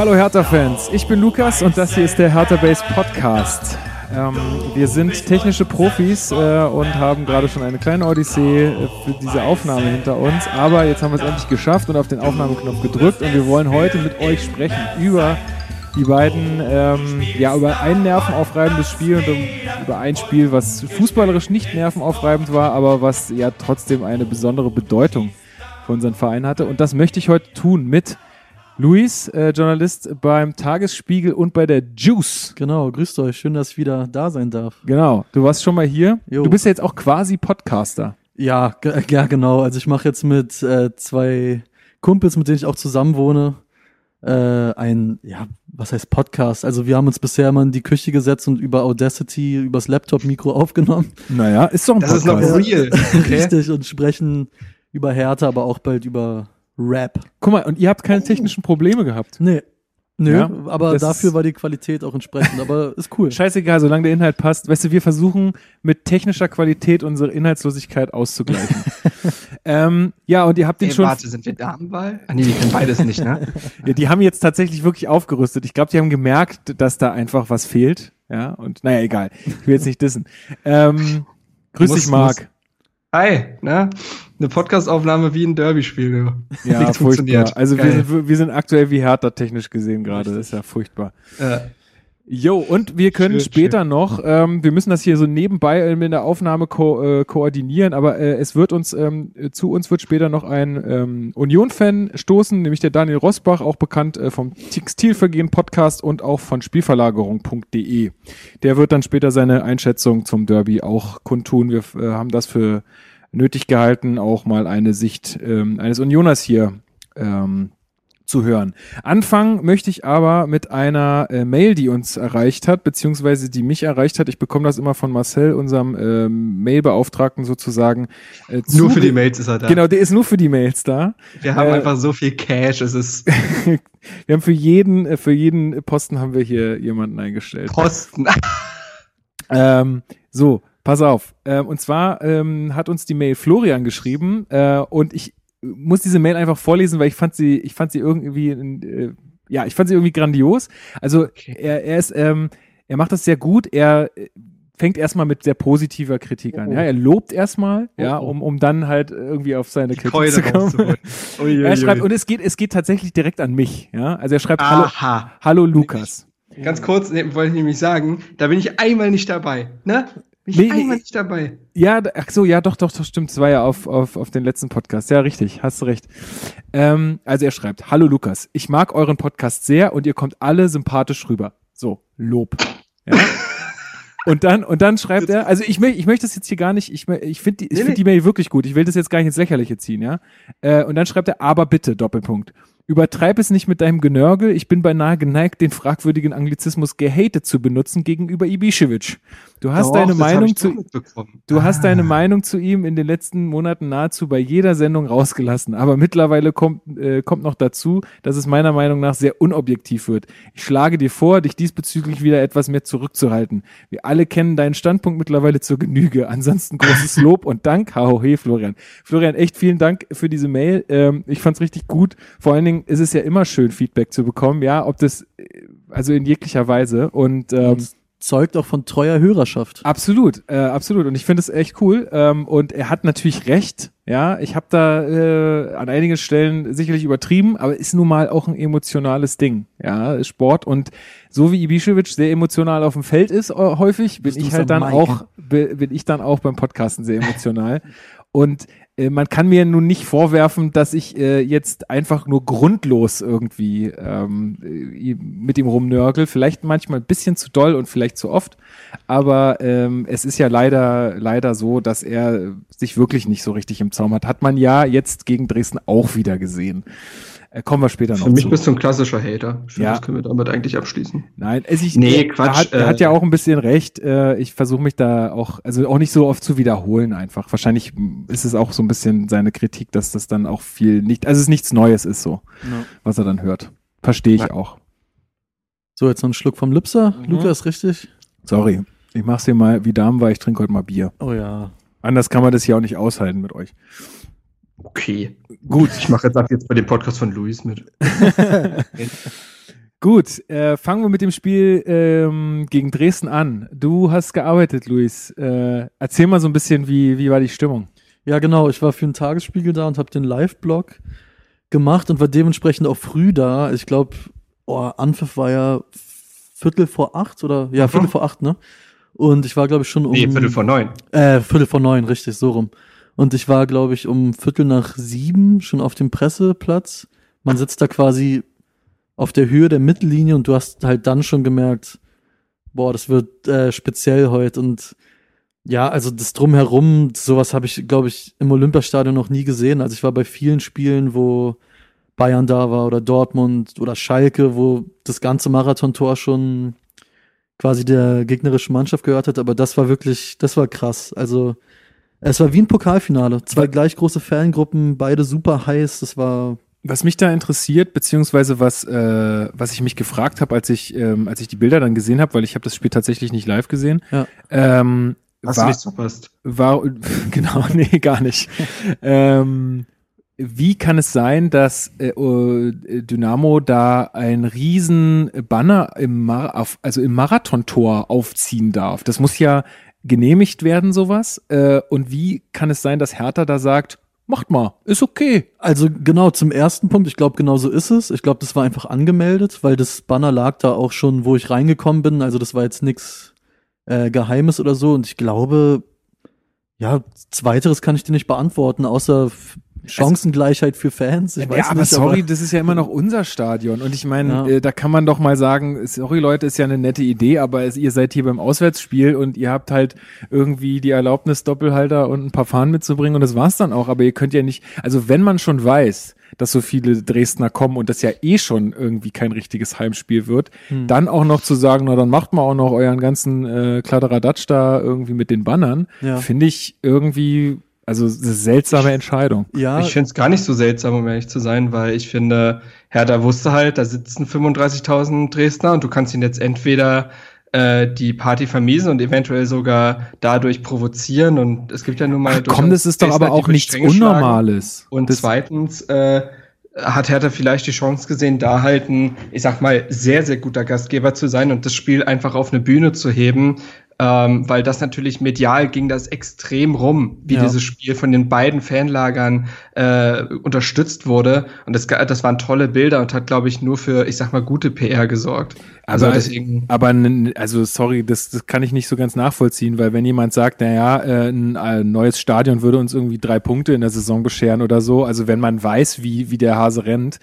Hallo Hertha-Fans, ich bin Lukas und das hier ist der Hertha Base Podcast. Ähm, wir sind technische Profis äh, und haben gerade schon eine kleine Odyssee äh, für diese Aufnahme hinter uns, aber jetzt haben wir es endlich geschafft und auf den Aufnahmeknopf gedrückt und wir wollen heute mit euch sprechen über die beiden, ähm, ja, über ein nervenaufreibendes Spiel und um, über ein Spiel, was fußballerisch nicht nervenaufreibend war, aber was ja trotzdem eine besondere Bedeutung für unseren Verein hatte. Und das möchte ich heute tun mit Luis, äh, Journalist beim Tagesspiegel und bei der Juice. Genau, grüßt euch. Schön, dass ich wieder da sein darf. Genau, du warst schon mal hier. Jo. Du bist ja jetzt auch quasi Podcaster. Ja, ja genau. Also ich mache jetzt mit äh, zwei Kumpels, mit denen ich auch zusammen wohne, äh, ein, ja, was heißt Podcast? Also wir haben uns bisher immer in die Küche gesetzt und über Audacity, übers Laptop-Mikro aufgenommen. Naja, ist doch ein Das ist noch Podcast. real. Okay. Richtig, und sprechen über Härte, aber auch bald über Rap. Guck mal, und ihr habt keine technischen Probleme gehabt. Nee. Nö, Ja, aber dafür war die Qualität auch entsprechend, aber ist cool. Scheißegal, solange der Inhalt passt. Weißt du, wir versuchen mit technischer Qualität unsere Inhaltslosigkeit auszugleichen. ähm, ja, und ihr habt den Ey, schon. warte, sind wir Damenwahl? Ah, nee, die können beides nicht, ne? Ja, die haben jetzt tatsächlich wirklich aufgerüstet. Ich glaube, die haben gemerkt, dass da einfach was fehlt. Ja, und naja, egal. Ich will jetzt nicht dissen. Ähm, grüß Muss- dich, Marc. Hi, ne? Eine Podcastaufnahme wie ein Derby-Spiel. Ja, Nichts furchtbar. funktioniert. Also wir sind, wir sind aktuell wie Hertha technisch gesehen gerade. Das ist ja furchtbar. Äh, Jo, und wir können Schön, später noch, ähm, wir müssen das hier so nebenbei in der Aufnahme ko äh, koordinieren, aber äh, es wird uns, ähm, äh, zu uns wird später noch ein ähm, Union-Fan stoßen, nämlich der Daniel Rosbach, auch bekannt äh, vom Textilvergehen Podcast und auch von Spielverlagerung.de. Der wird dann später seine Einschätzung zum Derby auch kundtun. Wir äh, haben das für nötig gehalten, auch mal eine Sicht ähm, eines Unioners hier ähm, zu hören. Anfangen möchte ich aber mit einer äh, Mail, die uns erreicht hat, beziehungsweise die mich erreicht hat. Ich bekomme das immer von Marcel, unserem ähm, Mailbeauftragten sozusagen. Äh, nur für die Mails ist er da. Genau, der ist nur für die Mails da. Wir haben äh, einfach so viel Cash, es ist Wir haben für jeden, äh, für jeden Posten haben wir hier jemanden eingestellt. Posten. Ähm, so, pass auf. Ähm, und zwar ähm, hat uns die Mail Florian geschrieben äh, und ich muss diese Mail einfach vorlesen, weil ich fand sie, ich fand sie irgendwie, äh, ja, ich fand sie irgendwie grandios. Also Okay. er, er ist, ähm, er macht das sehr gut. Er äh, fängt erstmal mit sehr positiver Kritik an. Oh. Ja, er lobt erstmal, ja, Oh, oh. um, um dann halt irgendwie auf seine Die Kritik Keule zu kommen. Uiuiui. Er schreibt, und es geht, es geht tatsächlich direkt an mich, ja. Also er schreibt, hallo, Aha. hallo Lukas. Ganz kurz wollte ich nämlich sagen, da bin ich einmal nicht dabei, ne? Bin ich Nee, einmal nicht dabei. Ja, ach so, ja, doch, doch, doch, stimmt. Das war ja auf, auf, auf den letzten Podcast. Ja, richtig, hast du recht. Ähm, also er schreibt, hallo Lukas, ich mag euren Podcast sehr und ihr kommt alle sympathisch rüber. So, Lob. Ja. Und dann, und dann schreibt er, also ich, ich möchte das jetzt hier gar nicht, ich, ich finde die, ich Nee, find nee. die Mail wirklich gut. Ich will das jetzt gar nicht ins Lächerliche ziehen, ja. Äh, und dann schreibt er, aber bitte, Doppelpunkt. Übertreib es nicht mit deinem Genörgel. Ich bin beinahe geneigt, den fragwürdigen Anglizismus gehatet zu benutzen gegenüber Ibišević. Du hast Doch, deine Meinung zu. Du hast Ah. deine Meinung zu ihm in den letzten Monaten nahezu bei jeder Sendung rausgelassen, aber mittlerweile kommt, äh, kommt noch dazu, dass es meiner Meinung nach sehr unobjektiv wird. Ich schlage dir vor, dich diesbezüglich wieder etwas mehr zurückzuhalten. Wir alle kennen deinen Standpunkt mittlerweile zur Genüge. Ansonsten großes Lob und Dank. Hahohe, Florian. Florian, echt vielen Dank für diese Mail. Ähm, ich fand's richtig gut. Vor allen Dingen ist es ja immer schön, Feedback zu bekommen, ja, ob das, äh, also in jeglicher Weise. Und ähm, Das zeugt auch von treuer Hörerschaft. Absolut, äh, absolut. Und ich finde es echt cool. Ähm, und er hat natürlich recht. Ja, ich habe da äh, an einigen Stellen sicherlich übertrieben, aber ist nun mal auch ein emotionales Ding. Ja, Sport und so wie Ibišević sehr emotional auf dem Feld ist äh, häufig, bin ich halt dann Mike? auch bin ich dann auch beim Podcasten sehr emotional. und man kann mir nun nicht vorwerfen, dass ich äh, jetzt einfach nur grundlos irgendwie ähm, äh, mit ihm rumnörgel. Vielleicht manchmal ein bisschen zu doll und vielleicht zu oft. Aber ähm, es ist ja leider, leider so, dass er sich wirklich nicht so richtig im Zaum hat. Hat man ja jetzt gegen Dresden auch wieder gesehen. Äh, kommen wir später noch Für mich zu. bist du ein klassischer Hater. Ich finde, Ja. das können wir damit eigentlich abschließen. Nein, also ich, Nee, er, Quatsch, Er hat, er hat äh, ja auch ein bisschen recht. Äh, ich versuche mich da auch, also auch nicht so oft zu wiederholen einfach. Wahrscheinlich ist es auch so ein bisschen seine Kritik, dass das dann auch viel nicht, also es nichts Neues ist so, was er dann hört. Verstehe ich Ja. auch. So, jetzt noch einen Schluck vom Lipser. Mhm. Lukas, richtig? Sorry. Ich mach's hier mal wie Damen, weil ich trinke heute mal Bier. Oh ja. Anders kann man das hier auch nicht aushalten mit euch. Okay. Gut. Ich mache jetzt ab jetzt bei dem Podcast von Luis mit. Gut, äh, fangen wir mit dem Spiel ähm, gegen Dresden an. Du hast gearbeitet, Luis. Äh, erzähl mal so ein bisschen, wie, wie war die Stimmung? Ja, genau. Ich war für den Tagesspiegel da und habe den Live-Blog gemacht und war dementsprechend auch früh da. Ich glaube, oh, Anpfiff war ja Viertel vor acht oder ja, Viertel vor acht, ne? Und ich war, glaube ich, schon um. Nee, Viertel vor neun. Äh, Viertel vor neun, richtig, so rum. Und ich war, glaube ich, um Viertel nach sieben schon auf dem Presseplatz. Man sitzt da quasi auf der Höhe der Mittellinie und du hast halt dann schon gemerkt, boah, das wird äh, speziell heute. Und ja, also das drumherum, sowas habe ich, glaube ich, im Olympiastadion noch nie gesehen. Also ich war bei vielen Spielen, wo Bayern da war oder Dortmund oder Schalke, wo das ganze Marathontor schon quasi der gegnerischen Mannschaft gehört hat, aber das war wirklich, das war krass. Also es war wie ein Pokalfinale. Zwei gleich große Fangruppen, beide super heiß. Das war Was mich da interessiert, beziehungsweise was, äh, was ich mich gefragt habe, als ich, ähm, als ich die Bilder dann gesehen habe, weil ich habe das Spiel tatsächlich nicht live gesehen, Ja. ähm, Hast du war, nichts verpasst? war, genau, nee, gar nicht. ähm, wie kann es sein, dass äh, äh, Dynamo da ein riesen Banner im, Mar auf, also im Marathontor aufziehen darf? Das muss ja genehmigt werden, sowas. Äh, und wie kann es sein, dass Hertha da sagt, macht mal, ist okay. Also genau, zum ersten Punkt, ich glaube, genau so ist es. Ich glaube, das war einfach angemeldet, weil das Banner lag da auch schon, wo ich reingekommen bin. Also das war jetzt nichts äh, Geheimes oder so. Und ich glaube, ja, zweiteres kann ich dir nicht beantworten, außer Chancengleichheit für Fans. Ich weiß ja, aber nicht, sorry, das ist ja immer noch unser Stadion. Und ich meine, Ja. äh, da kann man doch mal sagen, sorry Leute, ist ja eine nette Idee, aber es, ihr seid hier beim Auswärtsspiel und ihr habt halt irgendwie die Erlaubnis, Doppelhalter und ein paar Fahnen mitzubringen und das war's dann auch. Aber ihr könnt ja nicht, also wenn man schon weiß, dass so viele Dresdner kommen und das ja eh schon irgendwie kein richtiges Heimspiel wird, Hm. dann auch noch zu sagen, na dann macht mal auch noch euren ganzen äh, Kladderadatsch da irgendwie mit den Bannern, Ja. finde ich irgendwie, also eine seltsame Entscheidung. Ja, Ich finde es gar nicht so seltsam, um ehrlich zu sein, weil ich finde, Hertha wusste halt, da sitzen 35.000 Dresdner und du kannst ihn jetzt entweder äh, die Party vermiesen und eventuell sogar dadurch provozieren und es gibt ja nun mal Ach, komm, das ist doch aber auch nichts Stränge. Unnormales. Und das, zweitens äh, hat Hertha vielleicht die Chance gesehen, da halt ein, ich sag mal, sehr, sehr guter Gastgeber zu sein und das Spiel einfach auf eine Bühne zu heben, ähm, weil das natürlich medial ging das extrem rum, wie Ja. dieses Spiel von den beiden Fanlagern äh, unterstützt wurde. Und das, das waren tolle Bilder und hat, glaube ich, nur für, ich sag mal, gute PR gesorgt. Also Aber- deswegen. aber also sorry, das, das kann ich nicht so ganz nachvollziehen, weil wenn jemand sagt, naja, äh, ein, ein neues Stadion würde uns irgendwie drei Punkte in der Saison bescheren oder so, also wenn man weiß, wie, wie der Hase rennt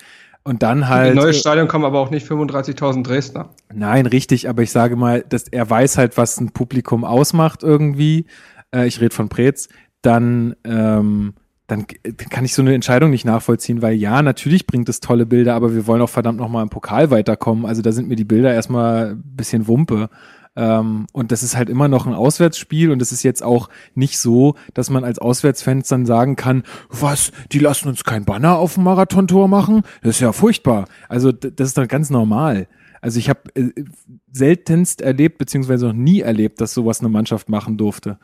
und dann halt. Ein neues Stadion kommen aber auch nicht 35.000 Dresdner. Nein, richtig, aber ich sage mal, dass er weiß halt, was ein Publikum ausmacht irgendwie. Äh, ich rede von Preetz, dann, ähm, dann kann ich so eine Entscheidung nicht nachvollziehen, weil ja, natürlich bringt es tolle Bilder, aber wir wollen auch verdammt nochmal im Pokal weiterkommen. Also da sind mir die Bilder erstmal ein bisschen Wumpe. Ähm, und das ist halt immer noch ein Auswärtsspiel und es ist jetzt auch nicht so, dass man als Auswärtsfans dann sagen kann, was, die lassen uns kein Banner auf dem Marathontor machen? Das ist ja furchtbar. Also das ist doch ganz normal. Also ich habe äh, seltenst erlebt, beziehungsweise noch nie erlebt, dass sowas eine Mannschaft machen durfte.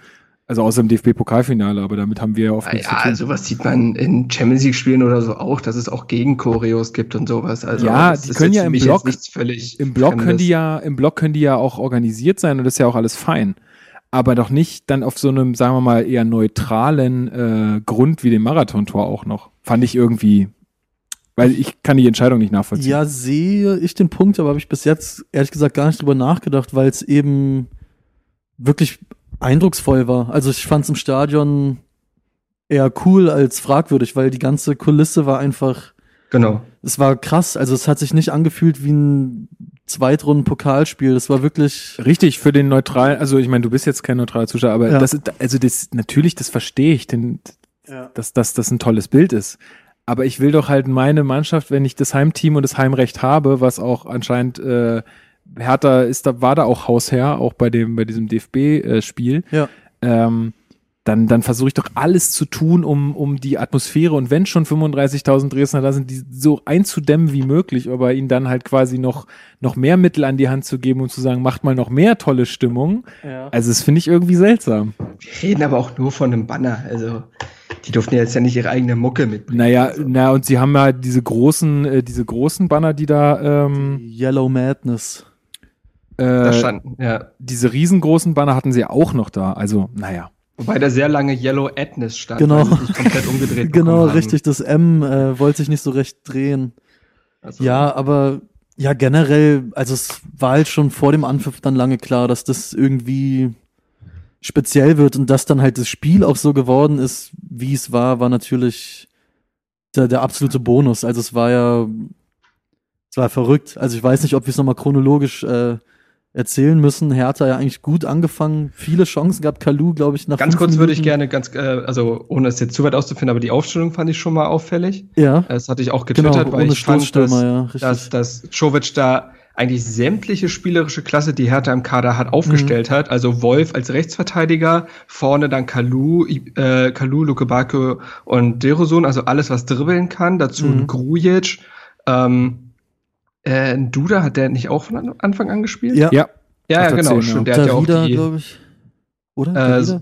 Also außer im DFB-Pokalfinale, aber damit haben wir ja oft nichts Ja, zu tun. sowas sieht man in Champions League-Spielen oder so auch, dass es auch Gegenchoreos gibt und sowas. Also Ja, das die ist können ja im Block- nichts Im Block können die ja, im Block können die ja auch organisiert sein und das ist ja auch alles fein. Aber doch nicht dann auf so einem, sagen wir mal, eher neutralen äh, Grund wie dem Marathontor auch noch. Fand ich irgendwie, weil ich kann die Entscheidung nicht nachvollziehen. Ja, sehe ich den Punkt, aber habe ich bis jetzt ehrlich gesagt gar nicht drüber nachgedacht, weil es eben wirklich eindrucksvoll war. Also ich fand es im Stadion eher cool als fragwürdig, weil die ganze Kulisse war einfach, Genau. es war krass. Also es hat sich nicht angefühlt wie ein Zweitrunden-Pokalspiel. Das war wirklich, Richtig, für den neutralen, also ich meine, du bist jetzt kein neutraler Zuschauer, aber Ja. das ist, also das, natürlich, das verstehe ich, denn, dass, dass das ein tolles Bild ist. Aber ich will doch halt meine Mannschaft, wenn ich das Heimteam und das Heimrecht habe, was auch anscheinend äh, Hertha ist, da war da auch Hausherr, auch bei dem, bei diesem DFB-Spiel. ja. ähm, dann, dann versuche ich doch alles zu tun, um, um die Atmosphäre und wenn schon 35.000 Dresdner da sind, die so einzudämmen wie möglich, aber ihnen dann halt quasi noch, noch mehr Mittel an die Hand zu geben und zu sagen, macht mal noch mehr tolle Stimmung. ja. Also das finde ich irgendwie seltsam. Wir reden aber auch nur von einem Banner. Also die durften jetzt ja nicht ihre eigene Mucke mitbringen. Naja, na und sie haben ja diese großen, äh, diese großen Banner, die da, ähm, Yellow Madness. Da äh, standen, ja. diese riesengroßen Banner hatten sie auch noch da. Also, naja. Wobei da sehr lange Yellow Adness stand, Genau. komplett umgedreht Genau, richtig. Das M äh, wollte sich nicht so recht drehen. Also, Ja, aber ja, generell, also es war halt schon vor dem Anpfiff dann lange klar, dass das irgendwie speziell wird und dass dann halt das Spiel auch so geworden ist, wie es war, war natürlich der, der absolute Bonus. Also es war ja, es war verrückt. Also ich weiß nicht, ob wir es nochmal chronologisch äh, erzählen müssen. Hertha ja eigentlich gut angefangen, viele Chancen gehabt. Kalu, glaube ich, nach Ganz kurz würde ich gerne, ganz, äh, also ohne es jetzt zu weit auszufinden, aber die Aufstellung fand ich schon mal auffällig. Ja, Das hatte ich auch genau, getwittert, weil ohne ich fand, dass, ja, dass, dass Czovic da eigentlich sämtliche spielerische Klasse, die Hertha im Kader hat, aufgestellt Mhm. hat. Also Wolf als Rechtsverteidiger, vorne dann Kalu, äh, Kalu, Luke Bakio und Derosun, also alles, was dribbeln kann. Dazu Mhm. ein Grujic. Ähm, äh, ein Duda, hat der nicht auch von an- Anfang an gespielt? ja, Ja, ja, ja der genau. Schon. ja. Der hat ja auch Darida, die, glaube ich. Oder? Äh, Darida?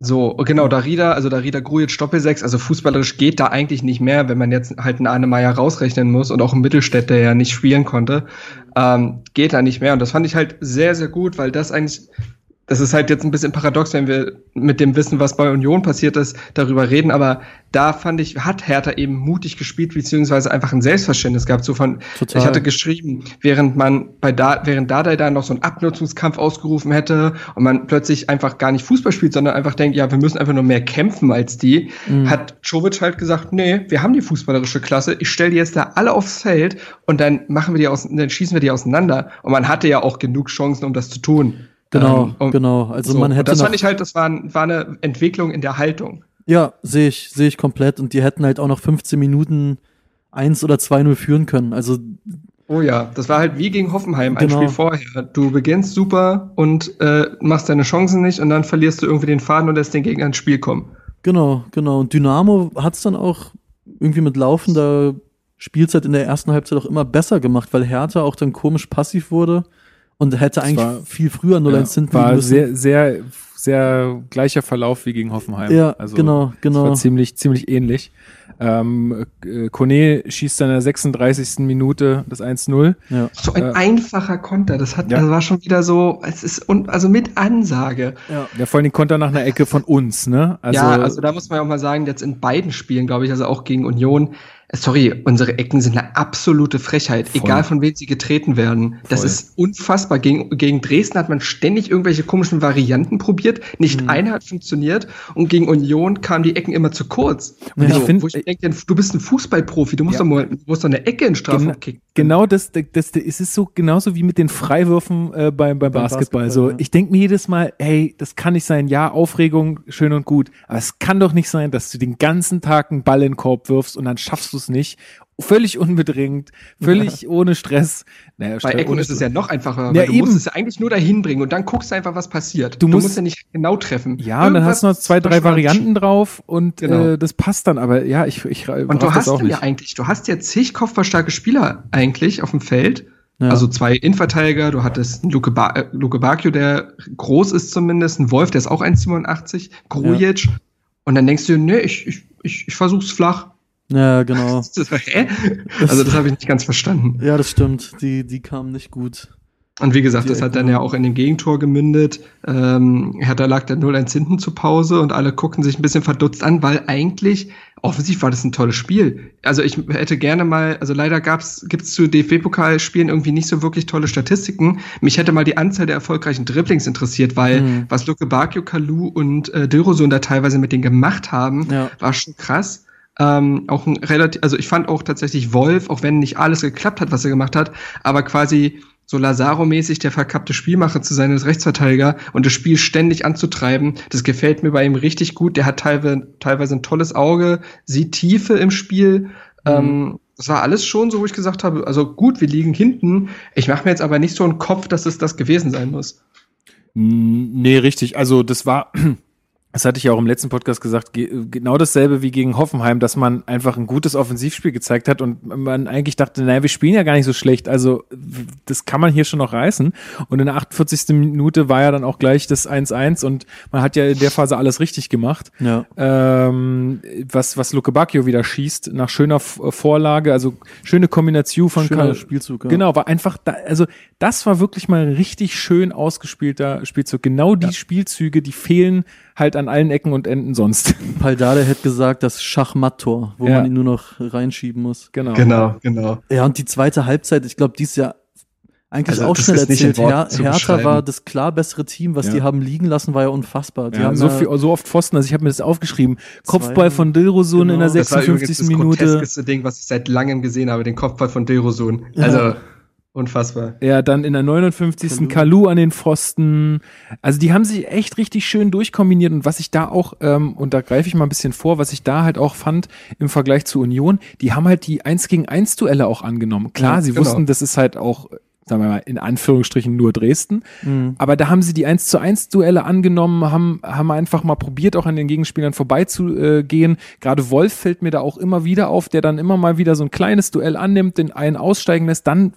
So, genau, Darida, also Darida Grujic Doppelsechs, also fußballerisch geht da eigentlich nicht mehr, wenn man jetzt halt einen Arnemeyer rausrechnen muss und auch einen Mittelstädt, der ja nicht spielen konnte, ähm, geht da nicht mehr. Und das fand ich halt sehr, sehr gut, weil das eigentlich, das ist halt jetzt ein bisschen paradox, wenn wir mit dem Wissen, was bei Union passiert ist, darüber reden, aber da fand ich, hat Hertha eben mutig gespielt, beziehungsweise einfach ein Selbstverständnis gehabt, so von, Total. ich hatte geschrieben, während man bei da, während Dardai da noch so einen Abnutzungskampf ausgerufen hätte und man plötzlich einfach gar nicht Fußball spielt, sondern einfach denkt, ja, wir müssen einfach nur mehr kämpfen als die, Mhm. hat Czovic halt gesagt, nee, wir haben die fußballerische Klasse, ich stelle die jetzt da alle aufs Feld und dann machen wir die aus, dann schießen wir die auseinander. Und man hatte ja auch genug Chancen, um das zu tun. Genau, Ähm, um- genau. Also so. man Und hätte das fand ich halt, das war, ein- war eine Entwicklung in der Haltung. ja, sehe ich, sehe ich komplett. Und die hätten halt auch noch 15 Minuten 1 oder 2-0 führen können. Also Oh ja, das war halt wie gegen Hoffenheim, ein Genau. Spiel vorher. Du beginnst super und äh, machst deine Chancen nicht und dann verlierst du irgendwie den Faden und lässt den Gegner ins Spiel kommen. genau, genau. Und Dynamo hat es dann auch irgendwie mit laufender Spielzeit in der ersten Halbzeit auch immer besser gemacht, weil Hertha auch dann komisch passiv wurde und hätte eigentlich war- viel früher 0-1 ja, hinten war müssen. sehr, sehr, sehr gleicher Verlauf wie gegen Hoffenheim. Ja, also, genau, Das genau. war ziemlich, ziemlich ähnlich. Ähm, äh, Kone schießt dann in der 36. Minute das 1-0. Ja. So ein Äh, einfacher Konter, das hat, ja. das war schon wieder so, es ist, und, also mit Ansage. Ja. Ja, vor allem Konter nach einer Ecke von uns, ne? Also, ja, also da muss man ja auch mal sagen, jetzt in beiden Spielen, glaube ich, also auch gegen Union, sorry, unsere Ecken sind eine absolute Frechheit, Voll. egal von wem sie getreten werden. Das Voll. ist unfassbar. Gegen, gegen Dresden hat man ständig irgendwelche komischen Varianten probiert, nicht Mhm. eine hat funktioniert und gegen Union kamen die Ecken immer zu kurz. Und ich so, find- wo ich denke, du bist ein Fußballprofi, du musst Ja. doch mal, du musst doch eine Ecke in Strafraum Gen- kicken. Genau das, das, das, es ist so genauso wie mit den Freiwürfen äh, beim, beim, Basketball. Basketball, so, ja. ich denke mir jedes Mal, hey, das kann nicht sein. Ja, Aufregung, schön und gut, aber es kann doch nicht sein, dass du den ganzen Tag einen Ball in den Korb wirfst und dann schaffst du es nicht. Völlig unbedingt, völlig ohne Stress. Naja, Bei ohne ist es ja noch einfacher, Ja, weil du eben. musst es ja eigentlich nur dahin bringen und dann guckst du einfach, was passiert. Du musst- ja nicht genau treffen. Ja, und dann hast du noch zwei, drei Irgendwas- Varianten drauf und Genau. äh, das passt dann. Aber ja, ich, ich Und du hast auch ja nicht. eigentlich, du hast ja zig kopfballstarke Spieler eigentlich auf dem Feld. Ja. Also zwei Innenverteidiger, du hattest einen Luke, ba äh, Luke Bacchio, der groß ist zumindest, ein Wolf, der ist auch 1,87, Grujic. Und dann denkst du, nee, ich, ich, ich, ich versuch's flach. Ja, genau. Hä? Also das habe ich nicht ganz verstanden. Ja, das stimmt. Die, die kamen nicht gut. Und wie gesagt, Die das hat dann ja auch in dem Gegentor gemündet. Ähm, Hertha lag dann 0-1 hinten zur Pause und alle guckten sich ein bisschen verdutzt an, weil eigentlich, offensiv war das ein tolles Spiel. Also ich hätte gerne mal, also leider gab's, gibt's zu DFB-Pokalspielen irgendwie nicht so wirklich tolle Statistiken. Mich hätte mal die Anzahl der erfolgreichen Dribblings interessiert, weil Mhm. was Luke Bakio, Kalu und äh, Dilrosun da teilweise mit denen gemacht haben, Ja. war schon krass. Ähm, auch ein relativ, also ich fand auch tatsächlich Wolf, auch wenn nicht alles geklappt hat, was er gemacht hat, aber quasi so Lazaro-mäßig der verkappte Spielmacher zu sein als Rechtsverteidiger und das Spiel ständig anzutreiben, das gefällt mir bei ihm richtig gut. Der hat teilweise, teilweise ein tolles Auge, sieht Tiefe im Spiel. Ähm, das war alles schon so, wo ich gesagt habe, also gut, wir liegen hinten. Ich mache mir jetzt aber nicht so einen Kopf, dass es das gewesen sein muss. Nee, richtig. Also das war, das hatte ich ja auch im letzten Podcast gesagt, genau dasselbe wie gegen Hoffenheim, dass man einfach ein gutes Offensivspiel gezeigt hat und man eigentlich dachte, naja, wir spielen ja gar nicht so schlecht, also das kann man hier schon noch reißen. Und in der 48. Minute war ja dann auch gleich das 1-1 und man hat ja in der Phase alles richtig gemacht. Ja. Ähm, was, was Luke Bacchio wieder schießt, nach schöner Vorlage, also schöne Kombination von Schöner Spielzug. Ja. Genau, war einfach da, also das war wirklich mal ein richtig schön ausgespielter Spielzug. Genau die Ja. Spielzüge, die fehlen halt an allen Ecken und Enden sonst. Paldade hätte gesagt, das Schachmatt-Tor, wo Ja. man ihn nur noch reinschieben muss. genau. Genau, genau. Ja, und die zweite Halbzeit, ich glaube, die ist ja eigentlich Also, auch das schnell in erzählt. Her Hertha war das klar bessere Team, was Ja. die haben liegen lassen, war ja unfassbar. Die Ja, haben so, ja, viel, so oft Pfosten, also ich habe mir das aufgeschrieben. Kopfball von Dilrosun in Genau. der Das war übrigens 56. das Minute. groteskeste Ding, was ich seit langem gesehen habe, den Kopfball von Dilrosun. Ja. Also, unfassbar. Ja, dann in der 59. Kalu an den Pfosten. Also die haben sich echt richtig schön durchkombiniert und was ich da auch, ähm, und da greife ich mal ein bisschen vor, was ich da halt auch fand im Vergleich zu Union, die haben halt die 1 gegen 1 Duelle auch angenommen. Klar, Ja, sie genau. wussten, das ist halt auch, sagen wir mal, in Anführungsstrichen nur Dresden. Mhm. Aber da haben sie die 1 zu 1 Duelle angenommen, haben, haben einfach mal probiert, auch an den Gegenspielern vorbeizugehen. Gerade Wolf fällt mir da auch immer wieder auf, der dann immer mal wieder so ein kleines Duell annimmt, den einen aussteigen lässt, dann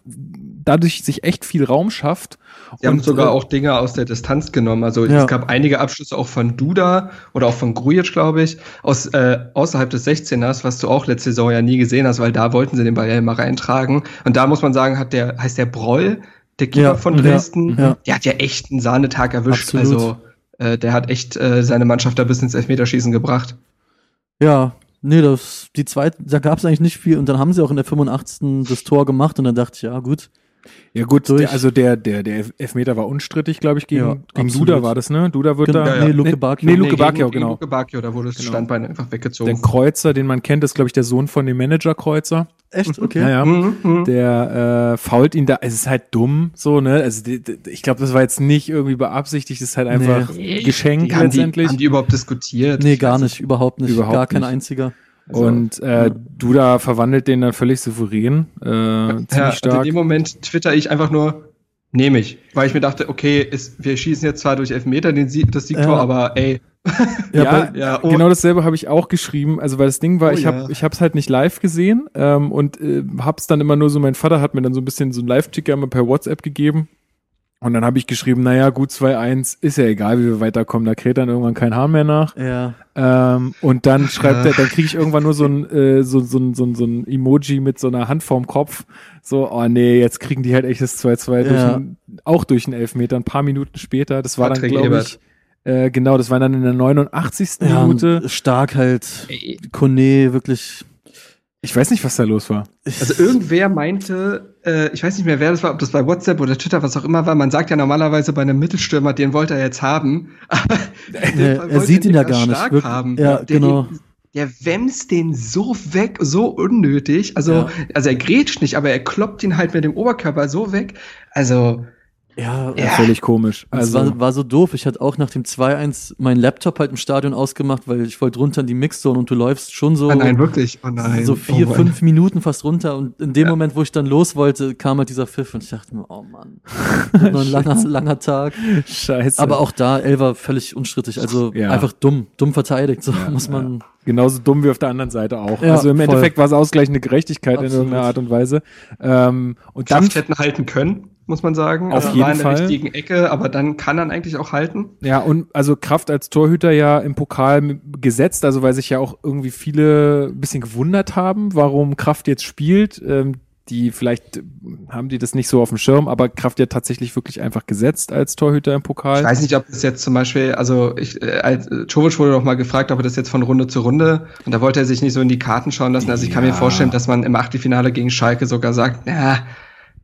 dadurch sich echt viel Raum schafft. Sie haben Und, sogar äh, auch Dinge aus der Distanz genommen. Also Ja. es gab einige Abschlüsse auch von Duda oder auch von Grujic, glaube ich, aus äh, außerhalb des 16ers, was du auch letzte Saison ja nie gesehen hast, weil da wollten sie den Ball ja immer reintragen. Und da muss man sagen, hat der, heißt der Broll, der Keeper Ja, von Dresden, ja. der hat ja echt einen Sahnetag erwischt. Absolut. Also äh, der hat echt äh, seine Mannschaft da bis ins Elfmeterschießen gebracht. Ja, nee, das, die zweite, da gab es eigentlich nicht viel. Und dann haben sie auch in der 85. das Tor gemacht und dann dachte ich, ja, gut. Ja gut, durch. der, also der, der, der Elfmeter war unstrittig, glaube ich, gegen, Ja, gegen. Duda war das, ne? Duda wird Genau, da. ja, ja. Nee, Luke Nee, Bacchio. nee, Luke Bacchio, gegen genau. Luke Bacchio, da wurde das Genau. Standbein einfach weggezogen. Der Kreuzer, den man kennt, ist, glaube ich, der Sohn von dem Manager Kreuzer. Echt? Okay. Ja, ja. Mhm, mhm. Der äh, fault ihn da, es ist halt dumm, so, ne? Also die, die, ich glaube, das war jetzt nicht irgendwie beabsichtigt, das ist halt einfach Nee. Geschenk Die haben, die, letztendlich. haben die überhaupt diskutiert? Nee, gar nicht, überhaupt nicht. Überhaupt gar kein nicht. einziger. Also, und äh, Duda verwandelt den dann völlig souverän. Äh, ziemlich ja, und in stark. dem Moment twitter ich einfach nur, nehme ich. Weil ich mir dachte, okay, ist, wir schießen jetzt zwar durch Elfmeter den Sieg, das Siegtor, Ja. aber ey, Ja, ja, oh, Genau dasselbe habe ich auch geschrieben. Also weil das Ding war, Oh ich ja. habe ich habe es halt nicht live gesehen ähm, und äh, hab's dann immer nur so. Mein Vater hat mir dann so ein bisschen so einen Live-Ticker immer per WhatsApp gegeben. Und dann habe ich geschrieben, naja, gut 2-1, ist ja egal, wie wir weiterkommen, da kräht dann irgendwann kein Hahn mehr nach. Ja. Ähm, und dann schreibt er, dann kriege ich irgendwann nur so ein, äh, so, so, ein- so, ein- so ein Emoji mit so einer Hand vorm Kopf. So, oh nee, jetzt kriegen die halt echt das 2-2 durch Ja. ein, auch durch einen Elfmeter, ein paar Minuten später. Das war dann, Patrick glaube Ebert. ich, äh, genau, das war dann in der 89. ja Minute. stark halt. Kone, wirklich. Ich weiß nicht, was da los war. Also irgendwer meinte, äh, ich weiß nicht mehr, wer das war, ob das bei WhatsApp oder Twitter, was auch immer war. Man sagt ja normalerweise bei einem Mittelstürmer, den wollte er jetzt haben. Aber Nee, er sieht ihn ja gar nicht, wirklich. Haben. Ja, der, genau. Den, der wämst den so weg, so unnötig. Also, Ja. also er grätscht nicht, aber er kloppt ihn halt mit dem Oberkörper so weg. Also, Ja, Ja. Völlig komisch. Also, war, war so doof. Ich hatte auch nach dem 2-1 meinen Laptop halt im Stadion ausgemacht, weil ich wollte runter in die Mixzone und du läufst schon so, oh nein, wirklich. Oh nein. so vier, oh fünf Minuten fast runter und in dem Ja. Moment, wo ich dann los wollte, kam halt dieser Pfiff und ich dachte mir, oh Mann, noch ein langer, langer Tag. scheiße. Aber auch da, Elva völlig unstrittig, also Ja. einfach dumm, dumm verteidigt, so Ja, muss man, genauso dumm wie auf der anderen Seite auch. Ja, also im voll. Endeffekt war es ausgleichende Gerechtigkeit in Absolut. irgendeiner Art und Weise. Ähm, und dann Kraft hätten halten können, muss man sagen. Auf Er jeden war in der Fall. richtigen Ecke, aber dann kann er eigentlich auch halten. Ja, und also Kraft als Torhüter ja im Pokal gesetzt, also weil sich ja auch irgendwie viele ein bisschen gewundert haben, warum Kraft jetzt spielt. Ähm, die vielleicht haben die das nicht so auf dem Schirm, aber Kraft ja tatsächlich wirklich einfach gesetzt als Torhüter im Pokal. Ich weiß nicht, ob das jetzt zum Beispiel, also ich, äh, als äh, Jovic wurde doch mal gefragt, ob er das jetzt von Runde zu Runde und da wollte er sich nicht so in die Karten schauen lassen. Also ich kann Ja. mir vorstellen, dass man im Achtelfinale gegen Schalke sogar sagt, na,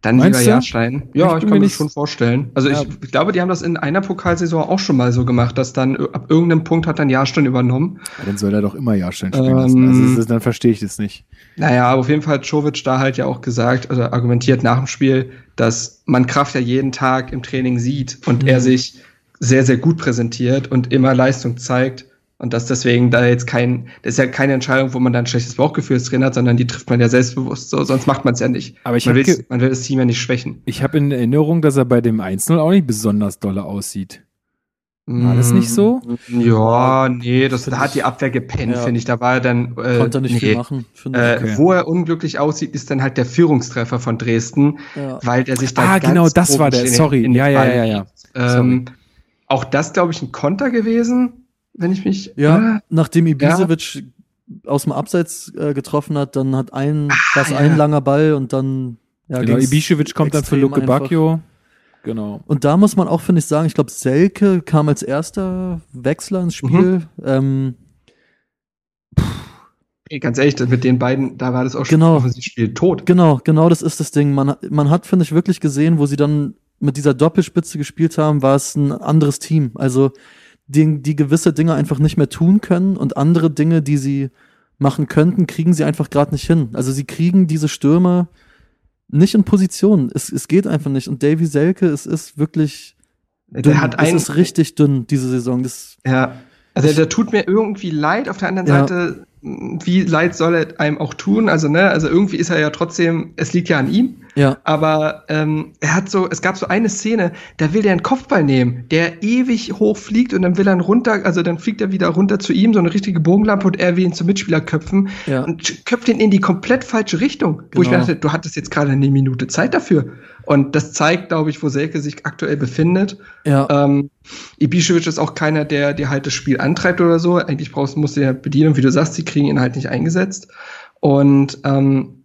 dann Meinst lieber? Jahrstein. Ich Ja, ich mir kann mir nicht- das schon vorstellen. Also Ja. ich, ich glaube, die haben das in einer Pokalsaison auch schon mal so gemacht, dass dann ab irgendeinem Punkt hat dann Jahrstein übernommen. Ja, dann soll er doch immer Jahrstein spielen Ähm, lassen. Also das ist, dann verstehe ich das nicht. Naja, aber auf jeden Fall hat Jovic da halt ja auch gesagt, oder argumentiert nach dem Spiel, dass man Kraft ja jeden Tag im Training sieht und Mhm. er sich sehr, sehr gut präsentiert und immer Leistung zeigt. Und dass deswegen da jetzt kein, das ist ja keine Entscheidung, wo man dann ein schlechtes Bauchgefühl als Trainer hat, sondern die trifft man ja selbstbewusst so, sonst macht man es ja nicht. Aber ich man, man will das Team ja nicht schwächen. Ich habe in Erinnerung, dass er bei dem 1-0 auch nicht besonders dolle aussieht. War das nicht so? Ja, nee, das, da hat die Abwehr gepennt, ja. finde ich. Da war er dann. Äh, Konnte nicht nee, viel machen. Äh, okay. Wo er unglücklich aussieht, ist dann halt der Führungstreffer von Dresden, ja. weil der sich da. Ah, genau, das war der. Sorry. In ja, ja, ja, ja, ja. Ähm, auch das, glaube ich, ein Konter gewesen, wenn ich mich. Ja, äh, nachdem Ibisevic ja. aus dem Abseits äh, getroffen hat, dann hat ein, ah, das ja. ein langer Ball und dann. Ja, genau, Ibisevic kommt dann für Luke Bacchio. Genau. Und da muss man auch, finde ich, sagen, ich glaube, Selke kam als erster Wechsler ins Spiel. Mhm. Ähm, Ey, ganz ehrlich, mit den beiden, da war das auch schon genau, Spiel tot. Genau, genau, das ist das Ding. Man, man hat, finde ich, wirklich gesehen, wo sie dann mit dieser Doppelspitze gespielt haben, war es ein anderes Team. Also die, die gewisse Dinge einfach nicht mehr tun können und andere Dinge, die sie machen könnten, kriegen sie einfach gerade nicht hin. Also sie kriegen diese Stürmer nicht in Position. Es, es geht einfach nicht. Und Davy Selke, es ist wirklich dünn. Der hat es ist richtig dünn, diese Saison. Das, ja. Also der tut mir irgendwie leid. Auf der anderen ja. Seite, wie leid soll er einem auch tun? Also, ne, also irgendwie ist er ja trotzdem, es liegt ja an ihm. Ja. Aber ähm, er hat so, es gab so eine Szene, da will der einen Kopfball nehmen, der ewig hoch fliegt und dann will er runter, also dann fliegt er wieder runter zu ihm, so eine richtige Bogenlampe und er will ihn zum Mitspieler köpfen ja. und köpft ihn in die komplett falsche Richtung. Genau. Wo ich mir genau. dachte, du hattest jetzt gerade eine Minute Zeit dafür. Und das zeigt, glaube ich, wo Selke sich aktuell befindet. Ja. Ähm, Ibišević ist auch keiner, der dir halt das Spiel antreibt oder so. Eigentlich brauchst, musst du ja bedienen, wie du sagst, sie kriegen ihn halt nicht eingesetzt. Und ähm,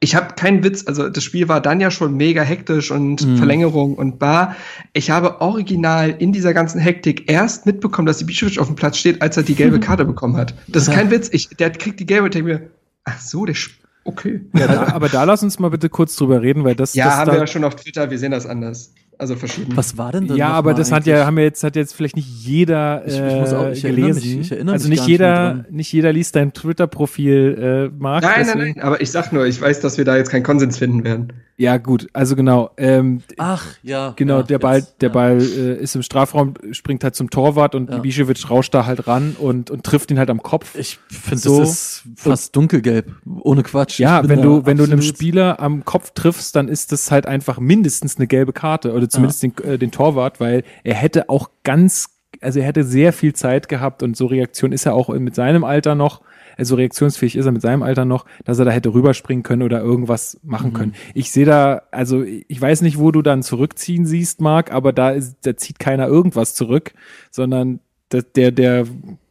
ich habe keinen Witz, also das Spiel war dann ja schon mega hektisch und mhm. Verlängerung und bar. Ich habe original in dieser ganzen Hektik erst mitbekommen, dass Ibišević auf dem Platz steht, als er die gelbe Karte bekommen hat. Das ist kein Witz. Ich, der kriegt die gelbe und denke mir, ach so, der okay. Ja, da, aber da lass uns mal bitte kurz drüber reden, weil das. Ja, das haben da wir ja schon auf Twitter, wir sehen das anders. Also verschieden. Was war denn das? Ja, aber das hat ja, haben wir jetzt, hat jetzt vielleicht nicht jeder äh, ich, ich muss auch, ich gelesen. Mich, ich erinnere also mich nicht jeder, nicht jeder liest dein Twitter-Profil, äh, Marc. Nein, nein, nein, aber ich sag nur, ich weiß, dass wir da jetzt keinen Konsens finden werden. Ja, gut, also genau. Ähm, Ach, ja. Genau, ja, der Ball, jetzt, der ja. Ball äh, ist im Strafraum, springt halt zum Torwart und ja. Ibišević rauscht da halt ran und, und trifft ihn halt am Kopf. Ich finde, so. das ist fast dunkelgelb, ohne Quatsch. Ja, wenn du, wenn du einem Spieler am Kopf triffst, dann ist das halt einfach mindestens eine gelbe Karte oder zumindest den, äh, den Torwart, weil er hätte auch ganz, also er hätte sehr viel Zeit gehabt und so Reaktion ist er auch mit seinem Alter noch also reaktionsfähig ist er mit seinem Alter noch, dass er da hätte rüberspringen können oder irgendwas machen mhm. können. Ich sehe da, also ich weiß nicht, wo du dann zurückziehen siehst, Marc, aber da, ist, da zieht keiner irgendwas zurück, sondern der, der, der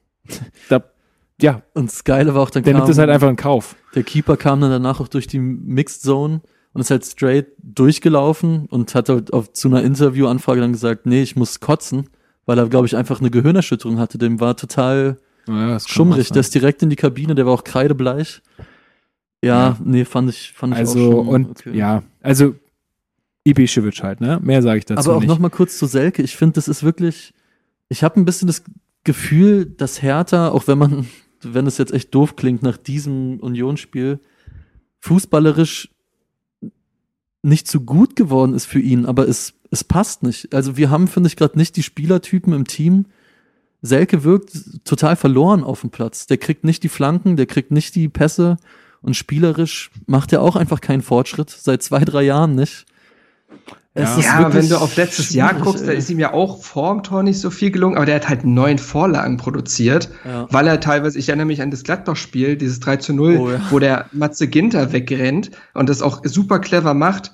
da, ja. Und das Geile war auch dann Der kam, nimmt es halt einfach in Kauf. Der Keeper kam dann danach auch durch die Mixed Zone und ist halt straight durchgelaufen und hat halt auf, zu einer Interviewanfrage dann gesagt, nee, ich muss kotzen, weil er, glaube ich, einfach eine Gehirnerschütterung hatte. Dem war total ja, schummrig. Der ist direkt in die Kabine, der war auch kreidebleich. Ja, ja. nee, fand ich, fand ich also, auch schon, und okay. ja, also Ibišević halt, ne? Mehr sage ich dazu Aber auch nicht. noch mal kurz zu Selke. Ich finde, das ist wirklich, ich habe ein bisschen das Gefühl, dass Hertha, auch wenn man, wenn es jetzt echt doof klingt, nach diesem Unionsspiel, fußballerisch nicht so gut geworden ist für ihn, aber es, es passt nicht. Also wir haben, finde ich, gerade nicht die Spielertypen im Team, Selke wirkt total verloren auf dem Platz. Der kriegt nicht die Flanken, der kriegt nicht die Pässe und spielerisch macht er auch einfach keinen Fortschritt. Seit zwei, drei Jahren nicht. Es ja, ja wenn du auf letztes Jahr guckst, ey. da ist ihm ja auch vorm Tor nicht so viel gelungen, aber der hat halt neun Vorlagen produziert, ja. weil er teilweise, ich erinnere mich an das Gladbach-Spiel, dieses 3 zu 0, oh, ja. wo der Matze Ginter wegrennt und das auch super clever macht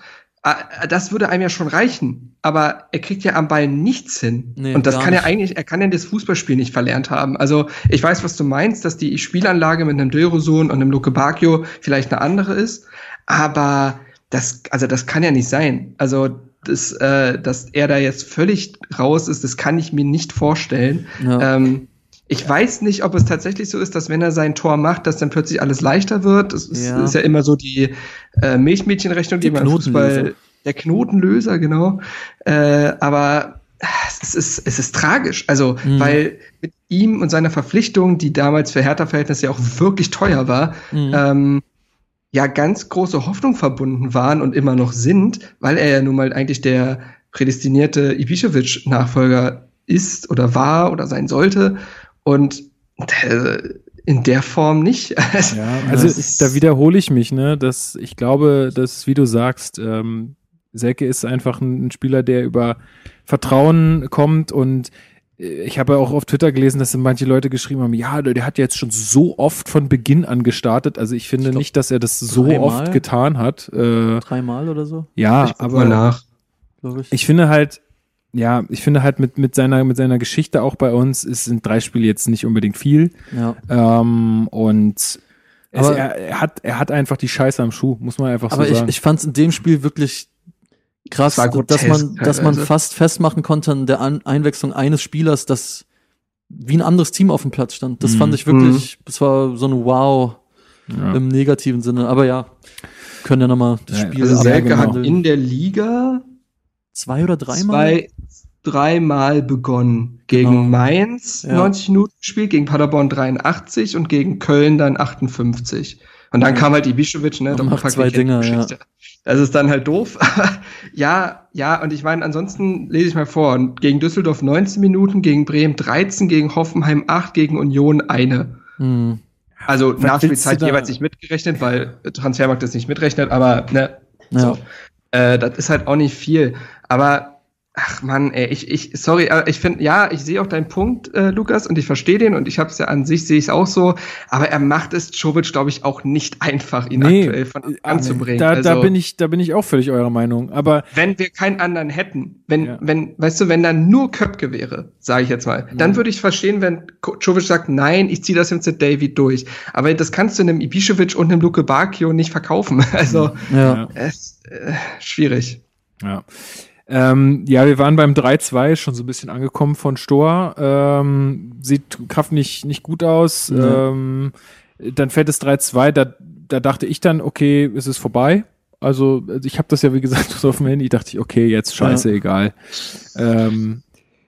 das würde einem ja schon reichen. Aber er kriegt ja am Ball nichts hin. Nee, und das kann er eigentlich, er kann ja das Fußballspiel nicht verlernt haben. Also ich weiß, was du meinst, dass die Spielanlage mit einem Döroson und einem Luke Bacchio vielleicht eine andere ist. Aber das, also das kann ja nicht sein. Also das, äh, dass er da jetzt völlig raus ist, das kann ich mir nicht vorstellen. Ja. Ähm, ich weiß nicht, ob es tatsächlich so ist, dass wenn er sein Tor macht, dass dann plötzlich alles leichter wird. Das ist ja, ist ja immer so die äh, Milchmädchenrechnung, die, die man Fußball, der Knotenlöser, genau. Äh, aber es ist, es ist tragisch. Also, mhm. weil mit ihm und seiner Verpflichtung, die damals für Hertha-Verhältnisse ja auch wirklich teuer war, mhm. ähm, ja ganz große Hoffnung verbunden waren und immer noch sind, weil er ja nun mal eigentlich der prädestinierte Ibišević-Nachfolger ist oder war oder sein sollte. Und äh, in der Form nicht. Also, ja, also da wiederhole ich mich, ne, dass ich glaube, dass, wie du sagst, ähm, Selke ist einfach ein, Spieler, der über Vertrauen kommt und ich habe ja auch auf Twitter gelesen, dass manche Leute geschrieben haben, ja, der hat jetzt schon so oft von Beginn an gestartet. Also ich finde Ich glaub, nicht, dass er das so dreimal. oft getan hat. Äh, Dreimal oder so, ja, aber nach. glaube ich. ich finde halt, ja, ich finde halt mit, mit seiner, mit seiner Geschichte auch bei uns, es sind drei Spiele jetzt nicht unbedingt viel. ja. Ähm, und es, Aber- er, er hat, er hat einfach die Scheiße am Schuh, muss man einfach Aber so ich, sagen. ich fand es in dem Spiel wirklich krass, dass grotesk man, dass man fast festmachen konnte an der an Einwechslung eines Spielers, dass wie ein anderes Team auf dem Platz stand. Das Mhm. fand ich wirklich, das war so ein Wow ja. im negativen Sinne. Aber ja, können ja nochmal das Ja, Spiel Also aber Selke genau. hat in der Liga zwei oder dreimal. zwei, dreimal begonnen. Gegen Genau. Mainz Ja. 90 Minuten gespielt, gegen Paderborn 83 und gegen Köln dann 58. Und dann kam halt Ibišević, ne? Und Doppelpack, macht zwei Dinger, ja. Das ist dann halt doof. ja, ja, und ich meine, ansonsten lese ich mal vor. Gegen Düsseldorf 19 Minuten, gegen Bremen 13, gegen Hoffenheim 8, gegen Union eine. Hm. Also Nachspielzeit da- jeweils nicht mitgerechnet, weil Transfermarkt das nicht mitrechnet, aber ne, Ja. so. Äh, das ist halt auch nicht viel. Aber ach Mann, ey, ich, ich, sorry, aber ich finde, ja, ich sehe auch deinen Punkt, äh, Lukas, und ich verstehe den und ich habe es ja an sich sehe ich es auch so, aber er macht es Jovic, glaube ich, auch nicht einfach, ihn Nee, aktuell von Anfang an zu bringen. Da, da Also, bin ich, da bin ich auch völlig eurer Meinung. Aber wenn wir keinen anderen hätten, wenn, Ja. wenn, weißt du, wenn da nur Köpke wäre, sage ich jetzt mal, dann würde ich verstehen, wenn Jovic sagt, nein, ich ziehe das jetzt mit David durch. Aber das kannst du einem Ibišević und einem Luke Bakio nicht verkaufen. Also, Ja. es, äh, schwierig. Ja. Ähm, ja, wir waren beim 3-2 schon so ein bisschen angekommen von Stoa. Ähm, sieht Kraft nicht, nicht gut aus. Nee. Ähm, dann fällt es 3-2. Da, da dachte ich dann, okay, es ist vorbei. Also ich habe das ja, wie gesagt, so auf dem Handy. Dachte ich, okay, jetzt scheiße, egal. Ähm,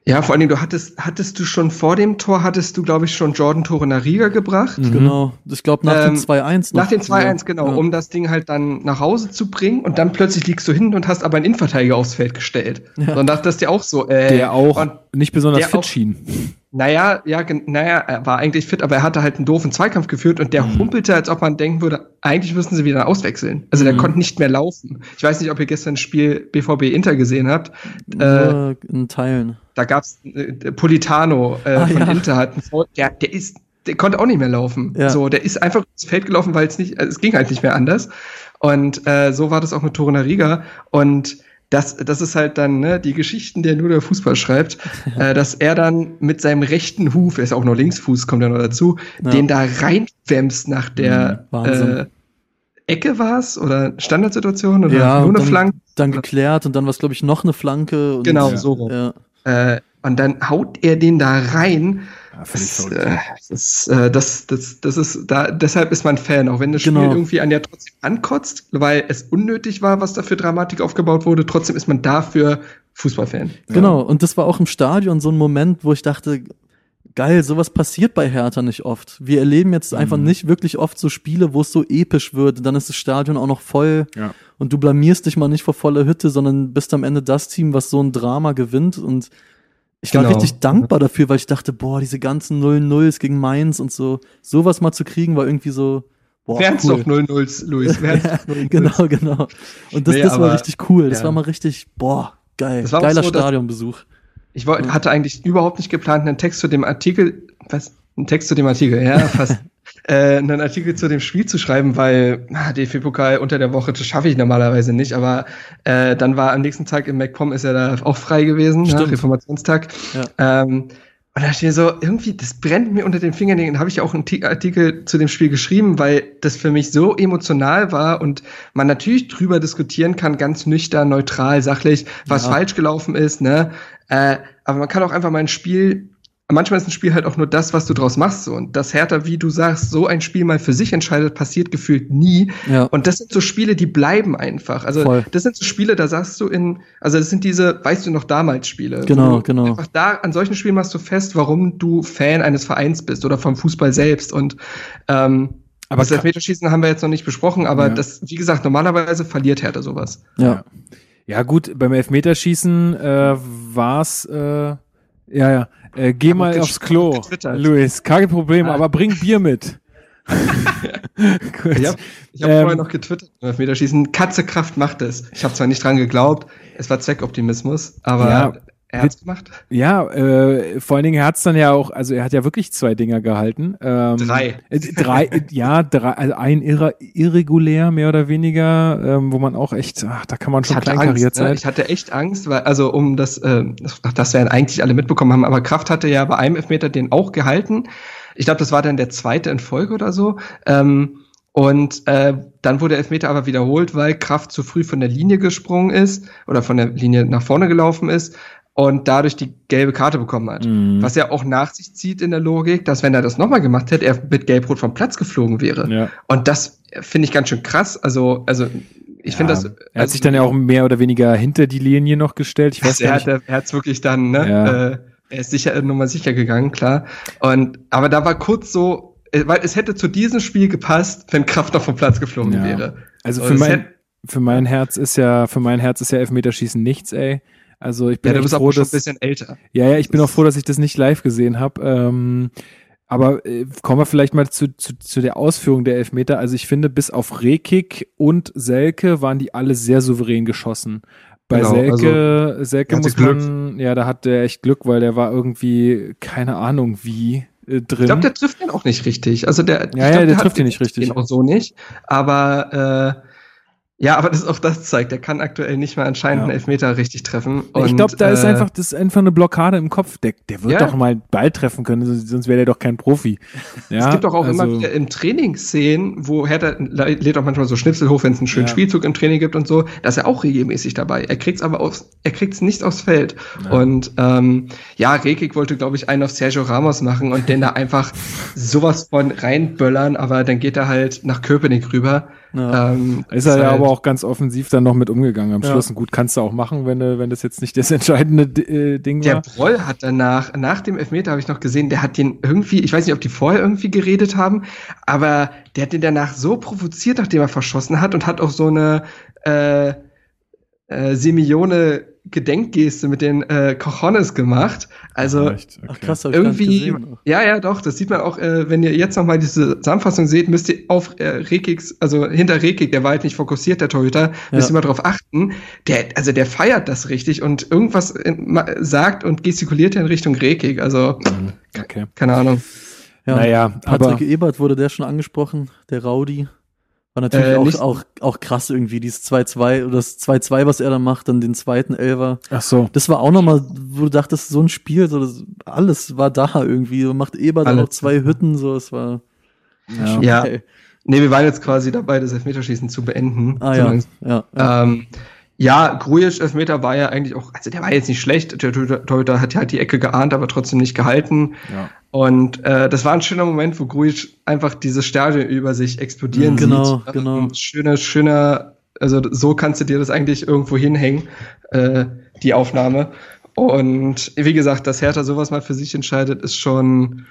Ja, vor allen Dingen, du hattest, hattest du schon vor dem Tor, hattest du, glaube ich, schon Jordan Torunariga gebracht. Mhm. Genau. Ich glaube nach Ähm, dem 2-1 noch. Nach dem 2-1, genau, Ja. um das Ding halt dann nach Hause zu bringen und dann plötzlich liegst du hinten und hast aber einen Innenverteidiger aufs Feld gestellt. Ja. Und dachtest dir auch so, äh, der auch und, nicht besonders der fit auch- schien. naja, ja, naja, er war eigentlich fit, aber er hatte halt einen doofen Zweikampf geführt und der Mhm. humpelte, als ob man denken würde, eigentlich müssten sie wieder auswechseln. Also der Mhm. konnte nicht mehr laufen. Ich weiß nicht, ob ihr gestern das Spiel BVB Inter gesehen habt. Äh, Nur in Teilen. Da gab's äh, Politano äh, Ah, von ja. Inter hat einen der, der ist, der konnte auch nicht mehr laufen. Ja. So, der ist einfach ins Feld gelaufen, weil es nicht, äh, es ging halt nicht mehr anders. Und äh, so war das auch mit Torunariga. Und das, das ist halt dann ne, die Geschichten, der nur der Fußball schreibt, äh, dass er dann mit seinem rechten Huf, er ist auch noch Linksfuß, kommt ja noch dazu, Ja. den da reinwämst nach der Mhm, äh, Ecke war's oder Standardsituation oder Ja, nur eine dann, Flanke. dann geklärt und dann war es, glaube ich, noch eine Flanke. Genau, Ja. so rum. Ja. Äh, und dann haut er den da rein. Ja, Das, verrückt. äh, das, äh, das, das, das ist, da, deshalb ist man Fan, auch wenn das Spiel Genau. irgendwie an ja trotzdem ankotzt, weil es unnötig war, was da für Dramatik aufgebaut wurde, trotzdem ist man dafür Fußballfan. Genau, und das war auch im Stadion so ein Moment, wo ich dachte, geil, sowas passiert bei Hertha nicht oft. Wir erleben jetzt einfach Mhm. nicht wirklich oft so Spiele, wo es so episch wird. Dann ist das Stadion auch noch voll Ja. und du blamierst dich mal nicht vor voller Hütte, sondern bist am Ende das Team, was so ein Drama gewinnt. Und ich war Genau. richtig dankbar dafür, weil ich dachte, boah, diese ganzen 0-0s gegen Mainz und so, sowas mal zu kriegen, war irgendwie so, boah, Wären's cool. doch 0-0, Luis. Ja, doch 0-0. genau, genau. Und das, Nee, das war aber- richtig cool. Das ja. war mal richtig, boah, geil. Geiler so, Stadionbesuch. Ich wollte, hatte eigentlich überhaupt nicht geplant, einen Text zu dem Artikel, was? Einen Text zu dem Artikel, ja, fast. äh, einen Artikel zu dem Spiel zu schreiben, weil DFB-Pokal unter der Woche, das schaffe ich normalerweise nicht, aber äh, dann war am nächsten Tag im MacPom ist er da auch frei gewesen, ja, Stimmt. Reformationstag. Ähm, und da steht so, irgendwie, das brennt mir unter den Fingernägeln. habe ich auch einen Ti- Artikel zu dem Spiel geschrieben, weil das für mich so emotional war und man natürlich drüber diskutieren kann, ganz nüchtern, neutral, sachlich, was Ja. falsch gelaufen ist, ne? Äh, aber man kann auch einfach mal ein Spiel, manchmal ist ein Spiel halt auch nur das, was du draus machst. So. Und dass Hertha, wie du sagst, so ein Spiel mal für sich entscheidet, passiert gefühlt nie. Ja. Und das sind so Spiele, die bleiben einfach. Also Voll. das sind so Spiele, da sagst du in, also das sind diese, weißt du noch damals Spiele. Genau, genau. Einfach da an solchen Spielen machst du fest, warum du Fan eines Vereins bist oder vom Fußball selbst. Und ähm, Aber das Elfmeterschießen haben wir jetzt noch nicht besprochen, aber Ja. das, wie gesagt, normalerweise verliert Hertha sowas. Ja. Ja, gut, beim Elfmeterschießen äh, war's, äh, ja, ja, äh, geh mal aufs Klo. Luis, keine Probleme, Ah. aber bring Bier mit. Ich habe hab Ähm, vorher noch getwittert beim Elfmeterschießen. Katzekraft macht es. Ich habe zwar nicht dran geglaubt, es war Zweckoptimismus, aber Ja. Er hat's gemacht. Ja, äh, vor allen Dingen er hat's dann ja auch, also er hat ja wirklich zwei Dinger gehalten. Ähm, Drei. Äh, drei, äh, ja, drei, also ein irre, irregulär mehr oder weniger, ähm, wo man auch echt, ach, da kann man schon kleinkariert Angst, ne? sein. Ich hatte echt Angst, weil, also um das, äh, das, wir eigentlich alle mitbekommen haben, aber Kraft hatte ja bei einem Elfmeter den auch gehalten. Ich glaube, das war dann der zweite in Folge oder so. Ähm, und äh, dann wurde der Elfmeter aber wiederholt, weil Kraft zu früh von der Linie gesprungen ist oder von der Linie nach vorne gelaufen ist und dadurch die gelbe Karte bekommen hat. Mhm. Was ja auch nach sich zieht in der Logik, dass wenn er das nochmal gemacht hätte, er mit Gelb-Rot vom Platz geflogen wäre. Ja. Und das finde ich ganz schön krass. Also, also ich Ja, finde das. Er hat also, sich dann ja auch mehr oder weniger hinter die Linie noch gestellt. Ich weiß also er hat er hat's wirklich dann, ne? Ja. Äh, er ist sicher Nummer sicher gegangen, klar. Und aber da war kurz so, äh, weil es hätte zu diesem Spiel gepasst, wenn Kraft noch vom Platz geflogen wäre. Also Und für es mein, hätte- für mein Herz ist ja, für mein Herz ist ja Elfmeterschießen nichts, ey. Also ich bin Ja, du bist froh, auch schon ein dass, bisschen älter. ja, ja, ich bin auch froh, dass ich das nicht live gesehen habe. Ähm, aber äh, kommen wir vielleicht mal zu, zu, zu der Ausführung der Elfmeter. Also ich finde, bis auf Rekik und Selke waren die alle sehr souverän geschossen. Bei Genau, Selke, Selke hatte muss man, ja, da hat der echt Glück, weil der war irgendwie, keine Ahnung wie, äh, drin. Ich glaube, der trifft den auch nicht richtig. Also der, Ja, ja, glaub, der hat trifft ihn nicht richtig. Den auch so nicht. Aber äh, ja, aber das auch das zeigt, der kann aktuell nicht mal anscheinend Ja. einen Elfmeter richtig treffen. ich Und, glaube, da ist äh, einfach, das ist einfach eine Blockade im Kopf. Der, der wird Ja. doch mal einen Ball treffen können, sonst wäre der doch kein Profi. Ja, es gibt doch auch also, immer wieder im Training Szenen, wo Hertha lädt auch manchmal so Schnipsel hoch, wenn es einen schönen. Spielzug im Training gibt und so. Da ist er auch regelmäßig dabei. Er kriegt's aber aufs, er kriegt's nicht aufs Feld. Und ähm, ja, Rekik wollte, glaube ich, einen auf Sergio Ramos machen und den da einfach sowas von reinböllern, aber dann geht er halt nach Köpenick rüber. Ja. Ähm, Ist er ja halt- aber auch ganz offensiv dann noch mit umgegangen am Ja. Schluss. Und gut, kannst du auch machen, wenn, wenn das jetzt nicht das entscheidende äh, Ding Der war. Broll hat danach, nach dem Elfmeter habe ich noch gesehen, der hat den irgendwie, ich weiß nicht, ob die vorher irgendwie geredet haben, aber der hat den danach so provoziert, nachdem er verschossen hat und hat auch so eine äh, äh, Simeone Gedenkgeste mit den äh, Cojones gemacht. Also? Okay. Ach krass, hab ich gar nicht irgendwie, gesehen. ja, ja, doch, das sieht man auch, äh, wenn ihr jetzt nochmal diese Zusammenfassung seht, müsst ihr auf äh, Rekiks, also hinter Rekik, der war halt nicht fokussiert, der Torhüter, müsst Ja. ihr mal drauf achten. Der, also der feiert das richtig und irgendwas in, ma- sagt und gestikuliert in Richtung Rekik, also Okay. keine Ahnung. Ja, Naja, aber Patrick Ebert wurde der schon angesprochen, der Rowdy. War natürlich Äh, auch, auch, auch krass irgendwie, dieses 2-2 oder das 2-2, was er dann macht, dann den zweiten Elfer. ach so. Das war auch nochmal, wo du dachtest, so ein Spiel, so das, alles war da irgendwie. So macht Ebert dann noch zwei Hütten, so es war Ja. Ja. Nee, wir waren jetzt quasi dabei, das Elfmeterschießen zu beenden. Ah So ja, ja, ja. Ähm, ja, Grujic Elfmeter war ja eigentlich auch, also der war jetzt nicht schlecht. Der Torhüter hat halt die Ecke geahnt, aber trotzdem nicht gehalten. Ja. Und äh, das war ein schöner Moment, wo Grujic einfach dieses Stadion über sich explodieren Mhm, genau, sieht. genau. Ähm, Schöner, schöner, also so kannst du dir das eigentlich irgendwo hinhängen, äh, die Aufnahme. Und wie gesagt, dass Hertha sowas mal für sich entscheidet, ist schon,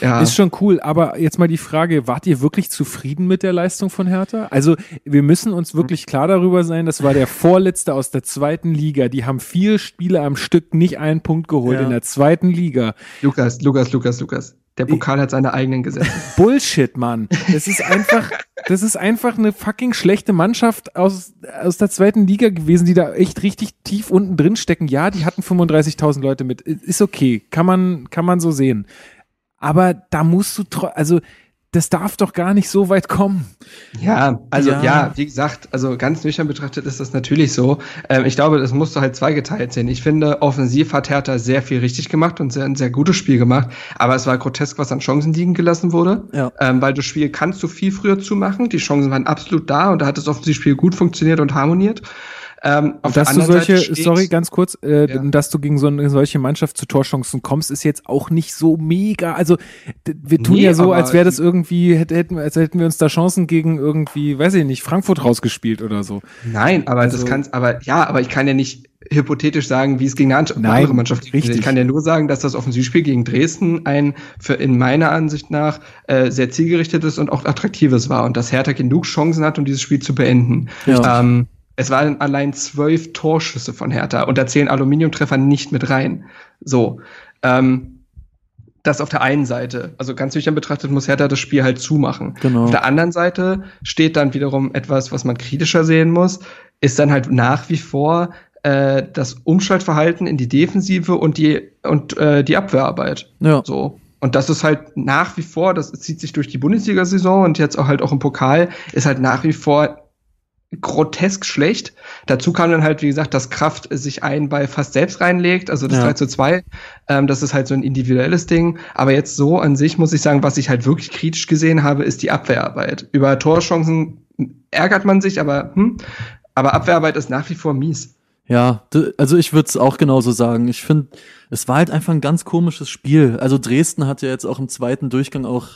ja. Ist schon cool, aber jetzt mal die Frage, wart ihr wirklich zufrieden mit der Leistung von Hertha? Also wir müssen uns wirklich klar darüber sein, das war der Vorletzte aus der zweiten Liga. Die haben vier Spiele am Stück nicht einen Punkt geholt Ja. in der zweiten Liga. Lukas, Lukas, Lukas, Lukas. Der Pokal hat seine eigenen Gesetze. Bullshit, Mann. Das ist einfach, das ist einfach eine fucking schlechte Mannschaft aus, aus der zweiten Liga gewesen, die da echt richtig tief unten drin stecken. Ja, die hatten 35.000 Leute mit. Ist okay. Kann man, kann man so sehen. Aber da musst du, also, das darf doch gar nicht so weit kommen. Ja, also Ja. ja. wie gesagt, also ganz nüchtern betrachtet ist das natürlich so. Ähm, ich glaube, das musst du halt zweigeteilt sehen. Ich finde, offensiv hat Hertha sehr viel richtig gemacht und sehr, ein sehr gutes Spiel gemacht, aber es war grotesk, was an Chancen liegen gelassen wurde. Ja. Ähm, weil das Spiel kannst du viel früher zumachen. Die Chancen waren absolut da und da hat das Offensivspiel gut funktioniert und harmoniert. Ähm, dass du solche, sorry, ganz kurz, äh, Ja. dass du gegen so eine solche Mannschaft zu Torchancen kommst, ist jetzt auch nicht so mega. Also wir tun Nee, ja so, als wäre das irgendwie, hätte, hätten, als hätten wir uns da Chancen gegen irgendwie, weiß ich nicht, Frankfurt rausgespielt oder so. Nein, aber Also- das kannst, aber ja, aber ich kann ja nicht hypothetisch sagen, wie es gegen eine Nein, andere Mannschaft lief. richtig. Ich kann ja nur sagen, dass das Offensivspiel gegen Dresden ein für in meiner Ansicht nach äh, sehr zielgerichtetes und auch attraktives war und dass Hertha genug Chancen hat, um dieses Spiel zu beenden. Ja. Ähm, es waren allein zwölf Torschüsse von Hertha und da zählen Aluminiumtreffer nicht mit rein. So. Ähm, das auf der einen Seite. Also ganz nüchtern betrachtet muss Hertha das Spiel halt zumachen. Genau. Auf der anderen Seite steht dann wiederum etwas, was man kritischer sehen muss, ist dann halt nach wie vor äh, das Umschaltverhalten in die Defensive und die und äh, die Abwehrarbeit. Ja. So. Und das ist halt nach wie vor, das zieht sich durch die Bundesliga-Saison und jetzt auch halt auch im Pokal, ist halt nach wie vor grotesk schlecht. Dazu kam dann halt, wie gesagt, dass Kraft sich einen Ball fast selbst reinlegt, also das Ja. 3 zu 2. Ähm, das ist halt so ein individuelles Ding. Aber jetzt so an sich muss ich sagen, was ich halt wirklich kritisch gesehen habe, ist die Abwehrarbeit. Über Torchancen ärgert man sich, aber, hm, aber Abwehrarbeit ist nach wie vor mies. Ja, also ich würde es auch genauso sagen. Ich finde, es war halt einfach ein ganz komisches Spiel. Also Dresden hat ja jetzt auch im zweiten Durchgang auch,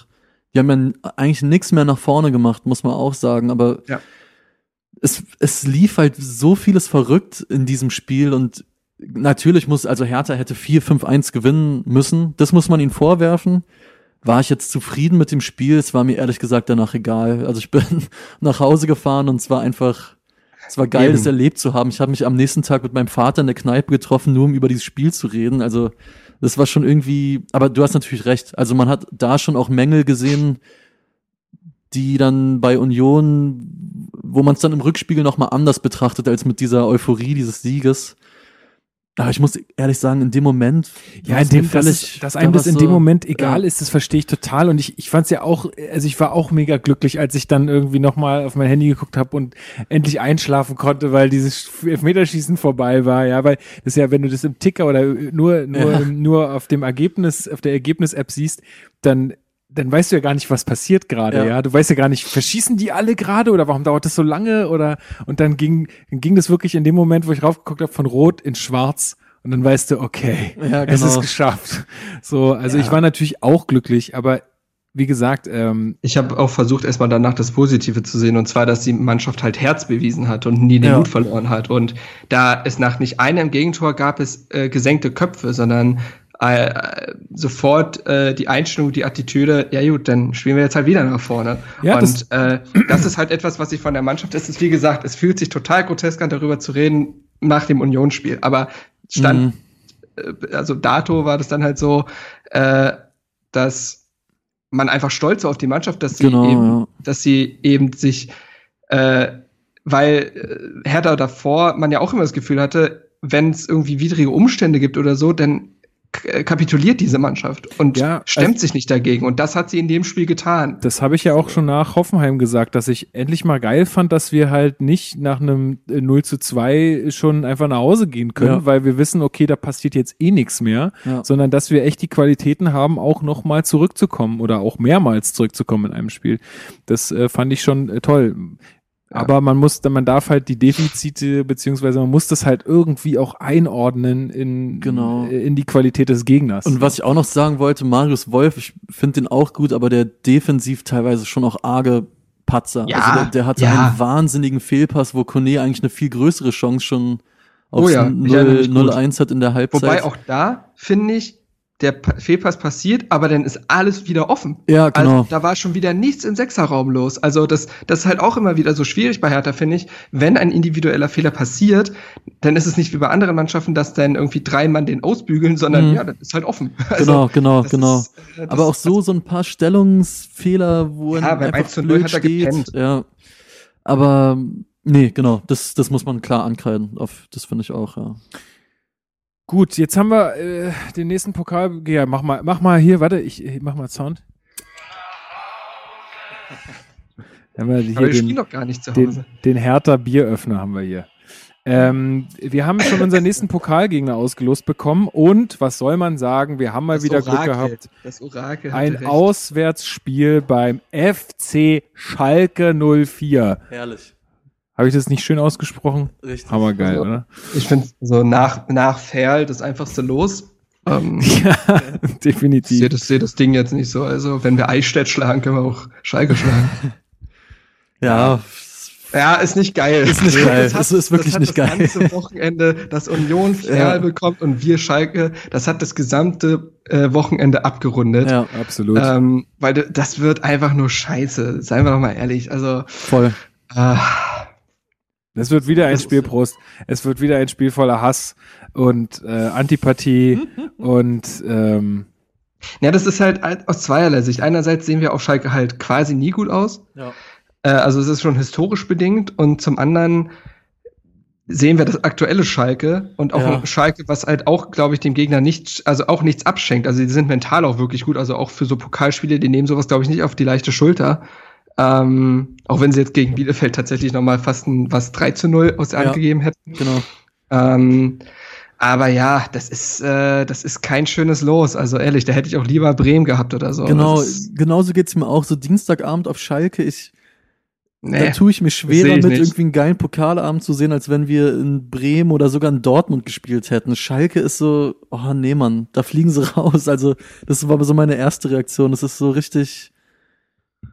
die haben ja eigentlich nichts mehr nach vorne gemacht, muss man auch sagen. Aber Ja. Es, es lief halt so vieles verrückt in diesem Spiel und natürlich muss, also Hertha hätte 4-5-1 gewinnen müssen. Das muss man ihnen vorwerfen. War ich jetzt zufrieden mit dem Spiel? Es war mir ehrlich gesagt danach egal. Also ich bin nach Hause gefahren und es war einfach, es war geil, Eben. das erlebt zu haben. Ich habe mich am nächsten Tag mit meinem Vater in der Kneipe getroffen, nur um über dieses Spiel zu reden. Also das war schon irgendwie, aber du hast natürlich recht. Also man hat da schon auch Mängel gesehen, die dann bei Union, wo man es dann im Rückspiegel nochmal anders betrachtet als mit dieser Euphorie dieses Sieges. Aber ich muss ehrlich sagen, in dem Moment. Ja, in dem, mir dass, dass da einem das in dem Moment egal ja. ist, das verstehe ich total. Und ich, ich fand es ja auch, also ich war auch mega glücklich, als ich dann irgendwie nochmal auf mein Handy geguckt habe und endlich einschlafen konnte, weil dieses Elfmeterschießen vorbei war. Ja, weil das ist ja, wenn du das im Ticker oder nur, nur, Ja. nur auf dem Ergebnis, auf der Ergebnis-App siehst, dann dann weißt du ja gar nicht, was passiert gerade, ja. Ja. Du weißt ja gar nicht, verschießen die alle gerade oder warum dauert das so lange oder und dann ging, ging das wirklich in dem Moment, wo ich raufgeguckt habe, von Rot in Schwarz und dann weißt du, okay, Ja, es ist genau. geschafft. So, also Ja. ich war natürlich auch glücklich, aber wie gesagt, ähm, Ich habe auch versucht, erstmal danach das Positive zu sehen, und zwar, dass die Mannschaft halt Herz bewiesen hat und nie den Ja. Mut verloren hat. Und da es nach nicht einem Gegentor gab es äh, gesenkte Köpfe, sondern äh, sofort äh, die Einstellung, die Attitüde, ja gut, dann spielen wir jetzt halt wieder nach vorne. Ja, das- und äh, das ist halt etwas, was ich von der Mannschaft, es ist wie gesagt, es fühlt sich total grotesk an, darüber zu reden nach dem Unionsspiel. Aber stand Mhm. äh, also dato war das dann halt so, äh, dass man einfach stolz auf die Mannschaft, dass sie Genau, eben, ja. dass sie eben sich, äh, weil äh, Hertha davor man ja auch immer das Gefühl hatte, wenn es irgendwie widrige Umstände gibt oder so, dann äh, kapituliert diese Mannschaft und Ja, stemmt also- sich nicht dagegen. Und das hat sie in dem Spiel getan. das habe ich ja auch schon nach Hoffenheim gesagt, dass ich endlich mal geil fand, dass wir halt nicht nach einem äh, 0 zu 2 schon einfach nach Hause gehen können, Ja. weil wir wissen, okay, da passiert jetzt eh nichts mehr, Ja. sondern dass wir echt die Qualitäten haben, auch nochmal zurückzukommen oder auch mehrmals zurückzukommen in einem Spiel. Das äh, fand ich schon äh, toll. Ja. Aber man muss, man darf halt die Defizite, beziehungsweise man muss das halt irgendwie auch einordnen in, Genau. in die Qualität des Gegners. Und was ich auch noch sagen wollte, Marius Wolf, ich finde den auch gut, aber der defensiv teilweise schon auch arge Patzer. Ja, also der, der hatte ja. einen wahnsinnigen Fehlpass, wo Kone eigentlich eine viel größere Chance schon Oh aufs ja, ich erinnere mich gut. 0-1 hat in der Halbzeit. Wobei auch da, finde ich, der Pa- Fehlpass passiert, aber dann ist alles wieder offen. ja, genau. Also da war schon wieder nichts im Sechserraum los. Also das, das ist halt auch immer wieder so schwierig bei Hertha, finde ich. Wenn ein individueller Fehler passiert, dann ist es nicht wie bei anderen Mannschaften, dass dann irgendwie drei Mann den ausbügeln, sondern Mhm. ja, das ist halt offen. Also, genau, genau, genau. ist, äh, aber auch so, so ein paar Stellungsfehler, wo Ja, beim einfach 1 zu 0 blöd hat er steht. gepennt. Ja. Aber nee, genau, das, das muss man klar ankreiden. Auf, das finde ich auch, ja. Gut, jetzt haben wir äh, den nächsten Pokal. Ja, mach mal, mach mal hier, warte, ich, ich mach mal Sound. Haben wir hier aber wir den, doch gar nicht zu den, Hause. den Hertha Bieröffner haben wir hier. Ähm, wir haben schon unseren nächsten Pokalgegner ausgelost bekommen und was soll man sagen, wir haben mal Das wieder Glück Orakel, gehabt. Das Orakel Ein recht. Auswärtsspiel beim FC Schalke 04. Herrlich. Habe ich das nicht schön ausgesprochen? Richtig. Hammergeil, Also, oder? Ich finde so nach, nach Ferl das einfachste Los. Ähm, Ja, ich sehe definitiv. das, sehe das Ding jetzt nicht so. Also, wenn wir Eichstätt schlagen, können wir auch Schalke schlagen. Ja, Ja, ist nicht geil. Ist nicht geil. Das hat, ist wirklich das hat nicht das geil. ganze Wochenende, das Union Ferl Ja. bekommt und wir Schalke, das hat das gesamte äh, Wochenende abgerundet. ja, Absolut. Ähm, weil das wird einfach nur scheiße. Seien wir doch mal ehrlich. Also, voll. äh, Es wird wieder ein Das- Spiel, Prost. Es wird wieder ein Spiel voller Hass und äh, Antipathie und ähm, ja, das ist halt aus zweierlei Sicht. Einerseits sehen wir auf Schalke halt quasi nie gut aus. Ja. Äh, also es ist schon historisch bedingt und zum anderen sehen wir das aktuelle Schalke und auch Ja. ein Schalke, was halt auch, glaube ich, dem Gegner nicht, also auch nichts abschenkt. Also die sind mental auch wirklich gut. Also auch für so Pokalspiele, die nehmen sowas, glaube ich, nicht auf die leichte Schulter. Ähm, auch wenn sie jetzt gegen Bielefeld tatsächlich nochmal fast ein was 3 zu 0 aus der Ja. Hand gegeben hätten. Genau. Ähm, aber ja, das ist, äh, das ist kein schönes Los. Also ehrlich, da hätte ich auch lieber Bremen gehabt oder so. Genau, genauso geht's mir auch. So Dienstagabend auf Schalke, ich, da nee. tue ich mir schwerer, ich mit irgendwie einen geilen Pokalabend zu sehen, als wenn wir in Bremen oder sogar in Dortmund gespielt hätten. Schalke ist so, oh nee, Mann, da fliegen sie raus. Also, das war so meine erste Reaktion. Das ist so richtig,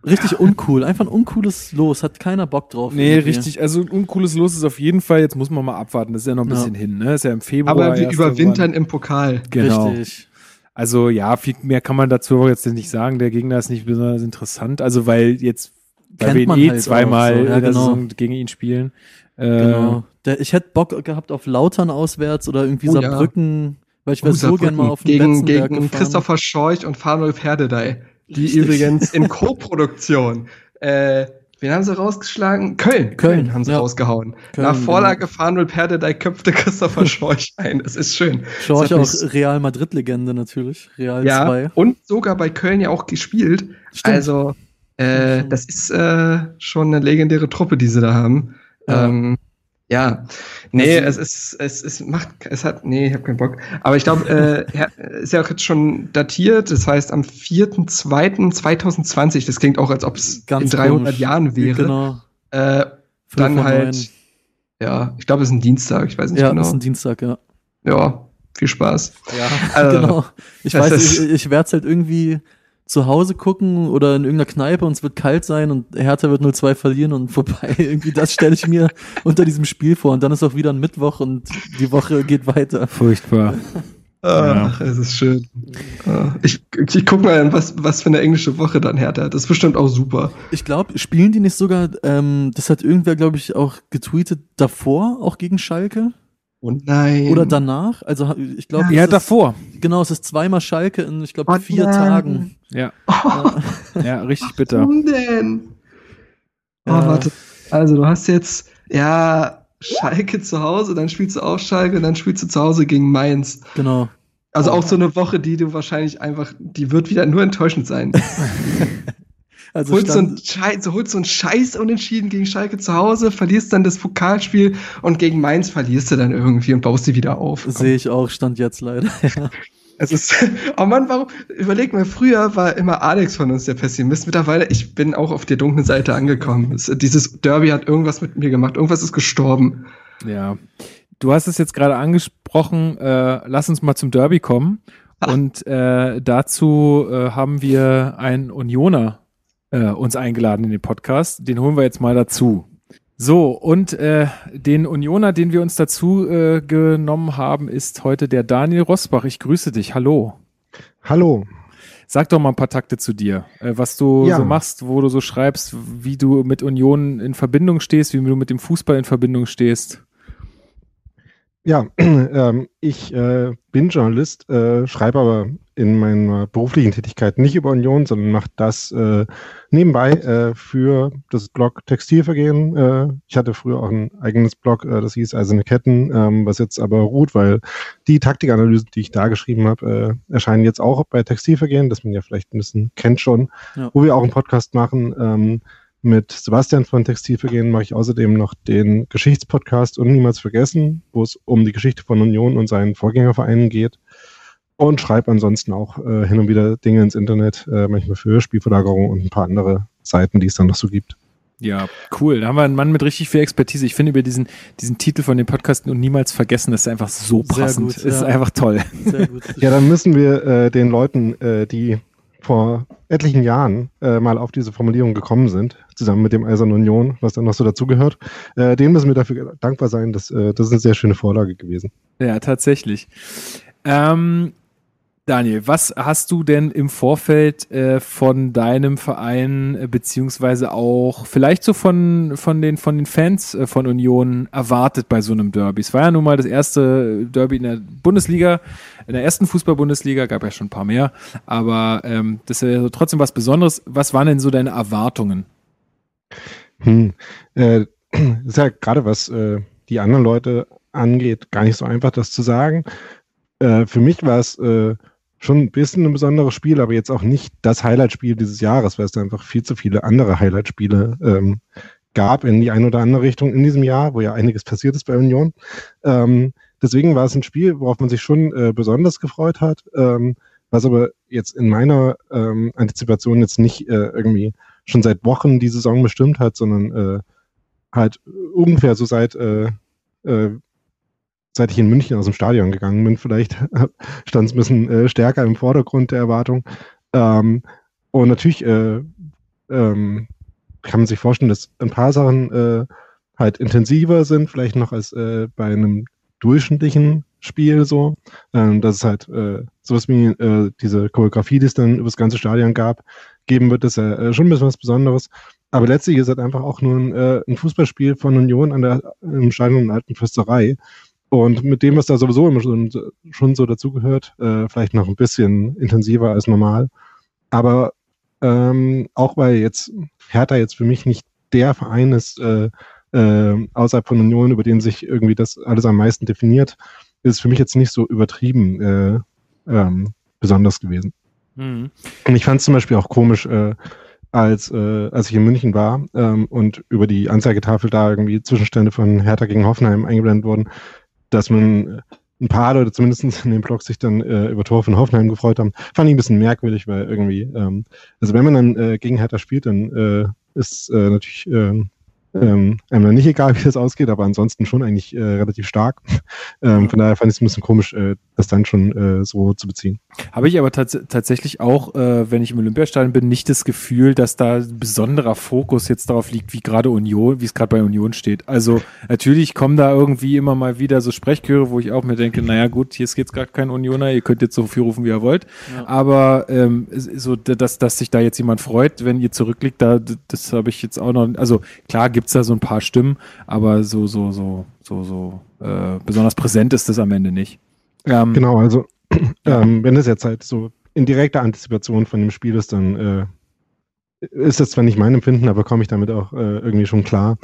richtig uncool. Einfach ein uncooles Los. Hat keiner Bock drauf. Nee, irgendwie. richtig. Also ein uncooles Los ist auf jeden Fall. Jetzt muss man mal abwarten. Das ist ja noch ein Ja. bisschen hin, ne? Ist ja im Februar. aber wir überwintern im Pokal. irgendwann. Genau. Richtig. Also ja, viel mehr kann man dazu jetzt nicht sagen. Der Gegner ist nicht besonders interessant. Also weil jetzt, weil Kennt wir eh halt zweimal so. Ja, in der genau. Saison gegen ihn spielen. Äh, Genau. Der, ich hätte Bock gehabt auf Lautern auswärts oder irgendwie Oh ja. Saarbrücken, weil ich wäre Uh, so gern mal auf den gegen, Betzenberg gegen gefahren. Christopher Scheuch und Farnulf Herdedey. Die Richtig. übrigens in Co-Produktion. Äh, wen haben sie rausgeschlagen? Köln. Köln, haben sie ja. rausgehauen. Köln, Nach Vorlage genau. Farnulf Herdedey köpfte Christopher Scheuch ein. Das ist schön. Schorch auch mich- Real Madrid-Legende natürlich. Real Ja, 2. und sogar bei Köln ja auch gespielt. Stimmt. Also, äh, das ist äh, schon eine legendäre Truppe, die sie da haben. Ja. Ähm, ja, nee, Also- es ist, es ist, macht, es hat, nee, ich habe keinen Bock. Aber ich glaube, äh, ist ja auch jetzt schon datiert, das heißt am 4.2.2020, das klingt auch, als ob es in Ganz 300 komisch. Jahren wäre. Genau. Äh, dann halt, ja, ich glaube, es ist ein Dienstag, ich weiß nicht Ja, genau. ist ein Dienstag, ja. ja, viel Spaß. Ja, Also, genau. Ich weiß, ich, ich werde es halt irgendwie zu Hause gucken oder in irgendeiner Kneipe und es wird kalt sein und Hertha wird 0-2 verlieren und vorbei. Irgendwie das stelle ich mir unter diesem Spiel vor und dann ist auch wieder ein Mittwoch und die Woche geht weiter. Furchtbar. Ach, es ist schön. Ah, Ich, ich guck mal, was, was für eine englische Woche dann Hertha hat. Das ist bestimmt auch super. Ich glaube, spielen die nicht sogar, ähm, das hat irgendwer, glaube ich, auch getweetet, davor, auch gegen Schalke? Oh nein. Oder danach? Also ich glaube, Ja, davor. Genau, es ist zweimal Schalke in, ich glaube, Oh vier nein. Tagen. Ja, Oh, ja, richtig bitter. warum denn? Oh, Ja. warte. Also, du hast jetzt, ja, Schalke zu Hause, dann spielst du auch Schalke, dann spielst du zu Hause gegen Mainz. Genau. Also Oh. auch so eine Woche, die du wahrscheinlich einfach, die wird wieder nur enttäuschend sein. Also holst, so stand, einen Scheiß, holst so einen Scheiß unentschieden gegen Schalke zu Hause, verlierst dann das Pokalspiel und gegen Mainz verlierst du dann irgendwie und baust sie wieder auf. Sehe ich auch, stand jetzt leider. Ja. Es ist, oh Mann, warum? Überleg mal, früher war immer Alex von uns der Pessimist. Mittlerweile, ich bin auch auf der dunklen Seite angekommen. Es, dieses Derby hat irgendwas mit mir gemacht. Irgendwas ist gestorben. Ja. Du hast es jetzt gerade angesprochen, äh, lass uns mal zum Derby kommen. Und äh, dazu äh, haben wir einen Unioner äh, uns eingeladen in den Podcast. Den holen wir jetzt mal dazu. So, und äh, den Unioner, den wir uns dazu äh, genommen haben, ist heute der Daniel Rosbach. Ich grüße dich. Hallo. Hallo. Sag doch mal ein paar Takte zu dir, äh, was du Ja. so machst, wo du so schreibst, wie du mit Union in Verbindung stehst, wie du mit dem Fußball in Verbindung stehst. Ja, ähm, ich äh, bin Journalist, äh, schreibe aber in meiner beruflichen Tätigkeit nicht über Union, sondern mache das äh, nebenbei äh, für das Blog Textilvergehen. Äh, ich hatte früher auch ein eigenes Blog, äh, das hieß Eiserne Ketten, ähm, was jetzt aber ruht, weil die Taktikanalysen, die ich da geschrieben habe, äh, erscheinen jetzt auch bei Textilvergehen, das man ja vielleicht ein bisschen kennt schon, Ja. wo wir auch einen Podcast machen. Ähm, mit Sebastian von Textilvergehen mache ich außerdem noch den Geschichtspodcast und niemals vergessen, wo es um die Geschichte von Union und seinen Vorgängervereinen geht. Und schreibe ansonsten auch äh, hin und wieder Dinge ins Internet, äh, manchmal für Spielverlagerung und ein paar andere Seiten, die es dann noch so gibt. Ja, cool. Da haben wir einen Mann mit richtig viel Expertise. Ich finde über diesen, diesen Titel von dem Podcast und niemals vergessen, das ist einfach so Sehr passend. gut, das ist ja. einfach toll. Sehr gut. Ja, dann müssen wir äh, den Leuten, äh, die vor etlichen Jahren äh, mal auf diese Formulierung gekommen sind, zusammen mit dem Eisernen Union, was dann noch so dazugehört, äh, denen müssen wir dafür dankbar sein. Dass, äh, das ist eine sehr schöne Vorlage gewesen. Ja, tatsächlich. Ähm, Daniel, was hast du denn im Vorfeld äh, von deinem Verein äh, beziehungsweise auch vielleicht so von, von, den, von den Fans äh, von Union erwartet bei so einem Derby? Es war ja nun mal das erste Derby in der Bundesliga, in der ersten Fußball-Bundesliga, gab ja schon ein paar mehr, aber ähm, das ist ja trotzdem was Besonderes. Was waren denn so deine Erwartungen? Hm. Äh, ist ja gerade was äh, die anderen Leute angeht, gar nicht so einfach, das zu sagen. Äh, für mich war es schon ein bisschen ein besonderes Spiel, aber jetzt auch nicht das Highlight-Spiel dieses Jahres, weil es da einfach viel zu viele andere Highlight-Spiele ähm, gab in die eine oder andere Richtung in diesem Jahr, wo ja einiges passiert ist bei Union. Ähm, deswegen war es ein Spiel, worauf man sich schon äh, besonders gefreut hat, ähm, was aber jetzt in meiner ähm, Antizipation jetzt nicht äh, irgendwie schon seit Wochen die Saison bestimmt hat, sondern äh, halt ungefähr so seit äh, äh, seit ich in München aus dem Stadion gegangen bin, vielleicht stand es ein bisschen äh, stärker im Vordergrund der Erwartung. Ähm, und natürlich äh, ähm, kann man sich vorstellen, dass ein paar Sachen äh, halt intensiver sind, vielleicht noch als äh, bei einem durchschnittlichen Spiel so. Ähm, dass es halt äh, sowas wie äh, diese Choreografie, die es dann über das ganze Stadion gab, geben wird, ist ja äh, schon ein bisschen was Besonderes. Aber letztlich ist es halt einfach auch nur ein, äh, ein Fußballspiel von Union an der im Stadion der Alten Fürsterei. Und mit dem, was da sowieso immer schon, schon so dazugehört, äh, vielleicht noch ein bisschen intensiver als normal. Aber ähm, auch weil jetzt Hertha jetzt für mich nicht der Verein ist, äh, äh, außerhalb von Union, über den sich irgendwie das alles am meisten definiert, ist für mich jetzt nicht so übertrieben äh, ähm, besonders gewesen. Mhm. Und ich fand es zum Beispiel auch komisch, äh, als, äh, als ich in München war ähm, und über die Anzeigetafel da irgendwie Zwischenstände von Hertha gegen Hoffenheim eingeblendet wurden, dass man ein paar Leute zumindest in dem Blog sich dann äh, über Tor von Hoffenheim gefreut haben. Fand ich ein bisschen merkwürdig, weil irgendwie, ähm, also wenn man dann äh, gegen Hertha spielt, dann äh, ist äh, natürlich äh, ähm, einmal nicht egal, wie das ausgeht, aber ansonsten schon eigentlich äh, relativ stark. ähm, von daher fand ich es ein bisschen komisch, äh, das dann schon äh, so zu beziehen. Habe ich aber tats tatsächlich auch, äh, wenn ich im Olympiastadion bin, nicht das Gefühl, dass da besonderer Fokus jetzt darauf liegt, wie gerade Union, wie es gerade bei Union steht. Also natürlich kommen da irgendwie immer mal wieder so Sprechchöre, wo ich auch mir denke, naja gut, hier geht gar kein Unioner, ihr könnt jetzt so viel rufen, wie ihr wollt. Ja. Aber ähm, so, dass, dass sich da jetzt jemand freut, wenn ihr zurückliegt, da, das habe ich jetzt auch noch, also klar gibt es da so ein paar Stimmen, aber so, so, so, so, so äh, besonders präsent ist das am Ende nicht. Ähm, genau, also ähm, wenn das jetzt halt so in direkter Antizipation von dem Spiel ist, dann äh, ist das zwar nicht mein Empfinden, aber komme ich damit auch äh, irgendwie schon klar.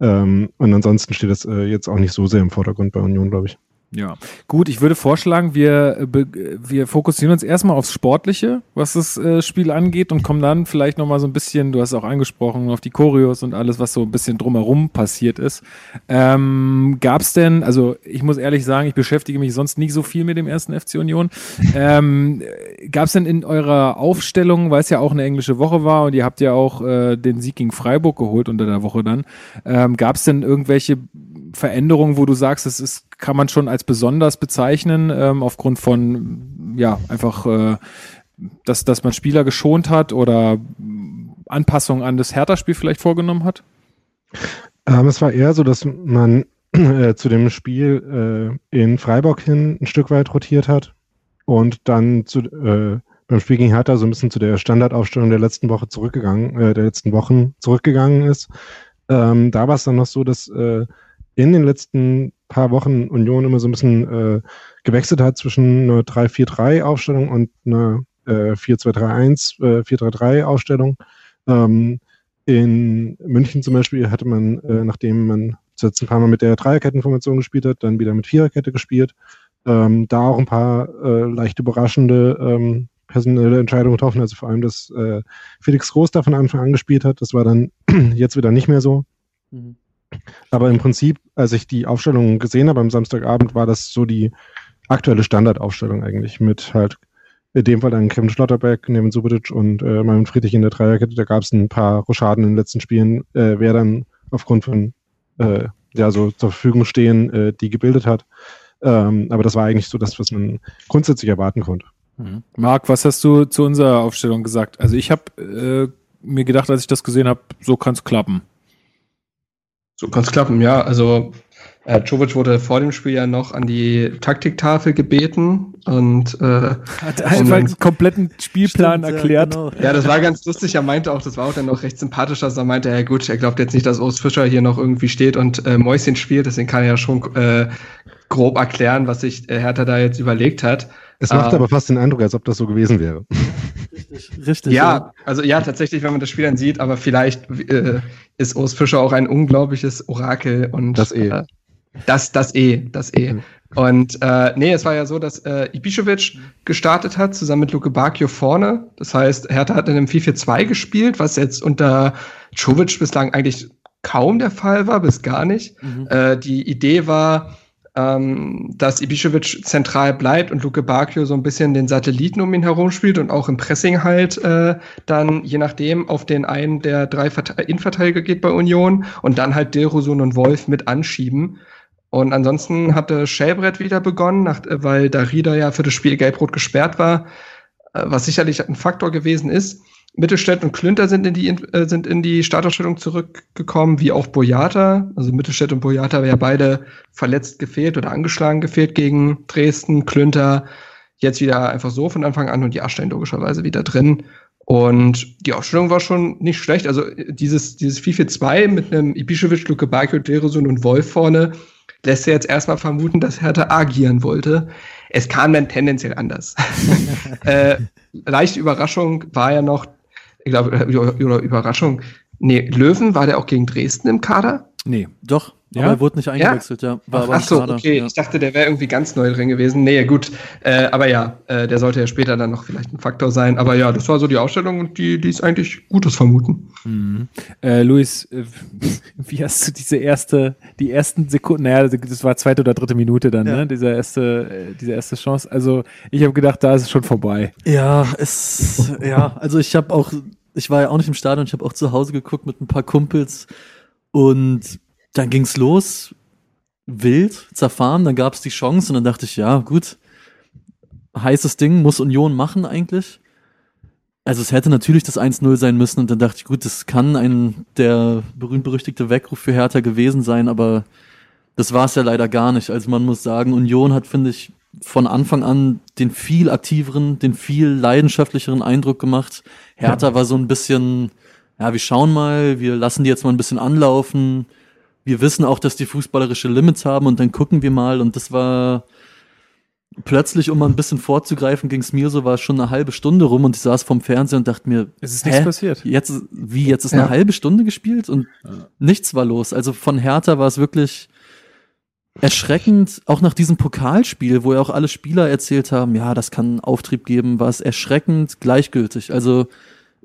Ähm, und ansonsten steht das äh, jetzt auch nicht so sehr im Vordergrund bei Union, glaube ich. Ja, gut, ich würde vorschlagen, wir, äh, wir fokussieren uns erstmal aufs Sportliche, was das äh, Spiel angeht und kommen dann vielleicht nochmal so ein bisschen, du hast auch angesprochen, auf die Choreos und alles, was so ein bisschen drumherum passiert ist. Ähm, Gab es denn, also ich muss ehrlich sagen, ich beschäftige mich sonst nicht so viel mit dem ersten FC Union. Ähm, Gab es denn in eurer Aufstellung, weil es ja auch eine englische Woche war und ihr habt ja auch äh, den Sieg gegen Freiburg geholt unter der Woche dann, ähm, gab es denn irgendwelche Veränderungen, wo du sagst, es ist, kann man schon als besonders bezeichnen, ähm, aufgrund von, ja, einfach, äh, dass, dass man Spieler geschont hat oder Anpassungen an das Hertha-Spiel vielleicht vorgenommen hat? Ähm, es war eher so, dass man äh, zu dem Spiel äh, in Freiburg hin ein Stück weit rotiert hat und dann zu, äh, beim Spiel gegen Hertha so ein bisschen zu der Standardaufstellung der letzten Woche zurückgegangen, äh, der letzten Wochen zurückgegangen ist. Ähm, da war es dann noch so, dass äh, in den letzten paar Wochen Union immer so ein bisschen äh, gewechselt hat zwischen einer 3-4-3-Aufstellung und einer äh, 4-2-3-1, äh, 4-3-3-Aufstellung. Ähm, in München zum Beispiel hatte man, äh, nachdem man zuletzt ein paar Mal mit der Dreierkettenformation gespielt hat, dann wieder mit Viererkette gespielt. Ähm, da auch ein paar äh, leicht überraschende ähm, personelle Entscheidungen getroffen, also vor allem, dass äh, Felix Groß da von Anfang an gespielt hat. Das war dann jetzt wieder nicht mehr so. Mhm. Aber im Prinzip, als ich die Aufstellung gesehen habe am Samstagabend, war das so die aktuelle Standardaufstellung eigentlich mit halt in dem Fall dann Kevin Schlotterbeck, Nevin Subotic und äh, Marvin Friedrich in der Dreierkette. Da gab es ein paar Rochaden in den letzten Spielen, äh, wer dann aufgrund von äh, ja so zur Verfügung stehen, äh, die gebildet hat. Ähm, aber das war eigentlich so das, was man grundsätzlich erwarten konnte. Mhm. Marc, was hast du zu unserer Aufstellung gesagt? Also ich habe äh, mir gedacht, als ich das gesehen habe, so kann es klappen. So kann es klappen, ja. Also äh, Jovic wurde vor dem Spiel ja noch an die Taktiktafel gebeten und äh, hat einfach einen kompletten Spielplan Stimmt, erklärt. Ja, genau. ja, das war ganz lustig. Er meinte auch, das war auch dann noch recht sympathisch, dass er meinte, ja gut, er glaubt jetzt nicht, dass Urs Fischer hier noch irgendwie steht und äh, Mäuschen spielt, deswegen kann er ja schon äh, grob erklären, was sich äh, Hertha da jetzt überlegt hat. Es macht ähm, aber fast den Eindruck, als ob das so gewesen wäre. Richtig, richtig. Ja, also ja, tatsächlich, wenn man das Spiel dann sieht, aber vielleicht äh, ist Urs Fischer auch ein unglaubliches Orakel und das eh. Äh, Das, das E, das E. Mhm. Und äh, nee, es war ja so, dass äh, Ibišević gestartet hat, zusammen mit Luke Bakio vorne. Das heißt, Hertha hat in einem 4-4-2 gespielt, was jetzt unter Čović bislang eigentlich kaum der Fall war, bis gar nicht. Mhm. Äh, die Idee war, ähm, dass Ibišević zentral bleibt und Luke Bakio so ein bisschen den Satelliten um ihn herum spielt und auch im Pressing halt äh, dann je nachdem auf den einen der drei Verte Innenverteidiger geht bei Union und dann halt Dilrosun und Wolf mit anschieben. Und ansonsten hatte Schellbrett wieder begonnen, nach, äh, weil Darida ja für das Spiel gelb-rot gesperrt war, äh, was sicherlich ein Faktor gewesen ist. Mittelstädt und Klünter sind in die, äh, sind in die Startausstellung zurückgekommen, wie auch Boyata. Also Mittelstädt und Boyata haben ja beide verletzt gefehlt oder angeschlagen gefehlt gegen Dresden. Klünter jetzt wieder einfach so von Anfang an und die Aschstein logischerweise wieder drin. Und die Ausstellung war schon nicht schlecht. Also dieses, dieses 4-4-2 mit einem Ibišević, Luke Bakio, Deresun und Wolf vorne lässt ja jetzt erstmal vermuten, dass Hertha agieren wollte. Es kam dann tendenziell anders. äh, leichte Überraschung war ja noch, ich glaube, oder Überraschung, nee, Löwen, war der auch gegen Dresden im Kader? Nee. Doch, Ja? aber er wurde nicht eingewechselt, ja. War aber Ach so, schade, okay. Ja. Ich dachte, der wäre irgendwie ganz neu drin gewesen. Nee, gut. Äh, aber ja, äh, der sollte ja später dann noch vielleicht ein Faktor sein. Aber ja, das war so die Ausstellung und die, die ist eigentlich Gutes vermuten. Mhm. Äh, Luis, äh, wie hast du diese erste, die ersten Sekunden, naja, das war zweite oder dritte Minute dann, Ja. ne? Diese erste, äh, diese erste Chance. Also ich habe gedacht, da ist es schon vorbei. Ja, es, ja, also ich habe auch, ich war ja auch nicht im Stadion, ich habe auch zu Hause geguckt mit ein paar Kumpels und dann ging's los, wild, zerfahren, dann gab's die Chance und dann dachte ich, ja, gut, heißes Ding, muss Union machen eigentlich. Also es hätte natürlich das 1-0 sein müssen und dann dachte ich, gut, das kann ein der berühmt-berüchtigte Weckruf für Hertha gewesen sein, aber das war es ja leider gar nicht. Also man muss sagen, Union hat, finde ich, von Anfang an den viel aktiveren, den viel leidenschaftlicheren Eindruck gemacht. Hertha war so ein bisschen, ja, wir schauen mal, wir lassen die jetzt mal ein bisschen anlaufen. Wir wissen auch, dass die fußballerische Limits haben und dann gucken wir mal. Und das war plötzlich, um mal ein bisschen vorzugreifen, ging es mir so, war schon eine halbe Stunde rum und ich saß vorm Fernseher und dachte mir, Es ist nichts passiert. Jetzt, wie, jetzt ist Ja. eine halbe Stunde gespielt und nichts war los. Also von Hertha war es wirklich erschreckend, auch nach diesem Pokalspiel, wo ja auch alle Spieler erzählt haben, ja, das kann Auftrieb geben, war es erschreckend gleichgültig. Also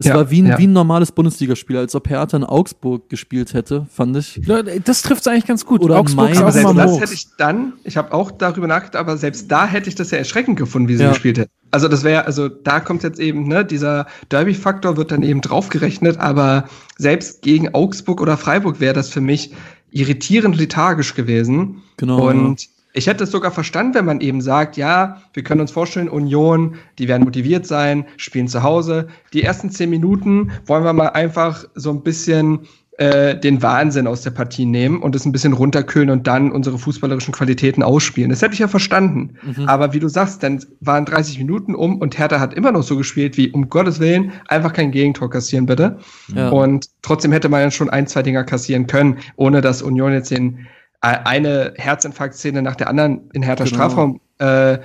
es Ja, war wie ein, ja. wie ein normales Bundesligaspiel, als ob Hertha in Augsburg gespielt hätte, fand ich. Das trifft es eigentlich ganz gut. Oder Augsburg Mainz. ist Aber selbst das hätte ich dann, ich habe auch darüber nachgedacht, aber selbst da hätte ich das ja erschreckend gefunden, wie sie Ja. gespielt hätten. Also das wäre, also da kommt jetzt eben, ne, dieser Derby-Faktor wird dann eben draufgerechnet, aber selbst gegen Augsburg oder Freiburg wäre das für mich irritierend lethargisch gewesen. Genau. Und ich hätte es sogar verstanden, wenn man eben sagt, ja, wir können uns vorstellen, Union, die werden motiviert sein, spielen zu Hause. Die ersten zehn Minuten wollen wir mal einfach so ein bisschen äh, den Wahnsinn aus der Partie nehmen und es ein bisschen runterkühlen und dann unsere fußballerischen Qualitäten ausspielen. Das hätte ich ja verstanden. Mhm. Aber wie du sagst, dann waren 30 Minuten um und Hertha hat immer noch so gespielt wie, um Gottes Willen, einfach kein Gegentor kassieren, bitte. Ja. Und trotzdem hätte man ja schon ein, zwei Dinger kassieren können, ohne dass Union jetzt den, eine Herzinfarktszene nach der anderen in Hertha Genau. Strafraum äh,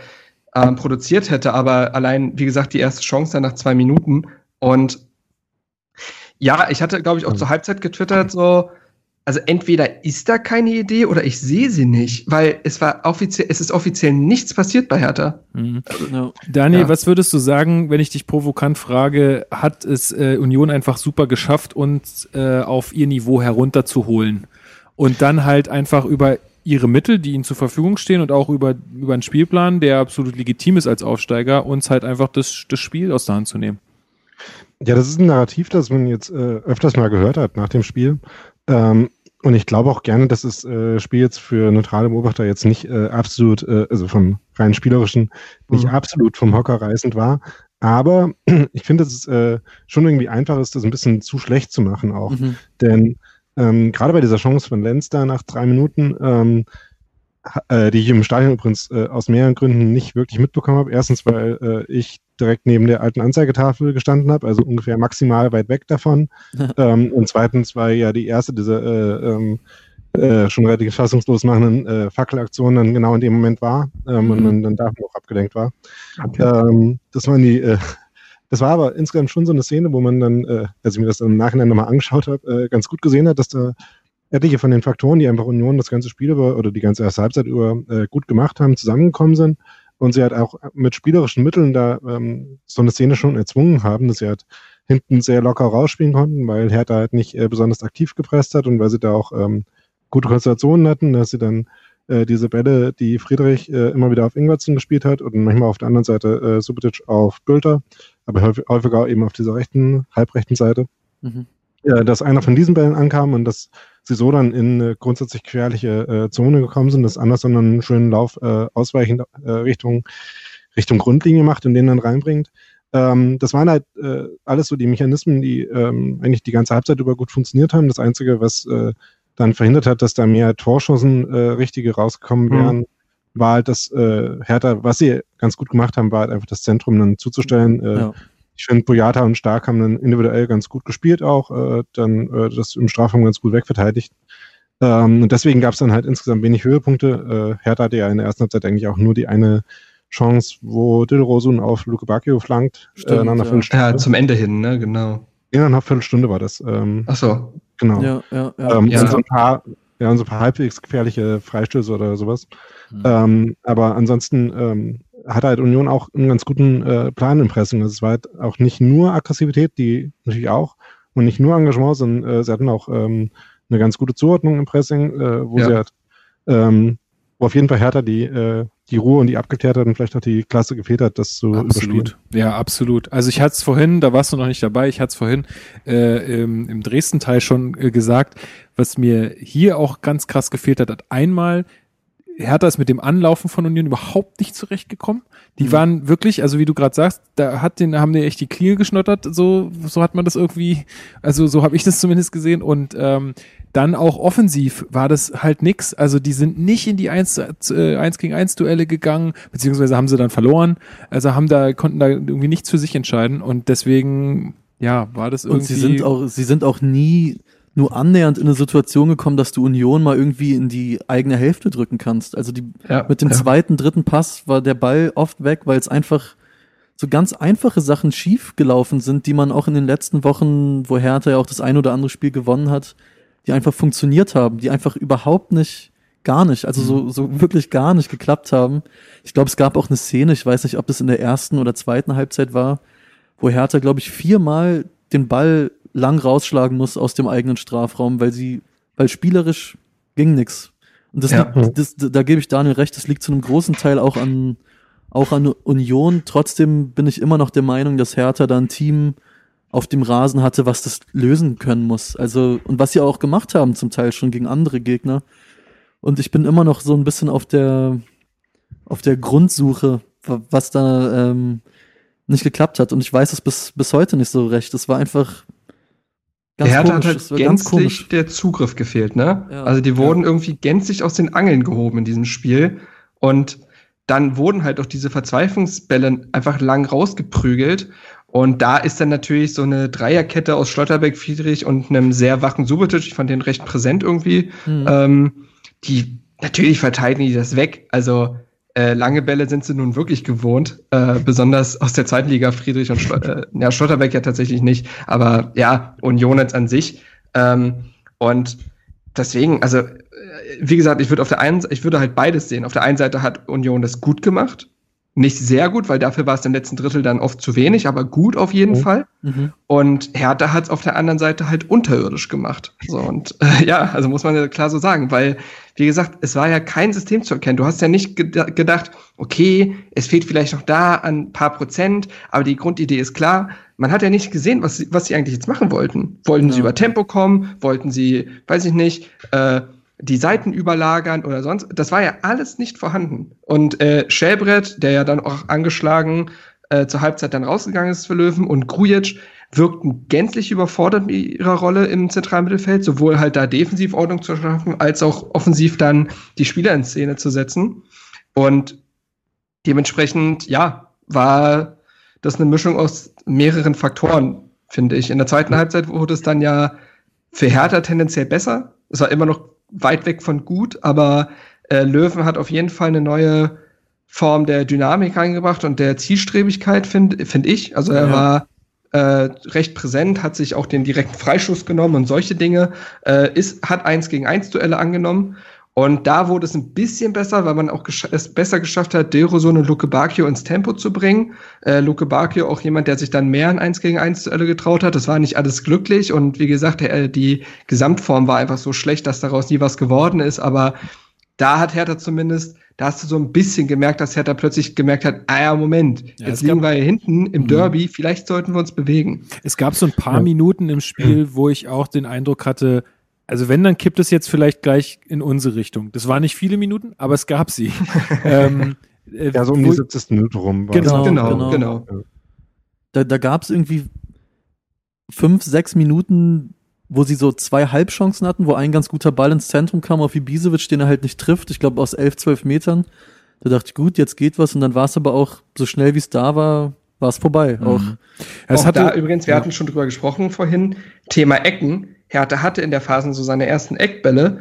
ähm, produziert hätte. Aber allein, wie gesagt, die erste Chance dann nach zwei Minuten. Und ja, ich hatte, glaube ich, auch zur Halbzeit getwittert, so, also entweder ist da keine Idee oder ich sehe sie nicht, weil es war offiziell, es ist offiziell nichts passiert bei Hertha. Mhm. ja. Daniel, Ja. was würdest du sagen, wenn ich dich provokant frage, hat es äh, Union einfach super geschafft, uns äh, auf ihr Niveau herunterzuholen und dann halt einfach über ihre Mittel, die ihnen zur Verfügung stehen und auch über, über einen Spielplan, der absolut legitim ist als Aufsteiger, uns halt einfach das, das Spiel aus der Hand zu nehmen. Ja, das ist ein Narrativ, das man jetzt äh, öfters mal gehört hat nach dem Spiel. Ähm, und ich glaube auch gerne, dass das äh, Spiel jetzt für neutrale Beobachter jetzt nicht äh, absolut, äh, also vom rein spielerischen, nicht Mhm. absolut vom Hocker reißend war. Aber ich finde, dass es äh, schon irgendwie einfach ist, das ein bisschen zu schlecht zu machen auch. Mhm. Denn ähm, gerade bei dieser Chance von Lenz da nach drei Minuten, ähm, äh, die ich im Stadion übrigens äh, aus mehreren Gründen nicht wirklich mitbekommen habe. Erstens, weil äh, ich direkt neben der alten Anzeigetafel gestanden habe, also ungefähr maximal weit weg davon. ähm, und zweitens, weil ja die erste dieser äh, ähm, äh, schon relativ fassungslos machenden äh, Fackelaktionen dann genau in dem Moment war ähm, und Mhm. man dann davon auch abgelenkt war. Ähm, das waren die, äh, das war aber insgesamt schon so eine Szene, wo man dann, äh, als ich mir das dann im Nachhinein nochmal angeschaut habe, äh, ganz gut gesehen hat, dass da etliche von den Faktoren, die einfach Union das ganze Spiel über oder die ganze erste Halbzeit über äh, gut gemacht haben, zusammengekommen sind. Und sie halt auch mit spielerischen Mitteln da ähm, so eine Szene schon erzwungen haben, dass sie halt hinten sehr locker rausspielen konnten, weil Hertha halt nicht äh, besonders aktiv gepresst hat und weil sie da auch ähm, gute Konstellationen hatten, dass sie dann äh, diese Bälle, die Friedrich äh, immer wieder auf Ingwertsen gespielt hat und manchmal auf der anderen Seite äh, Subotic auf Bülter, aber häufig, häufiger eben auf dieser rechten, halbrechten Seite, mhm. äh, dass einer von diesen Bällen ankam und dass sie so dann in eine grundsätzlich gefährliche äh, Zone gekommen sind, dass Anderson dann einen schönen Lauf äh, ausweichend Richtung, Richtung Grundlinie macht und den dann reinbringt. Ähm, das waren halt äh, alles so die Mechanismen, die ähm, eigentlich die ganze Halbzeit über gut funktioniert haben. Das Einzige, was äh, dann verhindert hat, dass da mehr Torschancen äh, richtige rausgekommen mhm. wären, mhm. war halt das äh, Hertha, was sie ganz gut gemacht haben, war halt einfach das Zentrum dann zuzustellen. Äh, ja. Ich finde, Boyata und Stark haben dann individuell ganz gut gespielt auch, äh, dann äh, das im Strafraum ganz gut wegverteidigt. Ähm, und deswegen gab es dann halt insgesamt wenig Höhepunkte. Äh, Hertha hatte ja in der ersten Halbzeit eigentlich auch nur die eine Chance, wo Dilrosun auf Luke Bacchio flankt. Stimmt, äh, nach einer ja. ja, zum Ende hin, ne, genau. In einer Viertelstunde war das. Ähm, Ach so. Genau. Ja, ja, ja. Ähm, ja. Und so ein paar, ja, und so ein paar halbwegs gefährliche Freistöße oder sowas. Mhm. Ähm, aber ansonsten ähm, hat halt Union auch einen ganz guten äh, Plan im Pressing. Also es war halt auch nicht nur Aggressivität, die natürlich auch, und nicht nur Engagement, sondern äh, sie hatten auch ähm, eine ganz gute Zuordnung im Pressing, äh, wo ja. sie halt, ähm, wo auf jeden Fall härter die, äh, die Ruhe und die Abgeklärtheit und vielleicht auch die Klasse gefehlt hat, das zu absolut. überspielen. Ja, absolut. Also ich hatte es vorhin, da warst du noch nicht dabei, ich hatte es vorhin äh, im, im Dresden-Teil schon äh, gesagt, was mir hier auch ganz krass gefehlt hat, hat einmal Hertha ist mit dem Anlaufen von Union überhaupt nicht zurechtgekommen. Die mhm. waren wirklich, also wie du gerade sagst, da hat den, haben die echt die Klinge geschnottert, so, so hat man das irgendwie, also so habe ich das zumindest gesehen. Und ähm, dann auch offensiv war das halt nix. Also die sind nicht in die 1, äh, 1 gegen 1 Duelle gegangen, beziehungsweise haben sie dann verloren. Also haben da, konnten da irgendwie nichts für sich entscheiden und deswegen, ja, war das irgendwie. Und sie sind auch, sie sind auch nie nur annähernd in eine Situation gekommen, dass du Union mal irgendwie in die eigene Hälfte drücken kannst. Also die, ja, mit dem ja. zweiten, dritten Pass war der Ball oft weg, weil es einfach so ganz einfache Sachen schief gelaufen sind, die man auch in den letzten Wochen, wo Hertha ja auch das ein oder andere Spiel gewonnen hat, die einfach funktioniert haben, die einfach überhaupt nicht, gar nicht, also so, mhm. so wirklich gar nicht geklappt haben. Ich glaube, es gab auch eine Szene, ich weiß nicht, ob das in der ersten oder zweiten Halbzeit war, wo Hertha, glaube ich, viermal den Ball lang rausschlagen muss aus dem eigenen Strafraum, weil sie, weil spielerisch ging nix. Und das, ja. liegt, das da gebe ich Daniel recht, das liegt zu einem großen Teil auch an, auch an Union. Trotzdem bin ich immer noch der Meinung, dass Hertha da ein Team auf dem Rasen hatte, was das lösen können muss. Also, und was sie auch gemacht haben, zum Teil schon gegen andere Gegner. Und ich bin immer noch so ein bisschen auf der, auf der Grundsuche, was da ähm, nicht geklappt hat. Und ich weiß es bis, bis heute nicht so recht. Es war einfach ganz der komisch. hat halt gänzlich der Zugriff gefehlt, ne? Ja, also die wurden ja. irgendwie gänzlich aus den Angeln gehoben in diesem Spiel. Und dann wurden halt auch diese Verzweiflungsbälle einfach lang rausgeprügelt. Und da ist dann natürlich so eine Dreierkette aus Schlotterbeck, Friedrich und einem sehr wachen Subotic, ich fand den recht präsent irgendwie, mhm. ähm, die natürlich verteidigen die das weg. Also äh, lange Bälle sind sie nun wirklich gewohnt, äh, besonders aus der zweiten Liga Friedrich und Schlot äh, ja, Schlotterbeck ja tatsächlich nicht, aber ja, Union jetzt an sich. Ähm, und deswegen, also äh, wie gesagt, ich würde auf der einen, ich würde halt beides sehen. Auf der einen Seite hat Union das gut gemacht, nicht sehr gut, weil dafür war es im letzten Drittel dann oft zu wenig, aber gut auf jeden mhm. Fall. Mhm. Und Hertha hat es auf der anderen Seite halt unterirdisch gemacht. So und äh, ja, also muss man ja klar so sagen, weil wie gesagt, es war ja kein System zu erkennen. Du hast ja nicht gedacht, okay, es fehlt vielleicht noch da ein paar Prozent, aber die Grundidee ist klar. Man hat ja nicht gesehen, was sie, was sie eigentlich jetzt machen wollten. Wollten ja. sie über Tempo kommen? Wollten sie, weiß ich nicht, äh, die Seiten überlagern oder sonst. Das war ja alles nicht vorhanden. Und äh, Schellbrett, der ja dann auch angeschlagen äh, zur Halbzeit dann rausgegangen ist für Löwen, und Grujic wirkten gänzlich überfordert mit ihrer Rolle im zentralen Mittelfeld, sowohl halt da defensiv Ordnung zu schaffen, als auch offensiv dann die Spieler in Szene zu setzen. Und dementsprechend, ja, war das eine Mischung aus mehreren Faktoren, finde ich. In der zweiten Halbzeit wurde es dann ja für Hertha tendenziell besser. Es war immer noch weit weg von gut, aber äh, Löwen hat auf jeden Fall eine neue Form der Dynamik reingebracht und der Zielstrebigkeit, finde find ich. Also er ja. war äh, recht präsent, hat sich auch den direkten Freischuss genommen und solche Dinge, äh, ist, hat eins gegen eins Duelle angenommen. Und da wurde es ein bisschen besser, weil man auch es besser geschafft hat, Deroson und Luke Bacchio ins Tempo zu bringen. Äh, Luke Bacchio auch jemand, der sich dann mehr in 1 gegen 1 Duelle getraut hat. Das war nicht alles glücklich. Und wie gesagt, der, die Gesamtform war einfach so schlecht, dass daraus nie was geworden ist. Aber da hat Hertha zumindest, da hast du so ein bisschen gemerkt, dass Hertha plötzlich gemerkt hat, ah ja, Moment, ja, jetzt liegen wir hier hinten im mhm. Derby, vielleicht sollten wir uns bewegen. Es gab so ein paar ja. Minuten im Spiel, wo ich auch den Eindruck hatte, also wenn, dann kippt es jetzt vielleicht gleich in unsere Richtung. Das waren nicht viele Minuten, aber es gab sie. ähm, äh, ja, so um die 70. Minute rum. Genau, genau, genau, genau. Da, da gab es irgendwie fünf, sechs Minuten, wo sie so zwei Halbchancen hatten, wo ein ganz guter Ball ins Zentrum kam auf Ibisevic, den er halt nicht trifft. Ich glaube aus elf, zwölf Metern. Da dachte ich, gut, jetzt geht was. Und dann war es aber auch so schnell, wie es da war, war es vorbei. Mhm. Auch, es auch hatte, da übrigens, wir ja. hatten schon drüber gesprochen vorhin, Thema Ecken Hertha hatte in der Phase so seine ersten Eckbälle.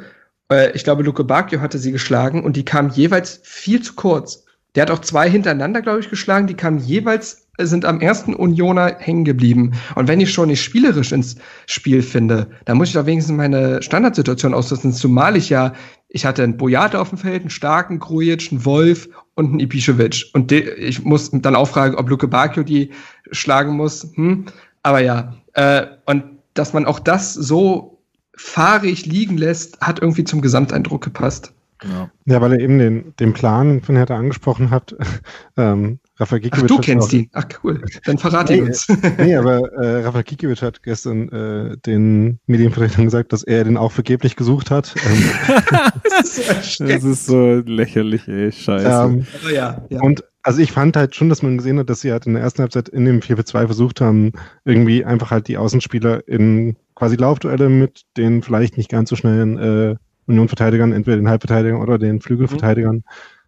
Äh, ich glaube, Luke Bacchio hatte sie geschlagen und die kamen jeweils viel zu kurz. Der hat auch zwei hintereinander, glaube ich, geschlagen. Die kamen jeweils, sind am ersten Unioner hängen geblieben. Und wenn ich schon nicht spielerisch ins Spiel finde, dann muss ich doch wenigstens meine Standardsituation ausnutzen. Zumal ich ja, ich hatte einen Boyata auf dem Feld, einen starken Grujic, einen Wolf und einen Ibišević. Und ich muss dann auch fragen, ob Luke Bacchio die schlagen muss. Hm? Aber ja, äh, und dass man auch das so fahrig liegen lässt, hat irgendwie zum Gesamteindruck gepasst. Ja, ja weil er eben den, den Plan von Hertha angesprochen hat. Ähm, Rafa Gikiewicz Ach, du kennst ihn. Ach, cool. Dann verrate nee, ihn uns. nee, aber äh, Rafa Gikiewicz hat gestern äh, den Medienvertretern gesagt, dass er den auch vergeblich gesucht hat. Ähm, das, ist so das, ist so lächerlich, ey. Scheiße. Ähm, aber ja, ja. Und also ich fand halt schon, dass man gesehen hat, dass sie halt in der ersten Halbzeit in dem 4-4-2 versucht haben, irgendwie einfach halt die Außenspieler in quasi Laufduelle mit den vielleicht nicht ganz so schnellen äh, Unionverteidigern, entweder den Halbverteidigern oder den Flügelverteidigern mhm.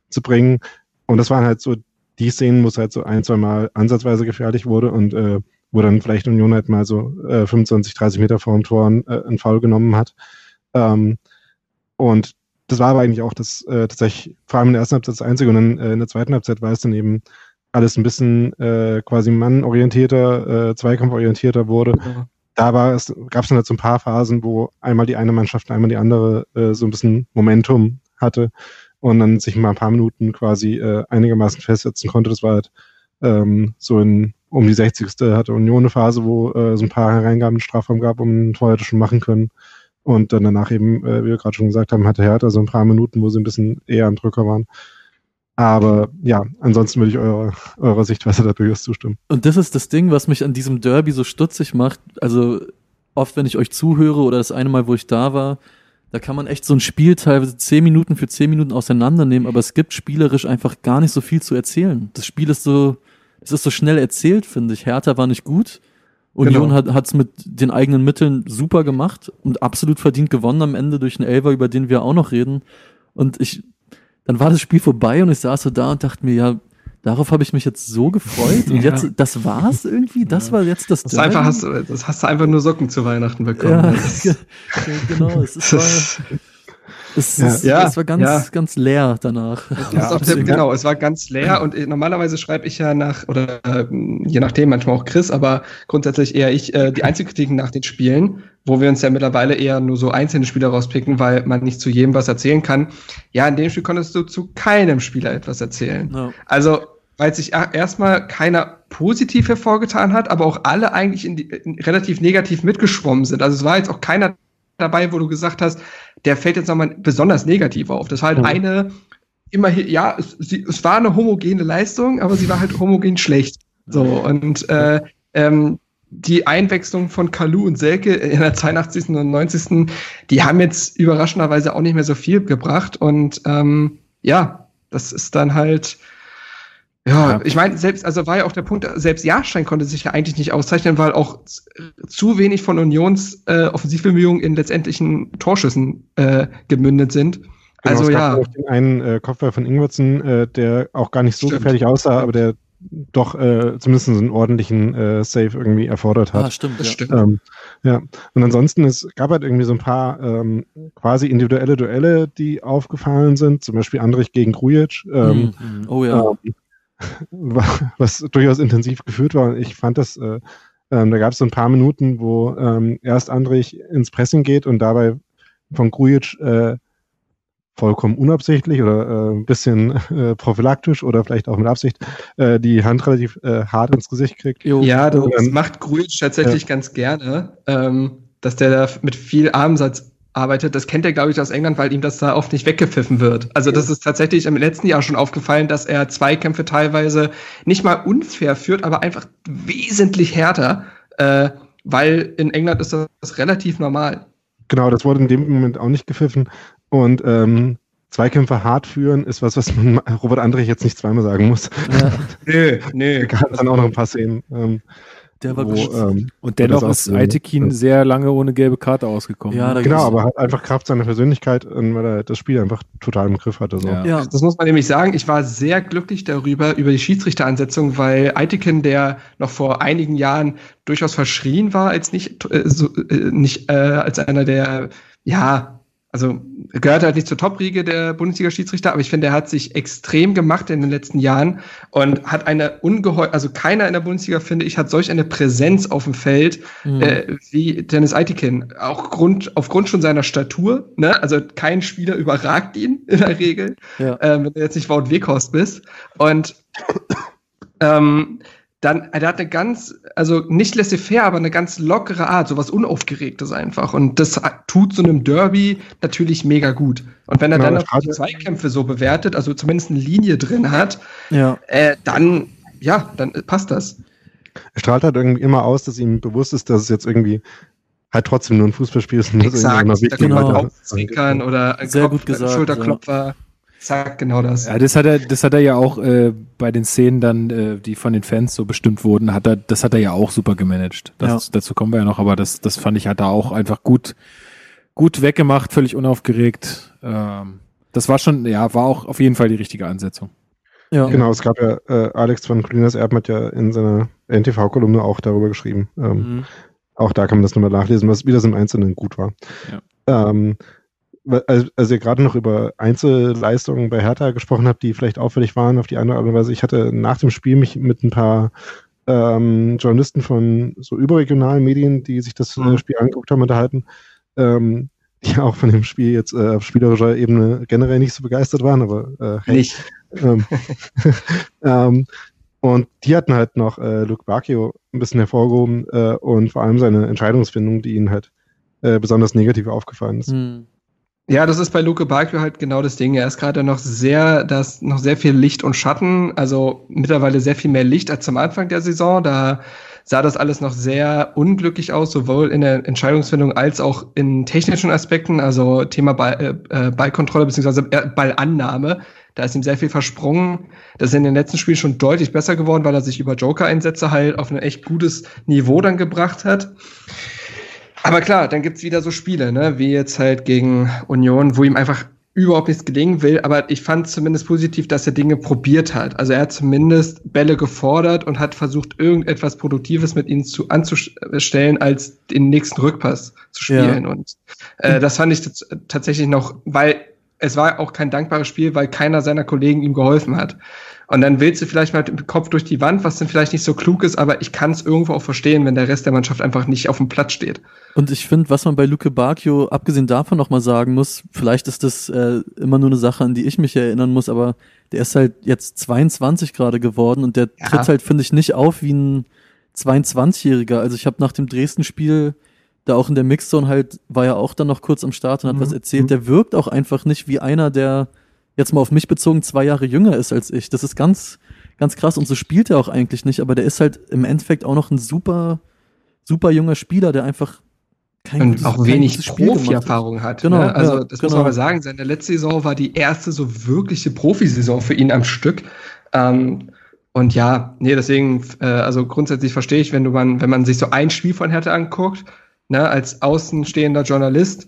zu bringen. Und das waren halt so die Szenen, wo es halt so ein, zwei Mal ansatzweise gefährlich wurde und äh, wo dann vielleicht Union halt mal so äh, 25, 30 Meter vor dem Tor äh, einen Foul genommen hat. Ähm, und das war aber eigentlich auch das äh, tatsächlich, vor allem in der ersten Halbzeit das Einzige und dann äh, in der zweiten Halbzeit war es dann eben alles ein bisschen äh, quasi mannorientierter, äh, zweikampforientierter wurde. Ja. Da war es, gab es dann halt so ein paar Phasen, wo einmal die eine Mannschaft, einmal die andere äh, so ein bisschen Momentum hatte und dann sich mal ein paar Minuten quasi äh, einigermaßen festsetzen konnte. Das war halt ähm, so in um die 60. hatte Union eine Phase, wo äh, so ein paar Hereingaben in Strafraum gab, um ein Tor hätte schon machen können. Und dann danach eben, äh, wie wir gerade schon gesagt haben, hatte Hertha so ein paar Minuten, wo sie ein bisschen eher am Drücker waren. Aber ja, ansonsten würde ich eurer, eurer Sichtweise da durchaus zustimmen. Und das ist das Ding, was mich an diesem Derby so stutzig macht. Also oft, wenn ich euch zuhöre oder das eine Mal, wo ich da war, da kann man echt so ein Spiel teilweise zehn Minuten für zehn Minuten auseinandernehmen, aber es gibt spielerisch einfach gar nicht so viel zu erzählen. Das Spiel ist so, es ist so schnell erzählt, finde ich. Hertha war nicht gut. Union genau. hat es mit den eigenen Mitteln super gemacht und absolut verdient gewonnen am Ende durch einen Elver, über den wir auch noch reden. Und ich, dann war das Spiel vorbei und ich saß so da und dachte mir, ja, darauf habe ich mich jetzt so gefreut. Und ja. jetzt, das war's irgendwie? Das ja. war jetzt das, das einfach hast, Das hast du einfach nur Socken zu Weihnachten bekommen. Ja, genau. Es ist, war, es, ja. Es, ja, es war ganz, ja. ganz leer danach. Ja, der, genau, es war ganz leer und normalerweise schreibe ich ja nach, oder äh, je nachdem, manchmal auch Chris, aber grundsätzlich eher ich, äh, die Einzelkritiken nach den Spielen, wo wir uns ja mittlerweile eher nur so einzelne Spieler rauspicken, weil man nicht zu jedem was erzählen kann. Ja, in dem Spiel konntest du zu keinem Spieler etwas erzählen. No. Also, weil sich erstmal keiner positiv hervorgetan hat, aber auch alle eigentlich in die, in relativ negativ mitgeschwommen sind. Also es war jetzt auch keiner dabei, wo du gesagt hast, der fällt jetzt nochmal besonders negativ auf. Das war halt mhm. eine, immerhin, ja, es, sie, es war eine homogene Leistung, aber sie war halt homogen schlecht. So, und äh, ähm, die Einwechslung von Kalu und Selke in der 82. und 90. die haben jetzt überraschenderweise auch nicht mehr so viel gebracht. Und ähm, ja, das ist dann halt, ja, ja, ich meine, selbst, also war ja auch der Punkt, selbst Jahrstein konnte sich ja eigentlich nicht auszeichnen, weil auch zu wenig von Unions äh, Offensivbemühungen in letztendlichen Torschüssen äh, gemündet sind. Genau, also es gab ja. Auch den einen äh, Kopfball von Ingwertsen, äh, der auch gar nicht so stimmt. gefährlich aussah, aber der doch äh, zumindest einen ordentlichen äh, Save irgendwie erfordert hat. Ah, stimmt, das ja. stimmt. Ähm, ja, und ansonsten es gab halt irgendwie so ein paar ähm, quasi individuelle Duelle, die aufgefallen sind, zum Beispiel Andrich gegen Grujic. Ähm, mm, oh ja. Ähm, was durchaus intensiv geführt war. Ich fand das äh, Ähm, da gab es so ein paar Minuten, wo ähm, erst Andrich ins Pressing geht und dabei von Grujic äh, vollkommen unabsichtlich oder äh, ein bisschen äh, prophylaktisch oder vielleicht auch mit Absicht äh, die Hand relativ äh, hart ins Gesicht kriegt. Jo. Ja, das dann, macht Grujic tatsächlich ganz gerne, ähm, dass der da mit viel Armsatz arbeitet. Das kennt er, glaube ich, aus England, weil ihm das da oft nicht weggepfiffen wird. Also das ist tatsächlich im letzten Jahr schon aufgefallen, dass er Zweikämpfe teilweise nicht mal unfair führt, aber einfach wesentlich härter, äh, weil in England ist das relativ normal. Genau, das wurde in dem Moment auch nicht gepfiffen. Und ähm, Zweikämpfe hart führen ist was, was man Robert Andrich jetzt nicht zweimal sagen muss. Ja. nö, nö. Da gab dann auch noch ein paar Szenen. Ähm, der war wo, ähm, Und dennoch ist Aitekin sehr lange ohne gelbe Karte ausgekommen. Ja, ne? genau, aber hat einfach Kraft seiner Persönlichkeit, ähm, weil er das Spiel einfach total im Griff hatte. So. Ja. ja. das muss man nämlich sagen. Ich war sehr glücklich darüber, über die Schiedsrichteransetzung, weil Aitekin, der noch vor einigen Jahren durchaus verschrien war, als nicht, äh, so, äh, nicht äh, als einer der, ja, also gehört halt nicht zur Top-Riege der Bundesliga-Schiedsrichter, aber ich finde, er hat sich extrem gemacht in den letzten Jahren und hat eine ungeheuer, also keiner in der Bundesliga, finde ich, hat solch eine Präsenz auf dem Feld mhm. äh, wie Dennis Eitikin. Auch Grund, aufgrund schon seiner Statur, ne? Also kein Spieler überragt ihn in der Regel, ja. äh, wenn du jetzt nicht Wout Weghorst bist. Und ähm, dann, er hat eine ganz, also nicht laissez-faire, aber eine ganz lockere Art, sowas Unaufgeregtes einfach. Und das tut so einem Derby natürlich mega gut. Und wenn er genau, dann auch die Zweikämpfe so bewertet, also zumindest eine Linie drin hat, ja. Äh, dann, ja, dann passt das. Er strahlt halt irgendwie immer aus, dass ihm bewusst ist, dass es jetzt irgendwie halt trotzdem nur ein Fußballspiel ist. Exakt, da kann man genau. oder Sehr Kopf, gut gesagt, Schulterklopfer. Ja. Zack, genau das. Ja, das hat er, das hat er ja auch äh, bei den Szenen dann, äh, die von den Fans so bestimmt wurden, hat er, das hat er ja auch super gemanagt. Das, ja. Dazu kommen wir ja noch, aber das, das fand ich, hat er auch einfach gut, gut weggemacht, völlig unaufgeregt. Ähm, das war schon, ja, war auch auf jeden Fall die richtige Ansetzung. Ja. Genau, es gab ja, äh, Alex von Colinas Erben hat ja in seiner NTV-Kolumne auch darüber geschrieben. Ähm, mhm. Auch da kann man das nochmal nachlesen, was wieder so im Einzelnen gut war. Ja. Ähm, als ihr gerade noch über Einzelleistungen bei Hertha gesprochen habt, die vielleicht auffällig waren auf die eine oder andere Weise. Ich hatte nach dem Spiel mich mit ein paar ähm, Journalisten von so überregionalen Medien, die sich das äh, mhm. Spiel angeguckt haben, unterhalten, ähm, die auch von dem Spiel jetzt äh, auf spielerischer Ebene generell nicht so begeistert waren, aber äh, hey, nicht. Ähm, ähm, und die hatten halt noch äh, Luke Bacchio ein bisschen hervorgehoben äh, und vor allem seine Entscheidungsfindung, die ihnen halt äh, besonders negativ aufgefallen ist. Mhm. Ja, das ist bei Luke Bacchio halt genau das Ding. Er ist gerade noch sehr, das noch sehr viel Licht und Schatten, also mittlerweile sehr viel mehr Licht als zum Anfang der Saison. Da sah das alles noch sehr unglücklich aus, sowohl in der Entscheidungsfindung als auch in technischen Aspekten, also Thema Ball, äh, Ballkontrolle bzw. Ballannahme. Da ist ihm sehr viel versprungen. Das ist in den letzten Spielen schon deutlich besser geworden, weil er sich über Joker-Einsätze halt auf ein echt gutes Niveau dann gebracht hat. Aber klar, dann gibt's wieder so Spiele, ne, wie jetzt halt gegen Union, wo ihm einfach überhaupt nichts gelingen will, aber ich fand zumindest positiv, dass er Dinge probiert hat. Also er hat zumindest Bälle gefordert und hat versucht, irgendetwas Produktives mit ihnen zu anzustellen, als den nächsten Rückpass zu spielen. Ja. Und äh, das fand ich tatsächlich noch, weil es war auch kein dankbares Spiel, weil keiner seiner Kollegen ihm geholfen hat. Und dann willst du vielleicht mal mit dem Kopf durch die Wand, was dann vielleicht nicht so klug ist, aber ich kann es irgendwo auch verstehen, wenn der Rest der Mannschaft einfach nicht auf dem Platz steht. Und ich finde, was man bei Luke Bacchio, abgesehen davon nochmal sagen muss, vielleicht ist das äh, immer nur eine Sache, an die ich mich erinnern muss, aber der ist halt jetzt 22 gerade geworden und der ja. tritt halt, finde ich, nicht auf wie ein 22-Jähriger. Also ich habe nach dem Dresden-Spiel da auch in der Mixzone halt, war ja auch dann noch kurz am Start und hat mhm. was erzählt. Mhm. Der wirkt auch einfach nicht wie einer, der jetzt mal auf mich bezogen zwei Jahre jünger ist als ich. Das ist ganz, ganz krass. Und so spielt er auch eigentlich nicht, aber der ist halt im Endeffekt auch noch ein super, super junger Spieler, der einfach kein und gutes, auch wenig Profi-Erfahrung hat. Genau, ne? Also ja, das genau. muss man mal sagen. Seine letzte Saison war die erste so wirkliche Profisaison für ihn am Stück. Ähm, und ja, nee, deswegen, äh, also grundsätzlich verstehe ich, wenn du man, wenn man sich so ein Spiel von Hertha anguckt, ne, als außenstehender Journalist,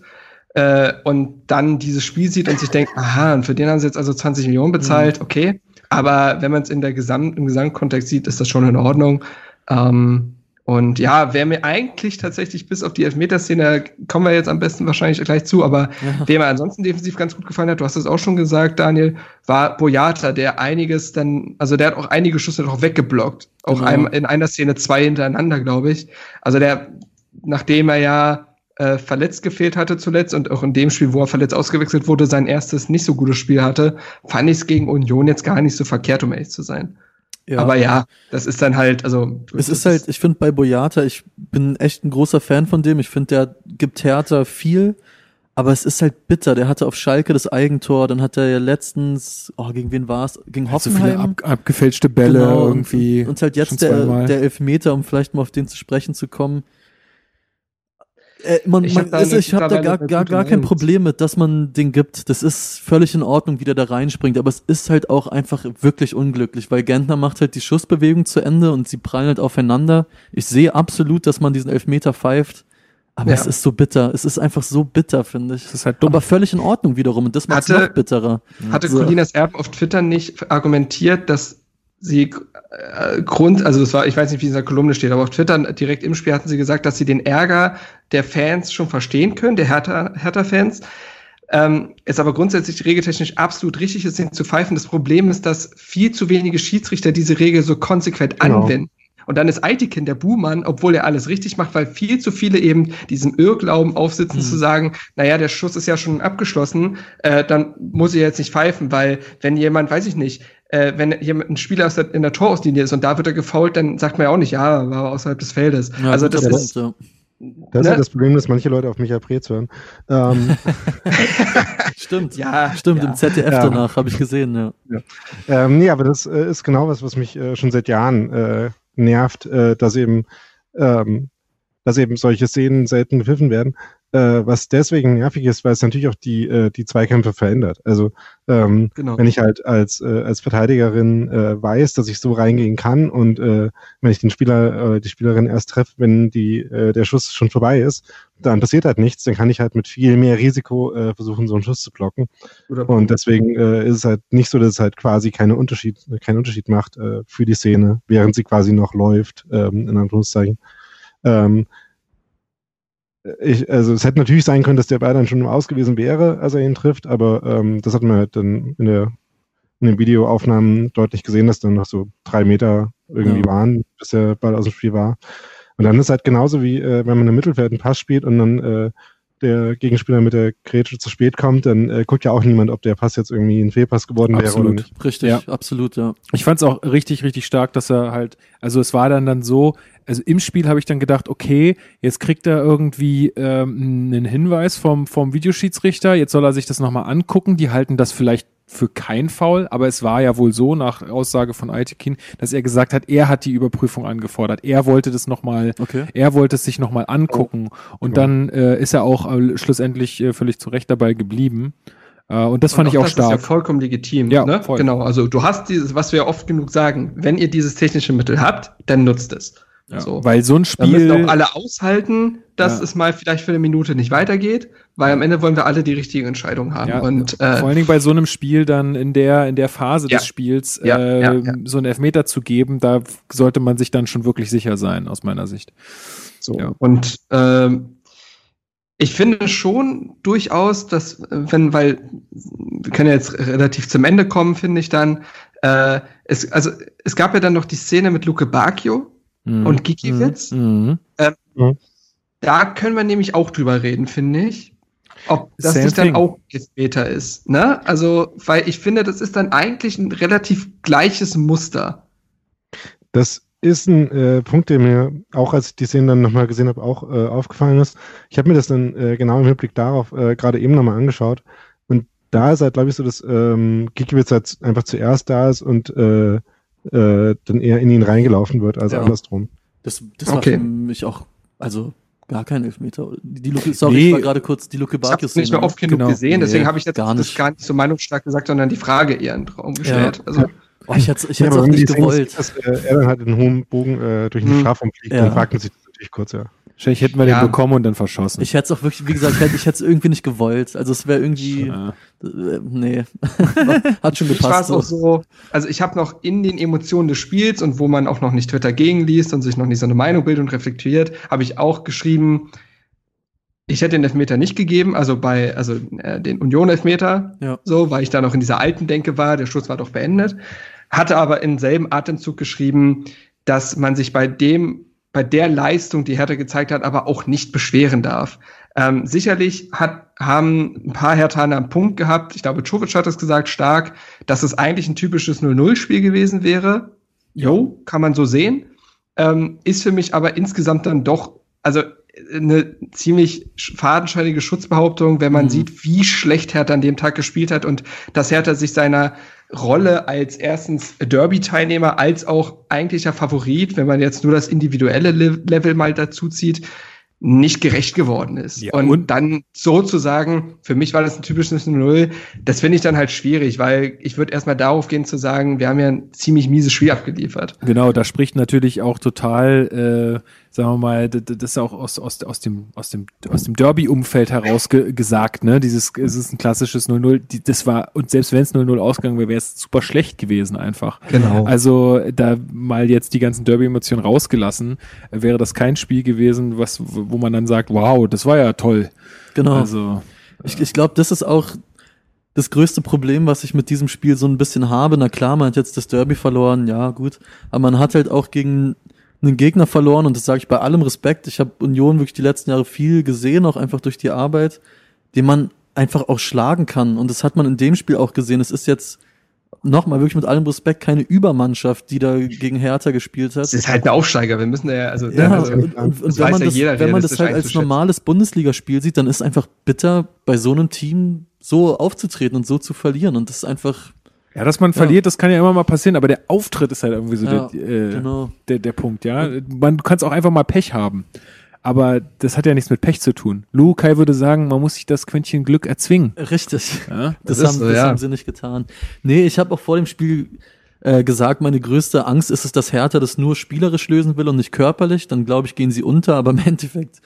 äh, und dann dieses Spiel sieht und sich denkt, aha, und für den haben sie jetzt also 20 Millionen bezahlt, mhm. okay. Aber wenn man es in der Gesamt, im Gesamtkontext sieht, ist das schon in Ordnung. Ähm, Und ja, wer mir eigentlich tatsächlich bis auf die Elfmeterszene, kommen wir jetzt am besten wahrscheinlich gleich zu, aber ja. wer mir ansonsten defensiv ganz gut gefallen hat, du hast es auch schon gesagt, Daniel, war Boyata, der einiges dann, also der hat auch einige Schüsse noch weggeblockt. Auch genau. einem, in einer Szene zwei hintereinander, glaube ich. Also der, nachdem er ja äh, verletzt gefehlt hatte zuletzt und auch in dem Spiel, wo er verletzt ausgewechselt wurde, sein erstes nicht so gutes Spiel hatte, fand ich es gegen Union jetzt gar nicht so verkehrt, um ehrlich zu sein. Ja. Aber ja, das ist dann halt, also. Es ist halt, ich finde bei Boyata, ich bin echt ein großer Fan von dem. Ich finde, der gibt Hertha viel, aber es ist halt bitter. Der hatte auf Schalke das Eigentor, dann hat er ja letztens, oh, gegen wen war es? Gegen Hoffenheim. So viele ab, abgefälschte Bälle genau, irgendwie. Und, und halt jetzt der, der Elfmeter, um vielleicht mal auf den zu sprechen zu kommen äh, man, ich habe also hab da gar, gar, gar kein Problem mit, dass man den gibt. Das ist völlig in Ordnung, wie der da reinspringt. Aber es ist halt auch einfach wirklich unglücklich, weil Gentner macht halt die Schussbewegung zu Ende und sie prallen halt aufeinander. Ich sehe absolut, dass man diesen Elfmeter pfeift. Aber ja. es ist so bitter. Es ist einfach so bitter, finde ich. Es ist halt dumm. Aber völlig in Ordnung wiederum. Und das macht es noch bitterer. Hatte so. Colinas Erb auf Twitter nicht argumentiert, dass sie äh, Grund, also das war, ich weiß nicht, wie es in der Kolumne steht, aber auf Twitter direkt im Spiel hatten sie gesagt, dass sie den Ärger der Fans schon verstehen können, der Hertha-Fans. Hertha ähm, es aber grundsätzlich regeltechnisch absolut richtig ist, den zu pfeifen. Das Problem ist, dass viel zu wenige Schiedsrichter diese Regel so konsequent genau. anwenden. Und dann ist Aitikin der Buhmann, obwohl er alles richtig macht, weil viel zu viele eben diesem Irrglauben aufsitzen, mhm. zu sagen, naja, der Schuss ist ja schon abgeschlossen, äh, dann muss ich jetzt nicht pfeifen, weil wenn jemand, weiß ich nicht, äh, wenn jemand ein Spieler aus der, in der Torauslinie ist und da wird er gefault, dann sagt man ja auch nicht, ja, war außerhalb des Feldes. Ja, also das ist. Ja. Das ist ne? ja das Problem, dass manche Leute auf Michael Preetz hören. Ähm. stimmt, ja. Stimmt, ja. im ZDF ja. danach habe ich gesehen, ja. ja. Ähm, nee, aber das äh, ist genau was, was mich äh, schon seit Jahren äh, nervt, äh, dass eben ähm, dass eben solche Szenen selten gepfiffen werden äh, was deswegen nervig ist, weil es natürlich auch die, äh, die Zweikämpfe verändert. Also ähm, genau. wenn ich halt als, äh, als Verteidigerin äh, weiß, dass ich so reingehen kann und äh, wenn ich den Spieler, äh, die Spielerin erst treffe, wenn die, äh, der Schuss schon vorbei ist, dann passiert halt nichts, dann kann ich halt mit viel mehr Risiko äh, versuchen, so einen Schuss zu blocken. und deswegen äh, ist es halt nicht so, dass es halt quasi keine Unterschied, keinen Unterschied macht äh, für die Szene, während sie quasi noch läuft, ähm, in Anführungszeichen. Ähm, ich, also es hätte natürlich sein können, dass der Ball dann schon Aus gewesen wäre, als er ihn trifft, aber ähm, das hat man halt dann in, der, in den Videoaufnahmen deutlich gesehen, dass dann noch so drei Meter irgendwie ja. waren, bis der Ball aus dem Spiel war. Und dann ist halt genauso wie, äh, wenn man im Mittelfeld einen Pass spielt und dann äh, der Gegenspieler mit der Grätsche zu spät kommt, dann äh, guckt ja auch niemand, ob der Pass jetzt irgendwie ein Fehlpass geworden absolut, wäre oder nicht. Richtig, ja. absolut, ja. Ich fand es auch richtig, richtig stark, dass er halt, also es war dann dann so, also im Spiel habe ich dann gedacht, okay, jetzt kriegt er irgendwie ähm, einen Hinweis vom, vom Videoschiedsrichter, jetzt soll er sich das nochmal angucken, die halten das vielleicht für kein Foul, aber es war ja wohl so nach Aussage von Aitekin, dass er gesagt hat, er hat die Überprüfung angefordert. Er wollte das nochmal, okay. er wollte es sich nochmal angucken oh. und ja. dann äh, ist er auch äh, schlussendlich äh, völlig zu Recht dabei geblieben. Äh, und das fand und ich auch das stark. Das ist ja vollkommen legitim. Ja, ne? voll. genau. Also du hast dieses, was wir oft genug sagen, wenn ihr dieses technische Mittel habt, dann nutzt es. Ja, so. Weil so ein Spiel. Da müssen auch alle aushalten, dass ja. es mal vielleicht für eine Minute nicht weitergeht, weil am Ende wollen wir alle die richtige Entscheidung haben. Ja, und, äh, vor allen Dingen bei so einem Spiel dann in der, in der Phase des Spiels äh, so einen Elfmeter zu geben, da sollte man sich dann schon wirklich sicher sein, aus meiner Sicht. So. Und ähm, ich finde schon durchaus, dass, wenn, weil wir können ja jetzt relativ zum Ende kommen, finde ich dann, äh, es, also es gab ja dann noch die Szene mit Luke Bacchio, mhm. und Gikiewicz. Mhm. Ähm, mhm. Da können wir nämlich auch drüber reden, finde ich. Ob das Same nicht dann thing. auch Elfmeter ist. Ne? Also, weil ich finde, das ist dann eigentlich ein relativ gleiches Muster. Das ist ein äh, Punkt, der mir auch, als ich die Szene dann nochmal gesehen habe, auch äh, aufgefallen ist. Ich habe mir das dann äh, genau im Hinblick darauf äh, gerade eben nochmal angeschaut. Und da ist halt, glaube ich, so, dass ähm, Gikiewicz halt einfach zuerst da ist und äh, äh, dann eher in ihn reingelaufen wird als ja. andersrum. Das, das war okay. für mich auch, also gar kein Elfmeter. Die Luke, sorry, nee. ich war gerade kurz die Luke Barkius. Ich habe nicht mehr oft genug genau. gesehen, deswegen nee, habe ich jetzt gar nicht. das gar nicht so meinungsstark gesagt, sondern die Frage eher in den Raum gestellt. Ja. Also, oh, ich hätte es ja, auch nicht gewollt. Dass, dass äh, er dann halt einen hohen Bogen äh, durch den hm. Strafraum fliegt, ja. dann fragt man sich das natürlich kurz, ja. Wahrscheinlich hätten wir Ja. den bekommen und dann verschossen. Ich hätte es auch wirklich, wie gesagt, ich hätte ich hätte es irgendwie nicht gewollt. Also es wäre irgendwie, Ja. äh, nee, hat schon Ich war gepasst. es auch So. so, also ich habe noch in den Emotionen des Spiels und wo man auch noch nicht Twitter gegenliest und sich noch nicht so eine Meinung bildet und reflektiert, habe ich auch geschrieben, ich hätte den Elfmeter nicht gegeben, also bei, also äh, den Union-Elfmeter, Ja. so, weil ich da noch in dieser alten Denke war, der Schuss war doch beendet, hatte aber im selben Atemzug geschrieben, dass man sich bei dem, bei der Leistung, die Hertha gezeigt hat, aber auch nicht beschweren darf. Ähm, sicherlich hat, haben ein paar Herthaner einen Punkt gehabt. Ich glaube, Czovic hat es gesagt, stark, dass es eigentlich ein typisches 0-0-Spiel gewesen wäre. Jo, kann man so sehen. Ähm, ist für mich aber insgesamt dann doch, also eine ziemlich sch- fadenscheinige Schutzbehauptung, wenn man Mhm. sieht, wie schlecht Hertha an dem Tag gespielt hat und dass Hertha sich seiner Rolle als erstens Derby-Teilnehmer als auch eigentlicher Favorit, wenn man jetzt nur das individuelle Le Level mal dazu zieht, nicht gerecht geworden ist. Ja, und, und- dann sozusagen, für mich war das ein typisches 0 das finde ich dann halt schwierig, weil ich würde erstmal darauf gehen zu sagen, wir haben ja ein ziemlich mieses Spiel abgeliefert. Genau, da spricht natürlich auch total, äh, sagen wir mal, das ist auch aus, aus, aus dem, aus dem, aus dem Derby-Umfeld heraus ge gesagt, ne? Dieses, es ist ein klassisches 0-0, die- das war, und selbst wenn es 0-0 ausgegangen wäre, wäre es super schlecht gewesen einfach. Genau. Also da mal jetzt die ganzen Derby-Emotionen rausgelassen, wäre das kein Spiel gewesen, was, wo man dann sagt, wow, das war ja toll. Genau. Also, Ich, ich glaube, das ist auch das größte Problem, was ich mit diesem Spiel so ein bisschen habe. Na klar, man hat jetzt das Derby verloren, ja gut, aber man hat halt auch gegen einen Gegner verloren und das sage ich bei allem Respekt. Ich habe Union wirklich die letzten Jahre viel gesehen, auch einfach durch die Arbeit, den man einfach auch schlagen kann und das hat man in dem Spiel auch gesehen. Es ist jetzt nochmal wirklich mit allem Respekt keine Übermannschaft, die da gegen Hertha gespielt hat. Es ist halt ein Aufsteiger, wir müssen ja, also, Ja, also und, und, wenn man ja das, jeder wenn man das halt als normales Bundesligaspiel sieht, dann ist einfach bitter, bei so einem Team so aufzutreten und so zu verlieren. Und das ist einfach, ja, dass man verliert, das kann ja immer mal passieren, aber der Auftritt ist halt irgendwie so Ja, der, äh, genau. der, der Punkt, ja. Man, du kannst auch einfach mal Pech haben. Aber das hat ja nichts mit Pech zu tun. Lu Kai würde sagen, man muss sich das Quäntchen Glück erzwingen. Richtig. Ja? Das, Das haben, so, das ja. haben sie nicht getan. Nee, ich habe auch vor dem Spiel äh, gesagt, meine größte Angst ist es, dass Hertha das nur spielerisch lösen will und nicht körperlich. Dann glaube ich, gehen sie unter, aber im Endeffekt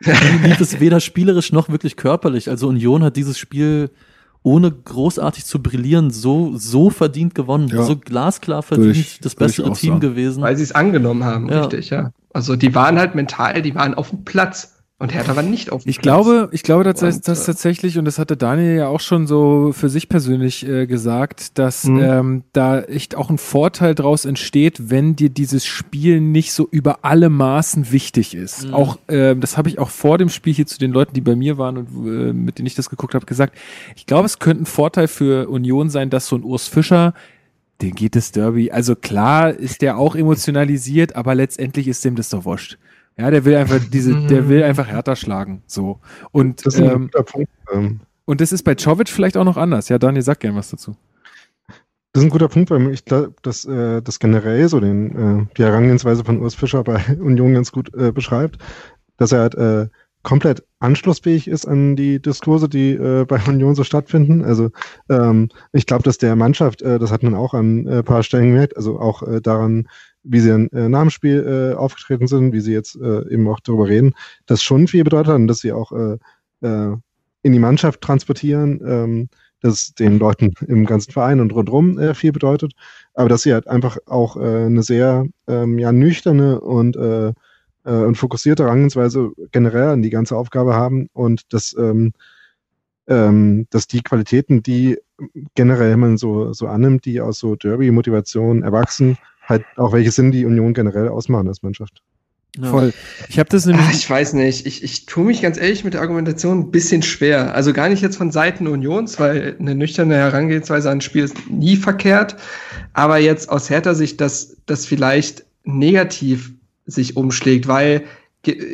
lief es weder spielerisch noch wirklich körperlich. Also Union hat dieses Spiel ohne großartig zu brillieren so so verdient gewonnen, Ja. so glasklar verdient ich- das bessere Team sagen. gewesen. Weil sie es angenommen haben, Ja. richtig, ja. Also die waren halt mental, die waren auf dem Platz. Und Hertha war nicht auf dem Ich Platz. glaube, ich glaube, dass das, Und, das äh, tatsächlich, und das hatte Daniel ja auch schon so für sich persönlich äh, gesagt, dass Mhm. ähm, da echt auch ein Vorteil draus entsteht, wenn dir dieses Spiel nicht so über alle Maßen wichtig ist. Mhm. Auch, ähm, das habe ich auch vor dem Spiel hier zu den Leuten, die bei mir waren und äh, mit denen ich das geguckt habe, gesagt. Ich glaube, es könnte ein Vorteil für Union sein, dass so ein Urs Fischer den geht das Derby. Also klar ist der auch emotionalisiert, aber letztendlich ist dem das doch wurscht. Ja, der will einfach diese, der will einfach härter schlagen. So. Und, Das ist ein ähm, guter Punkt. Ähm, und das ist bei Czovic vielleicht auch noch anders. Ja, Daniel, sag gerne was dazu. Das ist ein guter Punkt, weil ich glaube, dass äh, das generell so den, äh, die Herangehensweise von Urs Fischer bei Union ganz gut äh, beschreibt, dass er halt äh, komplett anschlussfähig ist an die Diskurse, die äh, bei Union so stattfinden. Also ähm, ich glaube, dass der Mannschaft, äh, das hat man auch an äh, paar Stellen gemerkt, also auch äh, daran, wie sie äh, nach dem Spiel äh, aufgetreten sind, wie sie jetzt äh, eben auch darüber reden, das schon viel bedeutet hat und dass sie auch äh, äh, in die Mannschaft transportieren, ähm, das den Leuten im ganzen Verein und rundherum äh, viel bedeutet, aber dass sie halt einfach auch äh, eine sehr ähm, ja, nüchterne und, äh, äh, und fokussierte Herangehensweise generell an die ganze Aufgabe haben und dass, ähm, ähm, dass die Qualitäten, die generell man so, so annimmt, die aus so Derby-Motivation erwachsen, halt auch welche sind, die Union generell ausmachen als Mannschaft. Ja. Voll. Ich habe das nämlich. Ah, ich weiß nicht. Ich, ich tue mich ganz ehrlich mit der Argumentation ein bisschen schwer. Also gar nicht jetzt von Seiten Unions, weil eine nüchterne Herangehensweise an ein Spiel ist nie verkehrt. Aber jetzt aus härter Sicht, dass das vielleicht negativ sich umschlägt, weil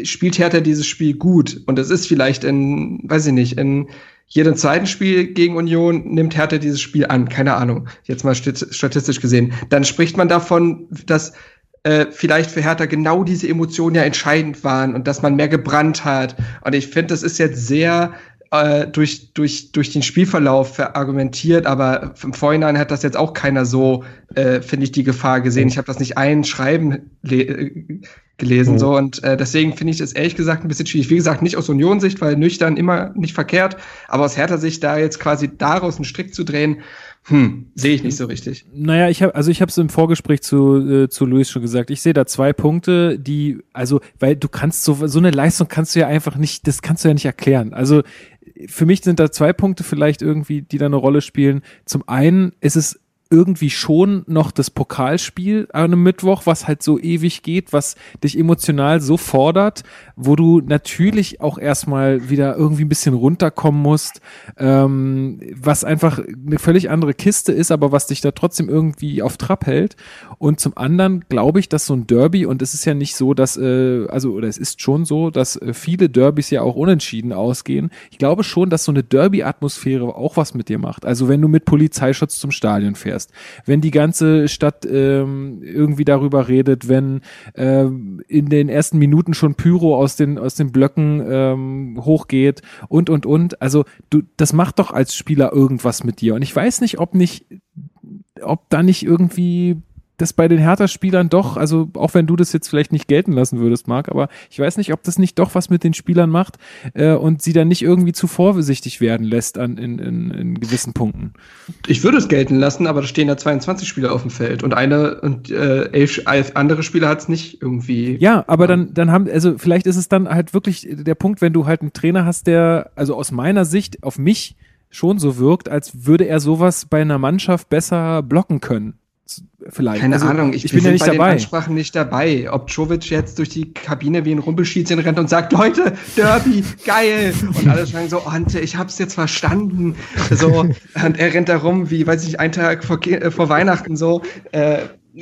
spielt Hertha dieses Spiel gut. Und es ist vielleicht in, weiß ich nicht, in jedem zweiten Spiel gegen Union nimmt Hertha dieses Spiel an. Keine Ahnung. Jetzt mal stat- statistisch gesehen. Dann spricht man davon, dass äh, vielleicht für Hertha genau diese Emotionen ja entscheidend waren und dass man mehr gebrannt hat. Und ich finde, das ist jetzt sehr äh, durch, durch, durch den Spielverlauf verargumentiert, aber im Vorhinein hat das jetzt auch keiner so, äh, finde ich, die Gefahr gesehen. Ich habe das nicht einschreiben le- äh, gelesen. Mhm. So, und äh, deswegen finde ich es ehrlich gesagt ein bisschen schwierig. Wie gesagt, nicht aus Union-Sicht, weil nüchtern immer nicht verkehrt, aber aus härter Sicht da jetzt quasi daraus einen Strick zu drehen, hm, sehe ich nicht so richtig. Naja, ich habe also ich habe es im Vorgespräch zu äh, zu Luis schon gesagt. Ich sehe da zwei Punkte, die also weil du kannst so so eine Leistung kannst du ja einfach nicht, das kannst du ja nicht erklären. Also für mich sind da zwei Punkte vielleicht irgendwie, die da eine Rolle spielen. Zum einen ist es irgendwie schon noch das Pokalspiel an einem Mittwoch, was halt so ewig geht, was dich emotional so fordert, wo du natürlich auch erstmal wieder irgendwie ein bisschen runterkommen musst, ähm, was einfach eine völlig andere Kiste ist, aber was dich da trotzdem irgendwie auf Trab hält. Und zum anderen glaube ich, dass so ein Derby, und es ist ja nicht so, dass, äh, also, oder es ist schon so, dass äh, viele Derbys ja auch unentschieden ausgehen. Ich glaube schon, dass so eine Derby-Atmosphäre auch was mit dir macht. Also wenn du mit Polizeischutz zum Stadion fährst, erst. Wenn die ganze Stadt ähm, irgendwie darüber redet, wenn ähm, in den ersten Minuten schon Pyro aus den, aus den Blöcken ähm, hochgeht und, und, und. Also du, das macht doch als Spieler irgendwas mit dir. Und ich weiß nicht, ob nicht, ob da nicht irgendwie das bei den Hertha-Spielern doch, also auch wenn du das jetzt vielleicht nicht gelten lassen würdest, Marc, aber ich weiß nicht, ob das nicht doch was mit den Spielern macht äh, und sie dann nicht irgendwie zu vorsichtig werden lässt an, in, in, in gewissen Punkten. Ich würde es gelten lassen, aber da stehen da 22 Spieler auf dem Feld und eine und äh, elf, elf andere Spieler hat es nicht irgendwie. Ja, aber dann, dann haben, also vielleicht ist es dann halt wirklich der Punkt, wenn du halt einen Trainer hast, der, also aus meiner Sicht auf mich schon so wirkt, als würde er sowas bei einer Mannschaft besser blocken können vielleicht. Keine also, Ahnung, ich, ich bin ja nicht bei dabei. Den Ansprachen nicht dabei. Ob Jovic jetzt durch die Kabine wie ein Rumpelstilzchen rennt und sagt, Leute, Derby, geil. Und alle sagen so, Ante, ich hab's jetzt verstanden. So, und er rennt da rum wie, weiß ich nicht, ein Tag vor, äh, vor Weihnachten so. Äh,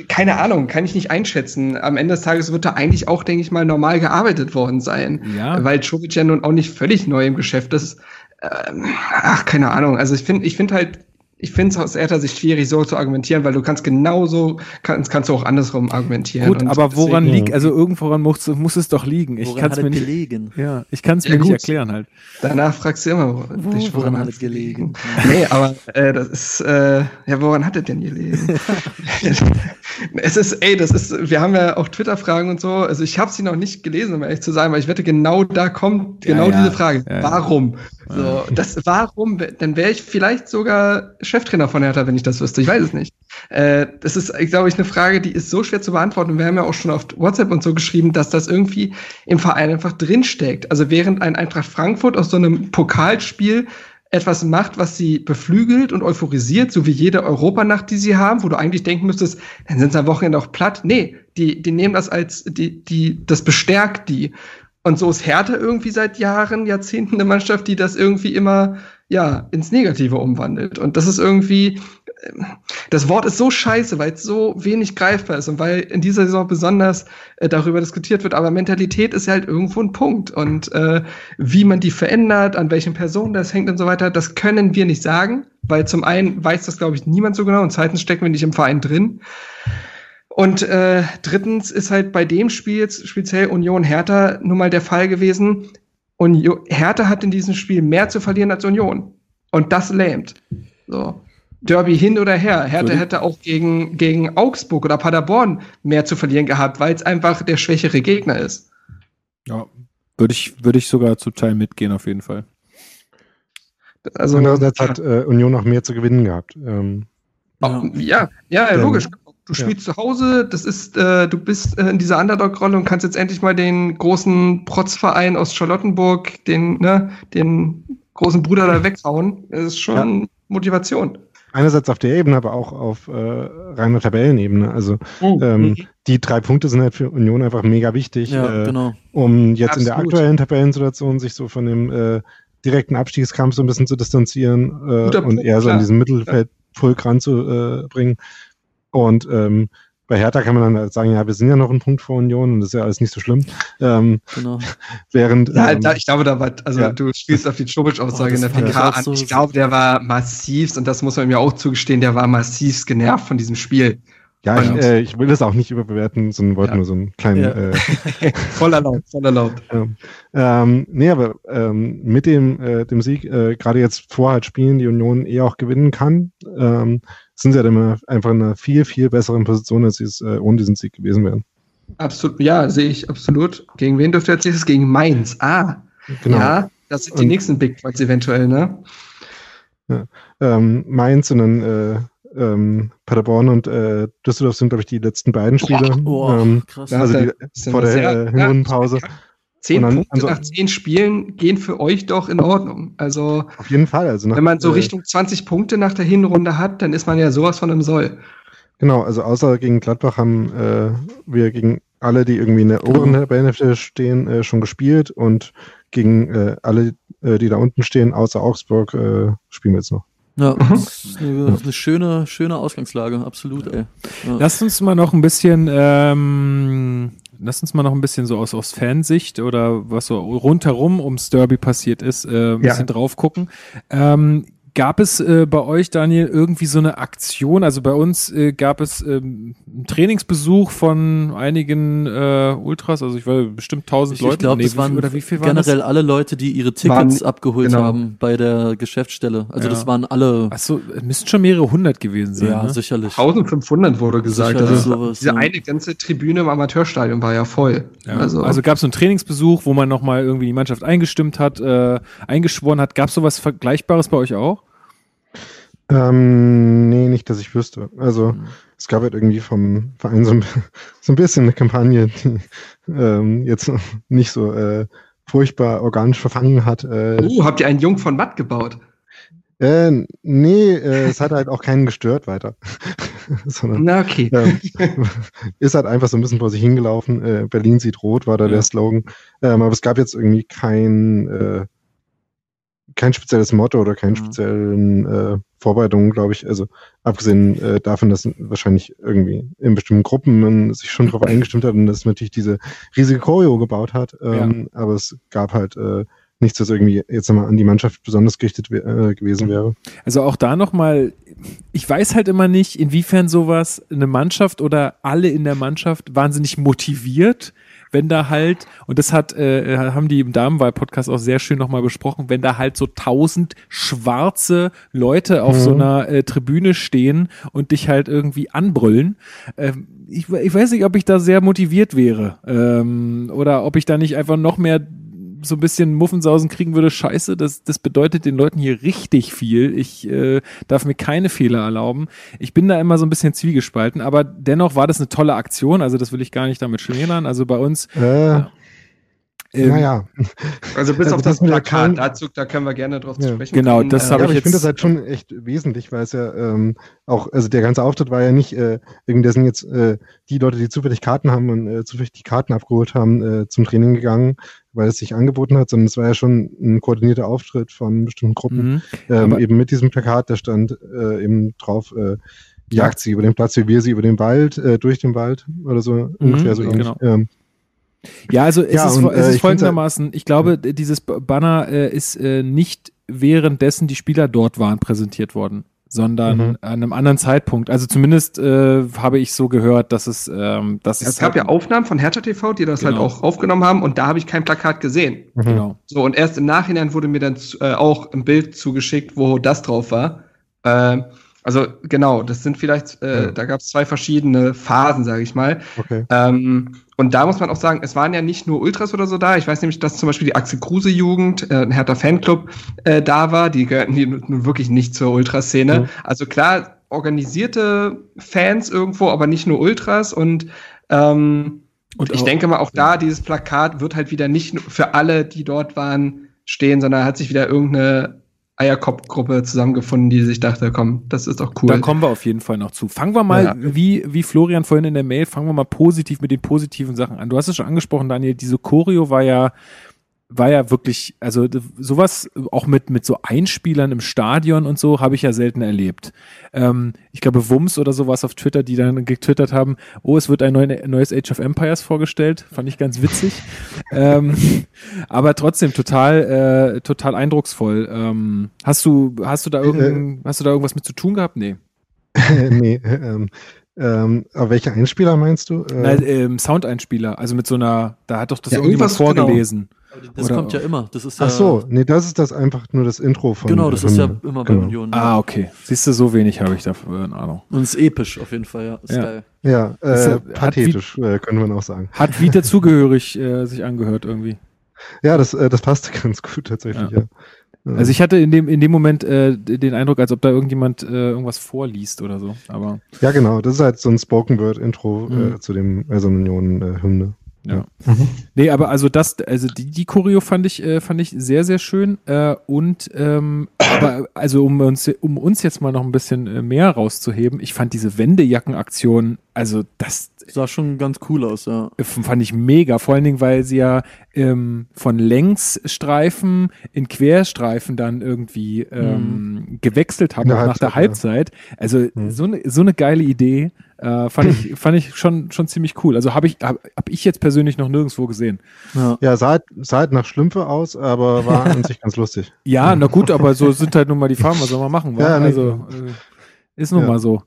keine Ahnung, kann ich nicht einschätzen. Am Ende des Tages wird da eigentlich auch, denke ich mal, normal gearbeitet worden sein. Ja. Weil Jovic ja nun auch nicht völlig neu im Geschäft ist. Ähm, ach, keine Ahnung. Also ich finde, ich finde halt, ich finde es aus älter Sicht schwierig, so zu argumentieren, weil du kannst genauso, kannst, kannst du auch andersrum argumentieren. Gut, aber woran deswegen, liegt, also irgendworan muss, muss es doch liegen. Ich kann es mir nicht, gelegen? ja, ich kann es ja, mir gut. nicht erklären halt. Danach fragst du immer, Wo, dich, woran, woran hat es gelegen? nee, aber äh, das ist, äh, ja, woran hat es denn gelegen? es ist, ey, das ist, wir haben ja auch Twitter-Fragen und so, also ich habe sie noch nicht gelesen, um ehrlich zu sein, weil ich wette, genau da kommt genau ja, diese Frage. Warum? So, das, warum? Dann wäre ich vielleicht sogar Cheftrainer von Hertha, wenn ich das wüsste. Ich weiß es nicht. Äh, das ist, glaube ich, eine Frage, die ist so schwer zu beantworten. Wir haben ja auch schon auf WhatsApp und so geschrieben, dass das irgendwie im Verein einfach drinsteckt. Also während ein Eintracht Frankfurt aus so einem Pokalspiel etwas macht, was sie beflügelt und euphorisiert, so wie jede Europanacht, die sie haben, wo du eigentlich denken müsstest, dann sind sie am Wochenende auch platt. Nee, die, die nehmen das als, die, die, das bestärkt die. Und so ist Hertha irgendwie seit Jahren, Jahrzehnten eine Mannschaft, die das irgendwie immer ja, ins Negative umwandelt. Und das ist irgendwie, ähm, das Wort ist so scheiße, weil es so wenig greifbar ist und weil in dieser Saison besonders äh, darüber diskutiert wird. Aber Mentalität ist halt irgendwo ein Punkt. Und äh, wie man die verändert, an welchen Personen das hängt und so weiter, das können wir nicht sagen, weil zum einen weiß das, glaube ich, niemand so genau und zweitens stecken wir nicht im Verein drin. Und äh, drittens ist halt bei dem Spiel jetzt speziell Union Hertha nun mal der Fall gewesen, Union, Hertha hat in diesem Spiel mehr zu verlieren als Union. Und das lähmt. So. Derby hin oder her. Hertha hätte auch gegen, gegen Augsburg oder Paderborn mehr zu verlieren gehabt, weil es einfach der schwächere Gegner ist. Ja, würde ich, würde ich sogar zum Teil mitgehen, auf jeden Fall. Also, Andererseits hat äh, Union noch mehr zu gewinnen gehabt. Ähm, ja, ja, ja, logisch. Du spielst ja. zu Hause, das ist, äh, du bist äh, in dieser Underdog-Rolle und kannst jetzt endlich mal den großen Protzverein aus Charlottenburg, den, ne, den großen Bruder da weghauen. Das ist schon ja. Motivation. Einerseits auf der Ebene, aber auch auf äh, reiner Tabellenebene. Also oh. ähm, mhm. die drei Punkte sind halt für Union einfach mega wichtig, ja, äh, genau. um jetzt Absolut. in der aktuellen Tabellensituation sich so von dem äh, direkten Abstiegskampf so ein bisschen zu distanzieren äh, und eher so in diesem Mittelfeld Pulk ranzubringen. Und ähm, bei Hertha kann man dann halt sagen, ja, wir sind ja noch ein Punkt vor Union und das ist ja alles nicht so schlimm. Ähm, genau. Während. Ja, ähm, ich glaube, da war, also ja. du spielst auf die Chobic-Aussage oh, in der PK an. So ich glaube, der war massivst, und das muss man mir auch zugestehen, der war massivst genervt von diesem Spiel. Ja, ich, äh, ich, will das auch nicht überbewerten, sondern wollte ja. nur so einen kleinen. Ja. Äh, voll erlaubt, voll erlaubt. Ähm, ähm, nee, aber ähm, mit dem, äh, dem Sieg, äh, gerade jetzt vor halt Spielen, die Union eh auch gewinnen kann, ähm, sind sie halt immer einfach in einer viel, viel besseren Position, als sie es äh, ohne diesen Sieg gewesen wären. Absolut, ja, sehe ich absolut. Gegen wen dürfte jetzt nächstes? Gegen Mainz. Ah, Genau. ja, das sind die Und- nächsten Big Points eventuell, ne? Ähm, Mainz und dann äh, ähm, Paderborn und äh, Düsseldorf sind, glaube ich, die letzten beiden Spiele. Boah, ähm, krass. Ja, also die, ja vor der sehr- äh, ja, Hinrundenpause. Zehn dann- Punkte also- nach zehn Spielen gehen für euch doch in Ordnung. Also, Auf jeden Fall. Also nach, wenn man so Richtung 20 Punkte nach der Hinrunde hat, dann ist man ja sowas von im Soll. Genau, also außer gegen Gladbach haben äh, wir gegen alle, die irgendwie in der oberen Tabellenhälfte stehen, äh, schon gespielt und gegen äh, alle, äh, die da unten stehen, außer Augsburg, äh, spielen wir jetzt noch. Ja, das ist eine, eine schöne, schöne Ausgangslage, absolut, ey. Ja. Lasst uns mal noch ein bisschen, ähm, lasst uns mal noch ein bisschen so aus, aus Fansicht oder was so rundherum ums Derby passiert ist, äh, ein Ja. bisschen drauf gucken. Ähm, Gab es äh, bei euch, Daniel, irgendwie so eine Aktion? Also bei uns äh, gab es ähm, einen Trainingsbesuch von einigen äh, Ultras, also ich war bestimmt 1000 Ich, Leute. ich glaube, Nee, das wie- waren oder wie viel waren generell das? alle Leute, die ihre Tickets Waren- abgeholt genau. haben bei der Geschäftsstelle. Also Ja. das waren alle. Achso, es müssten schon mehrere hundert gewesen sein. ja, ne? sicherlich. 1500 wurde gesagt. Sicherlich Also, sowas, diese ja. eine ganze Tribüne im Amateurstadion war ja voll. Ja. Also, Also, gab es einen Trainingsbesuch, wo man nochmal irgendwie die Mannschaft eingestimmt hat, äh, eingeschworen hat. Gab es sowas Vergleichbares bei euch auch? Ähm, nee, nicht, dass ich wüsste. Also Mhm. es gab halt irgendwie vom Verein so ein, so ein bisschen eine Kampagne, die ähm, jetzt nicht so äh, furchtbar organisch verfangen hat. Äh, uh, habt ihr einen Jung von Matt gebaut? äh, nee, äh, es hat halt auch keinen gestört weiter. Sondern Na, okay. ähm, ist halt einfach so ein bisschen vor sich hingelaufen. Äh, Berlin sieht rot, war da Ja. der Slogan. Ähm, aber es gab jetzt irgendwie kein, äh, kein spezielles Motto oder keine Mhm. speziellen äh, Vorbereitungen, glaube ich. Also abgesehen äh, davon, dass wahrscheinlich irgendwie in bestimmten Gruppen man sich schon darauf eingestimmt hat und dass man natürlich diese riesige Choreo gebaut hat. Ähm, Aber es gab halt äh, nichts, was irgendwie jetzt nochmal an die Mannschaft besonders gerichtet äh, gewesen wäre. Also auch da nochmal, ich weiß halt immer nicht, inwiefern sowas eine Mannschaft oder alle in der Mannschaft wahnsinnig motiviert, wenn da halt, und das hat, äh, haben die im Damenwahl-Podcast auch sehr schön nochmal besprochen, wenn da halt so tausend schwarze Leute auf Mhm. so einer äh, Tribüne stehen und dich halt irgendwie anbrüllen. Ähm, ich, ich weiß nicht, ob ich da sehr motiviert wäre ähm, oder ob ich da nicht einfach noch mehr so ein bisschen Muffensausen kriegen würde, scheiße, das, das bedeutet den Leuten hier richtig viel. Ich äh, darf mir keine Fehler erlauben. Ich bin da immer so ein bisschen zwiegespalten, aber dennoch war das eine tolle Aktion, also das will ich gar nicht damit schmälern. Also bei uns, Äh, ähm, naja, Also bis Also auf das das Plakat, dazu, da können wir gerne drauf Ja. zu sprechen Genau, kommen. das Äh, habe ja, ich aber ich finde jetzt- das halt schon echt wesentlich, weil es ja ähm, auch, also der ganze Auftritt war ja nicht, äh, irgendwie, da sind jetzt äh, die Leute, die zufällig Karten haben und äh, zufällig die Karten abgeholt haben, äh, zum Training gegangen, weil es sich angeboten hat, sondern es war ja schon ein koordinierter Auftritt von bestimmten Gruppen, mhm. ähm, eben mit diesem Plakat, da stand äh, eben drauf, äh, jagt sie über den Platz, wie wir sie über den Wald, äh, durch den Wald oder so ungefähr so ähnlich. genau. Ähm, Ja, also es Ja, ist, und, es äh, ist ich find's folgendermaßen, ich glaube, dieses Banner äh, ist äh, nicht währenddessen die Spieler dort waren präsentiert worden, sondern Mhm. an einem anderen Zeitpunkt. Also zumindest äh, habe ich so gehört, dass es, ähm, dass Es gab ja Aufnahmen von Hertha TV, die das halt Genau. auch aufgenommen haben und da habe ich kein Plakat gesehen. mhm. Genau. So, und erst im Nachhinein wurde mir dann äh, auch ein Bild zugeschickt, wo das drauf war. Ähm, also genau, das sind vielleicht, äh, Ja. da gab es zwei verschiedene Phasen, sage ich mal. Okay. Ähm, und da muss man auch sagen, es waren ja nicht nur Ultras oder so da. Ich weiß nämlich, dass zum Beispiel die Axel Kruse Jugend, äh, ein Hertha Fanclub, äh, da war. Die gehörten die nun wirklich nicht zur Ultraszene. Mhm. Also klar, organisierte Fans irgendwo, aber nicht nur Ultras. Und, ähm, Und ich auch- denke mal, auch da, dieses Plakat wird halt wieder nicht für alle, die dort waren, stehen, sondern hat sich wieder irgendeine Eierkopfgruppe zusammengefunden, die sich dachte, komm, das ist doch cool. Da kommen wir auf jeden Fall noch zu. Fangen wir mal, Ja. wie, wie Florian vorhin in der Mail, fangen wir mal positiv mit den positiven Sachen an. Du hast es schon angesprochen, Daniel, diese Choreo war ja, war ja wirklich, also sowas auch mit, mit so Einspielern im Stadion und so habe ich ja selten erlebt. Ähm, ich glaube, Wums oder sowas auf Twitter, die dann getwittert haben, oh, es wird ein neu, neues Age of Empires vorgestellt. Fand ich ganz witzig. ähm, aber trotzdem total, äh, total eindrucksvoll. Ähm, hast du, hast du da irgendein, hast du da irgendwas mit zu tun gehabt? Nee. nee, ähm, ähm, aber welche Einspieler meinst du? Äh, ähm, Soundeinspieler, also mit so einer, da hat doch das Ja, irgendjemand irgendwas, genau. Das Oder- kommt ja immer. Das ist ja, Ach so, nee, das ist das einfach nur das Intro von Genau, das der ist ja immer bei Genau. Union. Ah, okay. Siehst du, so wenig habe ich dafür in Ahnung. Und es ist episch auf jeden Fall, ja. Ist Ja. geil. Ja, äh, hat pathetisch, äh, könnte man auch sagen. Hat wie dazugehörig äh, sich angehört irgendwie. Ja, das, äh, das passte ganz gut tatsächlich, ja. Also ich hatte in dem, in dem Moment äh, den Eindruck, als ob da irgendjemand äh, irgendwas vorliest oder so. Aber Ja, genau, das ist halt so ein Spoken Word Intro Mhm. äh, zu dem also Union äh, Hymne. Ja. Nee, aber also das, also die, die Choreo fand ich, äh, fand ich sehr, sehr schön. Äh, und ähm, aber also um uns, um uns jetzt mal noch ein bisschen äh, mehr rauszuheben, ich fand diese Wendejackenaktion, also das Sah schon ganz cool aus, ja. äh, fand ich mega. Vor allen Dingen, weil sie ja ähm, von Längsstreifen in Querstreifen dann irgendwie ähm, gewechselt haben nach der Halbzeit, Halbzeit. Also Mhm. so eine so eine geile Idee äh, fand ich fand ich schon schon ziemlich cool. Also habe ich hab, hab ich jetzt persönlich noch nirgendwo gesehen. ja. Ja, sah halt, sah halt nach Schlümpfe aus, aber war an sich ganz lustig. Ja, na gut, aber so sind halt nun mal die Farben, was soll man machen? Ja, nee. also äh, ist nun Ja. mal so.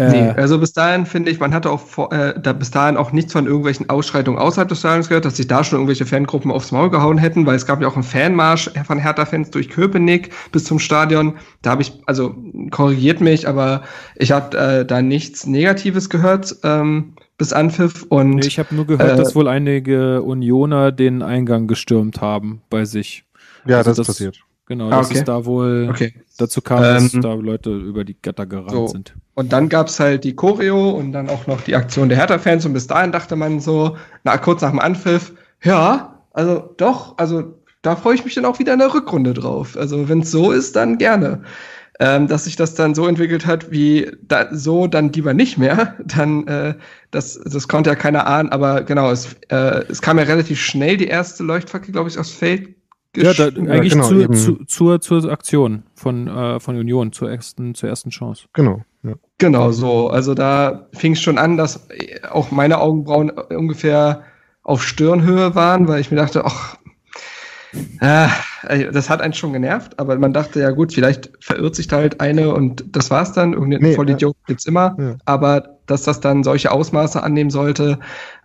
Nee, Äh, also bis dahin finde ich, man hatte auch vor, äh, da bis dahin auch nichts von irgendwelchen Ausschreitungen außerhalb des Stadions gehört, dass sich da schon irgendwelche Fangruppen aufs Maul gehauen hätten, weil es gab ja auch einen Fanmarsch von Hertha-Fans durch Köpenick bis zum Stadion. Da habe ich, also korrigiert mich, aber ich habe äh, da nichts Negatives gehört ähm, bis Anpfiff und nee, ich habe nur gehört, äh, dass wohl einige Unioner den Eingang gestürmt haben bei sich. Ja, Also das, das- ist passiert. Genau, Ah, dass okay. es da wohl okay. dazu kam, dass Ähm, da Leute über die Gatter gerannt so. sind. Und dann gab's halt die Choreo und dann auch noch die Aktion der Hertha-Fans. Und bis dahin dachte man so, na, kurz nach dem Anpfiff, ja, also doch, also da freue ich mich dann auch wieder in der Rückrunde drauf. Also wenn es so ist, dann gerne. Ähm, dass sich das dann so entwickelt hat, wie da, so dann lieber nicht mehr, dann äh, das, das konnte ja keiner ahnen, aber genau, es, äh, es kam ja relativ schnell die erste Leuchtfackel, glaube ich, aufs Feld. Ja, da, eigentlich genau, zu, zu, zur, zur Aktion von, äh, von Union, zur ersten, zur ersten Chance. Genau. Genau so. Also da fing es schon an, dass äh, auch meine Augenbrauen äh, ungefähr auf Stirnhöhe waren, weil ich mir dachte, ach, das hat einen schon genervt, aber man dachte, ja gut, vielleicht verirrt sich da halt eine und das war's dann. Irgendeinen Nee, Vollidiot gibt's immer. Ja. Aber dass das dann solche Ausmaße annehmen sollte,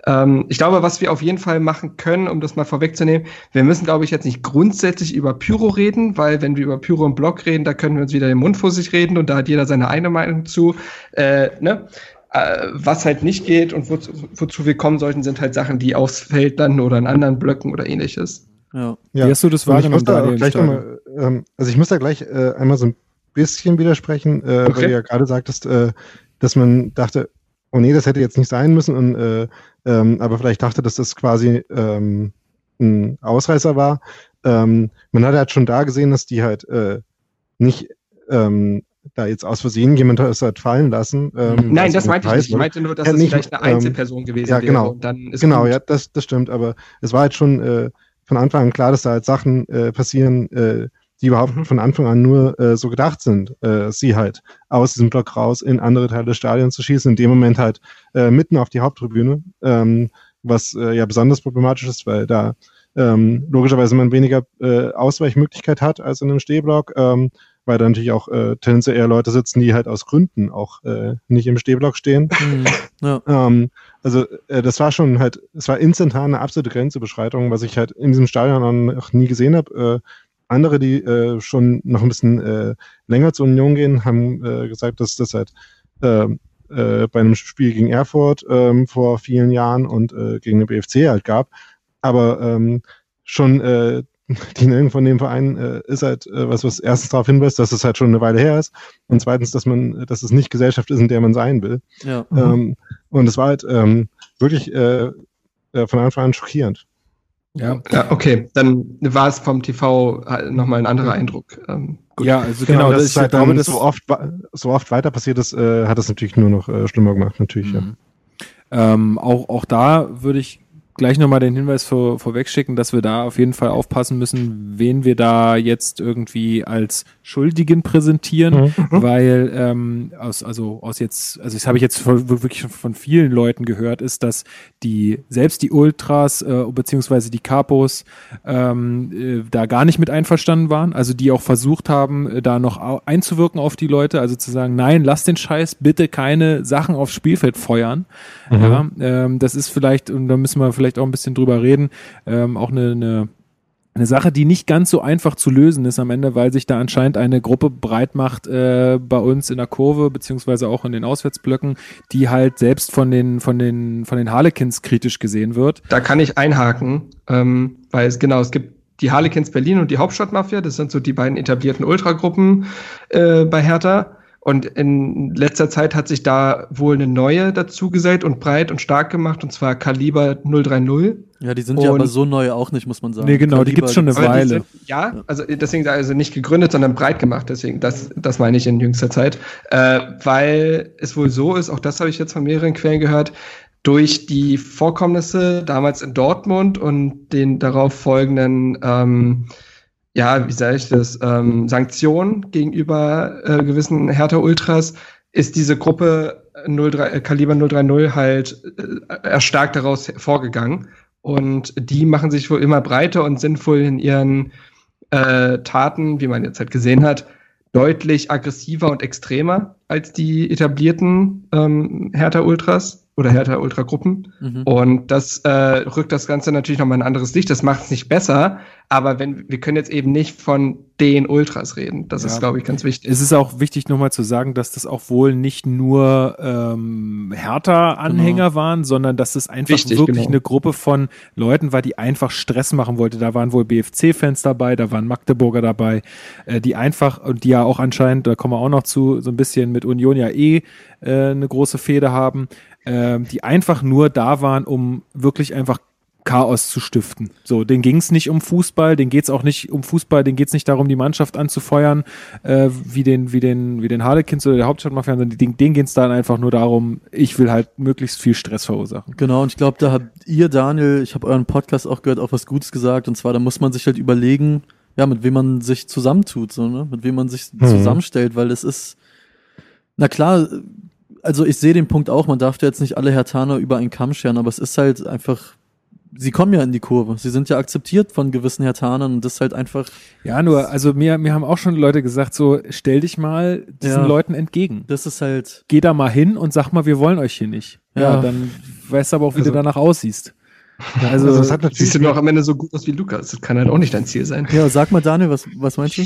ähm, ich glaube, was wir auf jeden Fall machen können, um das mal vorwegzunehmen, wir müssen, glaube ich, jetzt nicht grundsätzlich über Pyro reden, weil wenn wir über Pyro im Blog reden, da können wir uns wieder den Mund vor sich reden und da hat jeder seine eigene Meinung zu. Äh, ne? Äh, was halt nicht geht und wozu, wozu wir kommen sollten, sind halt Sachen, die aufs Feld dann oder in anderen Blöcken oder ähnliches. Ja. Ja. Wie hast du das muss wahrgenommen, da Daniel? Stadion? nochmal, ähm, also ich muss da gleich äh, einmal so ein bisschen widersprechen, äh, Okay. weil du ja gerade sagtest, äh, dass man dachte, oh nee, das hätte jetzt nicht sein müssen, und, äh, ähm, aber vielleicht dachte, dass das quasi ähm, ein Ausreißer war. Ähm, man hat halt schon da gesehen, dass die halt äh, nicht ähm, da jetzt aus Versehen jemand es hat fallen lassen. Ähm, Nein, also das meinte ich nicht. Ich meinte nur, dass Ja, das nicht, vielleicht eine ähm, Einzelperson gewesen ja, genau. wäre. Und dann ist Genau, gut. ja, das, das stimmt, aber es war halt schon äh, von Anfang an klar, dass da halt Sachen äh, passieren, äh, die überhaupt Mhm. von Anfang an nur äh, so gedacht sind, äh, sie halt aus diesem Block raus in andere Teile des Stadions zu schießen, in dem Moment halt äh, mitten auf die Haupttribüne, ähm, was äh, ja besonders problematisch ist, weil da ähm, logischerweise man weniger Ausweichmöglichkeit hat als in einem Stehblock, ähm, weil da natürlich auch äh, tendenziell eher Leute sitzen, die halt aus Gründen auch äh, nicht im Stehblock stehen. Mhm. ja. Ähm, also äh, das war schon halt, es war instantan eine absolute Grenzüberschreitung, was ich halt in diesem Stadion noch nie gesehen habe. Äh, andere, die äh, schon noch ein bisschen äh, länger zur Union gehen, haben äh, gesagt, dass das halt äh, äh, bei einem Spiel gegen Erfurt ähm, vor vielen Jahren und äh, gegen den BFC halt gab. Aber ähm, schon äh, die Nennung von dem Verein äh, ist halt äh, was, was erstens darauf hinweist, dass es halt schon eine Weile her ist und zweitens, dass man, dass es nicht Gesellschaft ist, in der man sein will. ja. Ähm, und es war halt ähm, wirklich äh, äh, von Anfang an schockierend. Ja. Ja, okay. Dann war es vom TV halt nochmal ein anderer Eindruck. Ähm, gut. ja, also genau, dass das, ich halt glaube, dann das so oft, so oft weiter passiert ist, äh, hat es natürlich nur noch äh, schlimmer gemacht, natürlich. Ja. Mhm. Ähm, auch, auch da würde ich gleich nochmal den Hinweis vor, vorweg schicken, dass wir da auf jeden Fall aufpassen müssen, wen wir da jetzt irgendwie als Schuldigen präsentieren, Mhm. weil ähm, aus, also aus jetzt, also das habe ich jetzt von, wirklich von vielen Leuten gehört, ist, dass die, selbst die Ultras äh, beziehungsweise die Capos ähm, äh, da gar nicht mit einverstanden waren, also die auch versucht haben, äh, da noch einzuwirken auf die Leute, also zu sagen, nein, lass den Scheiß, bitte keine Sachen aufs Spielfeld feuern. Mhm. Ja, ähm, das ist vielleicht, und da müssen wir vielleicht auch ein bisschen drüber reden, ähm, auch eine, eine eine Sache, die nicht ganz so einfach zu lösen ist am Ende, weil sich da anscheinend eine Gruppe breit macht äh, bei uns in der Kurve, beziehungsweise auch in den Auswärtsblöcken, die halt selbst von den, von den, von den Harlequins kritisch gesehen wird. Da kann ich einhaken, ähm, weil es genau, es gibt die Harlequins Berlin und die Hauptstadtmafia, das sind so die beiden etablierten Ultragruppen äh, bei Hertha. Und in letzter Zeit hat sich da wohl eine neue dazugesellt und breit und stark gemacht, und zwar Kaliber 030. Ja, die sind ja aber so neu auch nicht, muss man sagen. Nee, genau, Kaliber, die gibt's schon eine Weile. Sind, ja, also deswegen also nicht gegründet, sondern breit gemacht, deswegen, das, das meine ich in jüngster Zeit. Äh, weil es wohl so ist, auch das habe ich jetzt von mehreren Quellen gehört, durch die Vorkommnisse damals in Dortmund und den darauf folgenden ähm, ja, wie sage ich das, ähm, Sanktionen gegenüber äh, gewissen Hertha-Ultras, ist diese Gruppe 03, äh, Kaliber 030 halt äh, erstarkt daraus vorgegangen. Und die machen sich wohl immer breiter und sind wohl in ihren äh, Taten, wie man jetzt halt gesehen hat, deutlich aggressiver und extremer als die etablierten ähm, Hertha-Ultras oder Hertha Ultra Gruppen. Mhm. Und das äh, rückt das Ganze natürlich nochmal ein anderes Licht. Das macht es nicht besser, aber wenn wir können jetzt eben nicht von den Ultras reden. Das ja. ist, glaube ich, ganz wichtig. Es ist auch wichtig, nochmal zu sagen, dass das auch wohl nicht nur ähm, Hertha-Anhänger genau. waren, sondern dass es einfach Wichtig, wirklich genau. eine Gruppe von Leuten war, die einfach Stress machen wollte. Da waren wohl BFC-Fans dabei, da waren Magdeburger dabei, äh, die einfach und die ja auch anscheinend, da kommen wir auch noch zu, so ein bisschen mit Union ja eh äh, eine große Fehde haben ähm, die einfach nur da waren, um wirklich einfach Chaos zu stiften. So, den ging es nicht um Fußball, den geht es auch nicht um Fußball, den geht es nicht darum, die Mannschaft anzufeuern, äh, wie den, wie den, wie den Harlequins oder der Hauptstadtmafia, sondern denen, denen geht es dann einfach nur darum, ich will halt möglichst viel Stress verursachen. Genau, und ich glaube, da habt ihr, Daniel, ich habe euren Podcast auch gehört, auch was Gutes gesagt, und zwar, da muss man sich halt überlegen, ja, mit wem man sich zusammentut, so, ne? Mit wem man sich mhm. zusammenstellt, weil es ist, na klar, also ich sehe den Punkt auch, man darf ja jetzt nicht alle Hertaner über einen Kamm scheren, aber es ist halt einfach, sie kommen ja in die Kurve. Sie sind ja akzeptiert von gewissen Hertanern und das ist halt einfach. Ja, nur, also mir, mir haben auch schon Leute gesagt, so, stell dich mal diesen ja, Leuten entgegen. Das ist halt. Geh da mal hin und sag mal, wir wollen euch hier nicht. Ja, ja dann weißt du aber auch, wie also, du danach aussiehst. Also, also das hat natürlich siehst du noch am Ende so gut aus wie Lukas. Das kann halt auch nicht dein Ziel sein. Ja, sag mal, Daniel, was, was meinst du?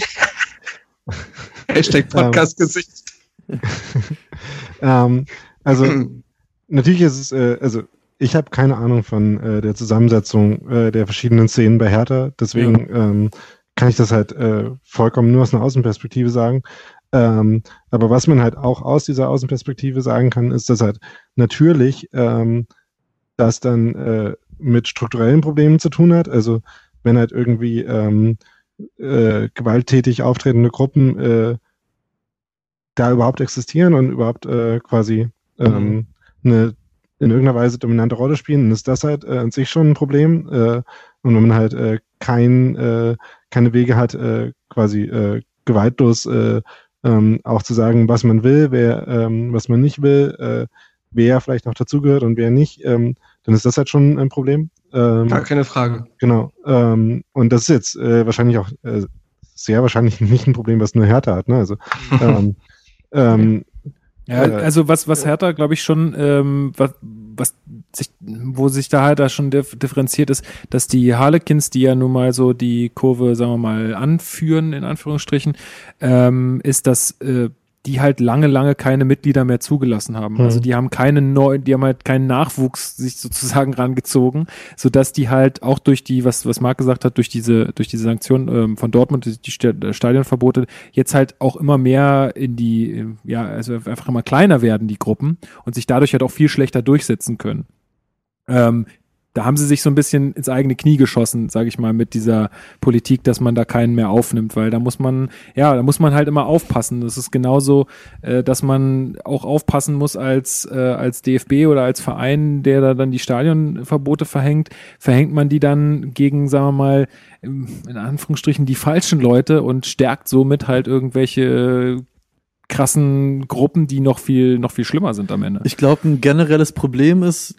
Hashtag Podcast-Gesicht. ähm, also natürlich ist es, äh, also ich habe keine Ahnung von äh, der Zusammensetzung äh, der verschiedenen Szenen bei Hertha, deswegen ja. ähm, kann ich das halt äh, vollkommen nur aus einer Außenperspektive sagen. Ähm, aber was man halt auch aus dieser Außenperspektive sagen kann, ist, dass halt natürlich ähm, das dann äh, mit strukturellen Problemen zu tun hat. Also wenn halt irgendwie ähm, äh, gewalttätig auftretende Gruppen äh, da überhaupt existieren und überhaupt äh, quasi ähm, mhm. eine in irgendeiner Weise dominante Rolle spielen, dann ist das halt äh, an sich schon ein Problem. Äh, und wenn man halt äh, kein, äh, keine Wege hat, äh, quasi äh, gewaltlos äh, ähm, auch zu sagen, was man will, wer, ähm, was man nicht will, äh, wer vielleicht noch dazugehört und wer nicht, ähm, dann ist das halt schon ein Problem. Ähm, Gar keine Frage. Genau. Ähm, und das ist jetzt äh, wahrscheinlich auch äh, sehr wahrscheinlich nicht ein Problem, was nur Härte hat. Ne? Also ähm, ähm, ja, äh, also was, was Hertha, glaube ich, schon, ähm, was, was sich, wo sich da halt da schon differenziert ist, dass die Harlequins, die ja nun mal so die Kurve, sagen wir mal, anführen, in Anführungsstrichen, ähm, ist, dass äh, die halt lange, lange keine Mitglieder mehr zugelassen haben. Mhm. Also die haben keine neuen, die haben halt keinen Nachwuchs sich sozusagen rangezogen, so dass die halt auch durch die, was, was Marc gesagt hat, durch diese, durch diese Sanktionen ähm, von Dortmund, die, die Stadionverbote, jetzt halt auch immer mehr in die, ja, also einfach immer kleiner werden, die Gruppen und sich dadurch halt auch viel schlechter durchsetzen können. Ähm, da haben sie sich so ein bisschen ins eigene Knie geschossen, sage ich mal, mit dieser Politik, dass man da keinen mehr aufnimmt, weil da muss man, ja, da muss man halt immer aufpassen. Das ist genauso, äh, dass man auch aufpassen muss als, äh, als DFB oder als Verein, der da dann die Stadionverbote verhängt, verhängt man die dann gegen, sagen wir mal, in Anführungsstrichen die falschen Leute und stärkt somit halt irgendwelche krassen Gruppen, die noch viel, noch viel schlimmer sind am Ende. Ich glaube, ein generelles Problem ist,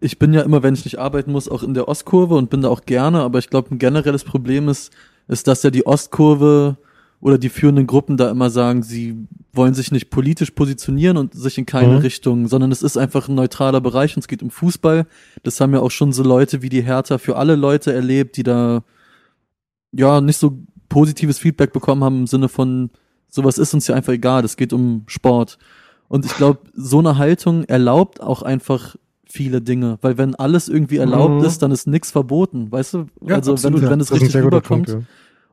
ich bin ja immer, wenn ich nicht arbeiten muss, auch in der Ostkurve und bin da auch gerne, aber ich glaube, ein generelles Problem ist, ist, dass ja die Ostkurve oder die führenden Gruppen da immer sagen, sie wollen sich nicht politisch positionieren und sich in keine mhm. Richtung, sondern es ist einfach ein neutraler Bereich und es geht um Fußball. Das haben ja auch schon so Leute wie die Hertha für alle Leute erlebt, die da ja nicht so positives Feedback bekommen haben im Sinne von, sowas ist uns ja einfach egal, es geht um Sport. Und ich glaube, so eine Haltung erlaubt auch einfach viele Dinge, weil wenn alles irgendwie erlaubt Mhm. ist, dann ist nichts verboten, weißt du? Ja, also absolut, wenn, Ja, wenn es das richtig rüberkommt. Punkt, ja.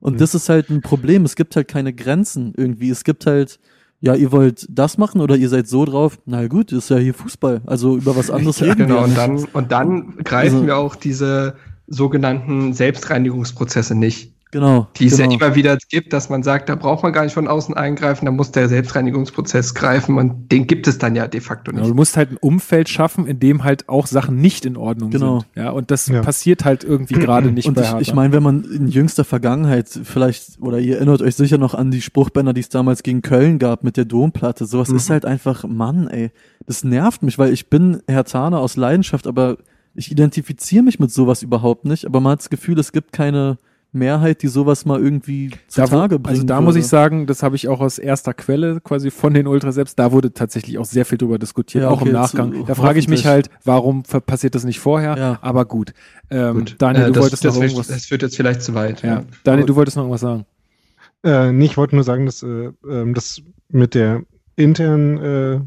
Und Mhm. das ist halt ein Problem. Es gibt halt keine Grenzen irgendwie. Es gibt halt, ja, ihr wollt das machen oder ihr seid so drauf. Na gut, ist ja hier Fußball. Also über was anderes reden genau, wir. und nicht. dann, und dann greifen Also- wir auch diese sogenannten Selbstreinigungsprozesse nicht, Genau. die es genau. ja immer wieder gibt, dass man sagt, da braucht man gar nicht von außen eingreifen, da muss der Selbstreinigungsprozess greifen und den gibt es dann ja de facto Genau, nicht. du musst halt ein Umfeld schaffen, in dem halt auch Sachen nicht in Ordnung Genau. sind. Ja, und das Ja. passiert halt irgendwie gerade nicht Und bei ich, Hertha. ich meine, wenn man in jüngster Vergangenheit vielleicht, oder ihr erinnert euch sicher noch an die Spruchbänder, die es damals gegen Köln gab mit der Domplatte, sowas Mhm. ist halt einfach, Mann, ey, das nervt mich, weil ich bin Hertaner aus Leidenschaft, aber ich identifiziere mich mit sowas überhaupt nicht, aber man hat das Gefühl, es gibt keine Mehrheit, die sowas mal irgendwie Da zutage bringen also da würde. muss ich sagen, das habe ich auch aus erster Quelle quasi von den Ultras selbst, da wurde tatsächlich auch sehr viel drüber diskutiert, Ja, auch im okay, Nachgang. zu- da frage ich mich halt, warum passiert das nicht vorher? Ja. Aber gut. Ähm, Gut. Daniel, Äh, du das, wolltest das, noch irgendwas. das führt jetzt vielleicht zu weit. ja. Daniel, du wolltest noch irgendwas sagen. Äh, nee, ich wollte nur sagen, dass äh, ähm, das mit der internen äh,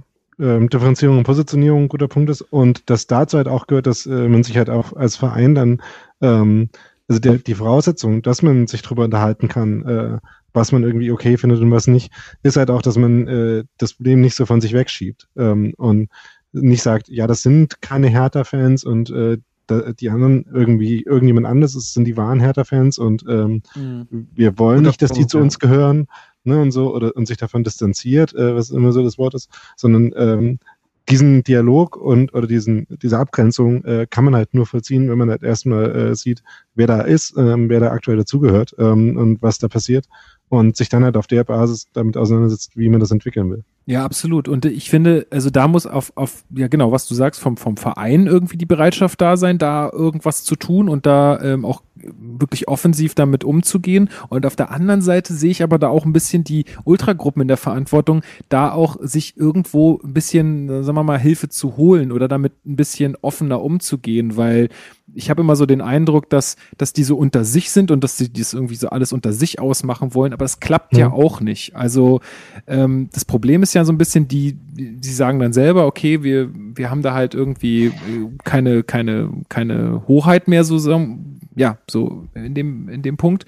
ähm, Differenzierung und Positionierung ein guter Punkt ist und dass dazu halt auch gehört, dass äh, man sich halt auch als Verein dann, ähm, also der, die Voraussetzung, dass man sich drüber unterhalten kann, äh, was man irgendwie okay findet und was nicht, ist halt auch, dass man äh, das Problem nicht so von sich wegschiebt ähm, und nicht sagt, ja, das sind keine Hertha-Fans und äh, da, die anderen irgendwie, irgendjemand anderes ist, sind die wahren Hertha-Fans und ähm, Mhm. wir wollen Guter nicht, dass die zu ja. uns gehören, ne, und so, oder und sich davon distanziert, äh, was immer so das Wort ist, sondern ähm, diesen Dialog und oder diesen, diese Abgrenzung äh, kann man halt nur vollziehen, wenn man halt erstmal äh, sieht, wer da ist, ähm, wer da aktuell dazugehört ähm, und was da passiert und sich dann halt auf der Basis damit auseinandersetzt, wie man das entwickeln will. Ja, absolut. Und ich finde, also da muss auf, auf, ja genau, was du sagst, vom, vom Verein irgendwie die Bereitschaft da sein, da irgendwas zu tun und da ähm, auch wirklich offensiv damit umzugehen. Und auf der anderen Seite sehe ich aber da auch ein bisschen die Ultragruppen in der Verantwortung, da auch sich irgendwo ein bisschen, sagen wir mal, Hilfe zu holen oder damit ein bisschen offener umzugehen, weil ich habe immer so den Eindruck, dass, dass die so unter sich sind und dass sie das irgendwie so alles unter sich ausmachen wollen, aber es klappt ja Mhm. auch nicht. Also ähm, das Problem ist ja so ein bisschen, die, die sagen dann selber, okay, wir, wir haben da halt irgendwie äh, keine, keine, keine Hoheit mehr, so, so ja, so in dem, in dem Punkt.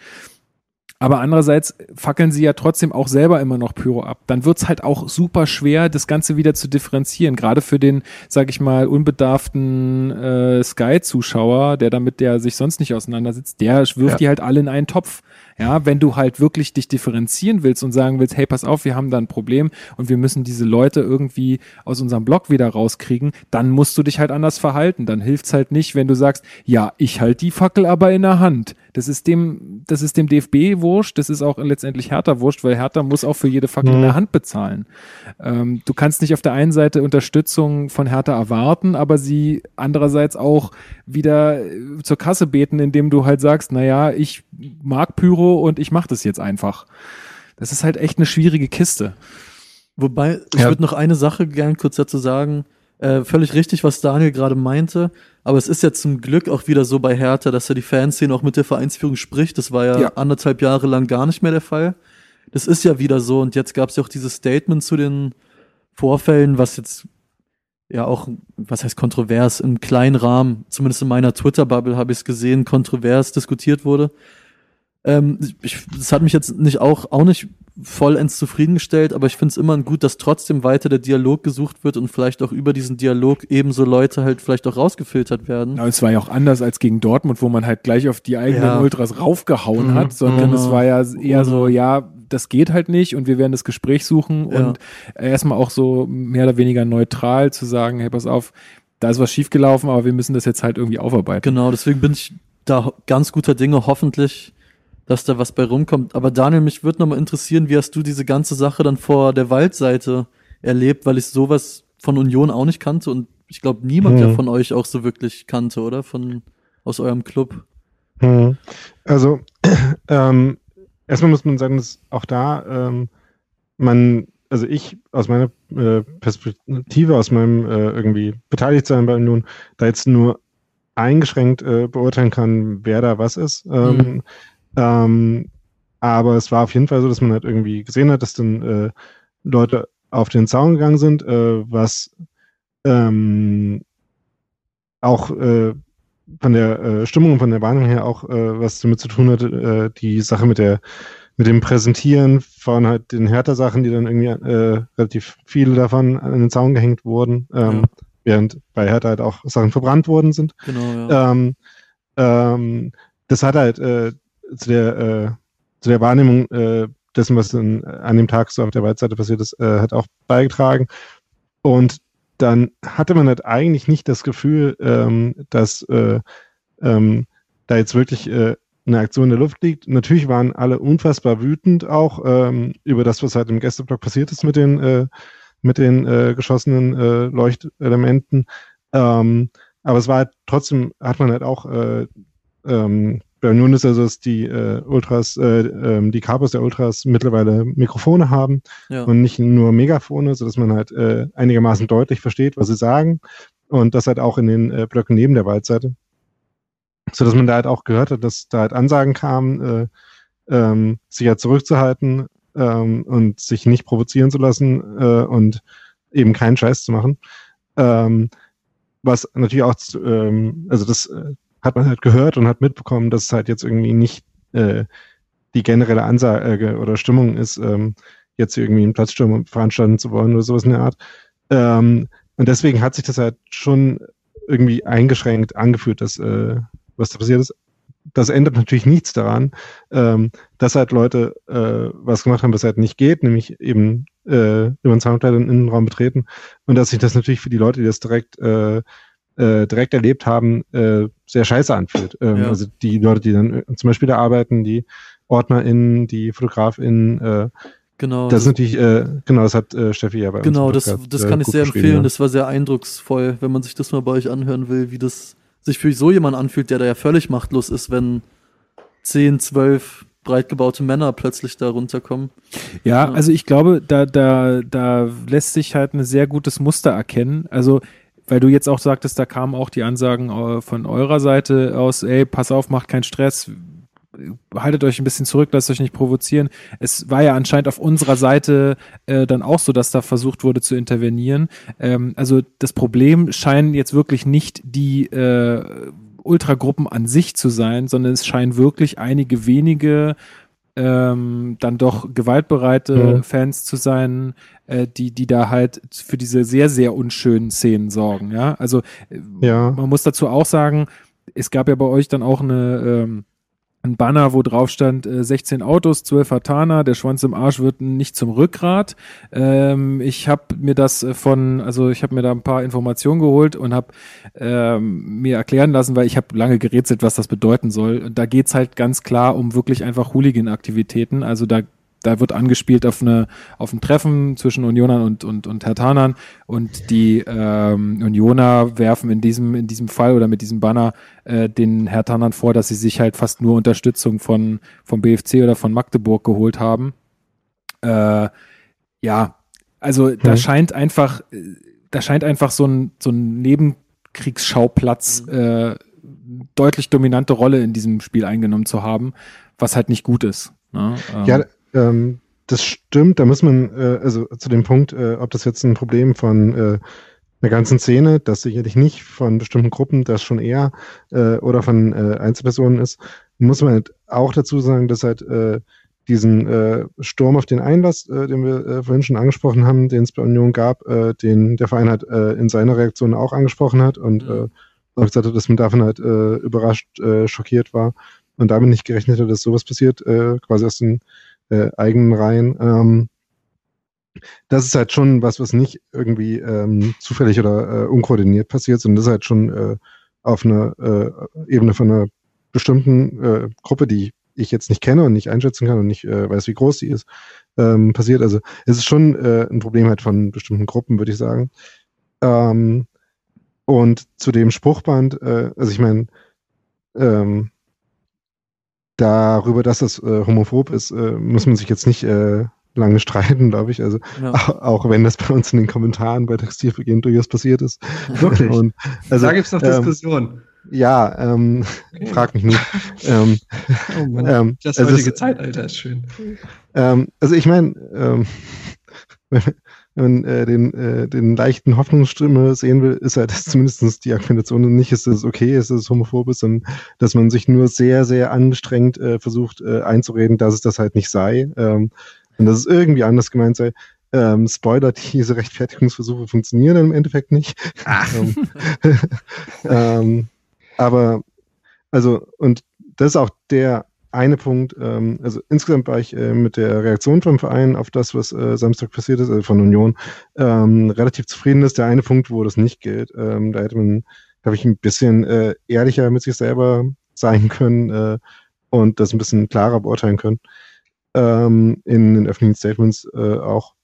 Aber andererseits fackeln sie ja trotzdem auch selber immer noch Pyro ab. Dann wird's halt auch super schwer, das Ganze wieder zu differenzieren. Gerade für den, sag ich mal, unbedarften äh, Sky-Zuschauer, der damit der sich sonst nicht auseinandersetzt, der wirft Ja. die halt alle in einen Topf. Ja, wenn du halt wirklich dich differenzieren willst und sagen willst, hey, pass auf, wir haben da ein Problem und wir müssen diese Leute irgendwie aus unserem Blog wieder rauskriegen, dann musst du dich halt anders verhalten. Dann hilft's halt nicht, wenn du sagst, ja, ich halt die Fackel aber in der Hand. Das ist dem, das ist dem DFB wurscht, das ist auch letztendlich Hertha wurscht, weil Hertha muss auch für jede Fackel in Mhm. der Hand bezahlen. Ähm, du kannst nicht auf der einen Seite Unterstützung von Hertha erwarten, aber sie andererseits auch wieder äh, zur Kasse beten, indem du halt sagst, naja, ich mag Pyro und ich mach das jetzt einfach. Das ist halt echt eine schwierige Kiste. Wobei, ich Ja. würde noch eine Sache gern kurz dazu sagen. Äh, völlig richtig, was Daniel gerade meinte. Aber es ist ja zum Glück auch wieder so bei Hertha, dass er die Fanszene auch mit der Vereinsführung spricht. Das war ja, Ja. anderthalb Jahre lang gar nicht mehr der Fall. Das ist ja wieder so. Und jetzt gab es ja auch dieses Statement zu den Vorfällen, was jetzt ja auch, was heißt kontrovers, im kleinen Rahmen, zumindest in meiner Twitter-Bubble habe ich es gesehen, kontrovers diskutiert wurde. Ähm, ich, das hat mich jetzt nicht auch, auch nicht vollends zufriedengestellt, aber ich finde es immer gut, dass trotzdem weiter der Dialog gesucht wird und vielleicht auch über diesen Dialog ebenso Leute halt vielleicht auch rausgefiltert werden. Aber es war ja auch anders als gegen Dortmund, wo man halt gleich auf die eigenen Ja. Ultras raufgehauen Mhm, hat, sondern genau. es war ja eher so, ja, das geht halt nicht und wir werden das Gespräch suchen Ja. und erstmal auch so mehr oder weniger neutral zu sagen, hey, pass auf, da ist was schiefgelaufen, aber wir müssen das jetzt halt irgendwie aufarbeiten. Genau, deswegen bin ich da ganz guter Dinge, hoffentlich, dass da was bei rumkommt. Aber Daniel, mich würde nochmal interessieren, wie hast du diese ganze Sache dann vor der Waldseite erlebt, weil ich sowas von Union auch nicht kannte und ich glaube niemand Hm. ja von euch auch so wirklich kannte, oder? Von aus eurem Club. Hm. Also, ähm, erstmal muss man sagen, dass auch da ähm, man, also ich aus meiner äh, Perspektive, aus meinem äh, irgendwie Beteiligtsein bei Union, da jetzt nur eingeschränkt äh, beurteilen kann, wer da was ist. Ähm, Ähm, aber es war auf jeden Fall so, dass man halt irgendwie gesehen hat, dass dann äh, Leute auf den Zaun gegangen sind, äh, was ähm, auch äh, von der äh, Stimmung und von der Warnung her auch äh, was damit zu tun hat, äh, die Sache mit der mit dem Präsentieren von halt den Hertha-Sachen, die dann irgendwie relativ viele davon an den Zaun gehängt wurden, ähm, ja. während bei Hertha halt auch Sachen verbrannt worden sind. Genau, ja. Ähm, ähm, das hat halt äh, zu der äh, zu der Wahrnehmung äh, dessen, was in, an dem Tag so auf der Waldseite passiert ist, äh, hat auch beigetragen. Und dann hatte man halt eigentlich nicht das Gefühl, ähm, dass äh, ähm, da jetzt wirklich äh, eine Aktion in der Luft liegt. Natürlich waren alle unfassbar wütend auch ähm, über das, was halt im Gästeblock passiert ist mit den, äh, mit den äh, geschossenen äh, Leuchtelementen. Ähm, aber es war halt trotzdem, hat man halt auch äh, ähm, bei Union ist also, dass die äh, Ultras, äh, äh, die Capos der Ultras mittlerweile Mikrofone haben ja. und nicht nur Megafone, sodass man halt äh, einigermaßen deutlich versteht, was sie sagen. Und das halt auch in den äh, Blöcken neben der Waldseite. Sodass man da halt auch gehört hat, dass da halt Ansagen kamen, äh, ähm, sich halt zurückzuhalten ähm, und sich nicht provozieren zu lassen äh, und eben keinen Scheiß zu machen. Ähm, was natürlich auch, ähm, also das äh, hat man halt gehört und hat mitbekommen, dass es halt jetzt irgendwie nicht äh, die generelle Ansage oder Stimmung ist, ähm, jetzt irgendwie einen Platzsturm veranstalten zu wollen oder sowas in der Art. Ähm, und deswegen hat sich das halt schon irgendwie eingeschränkt angefühlt, dass äh, was da passiert ist. Das ändert natürlich nichts daran, ähm, dass halt Leute äh, was gemacht haben, was halt nicht geht, nämlich eben äh, über den Soundkleid in den Innenraum betreten. Und dass sich das natürlich für die Leute, die das direkt äh, äh, direkt erlebt haben, äh, sehr scheiße anfühlt. Ähm, ja. Also die Leute, die dann äh, zum Beispiel da arbeiten, die OrdnerInnen, die FotografInnen, äh, Genau. Das ist natürlich, äh, genau, das hat äh, Steffi ja bei genau, uns Genau, das, das kann äh, ich sehr empfehlen. Ja. Das war sehr eindrucksvoll, wenn man sich das mal bei euch anhören will, wie das sich für so jemand anfühlt, der da ja völlig machtlos ist, wenn 10, 12 breit gebaute Männer plötzlich da runterkommen. Ja, ja, also ich glaube, da, da, da lässt sich halt ein sehr gutes Muster erkennen. Also weil du jetzt auch sagtest, da kamen auch die Ansagen äh, von eurer Seite aus, ey, pass auf, macht keinen Stress, haltet euch ein bisschen zurück, lasst euch nicht provozieren. Es war ja anscheinend auf unserer Seite äh, dann auch so, dass da versucht wurde zu intervenieren. Ähm, also das Problem scheinen jetzt wirklich nicht die äh, Ultragruppen an sich zu sein, sondern es scheinen wirklich einige wenige ähm, dann doch gewaltbereite mhm. Fans zu sein, äh, die, die da halt für diese sehr, sehr unschönen Szenen sorgen. Ja, also äh, ja. man muss dazu auch sagen, es gab ja bei euch dann auch eine ähm, ein Banner, wo drauf stand, äh, 16 Autos, 12 Hatana, der Schwanz im Arsch wird nicht zum Rückgrat. Ähm, ich habe mir das äh, von, also ich habe mir da ein paar Informationen geholt und habe ähm, mir erklären lassen, weil ich habe lange gerätselt, was das bedeuten soll. Und da geht's halt ganz klar um wirklich einfach Hooligan-Aktivitäten. Also da da wird angespielt auf eine auf ein Treffen zwischen Unionern und und und Hertanern und die ähm, Unioner werfen in diesem in diesem Fall oder mit diesem Banner äh, den Hertanern vor, dass sie sich halt fast nur Unterstützung von vom BFC oder von Magdeburg geholt haben. Äh, ja, also hm. da scheint einfach da scheint einfach so ein so ein Nebenkriegsschauplatz hm. äh, deutlich dominante Rolle in diesem Spiel eingenommen zu haben, was halt nicht gut ist. Ne? Ähm, ja, ähm, das stimmt, da muss man, äh, also zu dem Punkt, äh, ob das jetzt ein Problem von äh, einer ganzen Szene, das sicherlich nicht von bestimmten Gruppen, das schon eher, äh, oder von äh, Einzelpersonen ist, muss man halt auch dazu sagen, dass halt äh, diesen Sturm auf den Einlass, den wir vorhin schon angesprochen haben, den es bei Union gab, den der Verein halt in seiner Reaktion auch angesprochen hat und mhm. äh, auch gesagt hat, dass man davon halt überrascht, schockiert war und damit nicht gerechnet hat, dass sowas passiert, quasi aus den äh, eigenen Reihen. Ähm, das ist halt schon was, was nicht irgendwie ähm, zufällig oder äh, unkoordiniert passiert, sondern das ist halt schon äh, auf einer äh, Ebene von einer bestimmten äh, Gruppe, die ich jetzt nicht kenne und nicht einschätzen kann und nicht äh, weiß, wie groß sie ist, ähm, passiert. Also es ist schon ein Problem halt von bestimmten Gruppen, würde ich sagen. Ähm, und zu dem Spruchband, also ich meine, ähm, darüber, dass das äh, homophob ist, äh, muss man sich jetzt nicht äh, lange streiten, glaube ich. Also ja. auch, auch, wenn das bei uns in den Kommentaren bei Textilvergehen durchaus passiert ist. Wirklich. Und, also, da gibt es noch ähm, Diskussionen. ja, ähm, okay. frag mich nicht. ähm, oh Mann, ähm, das heutige ist, Zeitalter ist schön. Ähm, also ich meine, ähm, wenn man äh, den, äh, den leichten Hoffnungsstimme sehen will, ist halt dass zumindest die Argumentation nicht, ist, es okay ist, es homophob ist, sondern dass man sich nur sehr, sehr angestrengt äh, versucht äh, einzureden, dass es das halt nicht sei ähm, und dass es irgendwie anders gemeint sei. Ähm, Spoiler, diese Rechtfertigungsversuche funktionieren im Endeffekt nicht. ähm, ähm, aber, also, und das ist auch der eine Punkt, ähm, also insgesamt war ich äh, mit der Reaktion vom Verein auf das, was äh, Samstag passiert ist, also von Union, ähm, relativ zufrieden ist. Der eine Punkt, wo das nicht gilt, ähm, da hätte man, glaube ich, ein bisschen äh, ehrlicher mit sich selber sein können äh, und das ein bisschen klarer beurteilen können. Ähm, in den öffentlichen Statements äh, auch.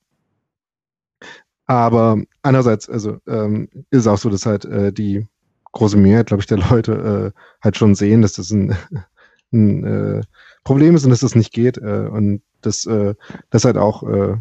Aber andererseits, also ähm, ist auch so, dass halt äh, die große Mehrheit, glaube ich, der Leute äh, halt schon sehen, dass das ein ein äh, Problem ist und dass das nicht geht äh, und dass äh, das halt auch äh,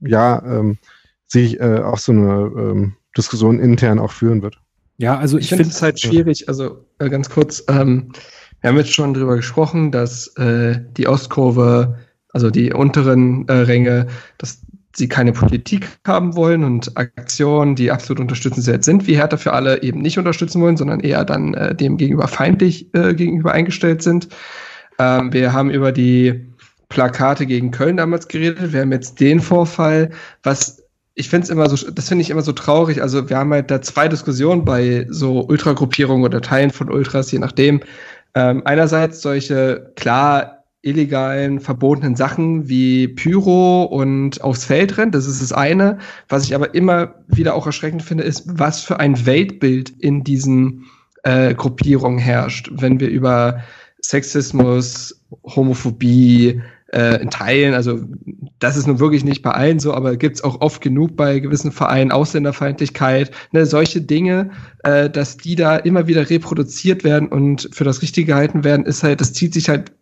ja ähm, sich äh, auch so eine ähm, Diskussion intern auch führen wird. Ja, also ich, ich finde es halt schwierig, also äh, ganz kurz, ähm, wir haben jetzt schon drüber gesprochen, dass äh, die Ostkurve, also die unteren äh, Ränge, dass sie keine Politik haben wollen und Aktionen, die absolut unterstützenswert sind, wie Hertha für alle eben nicht unterstützen wollen, sondern eher dann äh, dem gegenüber feindlich äh, gegenüber eingestellt sind. Ähm, wir haben über die Plakate gegen Köln damals geredet. Wir haben jetzt den Vorfall, was ich finde es immer so, das finde ich immer so traurig. Also wir haben halt da zwei Diskussionen bei so Ultragruppierungen oder Teilen von Ultras, je nachdem. Ähm, einerseits solche klar illegalen, verbotenen Sachen wie Pyro und aufs Feld rennt. Das ist das eine. Was ich aber immer wieder auch erschreckend finde, ist, was für ein Weltbild in diesen äh, Gruppierungen herrscht. Wenn wir über Sexismus, Homophobie, äh, in Teilen, also das ist nun wirklich nicht bei allen so, aber gibt es auch oft genug bei gewissen Vereinen, Ausländerfeindlichkeit, ne, solche Dinge, äh, dass die da immer wieder reproduziert werden und für das Richtige gehalten werden, ist halt, das zieht sich halt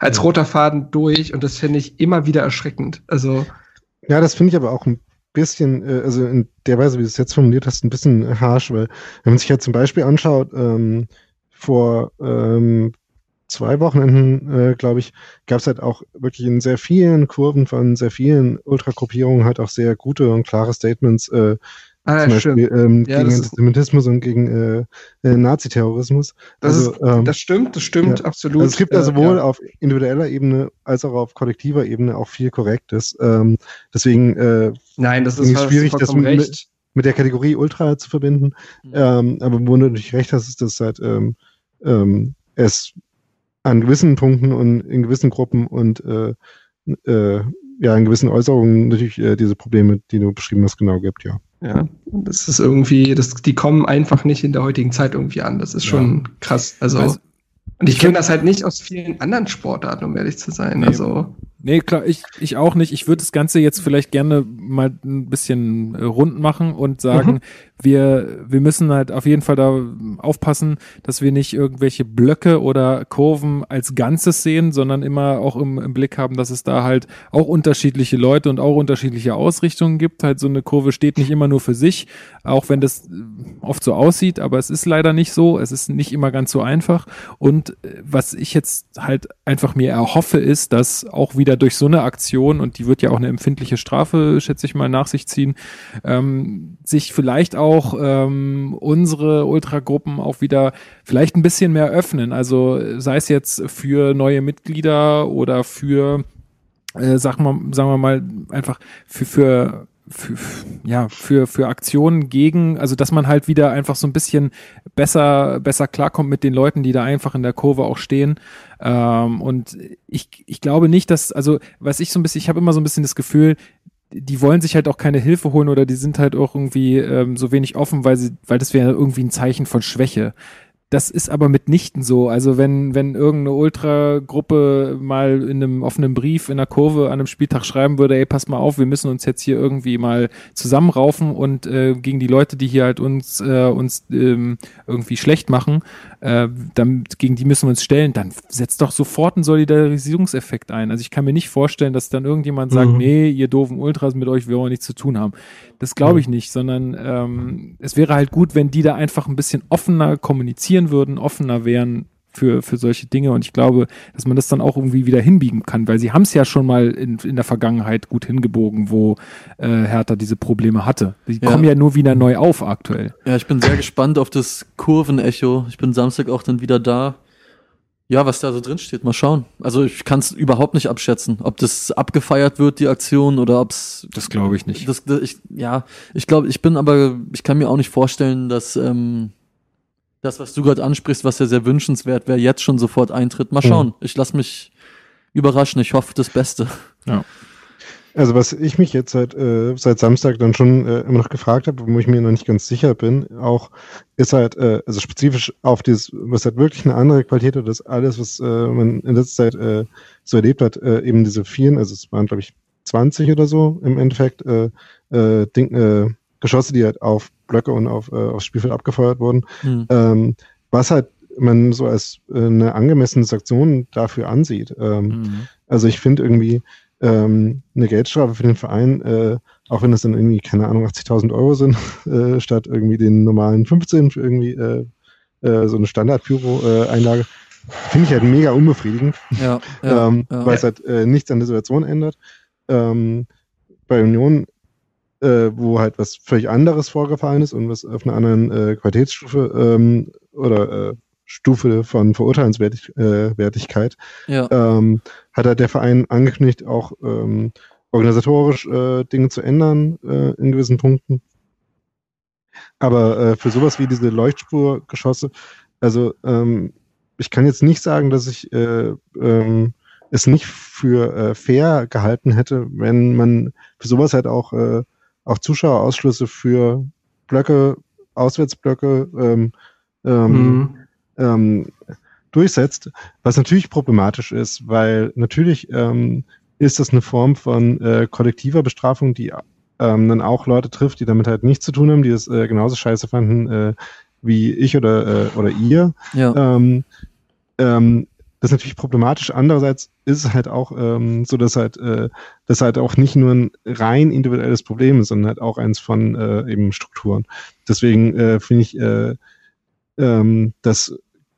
als roter Faden durch und das finde ich immer wieder erschreckend. Also ja, das finde ich aber auch ein bisschen, äh, also in der Weise, wie du es jetzt formuliert hast, ein bisschen harsh, weil wenn man sich ja zum Beispiel anschaut, ähm, vor ähm, zwei Wochenenden, äh, glaube ich, gab es halt auch wirklich in sehr vielen Kurven von sehr vielen Ultragruppierungen halt auch sehr gute und klare Statements, äh, ah, zum Beispiel ähm, ja, gegen Antisemitismus und gegen äh, äh, Naziterrorismus. Das, also, ist, ähm, das stimmt, das stimmt, ja. absolut. Also es gibt also sowohl ja. auf individueller Ebene als auch auf kollektiver Ebene auch viel Korrektes. Ähm, deswegen äh, Nein, das ist schwierig, das mit, mit, der Kategorie Ultra zu verbinden. Mhm. Ähm, aber wo du natürlich recht hast, ist das halt ähm, ähm, es an gewissen Punkten und in gewissen Gruppen und äh, äh, ja, in gewissen Äußerungen natürlich äh, diese Probleme, die du beschrieben hast, genau gibt, ja. Ja, das ist irgendwie, das, die kommen einfach nicht in der heutigen Zeit irgendwie an. Das ist schon ja. krass. Also, also und ich kenne das halt nicht aus vielen anderen Sportarten, um ehrlich zu sein. Nee. Also Nee, klar, ich, ich auch nicht. Ich würde das Ganze jetzt vielleicht gerne mal ein bisschen äh, rund machen und sagen, mhm. wir, wir müssen halt auf jeden Fall da aufpassen, dass wir nicht irgendwelche Blöcke oder Kurven als Ganzes sehen, sondern immer auch im, im Blick haben, dass es da halt auch unterschiedliche Leute und auch unterschiedliche Ausrichtungen gibt. Halt so eine Kurve steht nicht immer nur für sich, auch wenn das äh, oft so aussieht, aber es ist leider nicht so. Es ist nicht immer ganz so einfach. Und äh, was ich jetzt halt einfach mir erhoffe, ist, dass auch wieder durch so eine Aktion, und die wird ja auch eine empfindliche Strafe, schätze ich mal, nach sich ziehen, ähm, sich vielleicht auch ähm, unsere Ultragruppen auch wieder vielleicht ein bisschen mehr öffnen. Also sei es jetzt für neue Mitglieder oder für, äh, sagen, wir, sagen wir mal, einfach für, für für, ja, für, für Aktionen gegen, also dass man halt wieder einfach so ein bisschen besser, besser klarkommt mit den Leuten, die da einfach in der Kurve auch stehen. Ähm, und ich, ich glaube nicht, dass, also was ich so ein bisschen, ich habe immer so ein bisschen das Gefühl, die wollen sich halt auch keine Hilfe holen oder die sind halt auch irgendwie ähm, so wenig offen, weil sie, weil das wäre irgendwie ein Zeichen von Schwäche. Das ist aber mitnichten so. Also wenn, wenn irgendeine Ultragruppe mal in einem offenen Brief in der Kurve an einem Spieltag schreiben würde, ey, pass mal auf, wir müssen uns jetzt hier irgendwie mal zusammenraufen und äh, gegen die Leute, die hier halt uns, äh, uns ähm, irgendwie schlecht machen, äh, dann, gegen die müssen wir uns stellen, dann setzt doch sofort einen Solidarisierungseffekt ein. Also ich kann mir nicht vorstellen, dass dann irgendjemand sagt, Mhm. nee, ihr doofen Ultras mit euch, wir wollen nichts zu tun haben. Das glaube ich nicht, sondern ähm, es wäre halt gut, wenn die da einfach ein bisschen offener kommunizieren würden, offener wären für, für solche Dinge. Und ich glaube, dass man das dann auch irgendwie wieder hinbiegen kann, weil sie haben es ja schon mal in, in der Vergangenheit gut hingebogen, wo äh, Hertha diese Probleme hatte. Die Ja. kommen ja nur wieder neu auf aktuell. Ja, ich bin sehr gespannt auf das Kurvenecho. Ich bin Samstag auch dann wieder da. Ja, was da so drin steht, mal schauen. Also ich kann es überhaupt nicht abschätzen, ob das abgefeiert wird, die Aktion, oder ob es Das glaube ich nicht. Das, das, ich, ja, ich glaube, ich bin aber, ich kann mir auch nicht vorstellen, dass ähm, das, was du gerade ansprichst, was ja sehr wünschenswert wäre, jetzt schon sofort eintritt. Mal Mhm. schauen. Ich lasse mich überraschen. Ich hoffe das Beste. Also was ich mich jetzt seit, äh, seit Samstag dann schon äh, immer noch gefragt habe, wo ich mir noch nicht ganz sicher bin, auch ist halt, äh, also spezifisch auf dieses, was halt wirklich eine andere Qualität hat, das alles, was äh, man in letzter Zeit äh, so erlebt hat, äh, eben diese vielen, also es waren glaube ich 20 oder so im Endeffekt, äh, äh, Ding, äh, Geschosse, die halt auf Blöcke und auf, äh, aufs Spielfeld abgefeuert wurden, Hm. ähm, was halt man so als äh, eine angemessene Sanktion dafür ansieht. Ähm, Mhm. also ich finde irgendwie ähm, eine Geldstrafe für den Verein, äh, auch wenn es dann irgendwie, keine Ahnung, 80.000 Euro sind, äh, statt irgendwie den normalen 15 für irgendwie äh, äh, so eine Standard-Pyro-Einlage, finde ich halt mega unbefriedigend, Ja, ja, ähm, ja. weil es halt äh, nichts an der Situation ändert. Ähm, bei Union, äh, wo halt was völlig anderes vorgefallen ist und was auf einer anderen äh, Qualitätsstufe ähm, oder äh, Stufe von Verurteilenswertigkeit ja. ähm, hat halt der Verein angekündigt, auch ähm, organisatorisch äh, Dinge zu ändern äh, in gewissen Punkten. Aber äh, für sowas wie diese Leuchtspurgeschosse, also ähm, ich kann jetzt nicht sagen, dass ich äh, ähm, es nicht für äh, fair gehalten hätte, wenn man für sowas halt auch, äh, auch Zuschauerausschlüsse für Blöcke, Auswärtsblöcke ähm, ähm, Mhm. ähm, durchsetzt, was natürlich problematisch ist, weil natürlich ähm, ist das eine Form von äh, kollektiver Bestrafung, die ähm, dann auch Leute trifft, die damit halt nichts zu tun haben, die es äh, genauso scheiße fanden äh, wie ich oder, äh, oder ihr. ja. Ähm, ähm, das ist natürlich problematisch. Andererseits ist es halt auch ähm, so, dass halt äh, das halt auch nicht nur ein rein individuelles Problem ist, sondern halt auch eins von äh, eben Strukturen. Deswegen äh, finde ich, äh, ähm, dass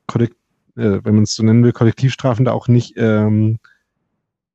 Kollekt äh, wenn man es so nennen will, Kollektivstrafen da auch nicht ähm,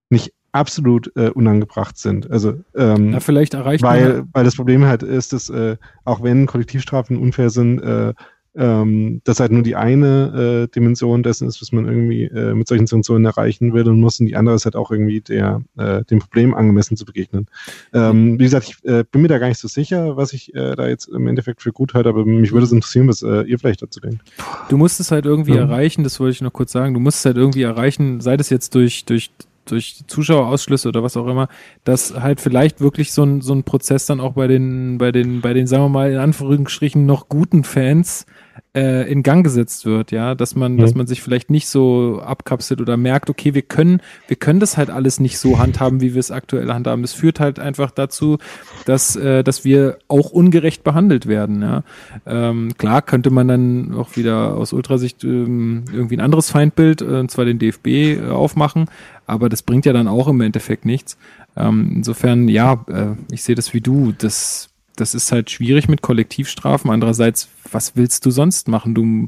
nicht absolut äh, unangebracht sind. Also ähm, Na, vielleicht erreicht man weil, weil das Problem halt ist, dass äh, auch wenn Kollektivstrafen unfair sind, äh, ähm, das halt nur die eine äh, Dimension dessen ist, was man irgendwie äh, mit solchen Sanktionen erreichen will und muss, und die andere ist halt auch irgendwie der äh, dem Problem angemessen zu begegnen. Ähm, wie gesagt, ich äh, bin mir da gar nicht so sicher, was ich äh, da jetzt im Endeffekt für gut halte, aber mich würde es interessieren, was äh, ihr vielleicht dazu denkt. Du musst es halt irgendwie Ja. erreichen, das wollte ich noch kurz sagen, du musst es halt irgendwie erreichen, sei das jetzt durch, durch, durch Zuschauerausschlüsse oder was auch immer, dass halt vielleicht wirklich so ein, so ein Prozess dann auch bei den, bei den, bei den, sagen wir mal, in Anführungsstrichen noch guten Fans äh, in Gang gesetzt wird, ja, dass man, Ja. dass man sich vielleicht nicht so abkapselt oder merkt, okay, wir können, wir können das halt alles nicht so handhaben, wie wir es aktuell handhaben. Es führt halt einfach dazu, dass, äh, dass wir auch ungerecht behandelt werden, ja. Ähm, klar könnte man dann auch wieder aus Ultrasicht ähm, irgendwie ein anderes Feindbild, äh, und zwar den DFB, äh, aufmachen, aber das bringt ja dann auch im Endeffekt nichts. Ähm, insofern, ja, äh, ich sehe das wie du. Das, das ist halt schwierig mit Kollektivstrafen. Andererseits, was willst du sonst machen? Du,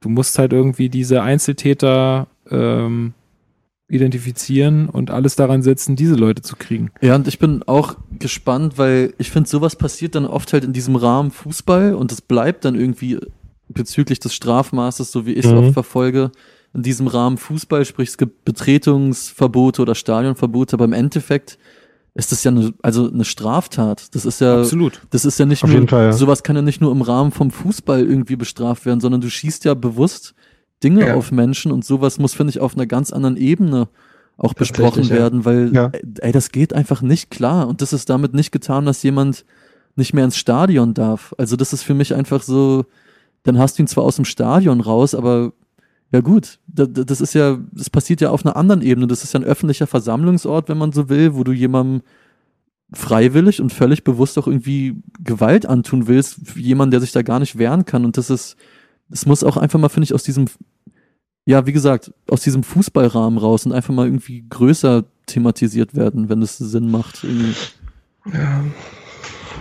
du musst halt irgendwie diese Einzeltäter ähm, identifizieren und alles daran setzen, diese Leute zu kriegen. Ja, und ich bin auch gespannt, weil ich finde, sowas passiert dann oft halt in diesem Rahmen Fußball und es bleibt dann irgendwie bezüglich des Strafmaßes, so wie ich es Mhm. oft verfolge, in diesem Rahmen Fußball, sprich es gibt Betretungsverbote oder Stadionverbote, aber im Endeffekt ist das ja eine, also eine Straftat. Das ist ja, Absolut. das ist ja nicht Auf nur, jeden Fall, ja. sowas kann ja nicht nur im Rahmen vom Fußball irgendwie bestraft werden, sondern du schießt ja bewusst Dinge Ja. auf Menschen und sowas muss, finde ich, auf einer ganz anderen Ebene auch besprochen werden, weil, Ja. ey, das geht einfach nicht klar. Und das ist damit nicht getan, dass jemand nicht mehr ins Stadion darf. Also das ist für mich einfach so, dann hast du ihn zwar aus dem Stadion raus, aber ja gut, da- da- das ist ja, das passiert ja auf einer anderen Ebene. Das ist ja ein öffentlicher Versammlungsort, wenn man so will, wo du jemandem freiwillig und völlig bewusst auch irgendwie Gewalt antun willst, für jemanden, der sich da gar nicht wehren kann. Und das ist, es muss auch einfach mal, finde ich, aus diesem, ja, wie gesagt, aus diesem Fußballrahmen raus und einfach mal irgendwie größer thematisiert werden, wenn es Sinn macht. Irgendwie. Ja.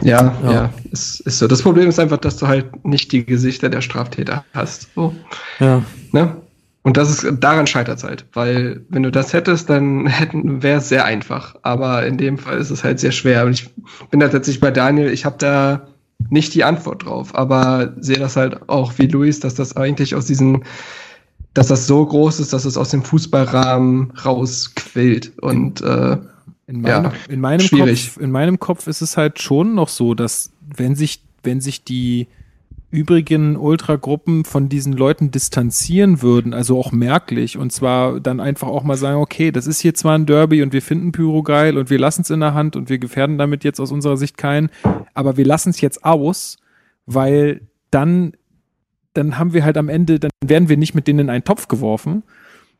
Ja, Ja. ja, Ist, ist so. Das Problem ist einfach, dass du halt nicht die Gesichter der Straftäter hast. So, Ja, ne? Und das ist, daran scheitert es halt. Weil, wenn du das hättest, dann hätten, wäre es sehr einfach. Aber in dem Fall ist es halt sehr schwer. Und ich bin da tatsächlich bei Daniel, ich habe da nicht die Antwort drauf, aber sehe das halt auch wie Luis, dass das eigentlich aus diesem, dass das so groß ist, dass es aus dem Fußballrahmen rausquillt. Und äh, In Ja, meinem, in, meinem schwierig. Kopf, in meinem Kopf ist es halt schon noch so, dass wenn sich, wenn sich die übrigen Ultragruppen von diesen Leuten distanzieren würden, also auch merklich, und zwar dann einfach auch mal sagen, okay, das ist hier zwar ein Derby und wir finden Pyro geil und wir lassen es in der Hand und wir gefährden damit jetzt aus unserer Sicht keinen, aber wir lassen es jetzt aus, weil dann, dann haben wir halt am Ende, dann werden wir nicht mit denen in einen Topf geworfen,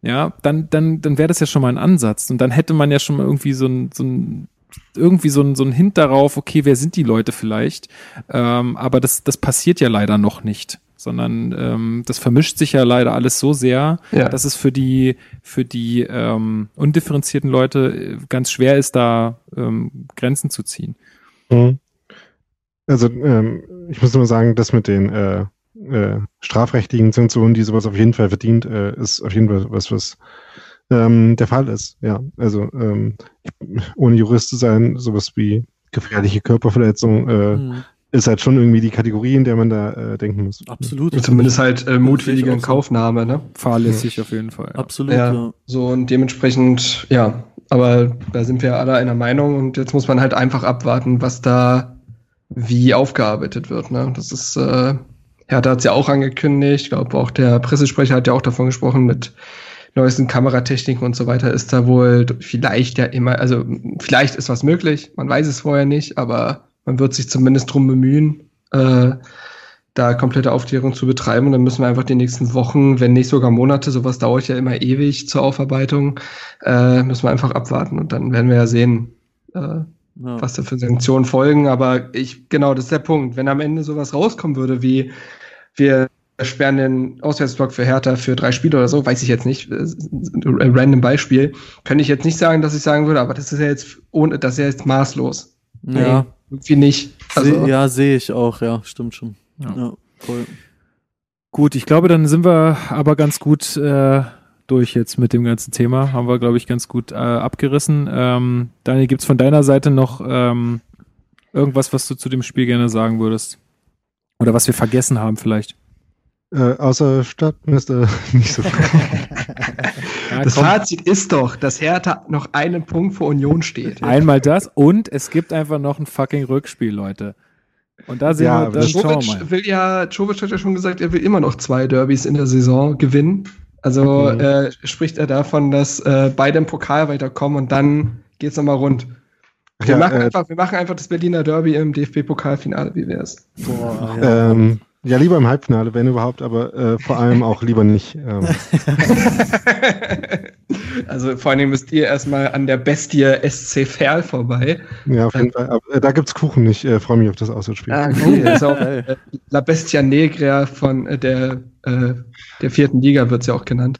ja, dann, dann, dann wäre das ja schon mal ein Ansatz. Und dann hätte man ja schon mal irgendwie so ein, so ein irgendwie so ein, so ein Hint darauf, okay, wer sind die Leute vielleicht? Ähm, aber das, das passiert ja leider noch nicht, sondern ähm, das vermischt sich ja leider alles so sehr, Ja. dass es für die, für die ähm, undifferenzierten Leute äh, ganz schwer ist, da ähm, Grenzen zu ziehen. Mhm. Also ähm, ich muss nur sagen, das mit den äh, äh, strafrechtlichen Sanktionen, die sowas auf jeden Fall verdient, äh, ist auf jeden Fall was, was ähm, der Fall ist. Ja, also ähm, ohne Jurist zu sein, sowas wie gefährliche Körperverletzung äh, Mhm. ist halt schon irgendwie die Kategorie, in der man da äh, denken muss. absolut. zumindest halt äh, mutwillige. Kaufnahme, ne? Fahrlässig auf jeden Fall. Ja. Absolut, Ja. ja. So und dementsprechend, ja, aber da sind wir alle einer Meinung und jetzt muss man halt einfach abwarten, was da wie aufgearbeitet wird. Ne? Das ist, äh, Hertha hat es ja auch angekündigt, ich glaube auch der Pressesprecher hat ja auch davon gesprochen mit neuesten Kameratechniken und so weiter ist da wohl vielleicht ja immer, also vielleicht ist was möglich, man weiß es vorher nicht, aber man wird sich zumindest drum bemühen, äh, da komplette Aufklärung zu betreiben. Und dann müssen wir einfach die nächsten Wochen, wenn nicht sogar Monate, sowas dauert ja immer ewig zur Aufarbeitung, äh, müssen wir einfach abwarten. Und dann werden wir ja sehen, äh, ja. was da für Sanktionen folgen. Aber ich, genau, das ist der Punkt. Wenn am Ende sowas rauskommen würde, wie wir sperren den Auswärtsblock für Hertha für drei Spiele oder so, weiß ich jetzt nicht, ein random Beispiel, könnte ich jetzt nicht sagen, dass ich sagen würde, aber das ist ja jetzt ohne, das ist ja jetzt maßlos. Ja, Nee, irgendwie nicht. Also, seh, ja sehe ich auch, ja, stimmt schon. Ja. Ja, voll. Gut, ich glaube, dann sind wir aber ganz gut äh, durch jetzt mit dem ganzen Thema. Haben wir, glaube ich, ganz gut äh, abgerissen. Ähm, Daniel, gibt's von deiner Seite noch ähm, irgendwas, was du zu dem Spiel gerne sagen würdest? Oder was wir vergessen haben vielleicht? Äh, außer Stadtmeister nicht so viel. Ja, das komm, Fazit ist doch, dass Hertha noch einen Punkt vor Union steht. einmal das und es gibt einfach noch ein fucking Rückspiel, Leute. Und da sehen Ja, wir, dann. Jovic will ja, Jovic hat ja schon gesagt, er will immer noch zwei Derbys in der Saison gewinnen. Also Mhm. äh, spricht er davon, dass äh, beide im Pokal weiterkommen und dann geht's nochmal rund. Wir, Ja, machen äh, einfach, wir machen einfach das Berliner Derby im DFB-Pokalfinale, wie wär's? Boah, ja. ähm, ja, lieber im Halbfinale, wenn überhaupt, aber äh, vor allem auch lieber nicht. Ähm, also vor Dingen müsst ihr erstmal an der Bestie SC Verl vorbei. ja, auf jeden Fall. Aber, äh, da gibt's Kuchen. Ich äh, freue mich auf das Auswärtsspiel. Ah, okay. Das ist auch, äh, La Bestia Negra von äh, der, äh, der vierten Liga wird's ja auch genannt.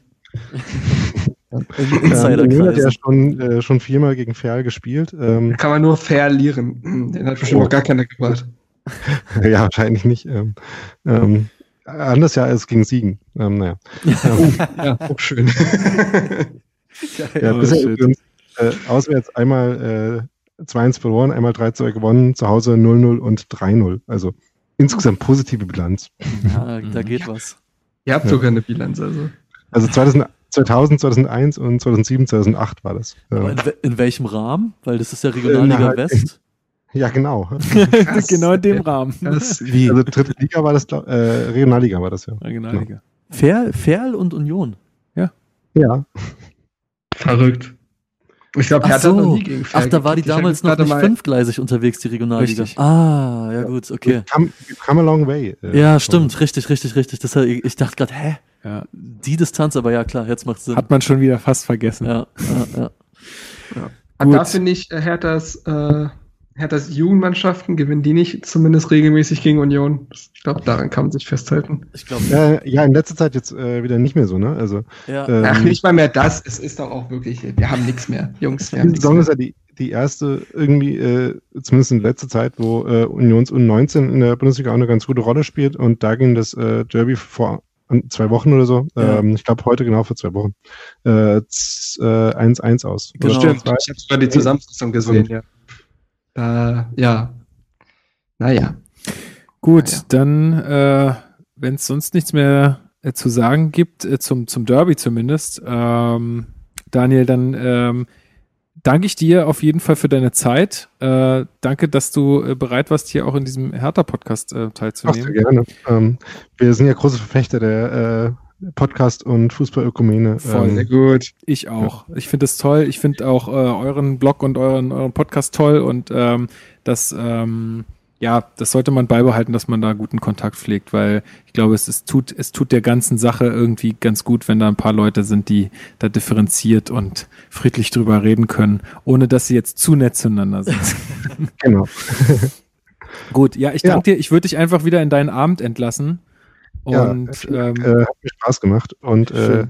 In Ähm, hat ja schon, äh, schon viermal gegen Ferl gespielt. Ähm, Kann man nur verlieren. Den hat bestimmt Oh. noch gar keiner gebracht. ja, wahrscheinlich nicht. Ähm, ähm, anders ja als gegen Siegen. Ähm, naja. Ähm, Ja, auch schön. ja, Oh, bisher übrigens äh, auswärts einmal äh, 2-1 verloren, einmal 3-2 gewonnen, zu Hause 0-0 und 3-0. Also insgesamt positive Bilanz. Ja, da geht was. Ihr habt Ja. sogar eine Bilanz, also. Also 2000, 2000, 2001 und 2007, 2008 war das. Aber Äh, in, in welchem Rahmen? Weil das ist ja Regionalliga Äh, na, West. Ja, genau. Krass. genau in dem Rahmen. Das, Wie? Also dritte Liga war das, äh, Regionalliga war das ja. Regionalliga. Ferl, Ferl und Union. Ja, verrückt. Ich glaube, Ach Hertha hat noch so. nie gegen Ferl Ach, da war die. Ich damals noch nicht fünfgleisig unterwegs, die Regionalliga. Richtig. Ah, ja gut, okay. come, come a long way. äh, Ja, von- stimmt, richtig, richtig, richtig. Das, ich ich dachte gerade, hä? Ja. Die Distanz, aber ja klar, jetzt macht Sinn. Hat man schon wieder fast vergessen. ja, ja, ja. Und Gut. da finde ich äh, Herthas, äh, Herthas Jugendmannschaften, gewinnen die nicht zumindest regelmäßig gegen Union? Ich glaube, daran kann man sich festhalten. Ich glaube, Ja, ja, in letzter Zeit jetzt äh, wieder nicht mehr so, ne? Also ja. ähm, Ach, nicht mal mehr das. Es ist doch auch wirklich, wir haben nichts mehr. Jungs, wir haben Saison mehr. ist ja die, die erste irgendwie, äh, zumindest in letzter Zeit, wo äh, Unions U19 in der Bundesliga auch eine ganz gute Rolle spielt und da ging das äh, Derby vor zwei Wochen oder so, Ja. ähm, ich glaube heute genau vor zwei Wochen, äh, z- äh, 1-1 aus. Genau. Oder Stimmt, ich habe sogar die Zusammenfassung gesehen, ja. Äh, ja. Naja. Gut, Ja. dann, äh, wenn es sonst nichts mehr äh, zu sagen gibt, äh, zum, zum Derby zumindest, ähm, Daniel, dann ähm, danke ich dir auf jeden Fall für deine Zeit. Äh, danke, dass du äh, bereit warst, hier auch in diesem Hertha-Podcast äh, Ach, sehr teilzunehmen. gerne. Ähm, wir sind ja große Verfechter der äh, Podcast- und Fußballökumene. Voll. Sehr Ähm, gut. Ich auch. Ich finde es toll. Ich finde auch äh, euren Blog und euren, euren Podcast toll und ähm, das, ähm, ja, das sollte man beibehalten, dass man da guten Kontakt pflegt, weil ich glaube, es, es tut, es tut der ganzen Sache irgendwie ganz gut, wenn da ein paar Leute sind, die da differenziert und friedlich drüber reden können, ohne dass sie jetzt zu nett zueinander sind. genau. gut, ja, ich Ja. danke dir. Ich würde dich einfach wieder in deinen Abend entlassen. Ja, Und vielen ähm, äh, hat mir Spaß gemacht und äh,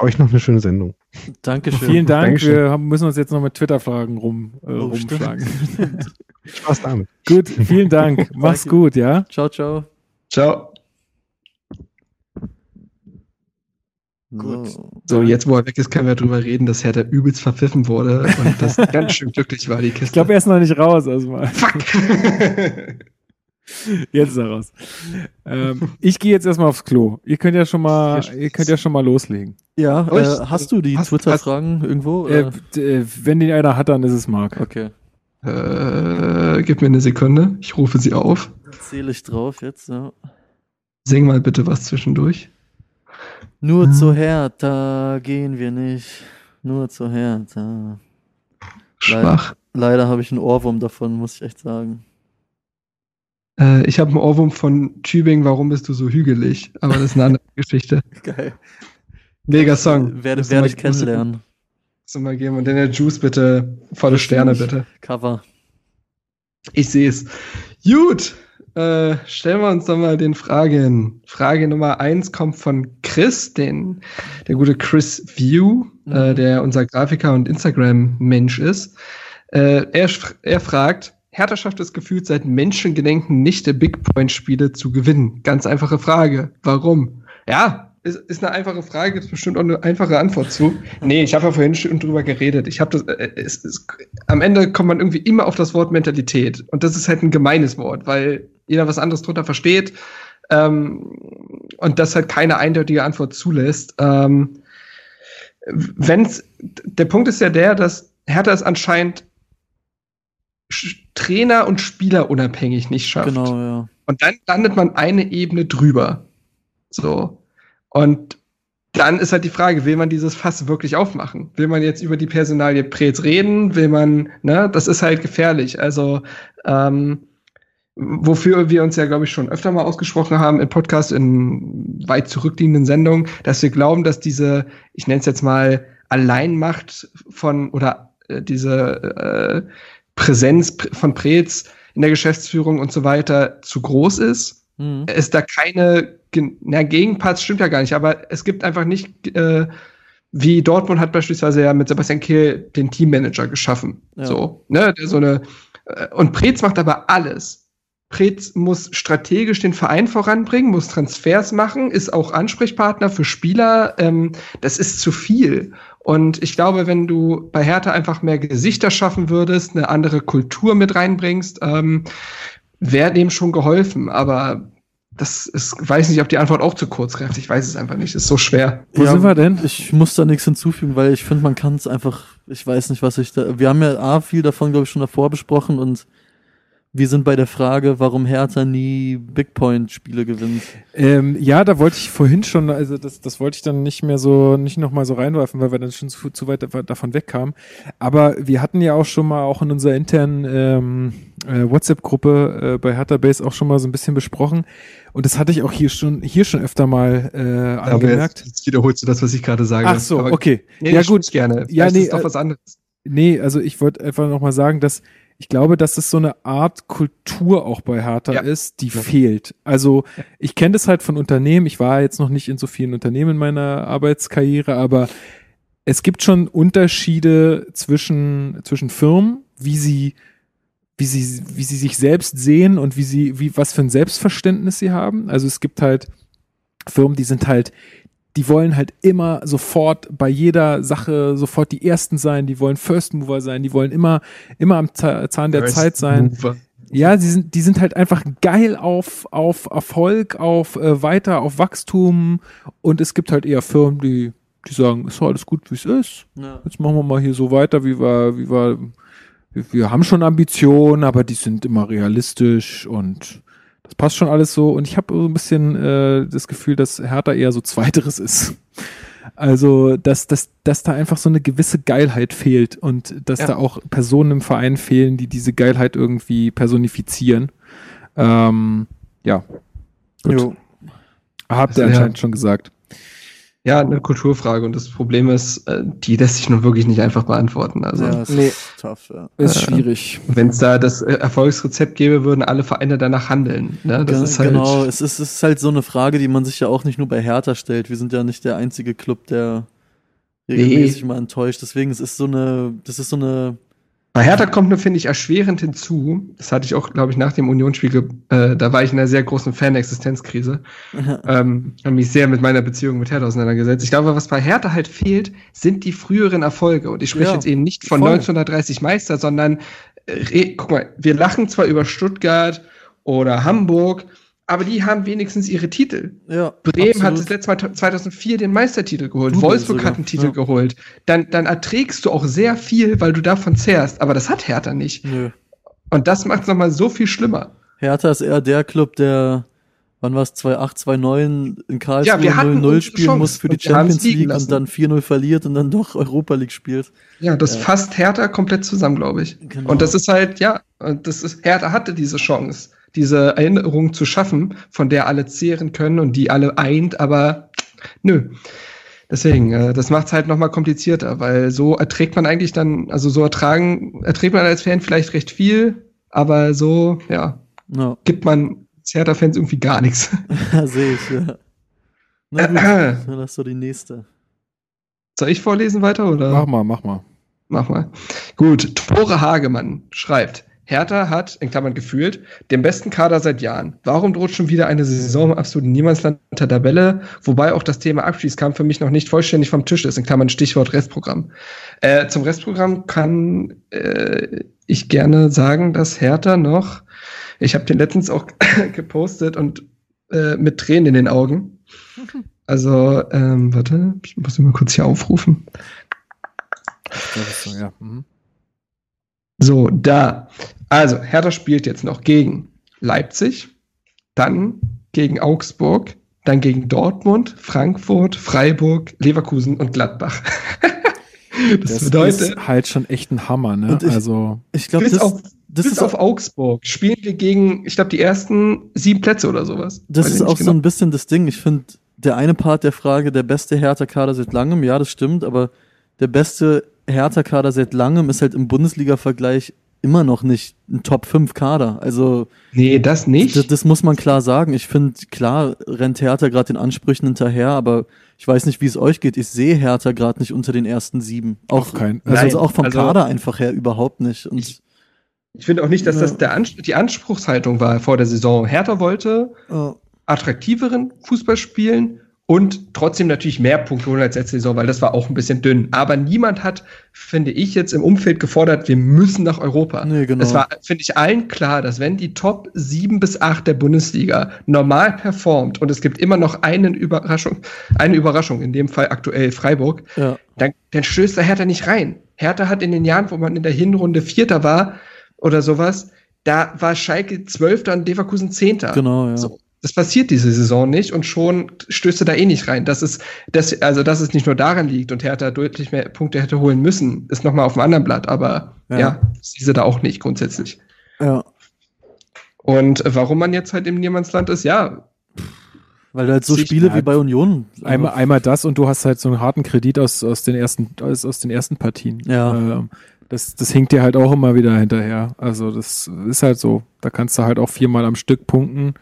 euch noch eine schöne Sendung. Dankeschön. vielen Dank. Dankeschön. Wir haben, müssen uns jetzt noch mit Twitter-Fragen rum, äh, Oh, rumschlagen. Spaß damit. Gut, vielen Dank. Mach's gut, ja? Ciao, ciao. Ciao. So. So, jetzt, wo er weg ist, können wir drüber reden, dass Hertha übelst verpfiffen wurde und das ganz schön glücklich war, die Kiste. Ich glaube, er ist noch nicht raus. Also mal. Fuck! Jetzt ist er raus. Ähm, ich gehe jetzt erstmal aufs Klo. Ihr könnt ja schon mal, ihr könnt ja schon mal loslegen. Ja, Oh, äh, hast du die Twitter-Fragen irgendwo? Äh, Äh, wenn den einer hat, dann ist es Marc. okay. äh, gib mir eine Sekunde, ich rufe sie auf. Zähle ich drauf jetzt, ja. Sing mal bitte was zwischendurch. Nur zu Hertha gehen wir nicht. Nur zu Hertha. Schwach. Leider habe ich einen Ohrwurm davon, muss ich echt sagen. Äh, ich habe einen Ohrwurm von Tübingen, warum bist du so hügelig? Aber das ist eine andere Geschichte. Geil. Mega Song. Werde, werde mal- ich kennenlernen. Musst du mal geben. Und dann der Juice bitte, volle Sterne bitte. Cover. Ich sehe es. Gut, äh, stellen wir uns doch mal den Fragen. Frage Nummer eins kommt von Chris, den, der gute Chris View, äh, Mhm. der unser Grafiker und Instagram-Mensch ist. Äh, er, er fragt, Hertha schafft es gefühlt seit Menschengedenken nicht, der Big Point-Spiele zu gewinnen. Ganz einfache Frage. Warum? Ja, ist, ist eine einfache Frage, gibt bestimmt auch eine einfache Antwort zu. Nee, ich habe ja vorhin schon drüber geredet. Ich habe das, äh, es, es, am Ende kommt man irgendwie immer auf das Wort Mentalität. Und das ist halt ein gemeines Wort, weil jeder was anderes drunter versteht ähm, und das halt keine eindeutige Antwort zulässt. Ähm, wenn's, der Punkt ist ja der, dass Hertha es anscheinend Sch- Trainer und Spieler unabhängig nicht schafft. Genau, ja. Und dann landet man eine Ebene drüber. So. Und dann ist halt die Frage, will man dieses Fass wirklich aufmachen? Will man jetzt über die Personalie Preetz reden? Will man, ne, das ist halt gefährlich. Also, ähm, wofür wir uns ja, glaube ich, schon öfter mal ausgesprochen haben im Podcast, in weit zurückliegenden Sendungen, dass wir glauben, dass diese, ich nenne es jetzt mal, Alleinmacht von oder äh, diese äh, Präsenz pr- von Preetz in der Geschäftsführung und so weiter zu groß ist Mhm. es da keine, na, Gegenparts stimmt ja gar nicht, aber es gibt einfach nicht, äh, wie Dortmund hat beispielsweise ja mit Sebastian Kehl den Teammanager geschaffen. Ja. So, ne, der so eine, äh, und Preetz macht aber alles. Preetz muss strategisch den Verein voranbringen, muss Transfers machen, ist auch Ansprechpartner für Spieler. Ähm, das ist zu viel. Und ich glaube, wenn du bei Hertha einfach mehr Gesichter schaffen würdest, eine andere Kultur mit reinbringst, ähm, wäre dem schon geholfen. Aber das ist, weiß nicht, ob die Antwort auch zu kurz greift. Ich weiß es einfach nicht. Ist so schwer. Wo Ja, sind wir denn? Ich muss da nichts hinzufügen, weil ich finde, man kann es einfach, ich weiß nicht, was ich da. Wir haben ja A, viel davon, glaube ich, schon davor besprochen und wir sind bei der Frage, warum Hertha nie Big Point-Spiele gewinnt. Ähm, ja, da wollte ich vorhin schon, also das, das wollte ich dann nicht mehr so, nicht nochmal so reinwerfen, weil wir dann schon zu, zu weit dav- davon wegkamen. Aber wir hatten ja auch schon mal auch in unserer internen ähm, äh, WhatsApp-Gruppe äh, bei Hertha Base auch schon mal so ein bisschen besprochen. Und das hatte ich auch hier schon, hier schon öfter mal äh, Aber angemerkt. jetzt, jetzt wiederholst du das, was ich gerade sage. Ach so, Aber, okay. Nee, ja gut, gerne. Ja, Vielleicht nee, ist doch äh, was anderes. Nee, also ich wollte einfach nochmal sagen, dass ich glaube, dass es so eine Art Kultur auch bei Hertha Ja. ist, die fehlt. Also ich kenne das halt von Unternehmen. Ich war jetzt noch nicht in so vielen Unternehmen in meiner Arbeitskarriere, aber es gibt schon Unterschiede zwischen, zwischen Firmen, wie sie, wie sie, wie sie sich selbst sehen und wie sie, wie, was für ein Selbstverständnis sie haben. Also es gibt halt Firmen, die sind halt, die wollen halt immer sofort bei jeder Sache sofort die Ersten sein, die wollen First Mover sein, die wollen immer, immer am Za- Zahn der First Zeit sein. Mover. Ja, die sind, die sind halt einfach geil auf, auf Erfolg, auf äh, weiter, auf Wachstum und es gibt halt eher Firmen, die, die sagen, ist alles gut, wie es ist. Ja. Jetzt machen wir mal hier so weiter, wie wir, wie wir, wir, wir haben schon Ambitionen, aber die sind immer realistisch und das passt schon alles so. Und ich habe so ein bisschen äh, das Gefühl, dass Hertha eher so Zweiteres ist. Also, dass, dass, dass da einfach so eine gewisse Geilheit fehlt und dass Ja. da auch Personen im Verein fehlen, die diese Geilheit irgendwie personifizieren. Ähm, ja. Gut. Jo. Habt Also, ihr ja. anscheinend schon gesagt. Ja, eine Kulturfrage. Und das Problem ist, äh, die lässt sich nun wirklich nicht einfach beantworten. Also, ja, ist nee. tough, ja. Ist Äh, schwierig. wenn es da das äh, Erfolgsrezept gäbe, würden alle Vereine danach handeln. Ne? Das Gen- ist halt. genau, es ist, es ist halt so eine Frage, die man sich ja auch nicht nur bei Hertha stellt. Wir sind ja nicht der einzige Club, der regelmäßig mal enttäuscht. Deswegen, es ist so eine, das ist so eine, Bei Hertha kommt nur, finde ich, erschwerend hinzu. Das hatte ich auch, glaube ich, nach dem Unionsspiel, äh, da war ich in einer sehr großen Fan-Existenzkrise. ähm, habe mich sehr mit meiner Beziehung mit Hertha auseinandergesetzt. Ich glaube, was bei Hertha halt fehlt, sind die früheren Erfolge. Und ich spreche Ja, jetzt eben nicht von voll. 1930 Meister, sondern, äh, guck mal, wir lachen zwar über Stuttgart oder Hamburg, aber die haben wenigstens ihre Titel. ja. Bremen hat absolut. das letzte Mal 2004 den Meistertitel geholt. Double Wolfsburg sogar, hat einen Titel ja. geholt. Dann, dann erträgst du auch sehr viel, weil du davon zehrst. Aber das hat Hertha nicht. Nö. Und das macht es nochmal so viel schlimmer. Hertha ist eher der Club, der, wann war es, 2-8, 2-9 in Karlsruhe Ja, wir hatten 0-0 unsere spielen Chance muss für die Champions League lassen. und dann 4-0 verliert und dann doch Europa League spielt. Ja, das Ja. fasst Hertha komplett zusammen, glaube ich. Genau. Und das ist halt, ja, und das ist, Hertha hatte diese Chance, diese Erinnerung zu schaffen, von der alle zehren können und die alle eint, aber nö. Deswegen, äh, das macht es halt nochmal komplizierter, weil so erträgt man eigentlich dann, also so ertragen, erträgt man als Fan vielleicht recht viel, aber so, ja, Ja, gibt man als Hertha-Fans irgendwie gar nichts. sehe ich, ja. Na gut, dann hast du die nächste. Soll ich vorlesen weiter oder? Mach mal, mach mal. Mach mal. Gut, Tore Hagemann schreibt, Hertha hat, in Klammern gefühlt, den besten Kader seit Jahren. Warum droht schon wieder eine Saison im absoluten Niemandsland der Tabelle, wobei auch das Thema Abschließkampf für mich noch nicht vollständig vom Tisch ist, in Klammern Stichwort Restprogramm. Äh, zum Restprogramm kann äh, ich gerne sagen, dass Hertha noch, ich habe den letztens auch gepostet und äh, mit Tränen in den Augen. Also, ähm, warte, ich muss ihn mal kurz hier aufrufen. Ja, das ist so, ja. Mhm. So, da. Also, Hertha spielt jetzt noch gegen Leipzig, dann gegen Augsburg, dann gegen Dortmund, Frankfurt, Freiburg, Leverkusen und Gladbach. das, Das bedeutet, ist halt schon echt ein Hammer, ne? Ich- also, Ich glaube, bis, das, auf, das bis ist auf Augsburg spielen wir gegen, ich glaube, die ersten sieben Plätze oder sowas. Das Weiß ist auch nicht so genau. ein bisschen das Ding. Ich finde, der eine Part der Frage, der beste Hertha-Kader seit langem, ja, das stimmt, aber der beste Hertha-Kader seit langem ist halt im Bundesliga-Vergleich immer noch nicht ein Top-5-Kader. Also, Nee, das nicht. das, das muss man klar sagen. Ich finde, klar rennt Hertha gerade den Ansprüchen hinterher, aber ich weiß nicht, wie es euch geht. Ich sehe Hertha gerade nicht unter den ersten sieben. Auch, Auf keinen- also, Nein, also auch vom also- Kader einfach her überhaupt nicht. Und Ich- ich finde auch nicht, dass Ja. das der Ans die Anspruchshaltung war vor der Saison. Hertha wollte äh, attraktiveren Fußball spielen und trotzdem natürlich mehr Punkte holen als letzte Saison, weil das war auch ein bisschen dünn. Aber niemand hat, finde ich, jetzt im Umfeld gefordert, wir müssen nach Europa. Nee, genau. Es war, finde ich, allen klar, dass wenn die Top 7 bis 8 der Bundesliga normal performt und es gibt immer noch einen Überraschung, eine Überraschung, in dem Fall aktuell Freiburg, ja. dann, dann stößt da Hertha nicht rein. Hertha hat in den Jahren, wo man in der Hinrunde Vierter war oder sowas, da war Schalke Zwölfter und Leverkusen Zehnter. Genau, ja. So. Das passiert diese Saison nicht und schon stößt er da eh nicht rein. Das ist, das, also, dass es nicht nur daran liegt und Hertha deutlich mehr Punkte hätte holen müssen, ist nochmal auf einem anderen Blatt, aber Ja. ja, diese da auch nicht grundsätzlich. ja. Und warum man jetzt halt im Niemandsland ist, ja, Weil du halt so Spiele wie halt bei Union. einmal, einmal das und du hast halt so einen harten Kredit aus, aus, den, ersten, aus, aus den ersten Partien. Ja. Ähm, das, das hinkt dir halt auch immer wieder hinterher. Also das ist halt so. Da kannst du halt auch viermal am Stück punkten,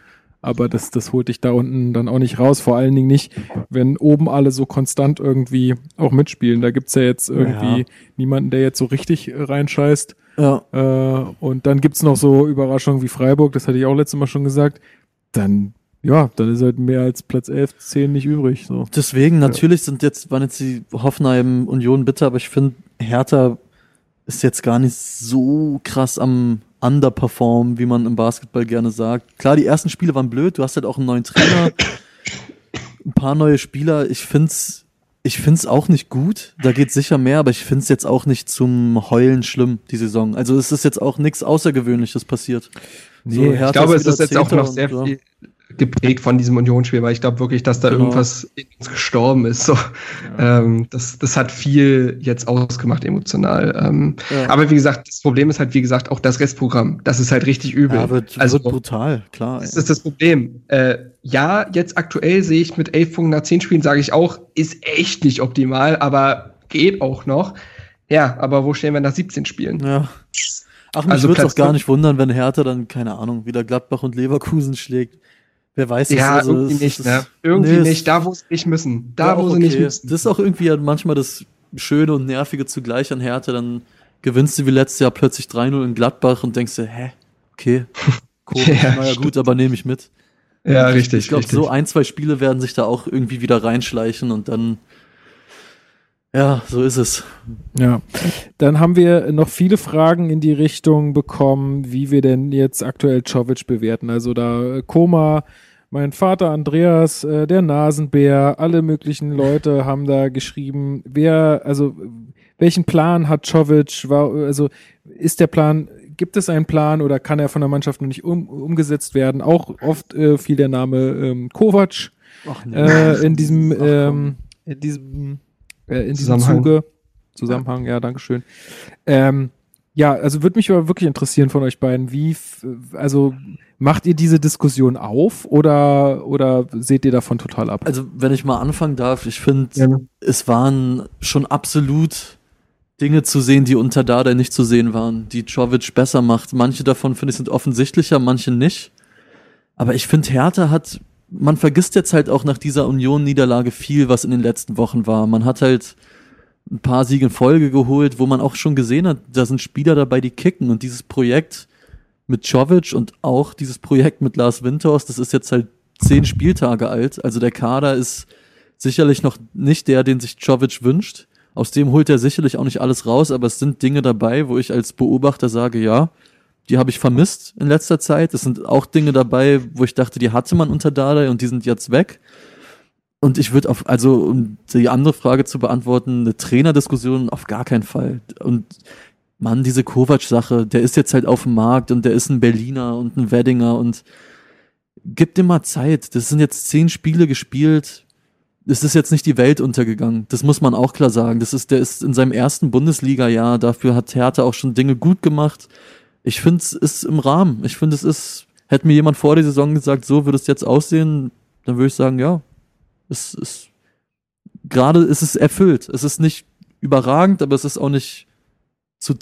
aber das, das holt dich da unten dann auch nicht raus. Vor allen Dingen nicht, wenn oben alle so konstant irgendwie auch mitspielen. Da gibt's ja jetzt irgendwie Ja. niemanden, der jetzt so richtig reinscheißt. Ja. Äh, und dann gibt's noch so Überraschungen wie Freiburg, das hatte ich auch letztes Mal schon gesagt. Dann, ja, dann ist halt mehr als Platz 11, 10 nicht übrig. So. Deswegen, natürlich sind jetzt, waren jetzt die Hoffenheim Union bitter, aber ich finde, Hertha ist jetzt gar nicht so krass am Underperform, wie man im Basketball gerne sagt. Klar, die ersten Spiele waren blöd, du hast halt auch einen neuen Trainer, ein paar neue Spieler. Ich find's, ich find's auch nicht gut. Da geht sicher mehr, aber ich find's jetzt auch nicht zum Heulen schlimm, die Saison. Also es ist jetzt auch nichts Außergewöhnliches passiert. Nee, Ich Hertha glaube, es ist jetzt auch noch sehr und, ja. Geprägt von diesem Unionsspiel, weil ich glaube wirklich, dass da Genau. irgendwas in uns gestorben ist. So. Ähm, das, das hat viel jetzt ausgemacht emotional. Ähm, Ja. Aber wie gesagt, das Problem ist halt, wie gesagt, auch das Restprogramm. Das ist halt richtig übel. Ja, wird, also, wird brutal, klar. das ist das Problem. Äh, ja, jetzt aktuell sehe ich mit 11 Punkten nach 10 Spielen, sage ich auch, ist echt nicht optimal, aber geht auch noch. Ja, aber wo stehen wir nach 17 Spielen? Ja. Ach, mich Also würde es auch gar nicht wundern, wenn Hertha dann, keine Ahnung, wieder Gladbach und Leverkusen schlägt. Wer weiß es, Ja, also, irgendwie nicht, ne? Irgendwie nee, nicht. Da, wo sie nicht müssen. Da, ja, wo auch sie nicht okay. müssen. Das ist auch irgendwie ja manchmal das Schöne und Nervige zugleich an Hertha. Dann gewinnst du wie letztes Jahr plötzlich 3-0 in Gladbach und denkst dir, hä, okay, komisch, Ja, naja gut, aber nehme ich mit. ja, Ich- richtig. Ich glaube, so ein, zwei Spiele werden sich da auch irgendwie wieder reinschleichen und dann, ja, so ist es. Ja, dann haben wir noch viele Fragen in die Richtung bekommen, wie wir denn jetzt aktuell Czovic bewerten. Also da äh, Koma, mein Vater Andreas, äh, der Nasenbär, alle möglichen Leute haben da geschrieben, wer, also welchen Plan hat Czovic? War, also ist der Plan, gibt es einen Plan oder kann er von der Mannschaft noch nicht um, umgesetzt werden? Auch oft äh, fiel der Name ähm, Kovac Ach, nee. äh, in diesem, Ach, ähm, in diesem, äh, in diesem Zusammenhang. Zuge. Zusammenhang, ja, dankeschön. Ähm, ja, also würde mich aber wirklich interessieren von euch beiden, wie, also macht ihr diese Diskussion auf oder, oder seht ihr davon total ab? Also, wenn ich mal anfangen darf, ich finde, Gerne. es waren schon absolut Dinge zu sehen, die unter Dada nicht zu sehen waren, die Czovic besser macht. Manche davon, finde ich, sind offensichtlicher, manche nicht. Aber ich finde, Hertha hat, man vergisst jetzt halt auch nach dieser Union-Niederlage viel, was in den letzten Wochen war. Man hat halt ein paar Siege in Folge geholt, wo man auch schon gesehen hat, da sind Spieler dabei, die kicken. Und dieses Projekt mit Czovic und auch dieses Projekt mit Lars Winters, das ist jetzt halt zehn Spieltage alt. Also der Kader ist sicherlich noch nicht der, den sich Czovic wünscht. Aus dem holt er sicherlich auch nicht alles raus, aber es sind Dinge dabei, wo ich als Beobachter sage, ja, die habe ich vermisst in letzter Zeit. Es sind auch Dinge dabei, wo ich dachte, die hatte man unter Dardai und die sind jetzt weg. Und ich würde auf, also um die andere Frage zu beantworten, eine Trainerdiskussion auf gar keinen Fall. Und Mann, diese Kovac-Sache, der ist jetzt halt auf dem Markt und der ist ein Berliner und ein Weddinger und gib dem mal Zeit. Das sind jetzt zehn Spiele gespielt. Es ist jetzt nicht die Welt untergegangen. Das muss man auch klar sagen. Das ist, der ist in seinem ersten Bundesliga-Jahr. Dafür hat Hertha auch schon Dinge gut gemacht. Ich finde, es ist im Rahmen. Ich finde, es ist, hätte mir jemand vor der Saison gesagt, so würde es jetzt aussehen, dann würde ich sagen, ja, es ist, gerade ist es erfüllt. Es ist nicht überragend, aber es ist auch nicht zu,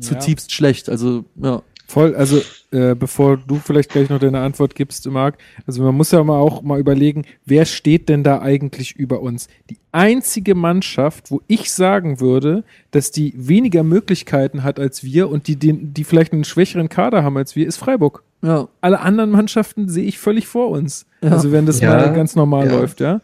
zutiefst schlecht. Also, ja. Voll, also äh, bevor du vielleicht gleich noch deine Antwort gibst, Marc, also man muss ja mal auch mal überlegen, wer steht denn da eigentlich über uns? Die einzige Mannschaft, wo ich sagen würde, dass die weniger Möglichkeiten hat als wir und die, die, die vielleicht einen schwächeren Kader haben als wir, ist Freiburg. Ja, Alle anderen Mannschaften sehe ich völlig vor uns. Ja. Also wenn das Ja. mal ganz normal Ja. läuft, ja.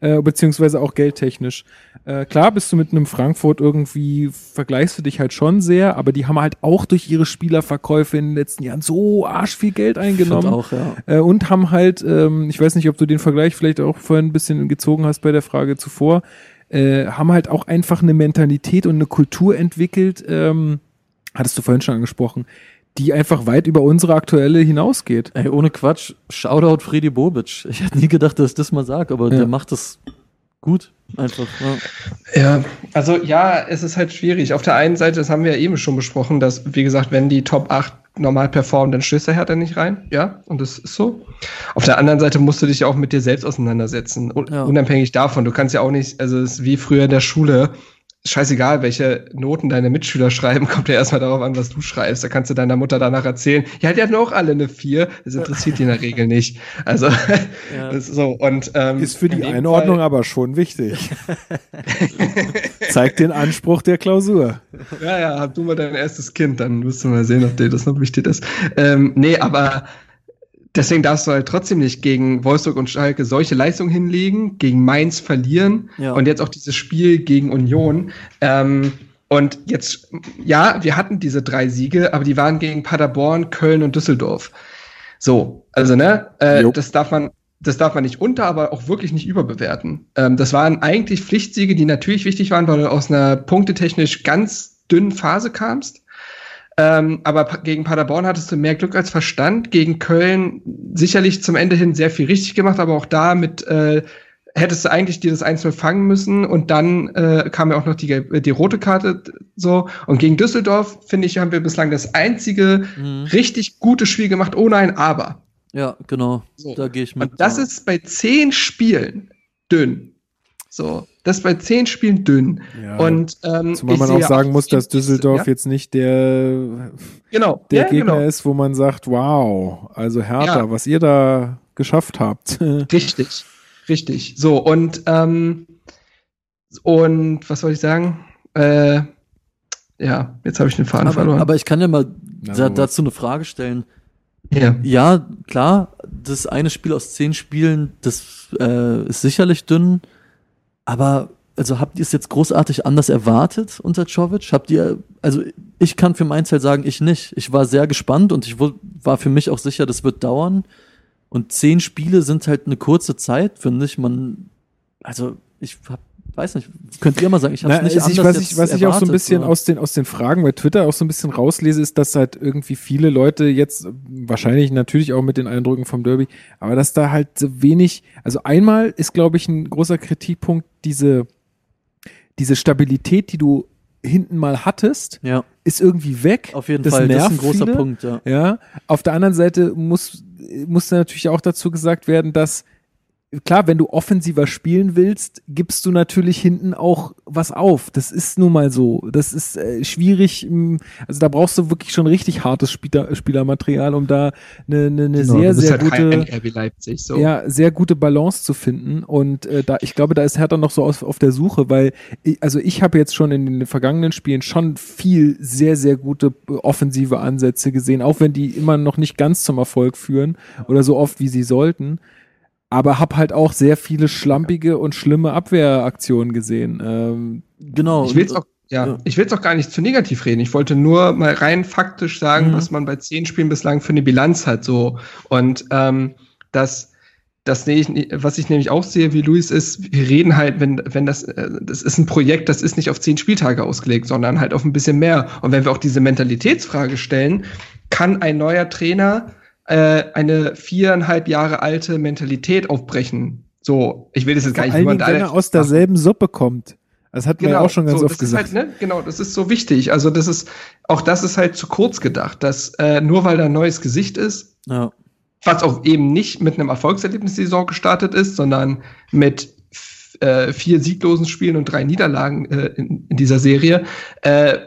Äh, beziehungsweise auch geldtechnisch. Äh, klar bist du mit einem Frankfurt irgendwie, vergleichst du dich halt schon sehr, aber die haben halt auch durch ihre Spielerverkäufe in den letzten Jahren so arsch viel Geld eingenommen. auch, ja. Äh, und haben halt, ähm, ich weiß nicht, ob du den Vergleich vielleicht auch vorhin ein bisschen gezogen hast bei der Frage zuvor, äh, haben halt auch einfach eine Mentalität und eine Kultur entwickelt, ähm, hattest du vorhin schon angesprochen, die einfach weit über unsere aktuelle hinausgeht. Ey, ohne Quatsch, Shoutout Freddy Bobic. Ich hätte nie gedacht, dass ich das mal sage, aber Ja. der macht das gut. Einfach. Ja. Ja, also ja, es ist halt schwierig. Auf der einen Seite, das haben wir ja eben schon besprochen, dass, wie gesagt, wenn die Top 8 normal performen, dann stößt der Hertha nicht rein. Ja, und das ist so. Auf der anderen Seite musst du dich ja auch mit dir selbst auseinandersetzen. Un Ja. Unabhängig davon. Du kannst ja auch nicht, also es ist wie früher in der Schule. Scheißegal, welche Noten deine Mitschüler schreiben, kommt ja erstmal darauf an, was du schreibst. Da kannst du deiner Mutter danach erzählen, ja, die hatten auch alle eine 4. Das interessiert die in der Regel nicht. Also, ja. so, und, ähm, Ist für die Einordnung Fall, aber schon wichtig. Zeigt den Anspruch der Klausur. Ja, ja, hab du mal dein erstes Kind, dann wirst du mal sehen, ob dir das noch wichtig ist. Ähm, nee, aber Deswegen darfst du halt trotzdem nicht gegen Wolfsburg und Schalke solche Leistungen hinlegen, gegen Mainz verlieren ja. und jetzt auch dieses Spiel gegen Union. Ähm, und jetzt, ja, wir hatten diese drei Siege, aber die waren gegen Paderborn, Köln und Düsseldorf. So, also ne, äh, das darf man, das darf man nicht unter, aber auch wirklich nicht überbewerten. Ähm, das waren eigentlich Pflichtsiege, die natürlich wichtig waren, weil du aus einer punktetechnisch ganz dünnen Phase kamst. Ähm, aber gegen Paderborn hattest du mehr Glück als Verstand. Gegen Köln sicherlich zum Ende hin sehr viel richtig gemacht, aber auch da mit äh, hättest du eigentlich dir das 1 fangen müssen und dann äh, kam ja auch noch die, die rote Karte so. Und gegen Düsseldorf, finde ich, haben wir bislang das einzige mhm. richtig gute Spiel gemacht, ohne ein Aber. Ja, genau. So. Da gehe ich mit. Und das ist bei zehn Spielen dünn. So, das ist bei zehn Spielen dünn. Ja, und ähm, zumal man auch sagen muss, dass Düsseldorf ja? jetzt nicht der, genau. der ja, Gegner genau. ist, wo man sagt, wow, also Hertha, was ihr da geschafft habt. Richtig, richtig. So, und, ähm, und was soll ich sagen? Äh, ja, jetzt habe ich den Faden aber, verloren. Aber ich kann ja mal da, dazu eine Frage stellen. Ja. ja, klar, das eine Spiel aus zehn Spielen, das äh, ist sicherlich dünn. Aber also habt ihr es jetzt großartig anders erwartet unter Czovic? Habt ihr, also ich kann für mein Teil sagen, ich nicht. Ich war sehr gespannt und ich war für mich auch sicher, das wird dauern. Und zehn Spiele sind halt eine kurze Zeit, finde ich. Man, also ich hab weiß nicht, könnt ihr mal sagen, ich habe nicht also ich, was ich, was ich auch so ein bisschen aus den, aus den Fragen bei Twitter auch so ein bisschen rauslese, ist, dass halt irgendwie viele Leute jetzt, wahrscheinlich natürlich auch mit den Eindrücken vom Derby, aber dass da halt so wenig, also einmal ist, glaube ich, ein großer Kritikpunkt diese, diese Stabilität, die du hinten mal hattest, ja. ist irgendwie weg. Auf jeden das Fall, das ist ein großer viele. Punkt, ja. ja. Auf der anderen Seite muss, muss natürlich auch dazu gesagt werden, dass klar, wenn du offensiver spielen willst, gibst du natürlich hinten auch was auf. Das ist nun mal so. Das ist äh, schwierig. Also da brauchst du wirklich schon richtig hartes Spieler, Spielermaterial, um da eine, eine, eine genau, sehr, sehr halt gute, Leipzig, so. ja, sehr gute Balance zu finden. Und äh, da, ich glaube, da ist Hertha noch so auf, auf der Suche, weil, ich, also ich habe jetzt schon in den vergangenen Spielen schon viel sehr, sehr gute offensive Ansätze gesehen, auch wenn die immer noch nicht ganz zum Erfolg führen oder so oft wie sie sollten aber hab halt auch sehr viele schlampige und schlimme Abwehraktionen gesehen. Ähm, genau. Ich will's auch, ja, ja. ich will es auch gar nicht zu negativ reden. Ich wollte nur mal rein faktisch sagen, mhm. was man bei zehn Spielen bislang für eine Bilanz hat. So und ähm, das, das ich, was ich nämlich auch sehe, wie Luis ist, wir reden halt, wenn, wenn das, äh, das ist ein Projekt, das ist nicht auf zehn Spieltage ausgelegt, sondern halt auf ein bisschen mehr. Und wenn wir auch diese Mentalitätsfrage stellen, kann ein neuer Trainer äh, eine viereinhalb Jahre alte Mentalität aufbrechen. So, ich will das jetzt gar nicht niemand wenn er aus derselben Suppe kommt. Das hat man genau, ja auch schon ganz so, oft gesagt. Halt, ne, genau, das ist so wichtig. Also das ist, auch das ist halt zu kurz gedacht, dass äh, nur weil da ein neues Gesicht ist, ja. was auch eben nicht mit einem Erfolgserlebnis die Saison gestartet ist, sondern mit äh, vier sieglosen Spielen und drei Niederlagen äh, in, in dieser Serie, äh,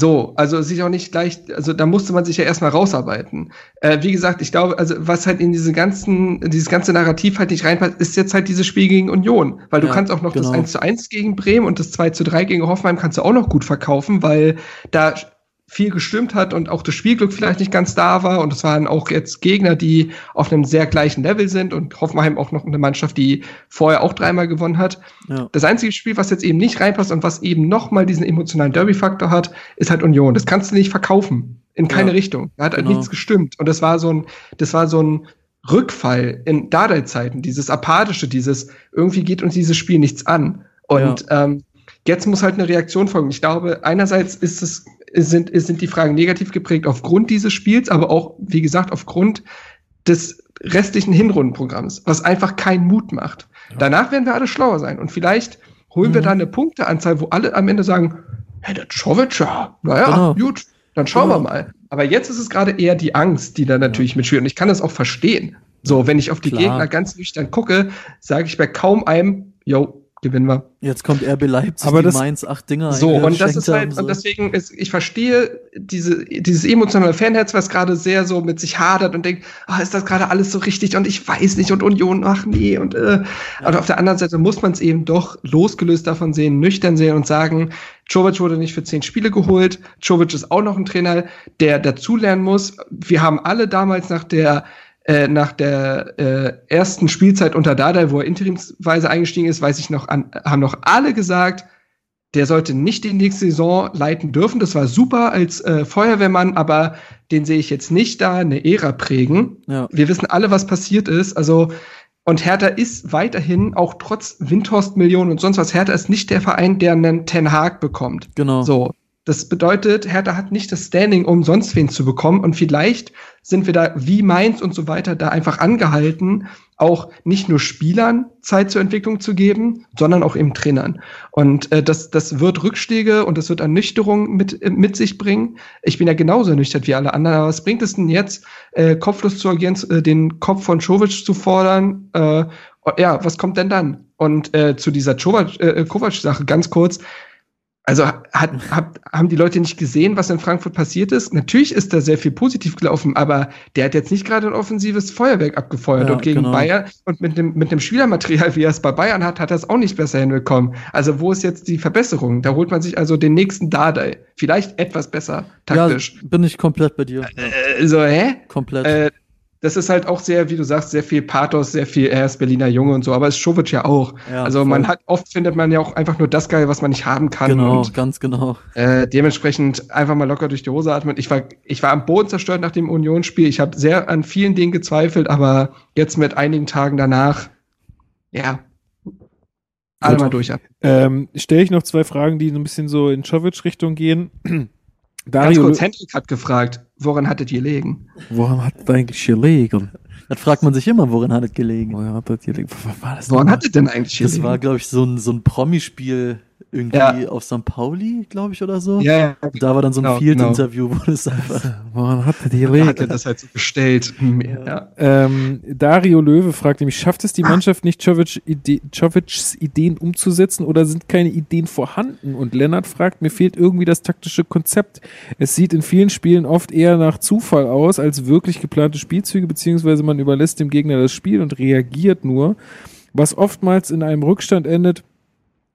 so, also sich auch nicht leicht, also da musste man sich ja erstmal rausarbeiten. Äh, wie gesagt, ich glaube, also was halt in diese ganzen, dieses ganze Narrativ halt nicht reinpasst, ist jetzt halt dieses Spiel gegen Union. Weil du ja, kannst auch noch genau. das 1 zu 1 gegen Bremen und das 2 zu 3 gegen Hoffenheim kannst du auch noch gut verkaufen, weil da viel gestimmt hat und auch das Spielglück vielleicht nicht ganz da war. Und es waren auch jetzt Gegner, die auf einem sehr gleichen Level sind und Hoffenheim auch noch eine Mannschaft, die vorher auch dreimal gewonnen hat. Ja. Das einzige Spiel, was jetzt eben nicht reinpasst und was eben nochmal diesen emotionalen Derby-Faktor hat, ist halt Union. Das kannst du nicht verkaufen. In keine ja. Richtung. Da hat halt genau. nichts gestimmt. Und das war so ein, das war so ein Rückfall in Dardai-Zeiten, dieses apathische, dieses irgendwie geht uns dieses Spiel nichts an. Und ja. ähm, jetzt muss halt eine Reaktion folgen. Ich glaube, einerseits ist es sind, sind die Fragen negativ geprägt aufgrund dieses Spiels, aber auch, wie gesagt, aufgrund des restlichen Hinrundenprogramms, was einfach keinen Mut macht. Ja. Danach werden wir alle schlauer sein und vielleicht holen mhm. wir da eine Punkteanzahl, wo alle am Ende sagen, hey, der Czovic, ja, naja, genau. gut, dann schauen genau. wir mal. Aber jetzt ist es gerade eher die Angst, die da natürlich ja. mitschwirrt. Und ich kann das auch verstehen. So, wenn ich auf die Klar. Gegner ganz nüchtern gucke, sage ich bei kaum einem, yo, gewinnen wir. Jetzt kommt RB Leipzig, Aber die das- Mainz acht Dinger So, und das ist halt, so. und deswegen ist, ich verstehe diese, dieses emotionale Fanherz, was gerade sehr so mit sich hadert und denkt, ah, ist das gerade alles so richtig und ich weiß nicht und Union, ach nee, und, äh, und auf der anderen Seite muss man es eben doch losgelöst davon sehen, nüchtern sehen und sagen, Jovic wurde nicht für zehn Spiele geholt, Jovic ist auch noch ein Trainer, der dazulernen muss. Wir haben alle damals nach der äh, nach der äh, ersten Spielzeit unter Dardai, wo er interimsweise eingestiegen ist, weiß ich noch, an, haben noch alle gesagt, der sollte nicht die nächste Saison leiten dürfen. Das war super als äh, Feuerwehrmann, aber den sehe ich jetzt nicht da eine Ära prägen. ja. Wir wissen alle, was passiert ist. Also, und Hertha ist weiterhin, auch trotz Windhorst-Millionen und sonst was, Hertha ist nicht der Verein, der einen Ten Hag bekommt. Genau. So. Das bedeutet, Hertha hat nicht das Standing, um sonst wen zu bekommen. Und vielleicht sind wir da wie Mainz und so weiter da einfach angehalten, auch nicht nur Spielern Zeit zur Entwicklung zu geben, sondern auch eben Trainern. Und äh, das, das wird Rückschläge und das wird Ernüchterung mit, äh, mit sich bringen. Ich bin ja genauso ernüchtert wie alle anderen. Aber was bringt es denn jetzt, äh, kopflos zu agieren, äh, den Kopf von Czovic zu fordern? Äh, ja, was kommt denn dann? Und äh, zu dieser äh, Kovac-Sache ganz kurz. Also hat, hat, haben die Leute nicht gesehen, was in Frankfurt passiert ist? Natürlich ist da sehr viel positiv gelaufen, aber der hat jetzt nicht gerade ein offensives Feuerwerk abgefeuert. Ja, und gegen genau. Bayern und mit dem, mit dem Spielermaterial, wie er es bei Bayern hat, hat er es auch nicht besser hinbekommen. Also wo ist jetzt die Verbesserung? Da holt man sich also den nächsten Dardai. Vielleicht etwas besser taktisch. Ja, bin ich komplett bei dir. Äh, so, hä? Komplett. Äh, das ist halt auch sehr, wie du sagst, sehr viel Pathos, sehr viel, er ist Berliner Junge und so, aber ist Schovic ja auch. Ja, also voll. man hat, oft findet man ja auch einfach nur das geil, was man nicht haben kann. genau, Und ganz genau. äh, dementsprechend einfach mal locker durch die Hose atmen. Ich war, ich war am Boden zerstört nach dem Unionsspiel. Ich habe sehr an vielen Dingen gezweifelt, aber jetzt mit einigen Tagen danach, ja, alle mal durchatmen. Ähm, Stelle ich noch zwei Fragen, die so ein bisschen so in Jovic-Richtung gehen. Ganz Dario, kurz, Hendrik hat gefragt, woran hattet ihr gelegen? woran hat das eigentlich gelegen? Das fragt man sich immer, woran hat es gelegen? Woran hat das gelegen? Das Woran hattet denn eigentlich Das gelegen? war, glaube ich, so ein, so ein Promispiel irgendwie Ja. auf St. Pauli, glaube ich, oder so. ja, ja, Und da war dann so ein Genau, Field-Interview, wo das einfach. Woran hat da gelegen? hat er das halt so gestellt. Hm, Ja. Ähm, Dario Löwe fragt nämlich, schafft es die Mannschaft nicht, Jovic Ide Ideen umzusetzen oder sind keine Ideen vorhanden? Und Lennart fragt, mir fehlt irgendwie das taktische Konzept. Es sieht in vielen Spielen oft eher nach Zufall aus, als wirklich geplante Spielzüge, beziehungsweise man überlässt dem Gegner das Spiel und reagiert nur, was oftmals in einem Rückstand endet,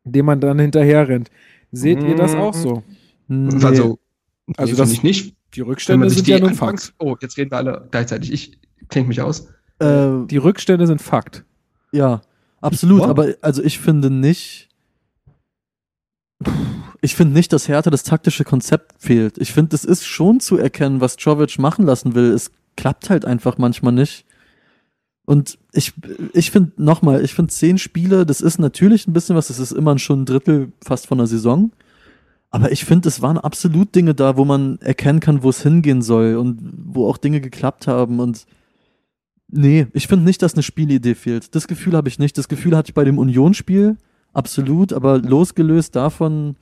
dem man dann hinterher rennt. Seht ihr das auch so? Nee. Also, Also also das- das nicht. Die Wenn man Rückstände sich sind die ja nun Anfangs Fakt. Oh, jetzt reden wir alle gleichzeitig. Ich klinge mich aus. äh, Die Rückstände sind Fakt. Ja, absolut. Wow. Aber also ich finde nicht. Ich finde nicht, dass Hertha das taktische Konzept fehlt. Ich finde, es ist schon zu erkennen, was Jovic machen lassen will. Es klappt halt einfach manchmal nicht. Und ich, ich finde, nochmal, ich finde zehn Spiele, das ist natürlich ein bisschen was, das ist immer schon ein Drittel fast von der Saison. Aber ich finde, es waren absolut Dinge da, wo man erkennen kann, wo es hingehen soll und wo auch Dinge geklappt haben. Und nee, ich finde nicht, dass eine Spielidee fehlt. Das Gefühl habe ich nicht. Das Gefühl hatte ich bei dem Unionsspiel absolut, aber losgelöst davon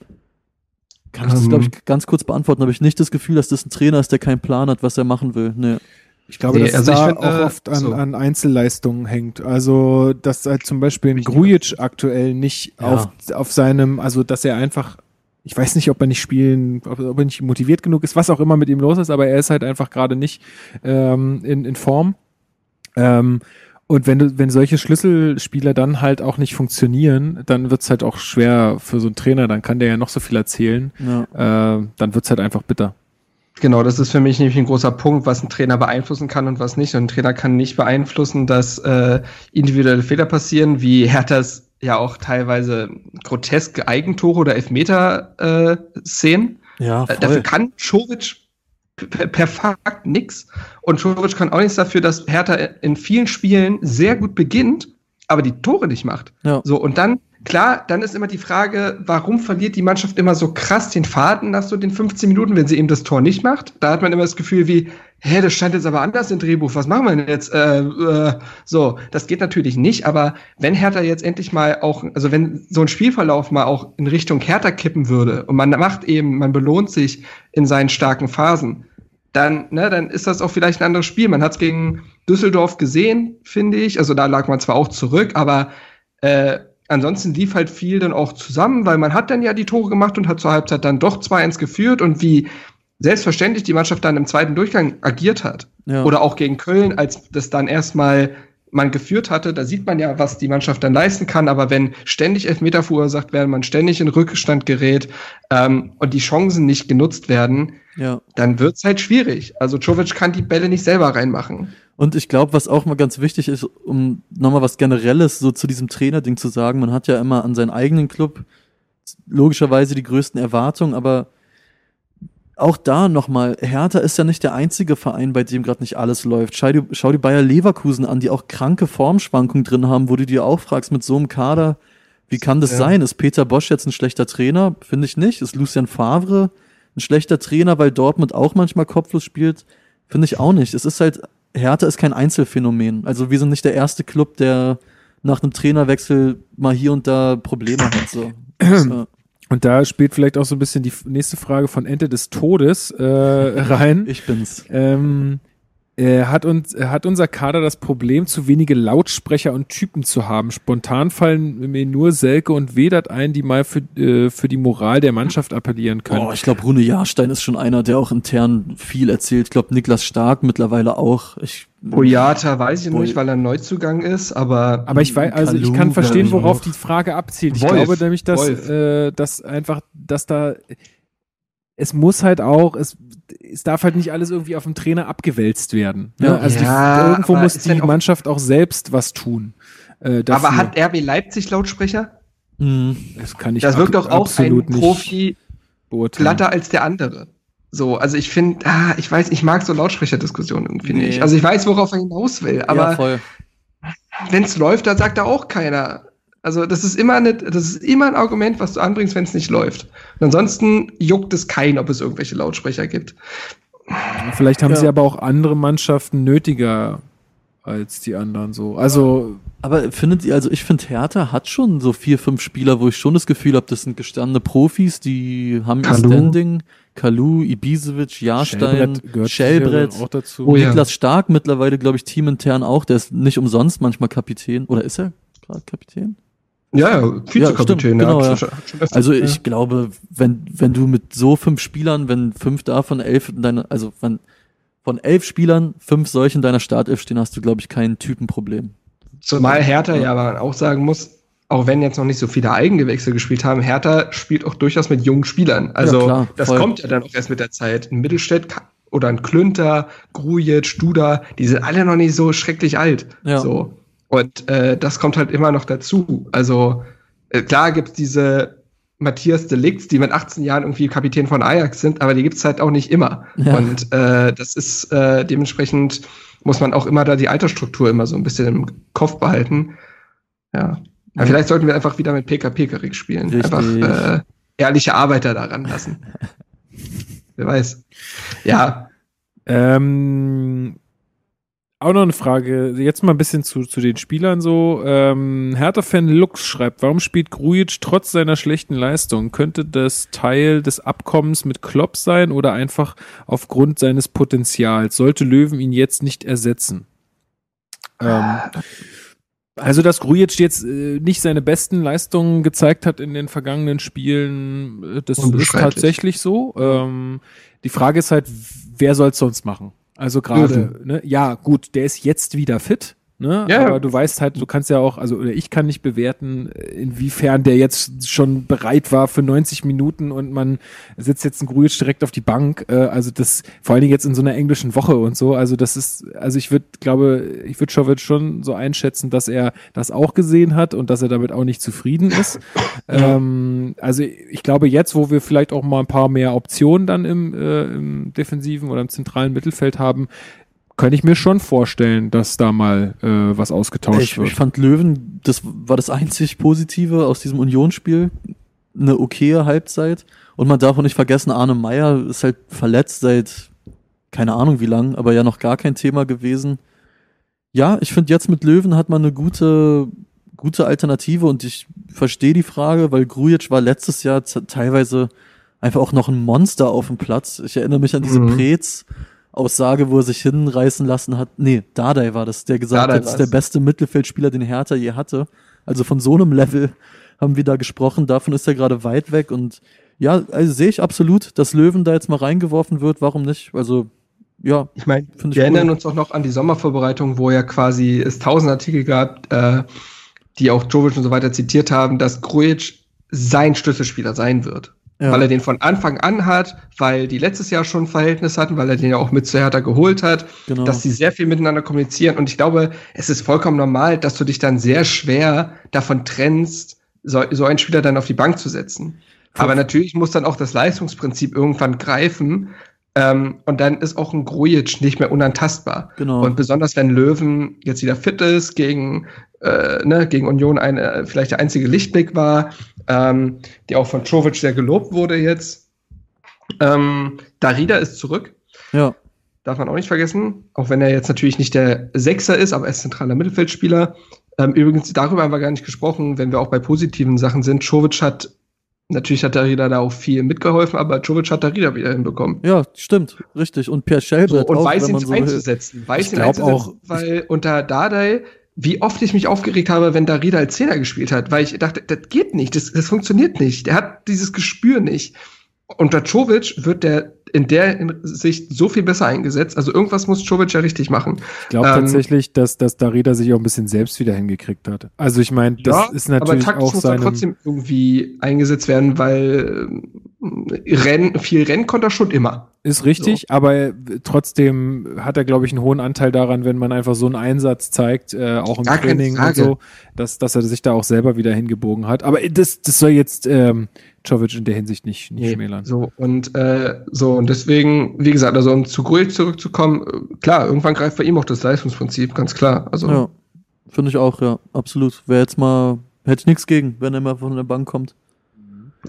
kann ich das, Ähm. glaube ich, ganz kurz beantworten. Habe ich nicht das Gefühl, dass das ein Trainer ist, der keinen Plan hat, was er machen will. Nee. Ich glaube, Nee, dass also es da find, auch äh, oft an, so. an Einzelleistungen hängt. Also, dass halt zum Beispiel ein. Grujic aktuell nicht Ja. auf, auf seinem, also dass er einfach, ich weiß nicht, ob er nicht spielen, ob, ob er nicht motiviert genug ist, was auch immer mit ihm los ist, aber er ist halt einfach gerade nicht ähm, in, in Form. Ähm, und wenn du, wenn solche Schlüsselspieler dann halt auch nicht funktionieren, dann wird's halt auch schwer für so einen Trainer, dann kann der ja noch so viel erzählen, Ja. äh, dann wird's halt einfach bitter. Genau, das ist für mich nämlich ein großer Punkt, was ein Trainer beeinflussen kann und was nicht. Und ein Trainer kann nicht beeinflussen, dass äh, individuelle Fehler passieren, wie Herthas ja auch teilweise groteske Eigentore oder Elfmeter-Szenen. Ja, Äh, Dafür kann Czovic per, per Fakt nix. Und Czovic kann auch nichts dafür, dass Hertha in vielen Spielen sehr gut beginnt, aber die Tore nicht macht. Ja. So, und dann, klar, dann ist immer die Frage, warum verliert die Mannschaft immer so krass den Faden nach so den 15 Minuten, wenn sie eben das Tor nicht macht? Da hat man immer das Gefühl wie, hä, das stand jetzt aber anders im Drehbuch, was machen wir denn jetzt? Äh, äh, so, das geht natürlich nicht, aber wenn Hertha jetzt endlich mal auch, also wenn so ein Spielverlauf mal auch in Richtung Hertha kippen würde und man macht eben, man belohnt sich in seinen starken Phasen, dann, ne, dann ist das auch vielleicht ein anderes Spiel. Man hat es gegen Düsseldorf gesehen, finde ich. Also da lag man zwar auch zurück, aber äh, ansonsten lief halt viel dann auch zusammen, weil man hat dann ja die Tore gemacht und hat zur Halbzeit dann doch 2-1 geführt und wie selbstverständlich die Mannschaft dann im zweiten Durchgang agiert hat. Ja. Oder auch gegen Köln, als das dann erstmal man geführt hatte, da sieht man ja, was die Mannschaft dann leisten kann. Aber wenn ständig Elfmeter verursacht werden, man ständig in Rückstand gerät ähm, und die Chancen nicht genutzt werden, ja. dann wird's halt schwierig. Also Jovic kann die Bälle nicht selber reinmachen. Und ich glaube, was auch mal ganz wichtig ist, um nochmal was Generelles so zu diesem Trainerding zu sagen, man hat ja immer an seinen eigenen Club logischerweise die größten Erwartungen, aber auch da nochmal, Hertha ist ja nicht der einzige Verein, bei dem gerade nicht alles läuft. Schau die, schau die Bayer Leverkusen an, die auch kranke Formschwankungen drin haben, wo du dir auch fragst, mit so einem Kader, wie kann das ja. sein? Ist Peter Bosch jetzt ein schlechter Trainer? Finde ich nicht. Ist Lucien Favre ein schlechter Trainer, weil Dortmund auch manchmal kopflos spielt? Finde ich auch nicht. Es ist halt, Hertha ist kein Einzelfenomen. Also wir sind nicht der erste Club, der nach einem Trainerwechsel mal hier und da Probleme hat. So. Das, und da spielt vielleicht auch so ein bisschen die nächste Frage von Ente des Todes äh, rein. Ich bin's. Ähm, äh, hat, uns, hat unser Kader das Problem, zu wenige Lautsprecher und Typen zu haben? Spontan fallen mir nur Selke und Wedert ein, die mal für, äh, für die Moral der Mannschaft appellieren können. Oh, ich glaube, Rune Jahrstein ist schon einer, der auch intern viel erzählt. Ich glaube, Niklas Stark mittlerweile auch. Ich Boyata weiß ich Boy nicht, weil er Neuzugang ist, aber. Aber ich weiß, also ich kann verstehen, worauf die Frage abzielt. Ich Wolf, glaube nämlich, dass, äh, dass einfach, dass da es muss halt auch, es, es darf halt nicht alles irgendwie auf den Trainer abgewälzt werden. Ne? Also ja, die, irgendwo muss die Mannschaft auch selbst was tun. Äh, aber hat RB Leipzig Lautsprecher? Mhm. Das kann ich Das wirkt doch auch ein Profi glatter als der andere. So, also ich finde, ah, ich weiß, ich mag so Lautsprecherdiskussionen irgendwie nee. nicht. Also ich weiß, worauf er hinaus will, aber ja, wenn es läuft, da sagt da auch keiner. Also das ist immer eine, das ist immer ein Argument, was du anbringst, wenn es nicht läuft. Und ansonsten juckt es keinen, ob es irgendwelche Lautsprecher gibt. Vielleicht haben ja. sie aber auch andere Mannschaften nötiger als die anderen so. Also. Aber findet ihr, also ich finde, Hertha hat schon so vier, fünf Spieler, wo ich schon das Gefühl habe, das sind gestandene Profis, die haben ihr Standing. Kalu, Ibisevic, Jahrstein, Schellbrett, auch dazu. Oh, Niklas ja. Stark mittlerweile, glaube ich, teamintern auch. Der ist nicht umsonst manchmal Kapitän. Oder ist er gerade Kapitän? Ja, ja, Vizekapitän. Ja, genau, ja. Also ich glaube, wenn, wenn du mit so fünf Spielern, wenn fünf davon elf in deiner, also wenn von elf Spielern fünf solche in deiner Startelf stehen, hast du, glaube ich, kein Typenproblem. Zumal Hertha ja, aber man auch sagen muss, auch wenn jetzt noch nicht so viele Eigengewächse gespielt haben, Hertha spielt auch durchaus mit jungen Spielern. Also ja, klar, das kommt ja dann auch erst mit der Zeit. Ein Mittelstädt oder ein Klünter, Grujic, Studer, die sind alle noch nicht so schrecklich alt. Ja. So. Und äh, das kommt halt immer noch dazu. Also äh, klar gibt's diese Matthias Delicts, die mit 18 Jahren irgendwie Kapitän von Ajax sind, aber die gibt's halt auch nicht immer. Ja. Und äh, das ist äh, dementsprechend muss man auch immer da die Altersstruktur immer so ein bisschen im Kopf behalten. Ja. ja vielleicht sollten wir einfach wieder mit PKP-Karik spielen. Richtig. Einfach äh, ehrliche Arbeiter daran lassen. Wer weiß. Ja. Ähm, auch noch eine Frage, jetzt mal ein bisschen zu, zu den Spielern so. Ähm, Hertha-Fan Lux schreibt, warum spielt Grujic trotz seiner schlechten Leistung? Könnte das Teil des Abkommens mit Klopp sein oder einfach aufgrund seines Potenzials? Sollte Löwen ihn jetzt nicht ersetzen? Ähm, also, dass Grujic jetzt äh, nicht seine besten Leistungen gezeigt hat in den vergangenen Spielen, äh, das ist tatsächlich so. Ähm, die Frage ist halt, wer soll es sonst machen? Also gerade, ne, ja, gut, der ist jetzt wieder fit. Ne? Ja. Aber du weißt halt, du kannst ja auch, also oder ich kann nicht bewerten, inwiefern der jetzt schon bereit war für 90 Minuten und man sitzt jetzt ein Grujic direkt auf die Bank. Äh, also das, vor allen Dingen jetzt in so einer englischen Woche und so. Also das ist, also ich würde, glaube, ich würde Schowitz schon so einschätzen, dass er das auch gesehen hat und dass er damit auch nicht zufrieden ist. ähm, also ich glaube jetzt, wo wir vielleicht auch mal ein paar mehr Optionen dann im, äh, im defensiven oder im zentralen Mittelfeld haben, kann ich mir schon vorstellen, dass da mal äh, was ausgetauscht ich, wird. Ich fand Löwen, das war das einzig Positive aus diesem Unionsspiel. Eine okaye Halbzeit. Und man darf auch nicht vergessen, Arne Meyer ist halt verletzt seit keine Ahnung wie lang, aber ja noch gar kein Thema gewesen. Ja, ich finde jetzt mit Löwen hat man eine gute, gute Alternative und ich verstehe die Frage, weil Grujic war letztes Jahr teilweise einfach auch noch ein Monster auf dem Platz. Ich erinnere mich an diese mhm. Prez Aussage, wo er sich hinreißen lassen hat. Nee, Dardai war das, der gesagt Dardai hat, das ist der beste Mittelfeldspieler, den Hertha je hatte. Also von so einem Level haben wir da gesprochen. Davon ist er gerade weit weg und ja, also sehe ich absolut, dass Löwen da jetzt mal reingeworfen wird. Warum nicht? Also ja, ich meine, wir cool. erinnern uns auch noch an die Sommervorbereitung, wo ja quasi es tausend Artikel gab, äh, die auch Jovic und so weiter zitiert haben, dass Grujic sein Schlüsselspieler sein wird. Ja. Weil er den von Anfang an hat, weil die letztes Jahr schon ein Verhältnis hatten, weil er den ja auch mit zu Hertha geholt hat, genau. dass sie sehr viel miteinander kommunizieren. Und ich glaube, es ist vollkommen normal, dass du dich dann sehr schwer davon trennst, so, so einen Spieler dann auf die Bank zu setzen. Aber natürlich muss dann auch das Leistungsprinzip irgendwann greifen. Ähm, und dann ist auch ein Grujic nicht mehr unantastbar. Genau. Und besonders wenn Löwen jetzt wieder fit ist, gegen, äh, ne, gegen Union eine, vielleicht der einzige Lichtblick war, ähm, die auch von Trovic sehr gelobt wurde jetzt. Ähm, Darida ist zurück. Ja. Darf man auch nicht vergessen, auch wenn er jetzt natürlich nicht der Sechser ist, aber er ist zentraler Mittelfeldspieler. Ähm, übrigens, darüber haben wir gar nicht gesprochen, wenn wir auch bei positiven Sachen sind. Chovic hat Natürlich hat Darida da auch viel mitgeholfen, aber Jovic hat Darida wieder hinbekommen. Ja, stimmt, richtig. Und Per Schelbrett so, Und auch, weiß ihn so einzusetzen. Weiß ihn einzusetzen, auch, weil unter Dardai, wie oft ich mich aufgeregt habe, wenn Darida als Zehner gespielt hat, weil ich dachte, das geht nicht, das, das funktioniert nicht. Der hat dieses Gespür nicht. Unter Jovic wird der in der Sicht so viel besser eingesetzt. Also irgendwas muss Jovic ja richtig machen. Ich glaube ähm, tatsächlich, dass, dass Darida sich auch ein bisschen selbst wieder hingekriegt hat. Also ich meine, das ja, ist natürlich aber auch muss seinem... trotzdem irgendwie eingesetzt werden, weil äh, Rennen, viel Rennen konnte er schon immer. Ist richtig, so. aber trotzdem hat er, glaube ich, einen hohen Anteil daran, wenn man einfach so einen Einsatz zeigt, äh, auch im Gar Training und so, dass, dass er sich da auch selber wieder hingebogen hat. Aber das, das soll jetzt ähm, Jovic in der Hinsicht nicht, nicht nee, schmälern. So, und äh, so, und deswegen, wie gesagt, also um zu Grujic zurückzukommen, äh, klar, irgendwann greift bei ihm auch das Leistungsprinzip, ganz klar. Also. Ja, finde ich auch, ja, absolut. Wäre jetzt mal, hätte ich nichts gegen, wenn er mal von der Bank kommt.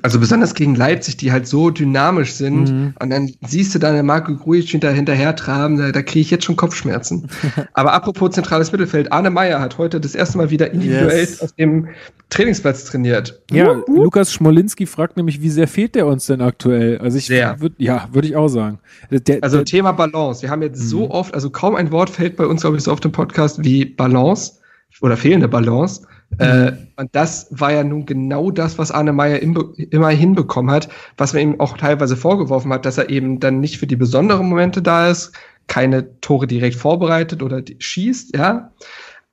Also besonders gegen Leipzig, die halt so dynamisch sind. Mhm. Und dann siehst du da eine Marco Grujic hinter, hinterher traben, da, da kriege ich jetzt schon Kopfschmerzen. Aber apropos zentrales Mittelfeld, Arne Meyer hat heute das erste Mal wieder individuell yes. auf dem Trainingsplatz trainiert. Ja, uh, uh. Lukas Schmolinski fragt nämlich, wie sehr fehlt der uns denn aktuell? Also ich würde, ja, würde ich auch sagen. Der, also der, Thema Balance. Wir haben jetzt mhm. so oft, also kaum ein Wort fällt bei uns, glaube ich, so auf dem Podcast wie Balance oder fehlende Balance. Äh, und das war ja nun genau das, was Arne Meyer immer hinbekommen hat, was man ihm auch teilweise vorgeworfen hat, dass er eben dann nicht für die besonderen Momente da ist, keine Tore direkt vorbereitet oder schießt, ja.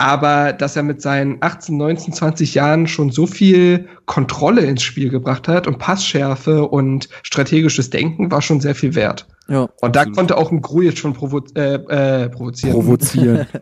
Aber dass er mit seinen 18, 19, 20 Jahren schon so viel Kontrolle ins Spiel gebracht hat und Passschärfe und strategisches Denken war schon sehr viel wert. Ja, und da konnte auch ein Grujic schon provo äh, äh, provozieren. Provozieren.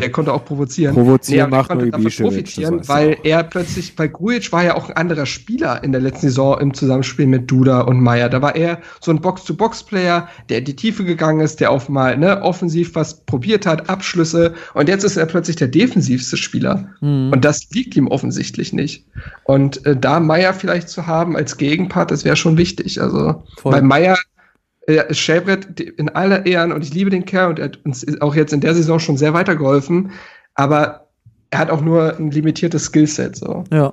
Der konnte auch provozieren. Provozieren nee, macht konnte davon profitieren, weil auch. er plötzlich, bei Grujic war ja auch ein anderer Spieler in der letzten Saison im Zusammenspiel mit Duda und Meier. Da war er so ein Box-to-Box-Player, der in die Tiefe gegangen ist, der auf mal ne, offensiv was probiert hat, Abschlüsse. Und jetzt ist er plötzlich der defensivste Spieler. Mhm. Und das liegt ihm offensichtlich nicht. Und äh, da Meier vielleicht zu haben als Gegenpart, das wäre schon wichtig. Also, Voll. weil Meier äh, Shelbrett in aller Ehren und ich liebe den Kerl und er hat uns auch jetzt in der Saison schon sehr weitergeholfen, aber er hat auch nur ein limitiertes Skillset. So. Ja.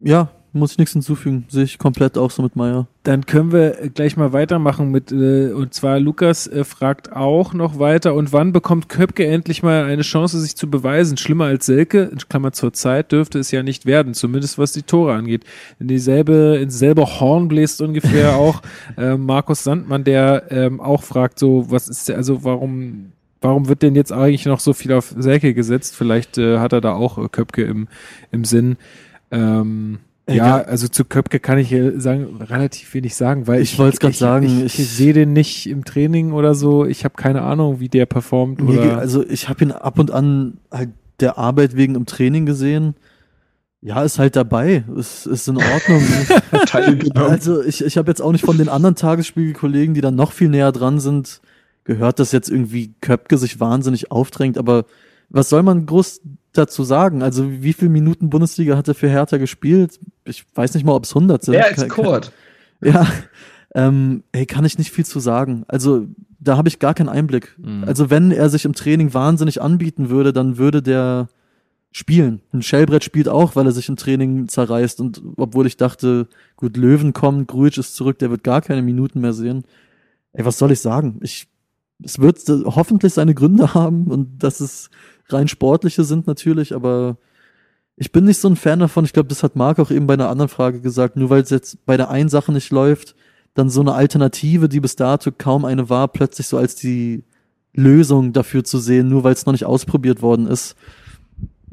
Ja, muss ich nichts hinzufügen. Sehe ich komplett auch so mit Meier. Dann können wir gleich mal weitermachen mit, äh, und zwar Lukas äh, fragt auch noch weiter, und wann bekommt Köpke endlich mal eine Chance, sich zu beweisen? Schlimmer als Selke, in Klammer zur Zeit, dürfte es ja nicht werden, zumindest was die Tore angeht. In dieselbe, ins selbe Horn bläst ungefähr auch äh, Markus Sandmann, der ähm, auch fragt so, was ist, also warum warum wird denn jetzt eigentlich noch so viel auf Selke gesetzt? Vielleicht äh, hat er da auch äh, Köpke im, im Sinn. Ähm, ja, also zu Köpke kann ich sagen, relativ wenig sagen, weil ich, ich wollte es gerade sagen, ich, ich, sehe den nicht im Training oder so. Ich habe keine Ahnung, wie der performt. Nee, oder also ich habe ihn ab und an halt der Arbeit wegen im Training gesehen. Ja, ist halt dabei. Ist, ist in Ordnung. also ich, ich habe jetzt auch nicht von den anderen Tagesspiegelkollegen, die dann noch viel näher dran sind, gehört, dass jetzt irgendwie Köpke sich wahnsinnig aufdrängt, aber was soll man groß dazu sagen? Also wie viele Minuten Bundesliga hat er für Hertha gespielt? Ich weiß nicht mal, ob es 100 sind. Er ist Kurt. Ja, ähm, hey, kann ich nicht viel zu sagen. Also da habe ich gar keinen Einblick. Mhm. Also wenn er sich im Training wahnsinnig anbieten würde, dann würde der spielen. Ein Shellbrett spielt auch, weil er sich im Training zerreißt. Und obwohl ich dachte, gut, Löwen kommt, Grujic ist zurück, der wird gar keine Minuten mehr sehen. Ey, was soll ich sagen? Ich, es wird hoffentlich seine Gründe haben und das ist rein sportliche sind natürlich, aber ich bin nicht so ein Fan davon. Ich glaube, das hat Marc auch eben bei einer anderen Frage gesagt. Nur weil es jetzt bei der einen Sache nicht läuft, dann so eine Alternative, die bis dato kaum eine war, plötzlich so als die Lösung dafür zu sehen, nur weil es noch nicht ausprobiert worden ist.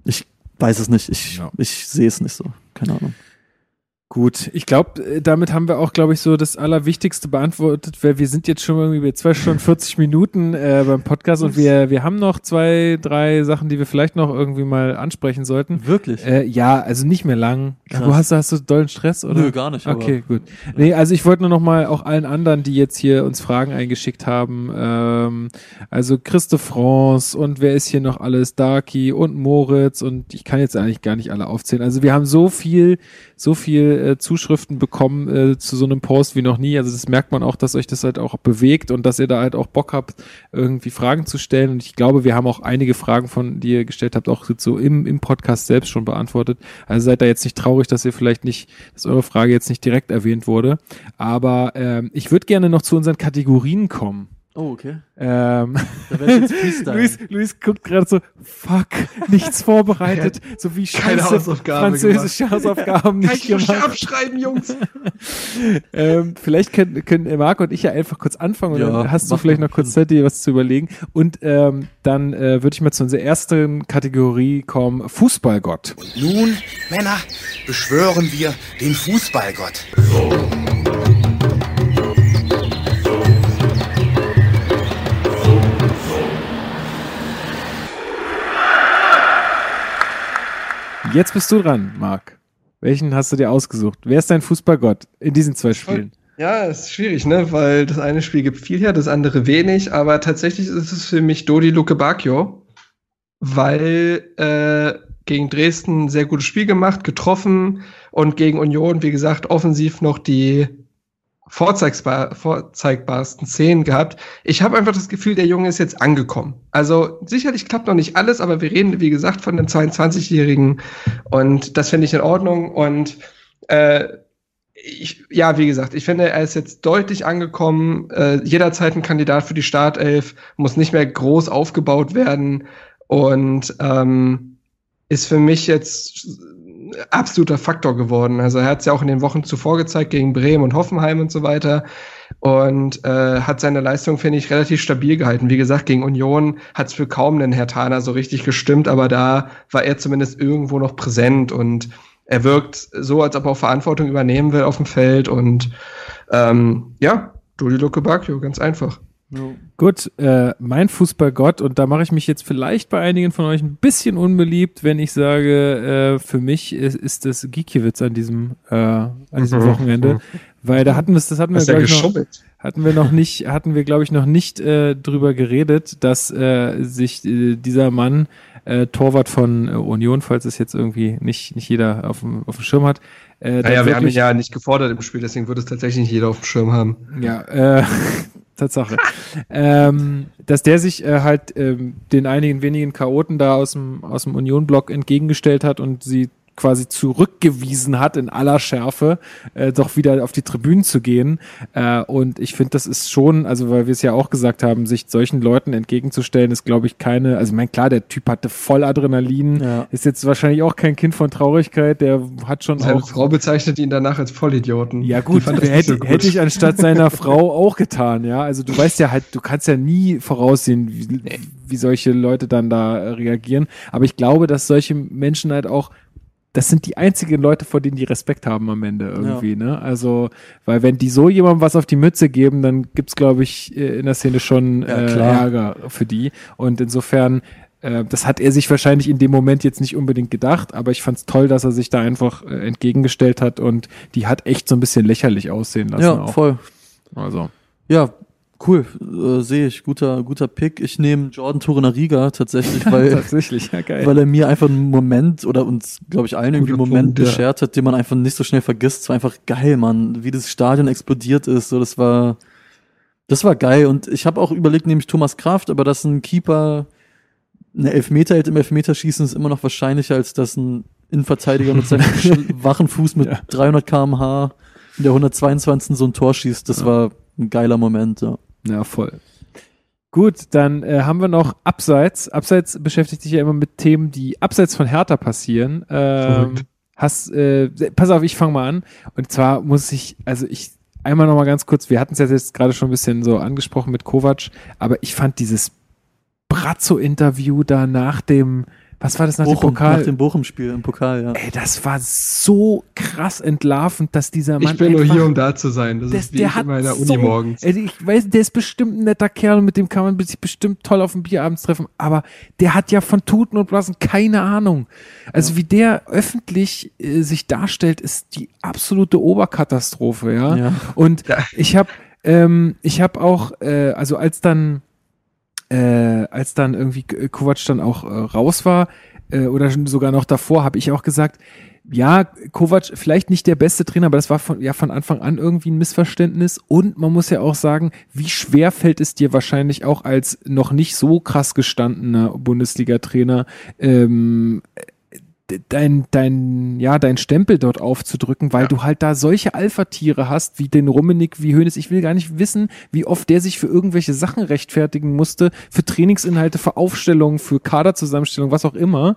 Ich weiß es nicht. Ich, Ja. ich sehe es nicht so. Keine Ahnung. Gut, ich glaube, damit haben wir auch, glaube ich, so das Allerwichtigste beantwortet, weil wir sind jetzt schon irgendwie bei zwei Stunden 40 Minuten äh, beim Podcast und wir, wir haben noch zwei, drei Sachen, die wir vielleicht noch irgendwie mal ansprechen sollten. Wirklich? Äh, ja, also nicht mehr lang. Krass. Du hast, hast du dollen Stress, oder? Nö, gar nicht. Okay, gut. Nee, also ich wollte nur noch mal auch allen anderen, die jetzt hier uns Fragen eingeschickt haben, ähm, also Christe France und wer ist hier noch alles, Darky und Moritz und ich kann jetzt eigentlich gar nicht alle aufzählen. Also wir haben so viel, so viel äh, Zuschriften bekommen äh, zu so einem Post wie noch nie. Also das merkt man auch, dass euch das halt auch bewegt und dass ihr da halt auch Bock habt, irgendwie Fragen zu stellen. Und ich glaube, wir haben auch einige Fragen von, die ihr gestellt habt, auch so im, im Podcast selbst schon beantwortet. Also seid da jetzt nicht traurig, dass ihr vielleicht nicht, dass eure Frage jetzt nicht direkt erwähnt wurde. Aber ähm, ich würde gerne noch zu unseren Kategorien kommen. Oh, okay. Ähm, Da werde ich jetzt Freestyle. Luis, Luis guckt gerade so, fuck, nichts vorbereitet, so wie Keine scheiße Hausaufgaben französische Hausaufgaben nicht gemacht. abschreiben, Jungs. ähm, vielleicht können, können Marco und ich ja einfach kurz anfangen und Ja, dann hast du vielleicht noch kurz Zeit, dir was zu überlegen. Und ähm, dann äh, würde ich mal zu unserer ersten Kategorie kommen, Fußballgott. Und nun, Männer, beschwören wir den Fußballgott. Jetzt bist du dran, Marc. Welchen hast du dir ausgesucht? Wer ist dein Fußballgott in diesen zwei Spielen? Ja, ist schwierig, ne? Weil das eine Spiel gibt viel her, das andere wenig, aber tatsächlich ist es für mich Dodi Luke Bacchio, weil äh, gegen Dresden ein sehr gutes Spiel gemacht, getroffen und gegen Union, wie gesagt, offensiv noch die vorzeigbar, vorzeigbarsten Szenen gehabt. Ich habe einfach das Gefühl, der Junge ist jetzt angekommen. Also sicherlich klappt noch nicht alles, aber wir reden, wie gesagt, von einem 22-Jährigen und das finde ich in Ordnung und äh, ich, ja, wie gesagt, ich finde, er ist jetzt deutlich angekommen, äh, jederzeit ein Kandidat für die Startelf, muss nicht mehr groß aufgebaut werden und ähm, ist für mich jetzt absoluter Faktor geworden. Also er hat es ja auch in den Wochen zuvor gezeigt gegen Bremen und Hoffenheim und so weiter und äh, hat seine Leistung, finde ich, relativ stabil gehalten. Wie gesagt, gegen Union hat es für kaum einen Herr Thaner so richtig gestimmt, aber da war er zumindest irgendwo noch präsent und er wirkt so, als ob er auch Verantwortung übernehmen will auf dem Feld und ähm, ja, Dodi Luke Bacchio, ganz einfach. Gut, äh, mein Fußballgott, und da mache ich mich jetzt vielleicht bei einigen von euch ein bisschen unbeliebt, wenn ich sage, äh, für mich ist, ist das Gikiewicz an diesem, äh, an diesem Mhm. Wochenende. Weil da hatten wir das hatten wir, glaube ich, noch, hatten wir noch nicht, hatten wir, glaube ich, noch nicht äh, drüber geredet, dass äh, sich äh, dieser Mann, äh, Torwart von äh, Union, falls es jetzt irgendwie nicht, nicht jeder auf dem, auf dem Schirm hat, äh, Naja, wir haben ihn ja nicht gefordert im Spiel, deswegen wird es tatsächlich nicht jeder auf dem Schirm haben. Ja, äh, Tatsache. ähm, dass der sich äh, halt ähm, den einigen wenigen Chaoten da aus dem, aus dem Union-Block entgegengestellt hat und sie quasi zurückgewiesen hat in aller Schärfe, äh, doch wieder auf die Tribünen zu gehen. Äh, und ich finde, das ist schon, also weil wir es ja auch gesagt haben, sich solchen Leuten entgegenzustellen, ist, glaube ich, keine, also ich meine, klar, der Typ hatte voll Adrenalin, Ja. ist jetzt wahrscheinlich auch kein Kind von Traurigkeit, der hat schon Seine auch Frau bezeichnet ihn danach als Vollidioten. ja gut, hätte, so gut. hätte ich anstatt seiner Frau auch getan, ja. Also du weißt ja halt, du kannst ja nie voraussehen, wie, wie solche Leute dann da reagieren. Aber ich glaube, dass solche Menschen halt auch, das sind die einzigen Leute, vor denen die Respekt haben am Ende irgendwie, ne? Also, weil wenn die so jemandem was auf die Mütze geben, dann gibt's, glaube ich, äh, in der Szene schon Ja, äh. Ärger für die. Und insofern, äh, das hat er sich wahrscheinlich in dem Moment jetzt nicht unbedingt gedacht, aber ich fand's toll, dass er sich da einfach äh, entgegengestellt hat und die hat echt so ein bisschen lächerlich aussehen lassen Ja, auch. voll. Also. Ja, cool. Äh, Sehe ich. Guter, guter Pick. Ich nehme Jordan Torunariga tatsächlich, weil, Tatsächlich, ja weil er mir einfach einen Moment oder uns, glaube ich, allen irgendwie einen Moment Punkt, ja. beschert hat, den man einfach nicht so schnell vergisst. Es war einfach geil, Mann. Wie das Stadion explodiert ist. So, das war, das war geil. Und ich habe auch überlegt, nämlich Thomas Kraft, aber dass ein Keeper eine Elfmeter hält im Elfmeterschießen ist immer noch wahrscheinlicher, als dass ein Innenverteidiger mit seinem wachen Fuß mit Ja. 300 kmh in der 122. so ein Tor schießt. Das Ja. war ein geiler Moment, ja. Ja, voll. Gut, dann äh, haben wir noch Abseits. Abseits beschäftigt sich ja immer mit Themen, die abseits von Hertha passieren. Ähm, hast, äh, pass auf, ich fange mal an. Und zwar muss ich, also ich einmal noch mal ganz kurz, wir hatten es ja jetzt gerade schon ein bisschen so angesprochen mit Kovac, aber ich fand dieses Brazzo-Interview da nach dem, was war das nach Bochum, dem Pokal? nach dem Bochum-Spiel im Pokal, ja. Ey, das war so krass entlarvend, dass dieser Mann Ich bin nur hier, um da zu sein. Das das, ist wie der ich hat in der Uni so, morgens. Ey, ich weiß, der ist bestimmt ein netter Kerl und mit dem kann man sich bestimmt toll auf dem Bierabend treffen, aber der hat ja von Tuten und Blasen keine Ahnung. Also wie der öffentlich äh, sich darstellt, ist die absolute Oberkatastrophe, ja. Ja. Und Ja. ich habe ähm, ich habe auch, äh, also als dann äh, als dann irgendwie Kovac dann auch äh, raus war äh, oder sogar noch davor, habe ich auch gesagt, ja, Kovac vielleicht nicht der beste Trainer, aber das war von, ja von Anfang an irgendwie ein Missverständnis. Und man muss ja auch sagen, wie schwer fällt es dir wahrscheinlich auch als noch nicht so krass gestandener Bundesliga-Trainer, ähm, dein, dein, ja, dein Stempel dort aufzudrücken, weil Ja. du halt da solche Alpha-Tiere hast, wie den Rummenig, wie Hönes. Ich will gar nicht wissen, wie oft der sich für irgendwelche Sachen rechtfertigen musste, für Trainingsinhalte, für Aufstellungen, für Kaderzusammenstellung, was auch immer,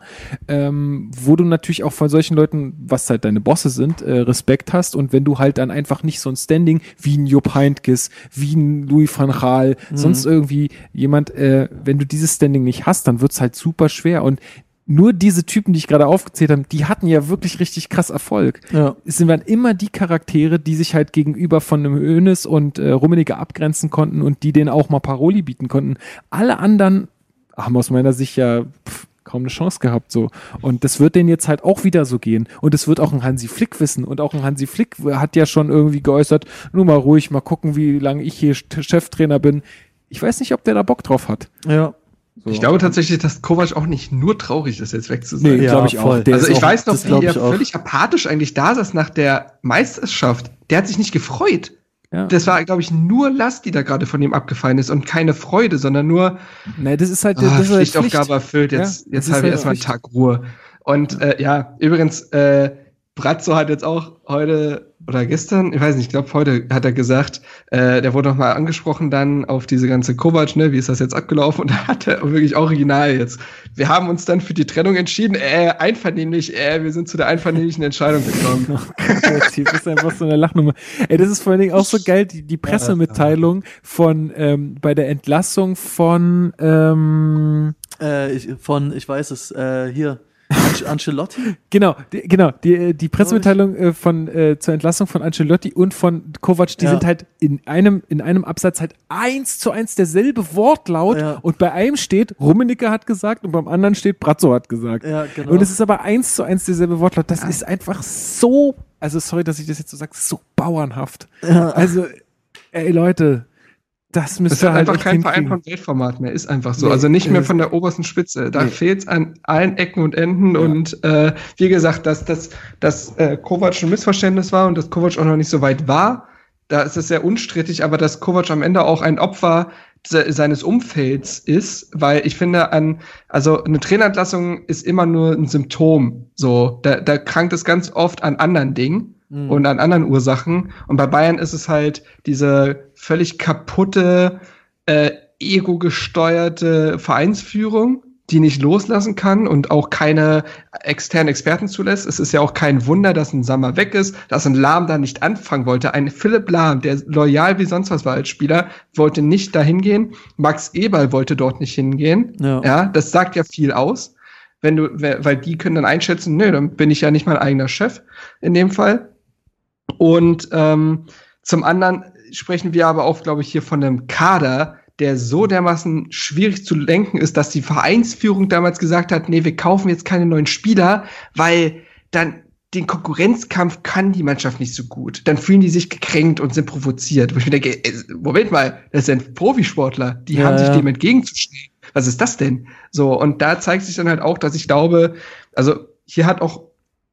ähm, wo du natürlich auch von solchen Leuten, was halt deine Bosse sind, äh, Respekt hast und wenn du halt dann einfach nicht so ein Standing wie ein Jupp Heynckes, wie ein Louis van Gaal, sonst irgendwie jemand, äh, wenn du dieses Standing nicht hast, dann wird's halt super schwer und nur diese Typen, die ich gerade aufgezählt habe, die hatten ja wirklich richtig krass Erfolg. Ja. Es sind dann immer die Charaktere, die sich halt gegenüber von einem Hönes und äh, Rummenigge abgrenzen konnten und die denen auch mal Paroli bieten konnten. Alle anderen haben aus meiner Sicht ja pff, kaum eine Chance gehabt so. Und das wird denen jetzt halt auch wieder so gehen. Und es wird auch ein Hansi Flick wissen. Und auch ein Hansi Flick hat ja schon irgendwie geäußert, nur mal ruhig, mal gucken, wie lange ich hier Cheftrainer bin. Ich weiß nicht, ob der da Bock drauf hat. Ja. So. Ich glaube tatsächlich, dass Kovac auch nicht nur traurig ist, jetzt weg zu sein. Nee, Ja, glaube ich auch. voll. Der also ich auch, weiß noch, wie er auch. völlig apathisch eigentlich da saß nach der Meisterschaft. Der hat sich nicht gefreut. ja. Das war, glaube ich, nur Last, die da gerade von ihm abgefallen ist und keine Freude, sondern nur Nee, das ist halt, ah, das ist halt Pflichtaufgabe Pflicht. erfüllt. Jetzt, Ja, jetzt habe ich halt erstmal einen. Tag Ruhe. Und äh, ja, übrigens, äh, Brazzo hat jetzt auch heute oder gestern, ich weiß nicht, ich glaube heute hat er gesagt, äh, der wurde nochmal angesprochen dann auf diese ganze Kovac, ne, wie ist das jetzt abgelaufen? Und da hat er wirklich original jetzt. Wir haben uns dann für die Trennung entschieden, äh, einvernehmlich, äh, wir sind zu der einvernehmlichen Entscheidung gekommen. Das ist einfach so eine Lachnummer. Ey, das ist vor allen Dingen auch so geil, die, die Pressemitteilung von ähm, bei der Entlassung von ähm, Äh, ich, von, ich weiß es, äh, hier, Ancelotti? genau, die, genau, die, die Pressemitteilung äh, von äh, zur Entlassung von Ancelotti und von Kovac, die Ja. sind halt in einem in einem Absatz halt eins zu eins derselbe Wortlaut Ja. und bei einem steht Rummenigge hat gesagt und beim anderen steht Brazzo hat gesagt. Ja, genau. Und es ist aber eins zu eins derselbe Wortlaut. Das ist einfach so, also sorry, dass ich das jetzt so sage, so bauernhaft. Also, ey Leute, das müsst Das ist halt einfach kein Verein von Weltformat mehr, ist einfach so. Nee, also nicht mehr von der obersten Spitze. Da Nee. fehlt's an allen Ecken und Enden. Ja. Und äh, wie gesagt, dass, dass, dass äh, Kovac ein Missverständnis war und dass Kovac auch noch nicht so weit war, da ist es sehr unstrittig, aber dass Kovac am Ende auch ein Opfer se seines Umfelds ist, weil ich finde, an, also eine Trainerentlassung ist immer nur ein Symptom. So, da, da krankt es ganz oft an anderen Dingen Mhm. und an anderen Ursachen. Und bei Bayern ist es halt diese völlig kaputte, äh, ego-gesteuerte Vereinsführung, die nicht loslassen kann und auch keine externen Experten zulässt. Es ist ja auch kein Wunder, dass ein Sammer weg ist, dass ein Lahm da nicht anfangen wollte. Ein Philipp Lahm, der loyal wie sonst was war als Spieler, wollte nicht dahin gehen. Max Eberl wollte dort nicht hingehen. Ja. Ja, das sagt ja viel aus. Wenn du, weil die können dann einschätzen, nö, dann bin ich ja nicht mein eigener Chef in dem Fall. Und ähm, zum anderen sprechen wir aber auch, glaube ich, hier von einem Kader, der so dermaßen schwierig zu lenken ist, dass die Vereinsführung damals gesagt hat, nee, wir kaufen jetzt keine neuen Spieler, weil dann den Konkurrenzkampf kann die Mannschaft nicht so gut. Dann fühlen die sich gekränkt und sind provoziert. Wo ich mir denke, Moment mal, das sind Profisportler, die Ja, haben sich ja. dem entgegenzustehen. Was ist das denn? So, und da zeigt sich dann halt auch, dass ich glaube, also hier hat auch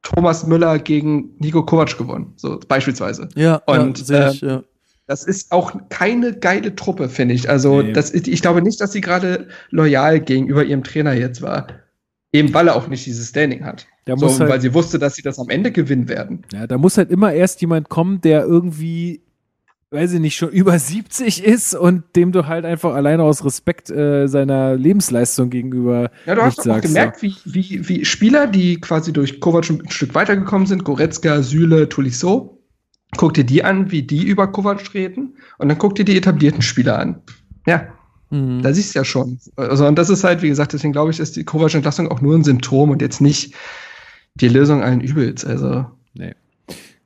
Thomas Müller gegen Nico Kovac gewonnen, so beispielsweise. Ja, Und, ja, sehe ich, ja. Das ist auch keine geile Truppe, finde ich. Also, Nee. das ich glaube nicht, dass sie gerade loyal gegenüber ihrem Trainer jetzt war. Eben weil er auch nicht dieses Standing hat. So, muss halt- weil sie wusste, dass sie das am Ende gewinnen werden. Ja, da muss halt immer erst jemand kommen, der irgendwie weiß ich nicht, schon über 70 ist und dem du halt einfach alleine aus Respekt äh, seiner Lebensleistung gegenüber Ja, du hast doch auch sagst. gemerkt, wie, wie, wie Spieler, die quasi durch Kovac ein Stück weitergekommen sind, Goretzka, Süle, Tolisso, guck dir die an, wie die über Kovac reden und dann guck dir die etablierten Spieler an. Ja, Mhm. da siehst du ja schon. Also, und das ist halt, wie gesagt, deswegen glaube ich, ist die Kovac-Entlassung auch nur ein Symptom und jetzt nicht die Lösung allen Übels. Also, Nee.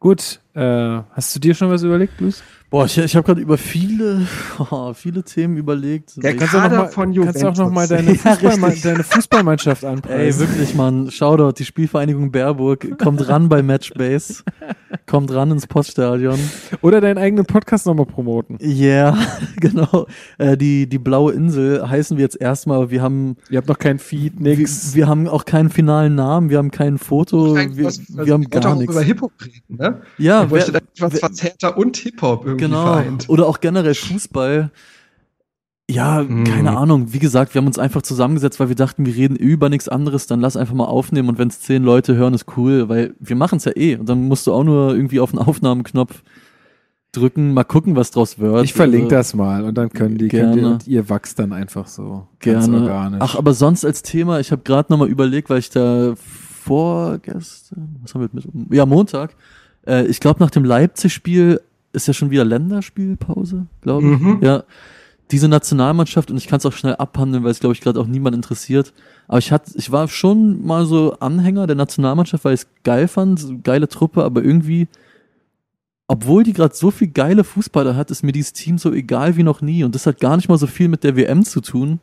Gut, äh, hast du dir schon was überlegt, Luis? Boah, ich, ich habe gerade über viele, oh, viele Themen überlegt. Der Kannst Kader mal, von kannst du auch noch mal deine, Ja, Fußballma richtig. deine Fußballmannschaft anpreisen? Ey, wirklich, Mann. Shoutout, die Spielvereinigung Baerburg. Kommt ran bei Matchbase. Kommt ran ins Poststadion. Oder deinen eigenen Podcast nochmal promoten. Ja, yeah, genau. Äh, die, die blaue Insel heißen wir jetzt erstmal. Wir haben, Ihr habt noch kein Feed, wir, nix. wir haben auch keinen finalen Namen. Wir haben kein Foto. Wir, was- wir haben ich gar auch nichts. über Hip-Hop reden, ne? Ja, ich wollte wer- etwas, wer- was härter und Hip-Hop irgendwie Genau. vereint. Oder auch generell Fußball. Ja, Mhm. keine Ahnung. Wie gesagt, wir haben uns einfach zusammengesetzt, weil wir dachten, wir reden über nichts anderes, dann lass einfach mal aufnehmen und wenn es zehn Leute hören, ist cool, weil wir machen es ja eh. Und dann musst du auch nur irgendwie auf den Aufnahmenknopf drücken, mal gucken, was draus wird. Ich verlinke Also, das mal und dann können die, können die Gerne. und ihr wachst dann einfach so Gerne. organisch. Ach, aber sonst als Thema, ich habe gerade nochmal überlegt, weil ich da vorgestern, was haben wir mit, ja, Montag, äh, ich glaube nach dem Leipzig-Spiel ist ja schon wieder Länderspielpause, glaube ich. Mhm. Ja, diese Nationalmannschaft, und ich kann es auch schnell abhandeln, weil es, glaube ich, gerade auch niemand interessiert. Aber ich hatte, ich war schon mal so Anhänger der Nationalmannschaft, weil ich es geil fand, so geile Truppe, aber irgendwie, obwohl die gerade so viel geile Fußballer hat, ist mir dieses Team so egal wie noch nie. Und das hat gar nicht mal so viel mit der WM zu tun.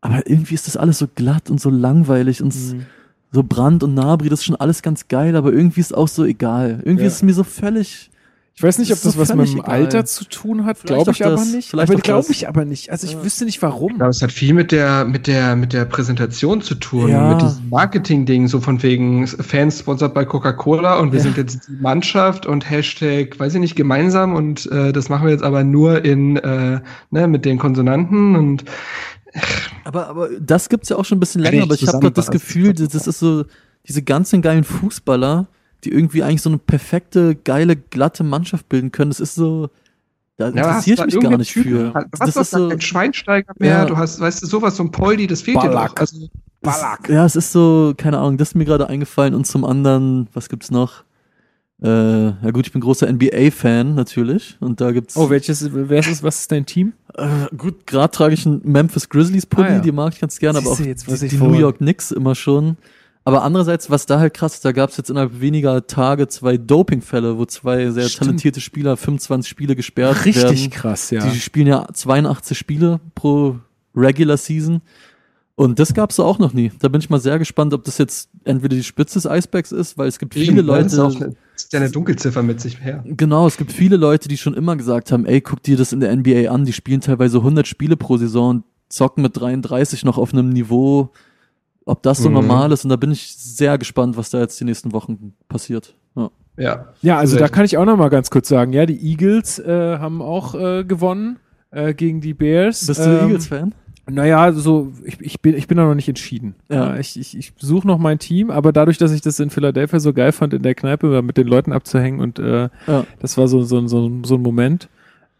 Aber irgendwie ist das alles so glatt und so langweilig und Mhm. so Brand und Nabri, das ist schon alles ganz geil, aber irgendwie ist auch so egal. Irgendwie Ja. ist es mir so völlig. Ich weiß nicht, ob das so was mit dem egal. Alter zu tun hat, glaube ich aber das, nicht. vielleicht aber glaube das. ich aber nicht. Also ich Ja. wüsste nicht warum. Ich glaube, es hat viel mit der, mit der, mit der Präsentation zu tun, Ja. mit diesem Marketing-Ding, so von wegen Fans sponsert bei Coca-Cola und wir Ja. sind jetzt die Mannschaft und Hashtag, weiß ich nicht, gemeinsam und äh, das machen wir jetzt aber nur in, äh, ne, mit den Konsonanten und Aber, aber das gibt's ja auch schon ein bisschen länger, aber ich habe das. Gefühl, das, das ist so, diese ganzen geilen Fußballer, die irgendwie eigentlich so eine perfekte, geile, glatte Mannschaft bilden können, das ist so, da Ja, interessiere ich mich gar nicht Typen, für. Du hast Das so, keinen Schweinsteiger mehr, Ja. du hast, weißt du, sowas, so ein Poldi, das fehlt dir Ballack. doch. Also, das, ja, es ist so, keine Ahnung, das ist mir gerade eingefallen und zum anderen, was gibt's noch? Äh, ja gut, ich bin großer NBA-Fan natürlich und da gibt's Oh, welches, wer ist es, was ist dein Team? Äh, gut, gerade trage ich einen Memphis Grizzlies Pulli, Ah, ja. die mag ich ganz gerne, aber auch jetzt die, die New York Knicks immer schon. Aber andererseits, was da halt krass ist, da gab es jetzt innerhalb weniger Tage zwei Dopingfälle, wo zwei sehr Stimmt. talentierte Spieler 25 Spiele gesperrt Richtig werden. krass, ja. Die spielen ja 82 Spiele pro Regular Season. Und das gab's auch noch nie. Da bin ich mal sehr gespannt, ob das jetzt entweder die Spitze des Eisbergs ist, weil es gibt viele eben, das ist Leute, auch eine, das ist ja eine Dunkelziffer mit sich her. Genau, es gibt viele Leute, die schon immer gesagt haben, ey, guck dir das in der NBA an, die spielen teilweise 100 Spiele pro Saison und zocken mit 33 noch auf einem Niveau, ob das so Mhm. normal ist. Und da bin ich sehr gespannt, was da jetzt die nächsten Wochen passiert. Ja. Ja. Ja, also da kann ich auch noch mal ganz kurz sagen, ja, die Eagles äh, haben auch äh, gewonnen äh, gegen die Bears. Bist du Ähm, Eagles-Fan? Naja, so, ich, ich, bin, ich bin da noch nicht entschieden. Ja. Ich ich, ich suche noch mein Team, aber dadurch, dass ich das in Philadelphia so geil fand, in der Kneipe mit den Leuten abzuhängen und äh, Ja. das war so, so, so, so ein Moment.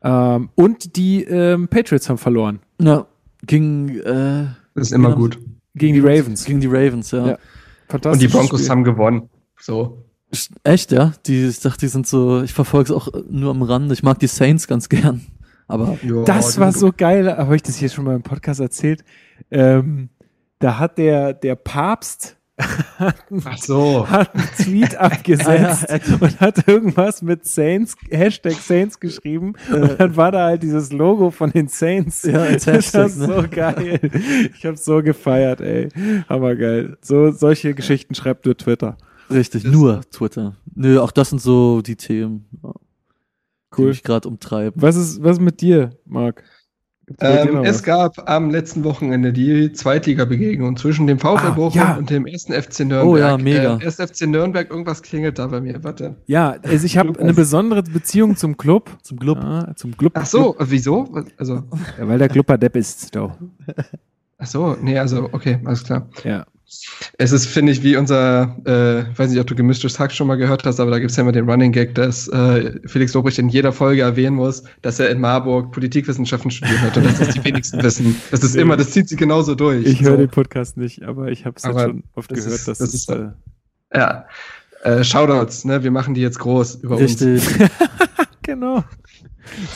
Ähm, und die ähm, Patriots haben verloren Ja, gegen, äh, Das ist immer Genau. gut. Gegen die Ravens. gegen die Ravens, ja. Ja. Und die Fantastisch. Broncos haben gewonnen. So. Echt, ja? Die, ich dachte, die sind so, ich verfolge es auch nur am Rande. Ich mag die Saints ganz gern. Aber Ja, Das war so geil, habe ich das hier schon mal im Podcast erzählt. Ähm, da hat der, der Papst Ach so. hat einen Tweet abgesetzt Ah, ja. und hat irgendwas mit Saints, Hashtag Saints geschrieben und dann war da halt dieses Logo von den Saints. Ja, das Hashtag, ist ne? so geil. Ich habe so gefeiert, ey. Hammergeil. So, solche Geschichten schreibt nur Twitter. richtig, Das- nur Twitter. Nö, auch das sind so die Themen, ja, die Cool. mich gerade umtreiben. Was ist, was ist mit dir, Marc? Ähm, es was? gab am letzten Wochenende die Zweitliga-Begegnung zwischen dem VfL Ah, Bochum ja. und dem ersten FC Nürnberg. Oh ja, mega. Äh, FC Nürnberg, irgendwas klingelt da bei mir. Warte. Ja, also ich habe eine besondere Beziehung zum Club. Zum Club. Ja, zum Club. Ach so, äh, wieso? Also, Ja, weil der Club Depp ist, doch. ach so, nee, also, okay, alles klar. Ja. Es ist, finde ich, wie unser, äh, weiß nicht, ob du gemischtes Hack schon mal gehört hast, aber da gibt es ja immer den Running Gag, dass äh, Felix Lobrecht in jeder Folge erwähnen muss, dass er in Marburg Politikwissenschaften studiert hat und dass das die wenigsten wissen. Das ist immer, das zieht sich genauso durch. Ich höre so. den Podcast nicht, aber ich habe es Aber schon oft das gehört, ist- dass das es, ist- äh, Ja. Äh, Shoutouts, ne? Wir machen die jetzt groß über uns. Richtig. genau.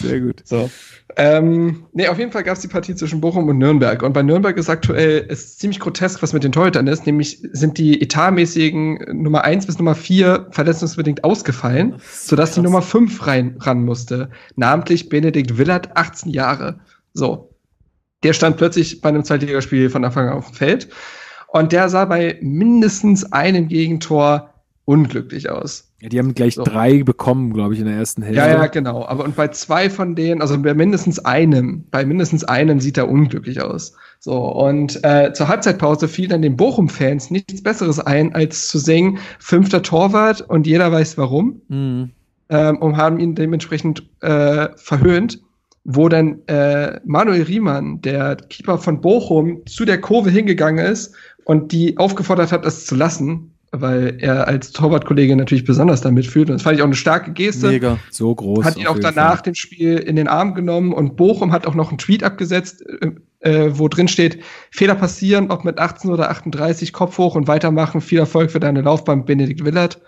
Sehr gut. So. Ähm, nee, auf jeden Fall gab es die Partie zwischen Bochum und Nürnberg. Und bei Nürnberg ist aktuell ist ziemlich grotesk, was mit den Torhütern ist. Nämlich sind die etatmäßigen Nummer 1 bis Nummer 4 verletzungsbedingt ausgefallen, sodass die krass. Nummer 5 rein, ran musste. Namentlich Benedikt Willert, 18 Jahre. So. Der stand plötzlich bei einem Zweitligaspiel von Anfang an auf dem Feld. Und der sah bei mindestens einem Gegentor unglücklich aus. Ja, die haben gleich So. drei bekommen, glaube ich, in der ersten Hälfte. Ja, ja, genau. Aber und bei zwei von denen, also bei mindestens einem, bei mindestens einem sieht er unglücklich aus. So, und äh, zur Halbzeitpause fiel dann den Bochum-Fans nichts Besseres ein, als zu singen, fünfter Torwart und jeder weiß warum, Mhm. ähm, und haben ihn dementsprechend äh, verhöhnt, wo dann äh, Manuel Riemann, der Keeper von Bochum, zu der Kurve hingegangen ist und die aufgefordert hat, es zu lassen, weil er als Torwartkollege natürlich besonders damit fühlt. Und das fand ich auch eine starke Geste Mega. So groß. hat ihn auch danach Fall. dem Spiel in den Arm genommen und Bochum hat auch noch einen Tweet abgesetzt, äh, äh, wo drin steht, Fehler passieren, ob mit 18 oder 38, Kopf hoch und weitermachen, viel Erfolg für deine Laufbahn, Benedikt Willert.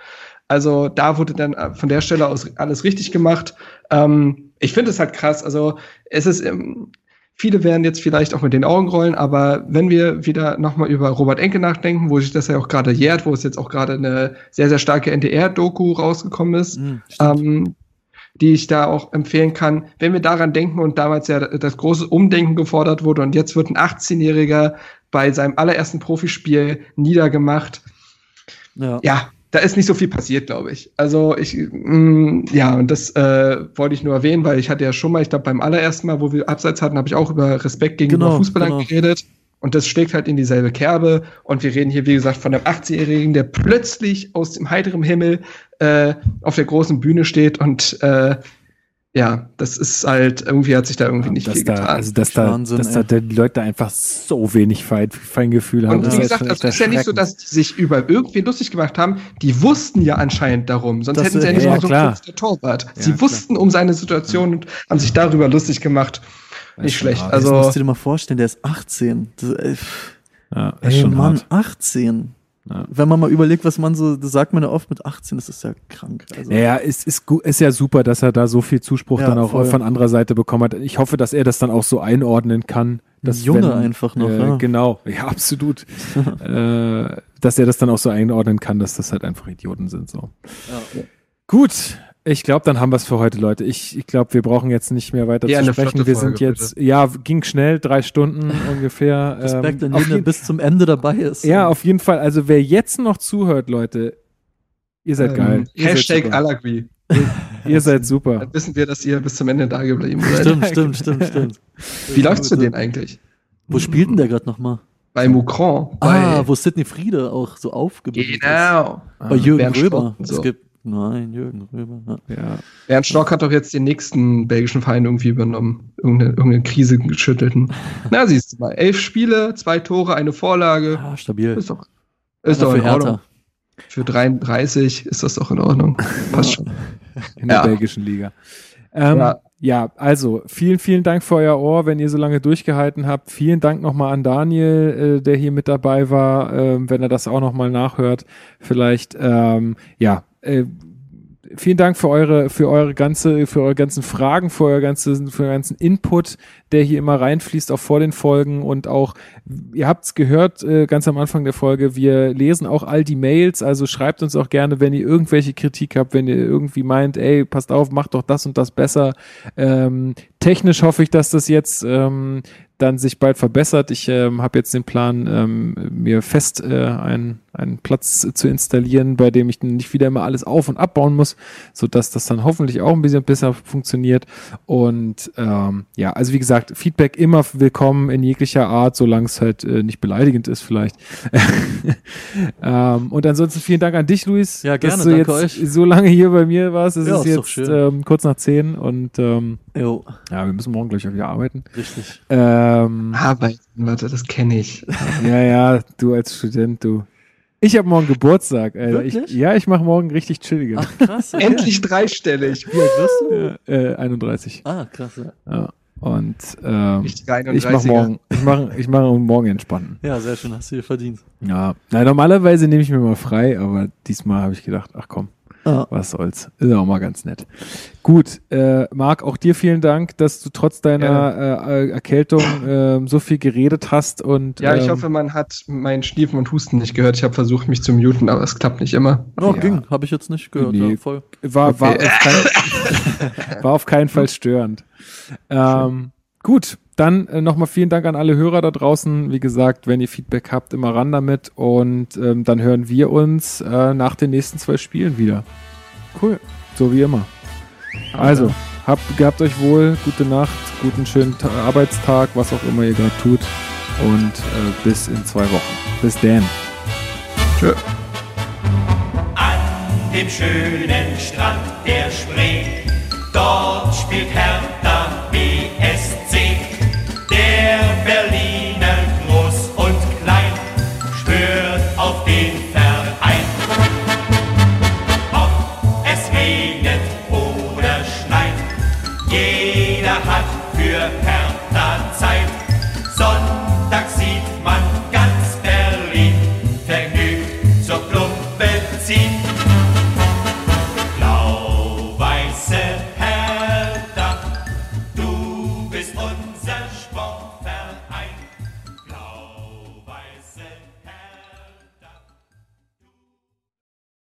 Also da wurde dann von der Stelle aus alles richtig gemacht. Ähm, ich finde es halt krass. Also es ist, ähm, viele werden jetzt vielleicht auch mit den Augen rollen, aber wenn wir wieder nochmal über Robert Enke nachdenken, wo sich das ja auch gerade jährt, wo es jetzt auch gerade eine sehr, sehr starke NDR-Doku rausgekommen ist, Mhm, ähm, die ich da auch empfehlen kann. Wenn wir daran denken und damals ja das große Umdenken gefordert wurde und jetzt wird ein 18-Jähriger bei seinem allerersten Profispiel niedergemacht. ja. Ja, da ist nicht so viel passiert, glaube ich. Also ich, mh, ja, und das äh, wollte ich nur erwähnen, weil ich hatte ja schon mal, ich glaube beim allerersten Mal, wo wir Abseits hatten, habe ich auch über Respekt gegenüber Genau, Fußballern genau. geredet. Und das schlägt halt in dieselbe Kerbe. Und wir reden hier, wie gesagt, von einem 18-Jährigen, der plötzlich aus dem heiteren Himmel äh, auf der großen Bühne steht. Und äh, ja, das ist halt, irgendwie hat sich da irgendwie nicht dass viel da, getan. Also, dass da, Wahnsinn, dass da die Leute einfach so wenig Fein, Feingefühl haben. Und Das wie ist gesagt, also es ist ja nicht so, dass die sich über irgendwie lustig gemacht haben. Die wussten ja anscheinend darum. Sonst Das hätten sie ja nicht ja, mal so klar. kurz der Torwart. Ja, sie klar. wussten um seine Situation und haben sich darüber lustig gemacht. Das Nicht schlecht. hart. Also, das musst Also, du dir mal vorstellen, der ist 18. Das, ey, Ja, ist ey schon Mann, hart. 18. Ja. Wenn man mal überlegt, was man so, das sagt man ja oft mit 18, das ist ja krank. Also, Naja, es ist, ist ja super, dass er da so viel Zuspruch Ja, dann auch voll. von anderer Seite bekommen hat. Ich hoffe, dass er das dann auch so einordnen kann. Dass Junge wenn, einfach noch, Äh, ja. Genau, ja, absolut. äh, dass er das dann auch so einordnen kann, dass das halt einfach Idioten sind. So. Ja. Gut, ich glaube, dann haben wir es für heute, Leute. Ich, ich glaube, wir brauchen jetzt nicht mehr weiter Ja, zu sprechen. Wir Folge, sind jetzt, ja, ging schnell, drei Stunden ungefähr. Respekt Ähm, an auf jeden, bis zum Ende dabei ist. ja, auf jeden Fall. Also wer jetzt noch zuhört, Leute, ihr seid geil. ähm, Ihr seid Hashtag super. Allergy. Ihr seid super. Dann wissen wir, dass ihr bis zum Ende da geblieben seid. Stimmt, stimmt, stimmt, stimmt. Wie läuft's für den eigentlich? Wo spielt denn der gerade nochmal? Bei Mukron. Ah, Bei, wo Sidney Friede auch so aufgebildet ist. genau. Bei Jürgen Bernd Röber. Es so. gibt, nein, Jürgen Röber. Ja. Ja. Bernd Stock hat doch jetzt den nächsten belgischen Verein irgendwie übernommen. Irgendeine, irgendeine Krise geschüttelten. Na, siehst du mal. Elf Spiele, zwei Tore, eine Vorlage. Ah, stabil. Ist doch, ist doch in für Ordnung. Hertha. Für 33 ist das doch in Ordnung. Passt schon. in der Ja. belgischen Liga. Ähm, ja. Ja. also vielen, vielen Dank für euer Ohr, wenn ihr so lange durchgehalten habt. Vielen Dank nochmal an Daniel, äh, der hier mit dabei war, ähm, wenn er das auch nochmal nachhört. Vielleicht, ähm, ja, äh, vielen Dank für eure, für eure ganze, für eure ganzen Fragen, für euer ganzen, für euren ganzen Input, der hier immer reinfließt, auch vor den Folgen und auch, ihr habt's gehört, äh, ganz am Anfang der Folge, wir lesen auch all die Mails, also schreibt uns auch gerne, wenn ihr irgendwelche Kritik habt, wenn ihr irgendwie meint, ey, passt auf, macht doch das und das besser. Ähm, technisch hoffe ich, dass das jetzt ähm, dann sich bald verbessert. Ich ähm, habe jetzt den Plan, ähm, mir fest äh, ein, einen Platz zu installieren, bei dem ich nicht wieder immer alles auf- und abbauen muss, so dass das dann hoffentlich auch ein bisschen besser funktioniert. Und ähm, ja, also wie gesagt, Feedback immer willkommen in jeglicher Art, solange es halt äh, nicht beleidigend ist vielleicht. ähm, und ansonsten vielen Dank an dich, Luis, Ja, gerne, dass du danke jetzt euch. so lange hier bei mir warst. Es Ja, ist ist jetzt ähm, kurz nach zehn und ähm, Jo, ja, wir müssen morgen gleich wieder arbeiten. richtig. Ähm, Arbeiten, warte, das kenne ich. ja, ja, du als Student, du. Ich habe morgen Geburtstag, Alter. Ich, Wirklich? ja, ich mache morgen richtig chillige. Ach, krass. Okay. Endlich dreistellig. Wie alt wirst du? Ja, äh, 31. Ah, krass. Ja. Ja. Und ähm, ich mache 31er. morgen, ich mache, ich mache morgen entspannen. ja, sehr schön, hast du dir verdient. Ja, na, normalerweise nehme ich mir mal frei, aber diesmal habe ich gedacht, ach komm, Ah. was soll's. Ist ja auch mal ganz nett. Gut, äh, Marc, auch dir vielen Dank, dass du trotz deiner äh, äh, Erkältung ähm, so viel geredet hast und Ja, ich ähm, hoffe, man hat meinen Schniefen und Husten nicht gehört. Ich habe versucht, mich zu muten, aber es klappt nicht immer. Oh, Ja. ging, habe ich jetzt nicht gehört. Nee. Ja, voll. war, war, Okay. auf kein, war auf keinen Fall störend. Ähm, gut, dann äh, nochmal vielen Dank an alle Hörer da draußen. Wie gesagt, wenn ihr Feedback habt, immer ran damit und ähm, dann hören wir uns äh, nach den nächsten zwei Spielen wieder. Cool, so wie immer. Also, habt, gehabt euch wohl, gute Nacht, guten schönen Ta Arbeitstag, was auch immer ihr gerade tut und äh, bis in zwei Wochen. Bis dann. Tschö. An dem schönen Strand der Spree, dort spielt Hertha BSC.